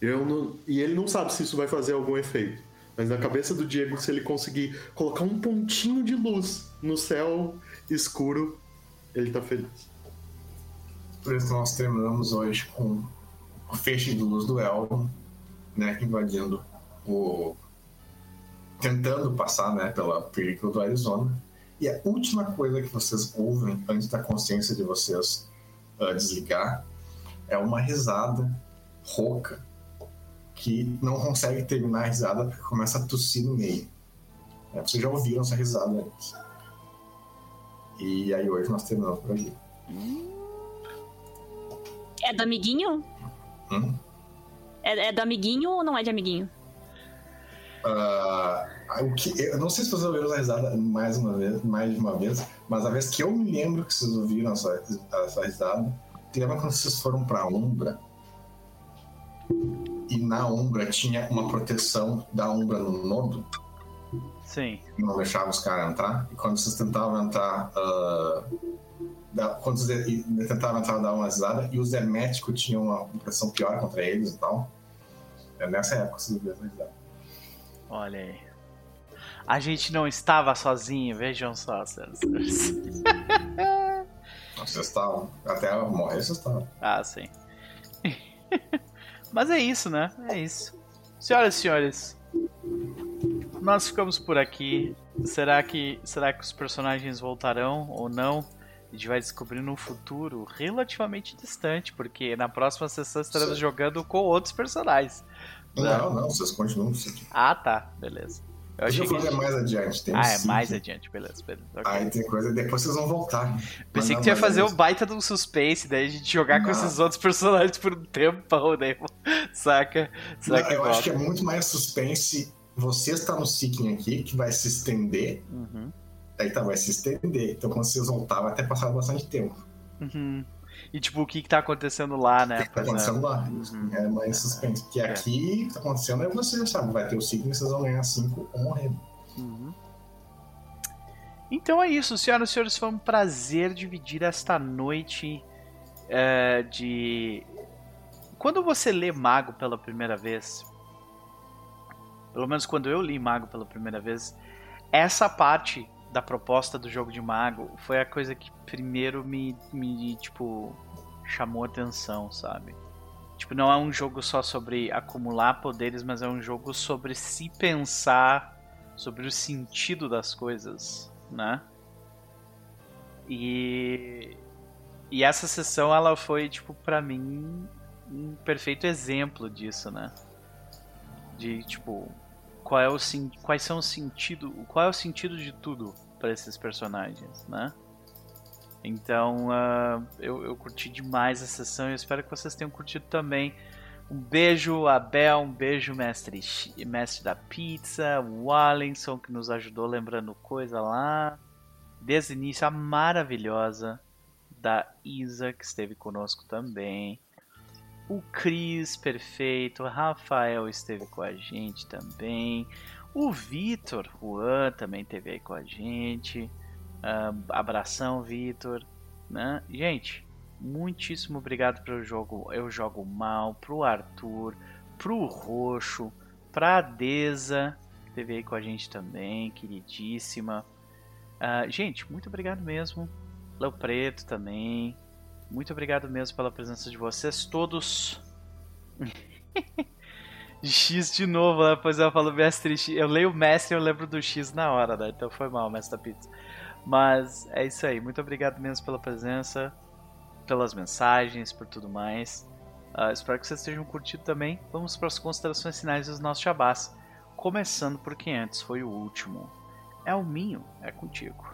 eu não, e ele não sabe se isso vai fazer algum efeito. Mas na cabeça do Diego, se ele conseguir colocar um pontinho de luz no céu escuro, ele tá feliz. Por isso nós terminamos hoje com o feixe de luz do Elmo, né? Invadindo o. tentando passar, né? Pela película do Arizona. E a última coisa que vocês ouvem antes da consciência de vocês ah, desligar é uma risada rouca que não consegue terminar a risada porque começa a tossir no meio. É, vocês já ouviram essa risada antes. E aí hoje nós terminamos por aqui. É do amiguinho? Hum? É, é do amiguinho ou não é de amiguinho? Ah, o que, eu não sei se vocês ouviram essa risada mais uma vez, mais de uma vez, mas a vez que eu me lembro que vocês ouviram essa, essa risada, lembra quando vocês foram pra Umbra? E na Umbra tinha uma proteção da Umbra no nodo, Sim. não deixava os caras entrar. E quando vocês tentavam entrar, ah, da- quando vocês tentavam entrar, dar uma risada, e os herméticos tinham uma proteção pior contra eles e tal. É nessa época que vocês essa risada. Olha aí. A gente não estava sozinho, vejam só, senhores. Vocês estavam, até morrer vocês estavam. Ah, sim. Mas é isso, né? É isso. Senhoras e senhores, nós ficamos por aqui. Será que, será que os personagens voltarão ou não? A gente vai descobrir no futuro relativamente distante, porque na próxima sessão estaremos Sim. jogando com outros personagens. Não, não, vocês continuam sítio. Ah, tá, beleza. Eu Deixa eu que. mais adiante. Tem Ah, é sítio, mais adiante, beleza, beleza. ok. Aí tem coisa, depois vocês vão voltar. Pensei que tu ia fazer mas- um baita de um suspense, daí a gente jogar com Não. esses outros personagens por um tempão, né? Saca? Será Não, eu volta? acho que é muito mais suspense. Você está no Seeking aqui, que vai se estender. Uhum. Aí tá, vai se estender. Então quando vocês voltar, vai ter passado bastante tempo. Uhum. E tipo, o que que tá acontecendo lá, né? O que tá acontecendo lá? Uhum. É mais suspense. Porque É. aqui, o que tá acontecendo é você, sabe? Vai ter o Seeking e vocês vão ganhar 5 ou morrer. Uhum. Então é isso, senhoras e senhores. Foi um prazer dividir esta noite é, de. Quando você lê Mago pela primeira vez, pelo menos quando eu li Mago pela primeira vez, essa parte da proposta do jogo de Mago foi a coisa que primeiro me, me tipo, chamou atenção, sabe? Tipo, não é um jogo só sobre acumular poderes, mas é um jogo sobre se pensar sobre o sentido das coisas, né? E e essa sessão ela foi tipo pra mim um perfeito exemplo disso, né? De tipo qual é o quais são o sentido, qual é o sentido de tudo para esses personagens, né? Então ah, eu, eu curti demais a sessão e espero que vocês tenham curtido também. Um beijo, Abel, um beijo, mestre, mestre da pizza, o Allenson, que nos ajudou lembrando coisa lá. Desde o início, a maravilhosa da Isa, que esteve conosco também. O Cris, perfeito. O Rafael esteve com a gente também. O Vitor, Juan, também esteve aí com a gente. Ah, abração, Vitor. Né? Gente, muitíssimo obrigado pelo jogo Eu Jogo Mal, pro Arthur, pro Roxo, pra Deza, que esteve aí com a gente também, queridíssima. Ah, gente, muito obrigado mesmo. Léo Preto também. Muito obrigado mesmo pela presença de vocês todos. X de novo, né? Pois eu falo mestre X. Eu leio mestre e eu lembro do X na hora, né? Então foi mal, mestre da pizza. Mas é isso aí. Muito obrigado mesmo pela presença, pelas mensagens, por tudo mais. Ah, espero que vocês tenham curtido também. Vamos para as considerações finais dos nossos chabás. Começando por quem antes foi o último. É o Minho, é contigo.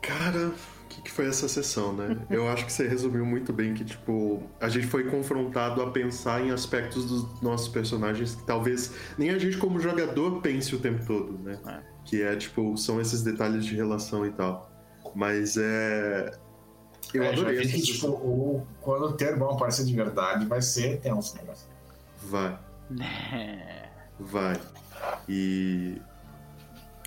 Cara, o que, que foi essa sessão, né? Eu acho que você resumiu muito bem que, tipo, a gente foi confrontado a pensar em aspectos dos nossos personagens que talvez nem a gente como jogador pense o tempo todo, né? É. Que é, tipo, são esses detalhes de relação e tal. Mas é. Eu É, adorei essa que, tipo, o, quando ter bom aparecer de verdade, vai ser tenso o negócio. Vai. Vai. E.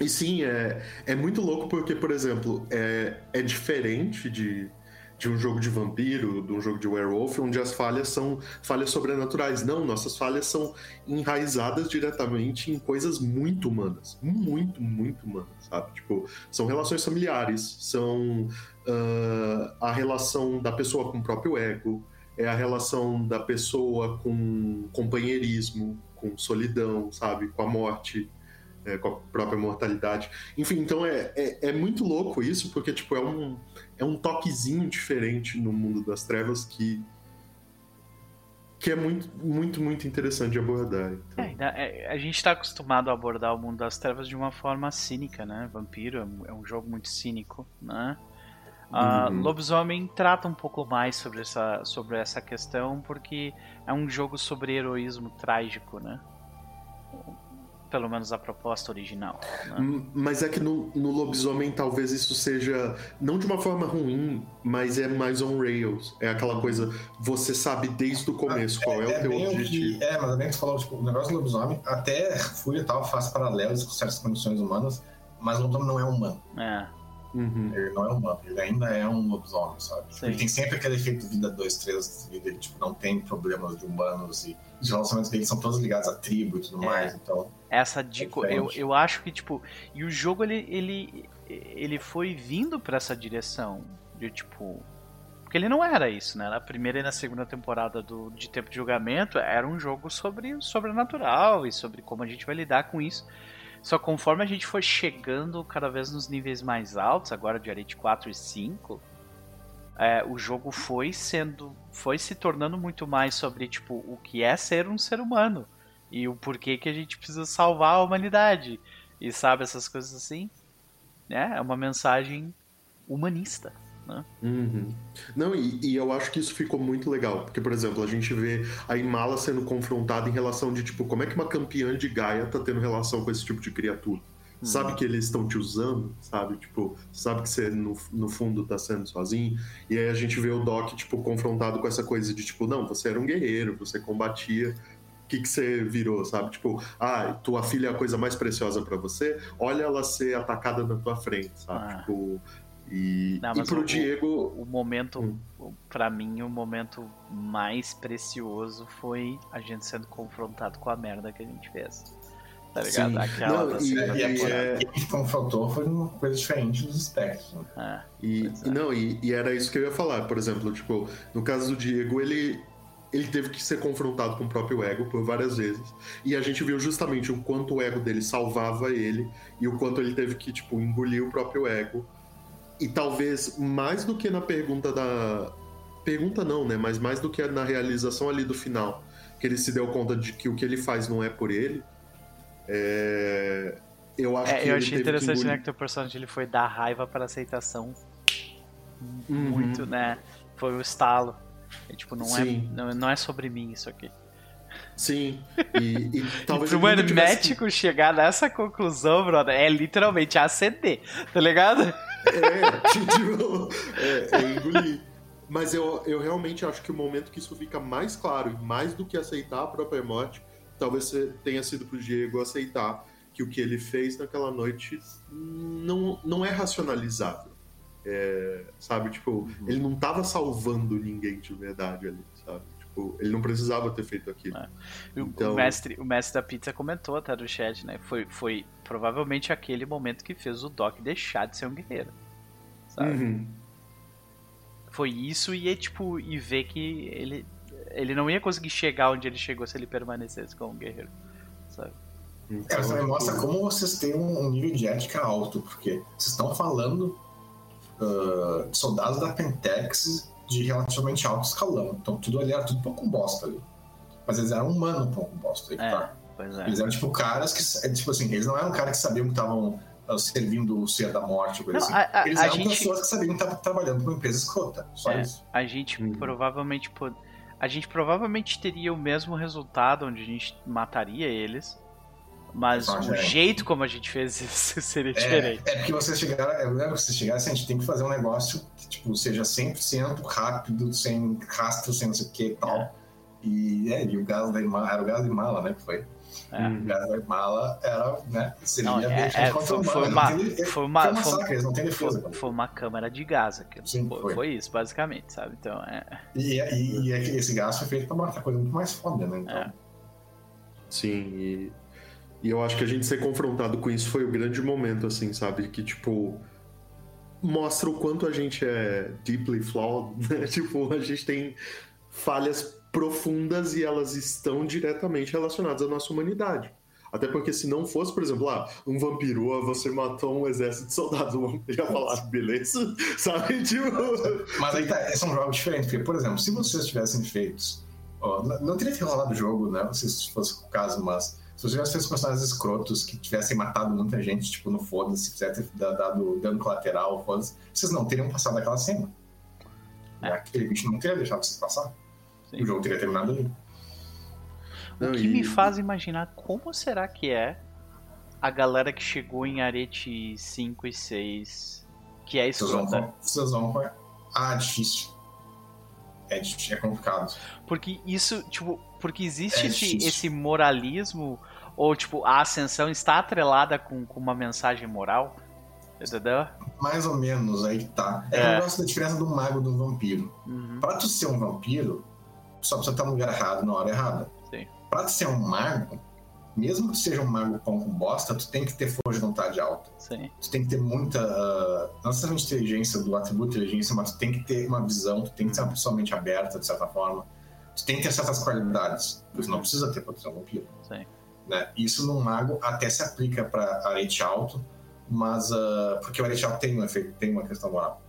E sim, é, é muito louco porque, por exemplo, é, é diferente de, de um jogo de vampiro, de um jogo de werewolf, onde as falhas são falhas sobrenaturais. Não, nossas falhas são enraizadas diretamente em coisas muito humanas. Muito, muito humanas, sabe? Tipo, são relações familiares, são ah, a relação da pessoa com o próprio ego, é a relação da pessoa com companheirismo, com solidão, sabe? Com a morte, é, com a própria mortalidade. Enfim, então é, é, é muito louco isso, porque tipo, é um, é um toquezinho diferente no mundo das trevas que que é muito, muito, muito interessante de abordar. Então. É, é, a gente está acostumado a abordar o mundo das trevas de uma forma cínica, né? Vampiro é um é jogo muito cínico, né? Uh, uhum. Lobisomem trata um pouco mais sobre essa, sobre essa questão porque é um jogo sobre heroísmo trágico, né? Pelo menos a proposta original. Né? Mas é que no, no, lobisomem talvez isso seja não de uma forma ruim, mas é mais on rails. É aquela coisa, você sabe desde o começo ah, qual é, é, o teu objetivo. Que, é, mas é bem que você falou, tipo, o negócio do lobisomem, até Fúria e tal faz paralelos com certas condições humanas, mas o lobisomem não é humano. É. Uhum. Ele não é humano, ele ainda é um lobisomem, sabe? Sim. Ele tem sempre aquele efeito vida 2, 3, vida, ele tipo, não tem problemas de humanos e os relacionamentos dele são todos ligados à tribo e tudo é. mais, então. Essa dica, é eu, eu acho que, tipo, e o jogo ele, ele, ele foi vindo para essa direção de tipo. Porque ele não era isso, né? Na primeira e na segunda temporada do, de Tempo de Julgamento era um jogo sobre sobrenatural e sobre como a gente vai lidar com isso. Só conforme a gente foi chegando cada vez nos níveis mais altos, agora de Arete 4 e 5, é, o jogo foi sendo. foi se tornando muito mais sobre tipo, o que é ser um ser humano. E o porquê que a gente precisa salvar a humanidade. E sabe, essas coisas assim. É, é uma mensagem humanista. Né? Uhum. Não, e, e, eu acho que isso ficou muito legal, porque, por exemplo, a gente vê a Imala sendo confrontada em relação de, tipo, como é que uma campeã de Gaia tá tendo relação com esse tipo de criatura? Uhum. Sabe que eles estão te usando, sabe? Tipo, sabe que você no, no fundo tá sendo sozinho. E aí a gente vê o Doc, tipo, confrontado com essa coisa de, tipo, não, você era um guerreiro, você combatia que, que você virou, sabe? Tipo, ah, tua filha é a coisa mais preciosa para você, olha ela ser atacada na tua frente, sabe? Ah. Tipo, e, Não, e pro o, Diego. O momento, hum. para mim, o momento mais precioso foi a gente sendo confrontado com a merda que a gente fez. Tá ligado? Sim. Aquela não, e, e, é... que confrontou foi uma coisa diferente dos espectros. Né? É, e, é. não, e, e, era isso que eu ia falar. Por exemplo, tipo, no caso do Diego, ele. Ele teve que ser confrontado com o próprio ego por várias vezes. E a gente viu justamente o quanto o ego dele salvava ele e o quanto ele teve que, tipo, engolir o próprio ego e talvez mais do que na pergunta da. Pergunta não, né? Mas mais do que na realização ali do final, que ele se deu conta de que o que ele faz não é por ele. É... Eu acho é, que. Eu achei interessante, que né, que o personagem ele foi da raiva para aceitação. Uhum. Muito, né? Foi o estalo. E, tipo, não é, não, não é sobre mim isso aqui. Sim. E, e talvez. e pro hermético tivesse... chegar nessa conclusão, brother, é literalmente acender, tá ligado? É, tipo, é, é engolir. Mas eu, eu realmente acho que o momento que isso fica mais claro, e mais do que aceitar a própria morte, talvez tenha sido pro Diego aceitar que o que ele fez naquela noite não, não é racionalizável. É, sabe, tipo, uhum. ele não tava salvando ninguém de verdade ali, sabe? Tipo, ele não precisava ter feito aquilo. É. Então... O, mestre, o mestre da pizza comentou até no chat, né? Foi, foi provavelmente aquele momento que fez o Doc deixar de ser um guerreiro. Sabe? Uhum. Foi isso e tipo, e ver que ele, ele não ia conseguir chegar onde ele chegou se ele permanecesse como um guerreiro. Sabe? Então, é, você mostra como vocês têm um nível de ética alto, porque vocês estão falando uh, de soldados da Pentex de relativamente alto escalão. Então tudo ali era tudo pouco bosta ali. Mas eles eram humanos pouco bosta. Aí, é, tá. é. Eles eram tipo caras que. É, tipo assim, eles não eram caras que sabiam que estavam uh, servindo o ser da morte, coisa não, assim. A, a, eles eram gente... pessoas que sabiam que estavam trabalhando com uma empresa escrota. Só é, isso. A gente hum. provavelmente. A gente provavelmente teria o mesmo resultado onde a gente mataria eles. Mas o jeito como a gente fez isso seria é, diferente. É porque vocês chegaram, eu lembro que vocês chegaram assim, a gente tem que fazer um negócio que tipo, seja 100% rápido, sem rastro, sem não sei o que e tal. É. E, é, e o gás da Imala, era o gás de mala, né, que foi. É. O gás da Imala era, né, seria não, é, é, foi, foi, uma, foi uma, foi uma, foi, não tem defesa. Foi, foi uma câmara de gás aquilo. Sim, foi, foi. isso, basicamente, sabe? Então, é... E, e, e esse gás foi feito pra matar coisa muito mais foda, né, então... É. Sim, e e eu acho que a gente ser confrontado com isso foi o grande momento, assim, sabe? Que, tipo, mostra o quanto a gente é deeply flawed, né? Tipo, a gente tem falhas profundas e elas estão diretamente relacionadas à nossa humanidade. Até porque se não fosse, por exemplo, ah, um vampiro, você matou um exército de soldados, o vampiro ia falar, beleza, sabe? Tipo... Mas aí tá, são jogos diferentes, porque, por exemplo, se vocês tivessem feito ó, não, não teria que rolar do jogo, né? Se fosse o caso, mas se você tivesse feito personagens escrotos que tivessem matado muita gente, tipo, no foda-se, tivesse dado dano colateral, foda-se, vocês não teriam passado aquela cena. É. Aquele bicho não teria deixado vocês passar. Sim. O jogo teria terminado ali. O que e- me faz imaginar como será que é a galera que chegou em Arete 5 e 6, que é Vocês vão, escrota. vocês vão. Ah, difícil. É, difícil, é complicado. Porque isso, tipo, porque existe É esse, esse moralismo, ou tipo, a ascensão está atrelada com, com uma mensagem moral, entendeu? Mais ou menos, aí que tá. É, É. que o negócio da diferença do mago do vampiro. Uhum. Pra tu ser um vampiro, tu só precisa estar no lugar errado, na hora errada. Sim. Pra tu ser um mago, mesmo que tu seja um mago pão com bosta, tu tem que ter força de vontade alta. Sim. Tu tem que ter muita. não necessariamente inteligência do atributo inteligência, mas tu tem que ter uma visão, tu tem que ser uma pessoa mente aberta, de certa forma. Tu tem que ter certas qualidades. que Tu não precisa ter tu ser um vampiro. Sim. Né? Isso num mago até se aplica pra arete alto, mas. ah, porque o arete alto tem um efeito, tem uma questão moral.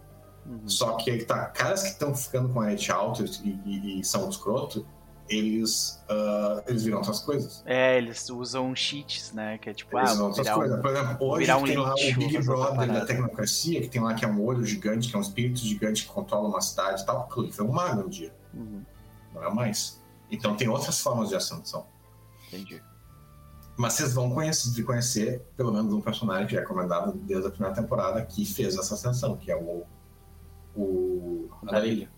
Uhum. Só que aí tá, caras que estão ficando com arete alto e, e- e são escroto, eles, ah, eles viram outras coisas. É, eles usam cheats, né? Que é tipo, ah, Eles viram vou outras virar coisas. um... Por exemplo, hoje virar um tem lá lixo, o Big Brother da tecnocracia, que tem lá que é um olho gigante, que é um espírito gigante que controla uma cidade e tal. Aquilo foi um mago um dia, Uhum, não é mais. Então tem outras formas de ascensão. entendi. Mas vocês vão conhecer, conhecer pelo menos um personagem que é recomendado desde a primeira temporada que fez essa ascensão, que é o. O. Andarilho.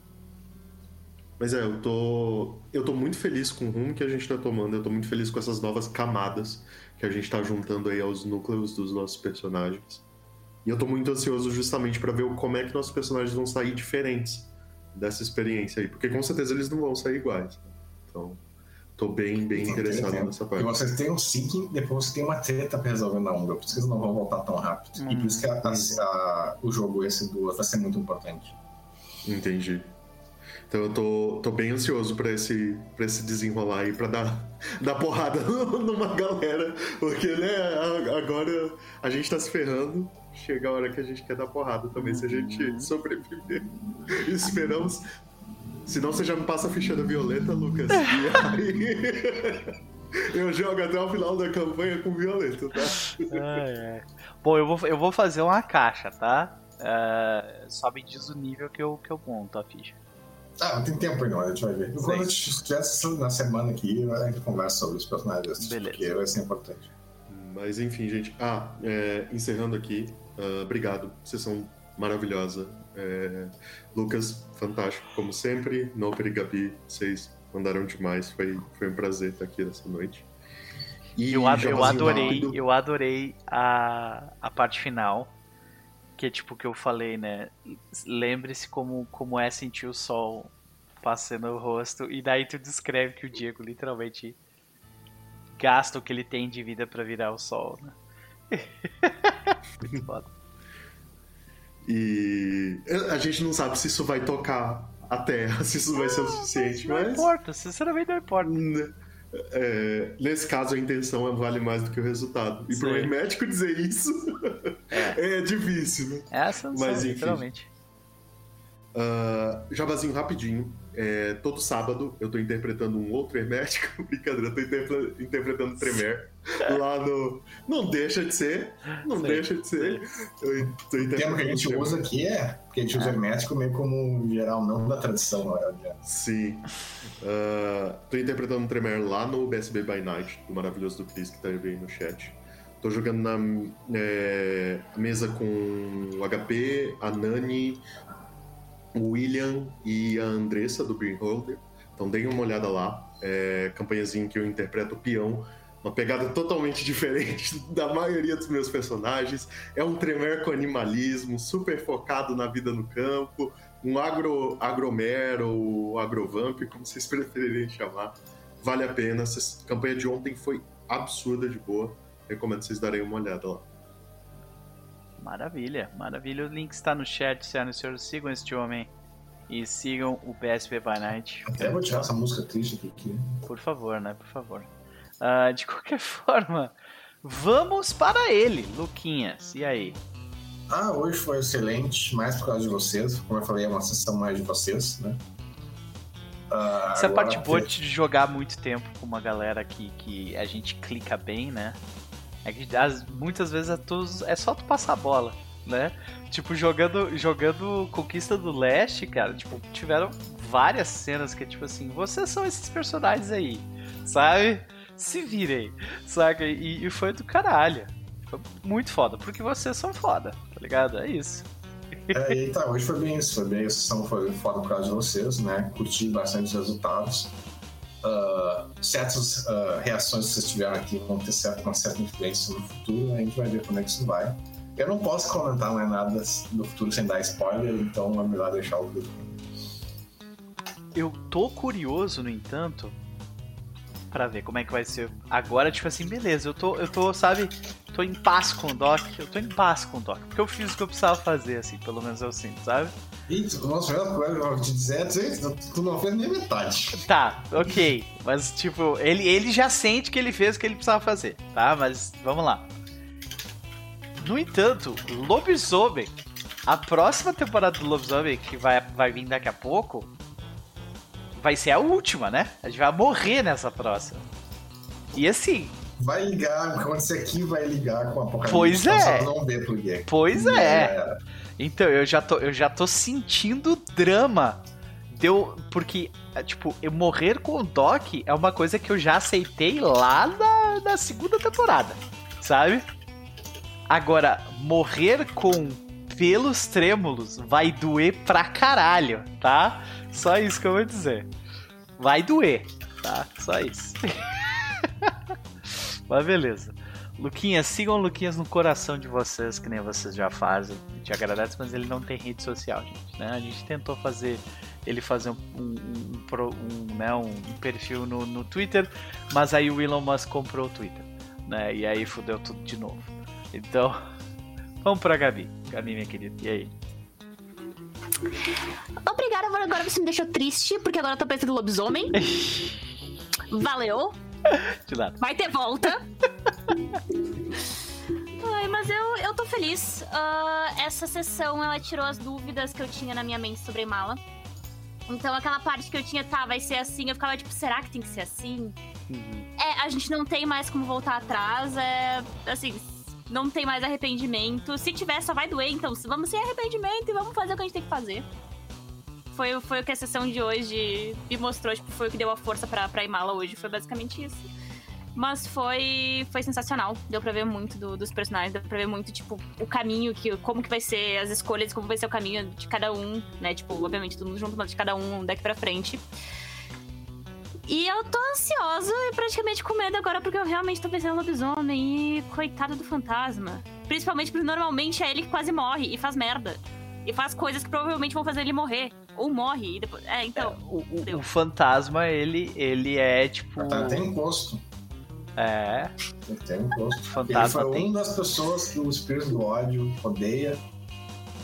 Mas é, eu tô. Eu tô muito feliz com o rumo que a gente tá tomando. Eu tô muito feliz com essas novas camadas que a gente tá juntando aí aos núcleos dos nossos personagens. E eu tô muito ansioso justamente pra ver como é que nossos personagens vão sair diferentes dessa experiência aí. Porque com certeza eles não vão sair iguais. Então, tô bem, bem Tem interessado nessa E parte. vocês têm um sync, depois você tem uma treta pra resolver na Umbra. Por isso que eles não vão voltar tão rápido. E por isso que a- a- a- o jogo esse do vai ser muito importante. Entendi. Então eu tô, tô bem ansioso pra esse, pra esse desenrolar aí, pra dar, dar porrada numa galera. Porque, né, agora a gente tá se ferrando. Chega a hora que a gente quer dar porrada também, se a gente sobreviver. Esperamos. Senão você já me passa a ficha da Violeta, Lucas. E aí. Eu jogo até o final da campanha com Violeta, tá? Ai, ai. Bom, eu vou, eu vou fazer uma caixa, tá? É, só me diz o nível que eu, que eu monto a ficha. Ah, tem tempo ainda, a gente vai ver. Sim. Quando a gente estivesse na semana aqui, a gente conversa sobre os personagens, Beleza. porque vai ser importante. Mas enfim, gente. Ah, é, encerrando aqui, ah, obrigado. Vocês são maravilhosa. É, Lucas, fantástico, como sempre. Noper e Gabi, vocês mandaram demais. Foi, foi um prazer estar aqui essa noite. E Eu, ad- eu adorei, rápido. eu adorei a, a parte final. Que é tipo o que eu falei, né? Lembre-se como, como é sentir o sol passando no rosto. E daí tu descreve que o Diego literalmente gasta o que ele tem de vida pra virar o sol, né? Muito foda. E a gente não sabe se isso vai tocar a Terra, se isso vai ser o suficiente, Não mas. importa, sinceramente não importa. né, é, nesse caso, a intenção vale mais do que o resultado. E para um médico dizer isso é, difícil, né? É a sanção, Mas, enfim. literalmente. Uh, jabazinho rapidinho. É, todo sábado eu tô interpretando um outro hermético. Brincadeira, eu tô interpre- interpretando Tremere. Lá no. Não deixa de ser. Não Sim, deixa de ser. Eu tô O termo que a gente usa aqui é, porque a gente usa hermético meio como geral, não da tradição, na verdade. Sim. Uh, tô interpretando um Tremere lá no BSB by Night, do maravilhoso do Chris que tá aí no chat. Tô jogando na é, mesa com o HP, a Nani, o William e a Andressa do Green Holder. Então deem uma olhada lá. É, campanhazinha que eu interpreto o peão. Uma pegada totalmente diferente da maioria dos meus personagens. É um Tremere com animalismo, super focado na vida no campo. Um agro, agromer ou agrovamp, como vocês preferirem chamar. Vale a pena. Essa campanha de ontem foi absurda de boa. Recomendo vocês darem uma olhada lá. Maravilha, maravilha. O link está no chat, senhoras e senhores. Sigam este homem e sigam o PSP by Night. Até vou tirar essa música triste aqui. Por favor, né? Por favor. Ah, de qualquer forma, vamos para ele, Luquinhas. E aí? Ah, hoje foi excelente, mais por causa de vocês. Como eu falei, é uma sessão mais de vocês, né? Uh, Essa é a parte boa de jogar muito tempo com uma galera que, que a gente clica bem, né? É que as, muitas vezes é, todos, é só tu passar a bola, né? Tipo, jogando, jogando Conquista do Leste, cara, tipo, tiveram várias cenas que é tipo assim, vocês são esses personagens aí, sabe? Se virem, saca? E, e foi do caralho. Foi muito foda, porque vocês são foda, tá ligado? É isso. É, e tá, hoje foi bem isso, foi bem, a sessão foi foda por causa de vocês, né? Curti bastante os resultados. Uh, certas uh, reações que vocês tiveram aqui vão ter certa, uma certa influência no futuro, a gente vai ver como é que isso vai. Eu não posso comentar mais nada do futuro sem dar spoiler, então é melhor deixar o vídeo. Eu tô curioso, no entanto, para ver como é que vai ser. Agora, tipo assim, beleza, eu tô, eu tô, sabe, tô em paz com o Doc, eu tô em paz com o Doc, porque eu fiz o que eu precisava fazer, assim, pelo menos eu sinto, sabe? Te dizer, tu não fez nem metade. Tá, ok, mas tipo, ele, ele já sente que ele fez o que ele precisava fazer, tá? Mas vamos lá. No entanto, Lobisomem, a próxima temporada do Lobisomem, que vai, vai vir daqui a pouco, vai ser a última, né? A gente vai morrer nessa próxima. E assim. Vai ligar, quando você aqui vai ligar com a Apocalipse. Pois é. Não quê. Pois é. é. Então, eu já, tô, eu já tô sentindo drama. Deu. Porque, é, tipo, eu morrer com o Doc é uma coisa que eu já aceitei lá na, na segunda temporada. Sabe? Agora, morrer com pelos trêmulos vai doer pra caralho, tá? Só isso que eu vou dizer. Vai doer, tá? Só isso. Mas beleza. Luquinhas, sigam o Luquinhas no coração de vocês, que nem vocês já fazem. A gente agradece, mas ele não tem rede social, gente. Né? A gente tentou fazer ele fazer um, um, um, um né, perfil no, no Twitter, mas aí o Elon Musk comprou o Twitter. Né? E aí fudeu tudo de novo. Então, vamos pra Gabi. Gabi, minha querida, e aí? Obrigada, agora você me deixou triste, porque agora eu tô pensando em lobisomem. Valeu. De nada. Vai ter volta. Ai, mas eu, eu tô feliz. Uh, essa sessão, ela tirou as dúvidas que eu tinha na minha mente sobre mala. Então, aquela parte que eu tinha, tá, vai ser assim, eu ficava tipo, será que tem que ser assim? Uhum. É, a gente não tem mais como voltar atrás. É, assim, não tem mais arrependimento. Se tiver, só vai doer, então vamos sem arrependimento e vamos fazer o que a gente tem que fazer. Foi, foi o que a sessão de hoje me mostrou, tipo, foi o que deu a força pra, pra Imala hoje. Foi basicamente isso. Mas foi, foi sensacional. Deu pra ver muito do, dos personagens, deu pra ver muito, tipo, o caminho, que, como que vai ser as escolhas, como vai ser o caminho de cada um, né? Tipo, obviamente, todo mundo junto, mas de cada um daqui pra frente. E eu tô ansiosa e praticamente com medo agora porque eu realmente tô pensando no lobisomem e coitado do fantasma. Principalmente porque normalmente é ele que quase morre e faz merda. E faz coisas que provavelmente vão fazer ele morrer. Ou morre e depois. É, então. É, o, o, o, fantasma, ele, ele é tipo. Tá, tem encosto. É. Ele tem encosto. O fantasma ele foi tem... uma das pessoas que o espírito do ódio odeia.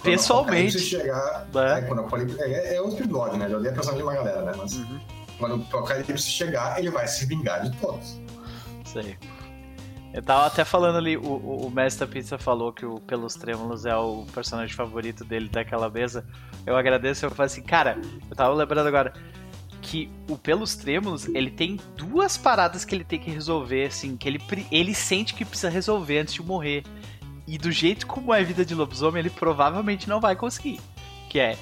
Pessoalmente. chegar. É. É, quando é, é, o espírito do ódio, né? Ele odeia personagem de uma galera, né? Mas. Uhum quando o Apocalipse chegar, ele vai se vingar de todos. Sei. Eu tava até falando ali, o, o, Mestre Pizza falou que o Pelos Trêmulos é o personagem favorito dele daquela mesa. Eu agradeço, eu falei assim, cara, eu tava lembrando agora que o Pelos Trêmulos, ele tem duas paradas que ele tem que resolver, assim, que ele, ele sente que precisa resolver antes de morrer. E do jeito como é a vida de lobisomem, ele provavelmente não vai conseguir. Que é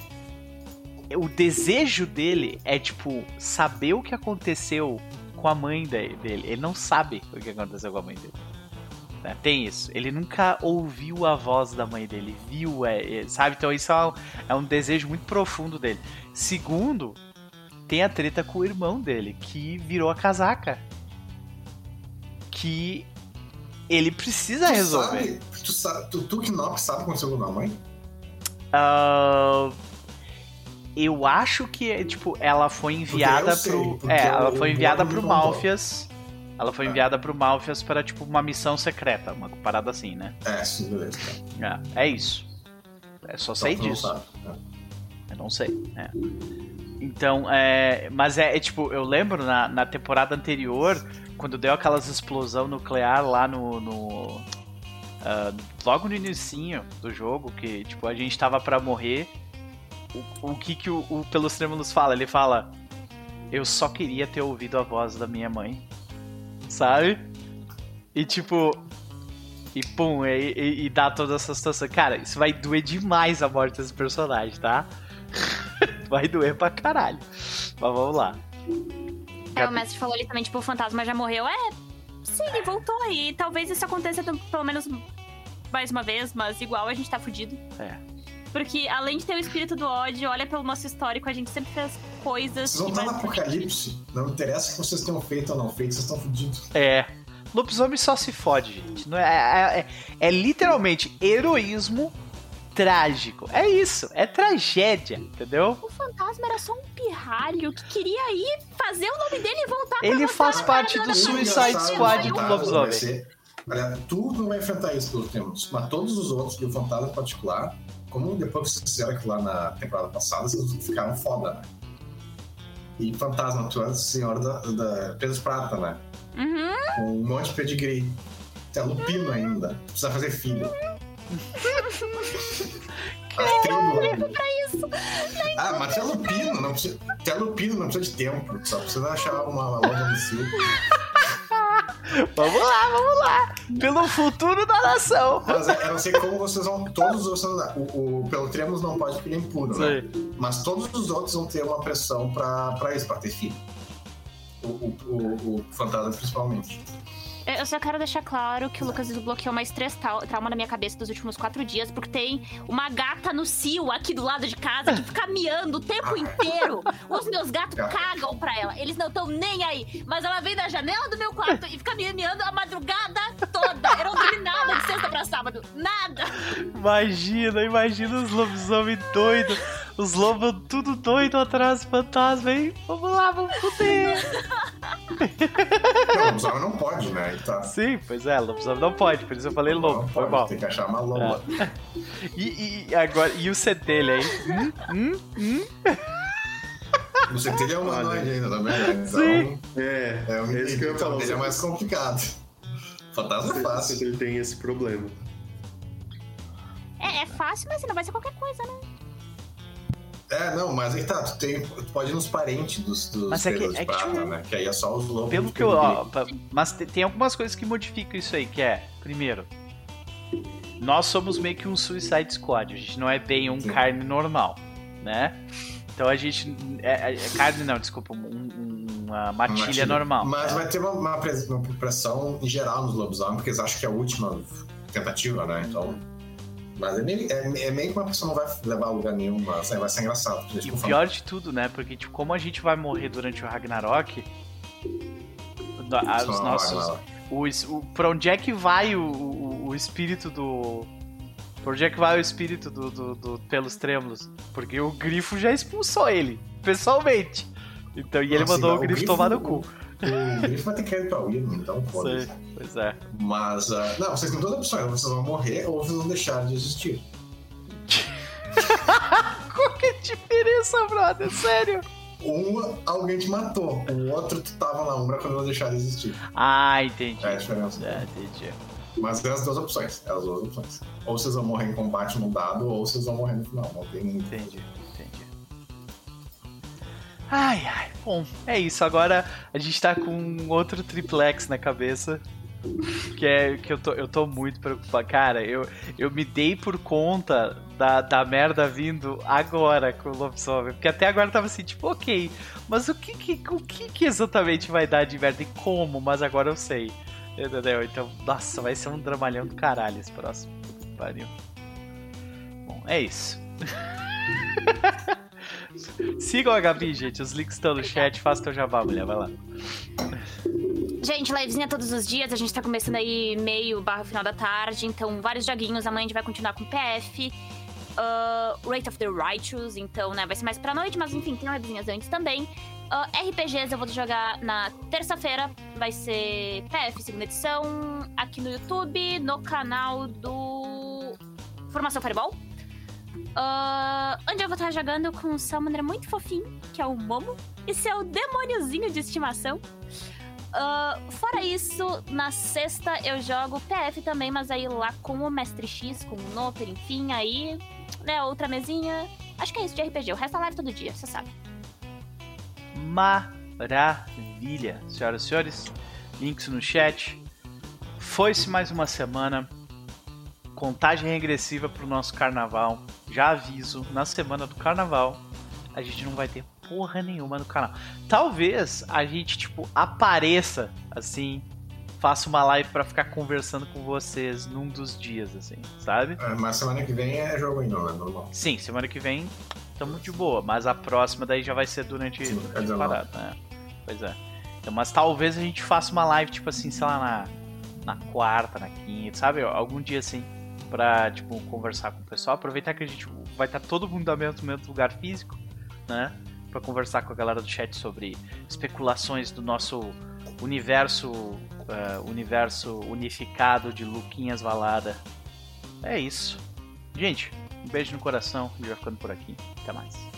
o desejo dele é, tipo, saber o que aconteceu com a mãe dele. Ele não sabe o que aconteceu com a mãe dele. Né? Tem isso. Ele nunca ouviu a voz da mãe dele, viu, é, é, sabe? Então isso é um, é um desejo muito profundo dele. Segundo, tem a treta com o irmão dele, que virou a casaca. Que ele precisa tu resolver. Sabe, tu, sabe, tu, tu que não sabe o que aconteceu com a mãe? Uh, eu acho que, tipo, ela foi enviada sei, pro. É, ela foi enviada pro Malfias. Ela foi é. enviada pro Malfias para, tipo, uma missão secreta, uma parada assim, né? É, sim, beleza. É, é isso. É só sei então, disso. Não é. Eu não sei. É. Então, é. Mas é, é, tipo, eu lembro na, na temporada anterior, quando deu aquelas explosão nuclear lá no. no uh, logo no início do jogo, que, tipo, a gente tava para morrer o, o que, que o, o Trêmulos fala? Ele fala: eu só queria ter ouvido a voz da minha mãe. Sabe? E tipo. E pum, e, e, e dá toda essa situação. Cara, isso vai doer demais a morte desse personagem, tá? vai doer pra caralho. Mas vamos lá. É, o mestre falou ali também, tipo, o fantasma já morreu. É, sim, ele voltou aí. Talvez isso aconteça pelo menos mais uma vez, mas igual a gente tá fudido. É. Porque além de ter o espírito do ódio, olha pelo nosso histórico, a gente sempre fez coisas. Vocês vão estar no apocalipse. Não interessa o que vocês tenham feito ou não feito, vocês estão fudidos. É. Lobisomem só se fode, gente. Não é, é, é, é literalmente heroísmo trágico. É isso, é tragédia, entendeu? O fantasma era só um pirralho que queria ir fazer o nome dele e voltar pra Ele faz parte do Suicide. Squad do lobisomem. Olha, tu não vai enfrentar isso pelos tempos, mas todos os outros, e o fantasma em particular, como depois que vocês fizeram aquilo lá na temporada passada, vocês ficaram foda, né? E fantasma, tu és senhor da, da Pedro Prata, né? Uhum. Com um monte de pedigree. Tu é lupino ainda. Precisa fazer filho. A tribo. Ah, mas tu é lupino, não precisa. Tu é lupino, não precisa de tempo. Só precisa achar uma loba no cio. Vamos lá, vamos lá. Pelo futuro da nação. Mas eu não sei como vocês vão. Todos os. O, o pelo Tremos não pode porque ele é impuro, né? Mas todos os outros vão ter uma pressão pra, pra isso, pra ter filho. O, o, o, o fantasma principalmente. Eu só quero deixar claro que o Lucas desbloqueou mais três trau- trauma na minha cabeça dos últimos quatro dias, porque tem uma gata no cio aqui do lado de casa que fica miando o tempo inteiro. Os meus gatos cagam pra ela. Eles não estão nem aí. Mas ela vem da janela do meu quarto e fica miando a madrugada toda. Eu não dormi nada de sexta pra sábado. Nada. Imagina, imagina os lobisomem doidos. Os lobos tudo doido atrás do fantasma, hein? Vamos lá, vamos fuder. Não, o lobisomem não pode, né? Tá. Sim, pois é, lobisomem não pode, por isso eu falei lobo, não foi pode, mal. Tem que achar uma loba. E, e agora, e o centelha aí? Hum, hum, hum? Você tem é humanoide ainda também, né? Então, Sim. É, É, um, é isso que eu ia então falar. ele é mais complicado. Fantasma é fácil. Ele tem esse problema. É, é fácil, mas não vai ser qualquer coisa, né? É, não, mas aí tá, tu, tem, tu pode ir nos parentes dos, dos Mas é que- de é que, prata, tipo, né? Que aí é só os lobos. Pelo que eu. Ó, mas te- tem algumas coisas que modificam isso aí, que é, primeiro, nós somos meio que um Suicide Squad, a gente não é bem um Sim. carne normal, né? Então a gente. É, é carne não, desculpa, um- um- uma matilha, Matilha. normal. Mas né? vai ter uma, uma, pres- uma pressão em geral nos lobisomens, porque eles acham que é a última tentativa, né? Então. Mas é meio, é, é meio que uma pessoa não vai levar a lugar nenhum, mas aí vai ser engraçado. E o pior de tudo, né? Porque, tipo, como a gente vai morrer durante o Ragnarok, só os nossos. O, o, pra onde é que vai o, o, o espírito do. Pra onde é que vai o espírito do, do, do pelos trêmulos? Porque o grifo já expulsou ele, pessoalmente. Então, e ele Nossa, mandou e o grifo tomar no cu. O Grifo vai ter que ir pra William, então foda-se. pois é. Mas, ah, não, vocês têm duas opções. Ou vocês vão morrer ou vocês vão deixar de existir. Qual que é a diferença, brother? Sério? Um, alguém te matou. O outro, tu tava na Umbra quando eu deixar de existir. Ah, entendi. É a diferença. É, entendi. Mas é as duas opções. É as duas opções. Ou vocês vão morrer em combate no dado, ou vocês vão morrer no final. Não tem entendi. Ai, ai. Bom, é isso. Agora a gente tá com outro triplex na cabeça. Que é que eu tô, eu tô muito preocupado. Cara, eu, eu me dei por conta da, da merda vindo agora com o lobisomem. Porque até agora eu tava assim, tipo, ok, mas o que, que, o que, que exatamente vai dar de merda e como? Mas agora eu sei. Entendeu? Então, nossa, vai ser um dramalhão do caralho esse próximo. Pariu. Bom, é isso. Sigam a Gabi, gente. Os links estão no chat. Faça teu jabá, mulher. Vai lá. Gente, livezinha todos os dias. A gente tá começando aí meio barra final da tarde. Então, vários joguinhos. Amanhã a gente vai continuar com PF. ah, Rate of the Righteous. Então, né, vai ser mais pra noite. Mas, enfim, tem livezinhas antes também. Ah, RPGs eu vou jogar na terça-feira. Vai ser PF, segunda edição. Aqui no YouTube. No canal do... Formação Fireball. Ah, onde eu vou estar jogando com um Summoner muito fofinho, que é o Momo. E seu demôniozinho de estimação. Ah, fora isso, na sexta eu jogo PF também, mas aí lá com o Mestre X, com o Noper, enfim, aí, né, outra mesinha. Acho que é isso de RPG. O resto é live todo dia, você sabe. Maravilha. Senhoras e senhores, links no chat. Foi-se mais uma semana. Contagem regressiva pro nosso carnaval. Já aviso, na semana do carnaval, a gente não vai ter porra nenhuma no canal. Talvez a gente, tipo, apareça assim, faça uma live para ficar conversando com vocês num dos dias, assim, sabe? É, mas semana que vem é jogo ainda, é normal. Sim, semana que vem tamo de boa, mas a próxima daí já vai ser durante Sim, a é temporada, né? Pois é. Então, mas talvez a gente faça uma live, tipo assim, sei lá, na, na quarta, na quinta, sabe? Algum dia assim, pra, tipo, conversar com o pessoal. Aproveitar que a gente vai estar todo mundo no mesmo, lugar físico, né? Pra conversar com a galera do chat sobre especulações do nosso universo, uh, universo unificado de Luquinhas Valada. É isso. Gente, um beijo no coração. Gente vai ficando por aqui. Até mais.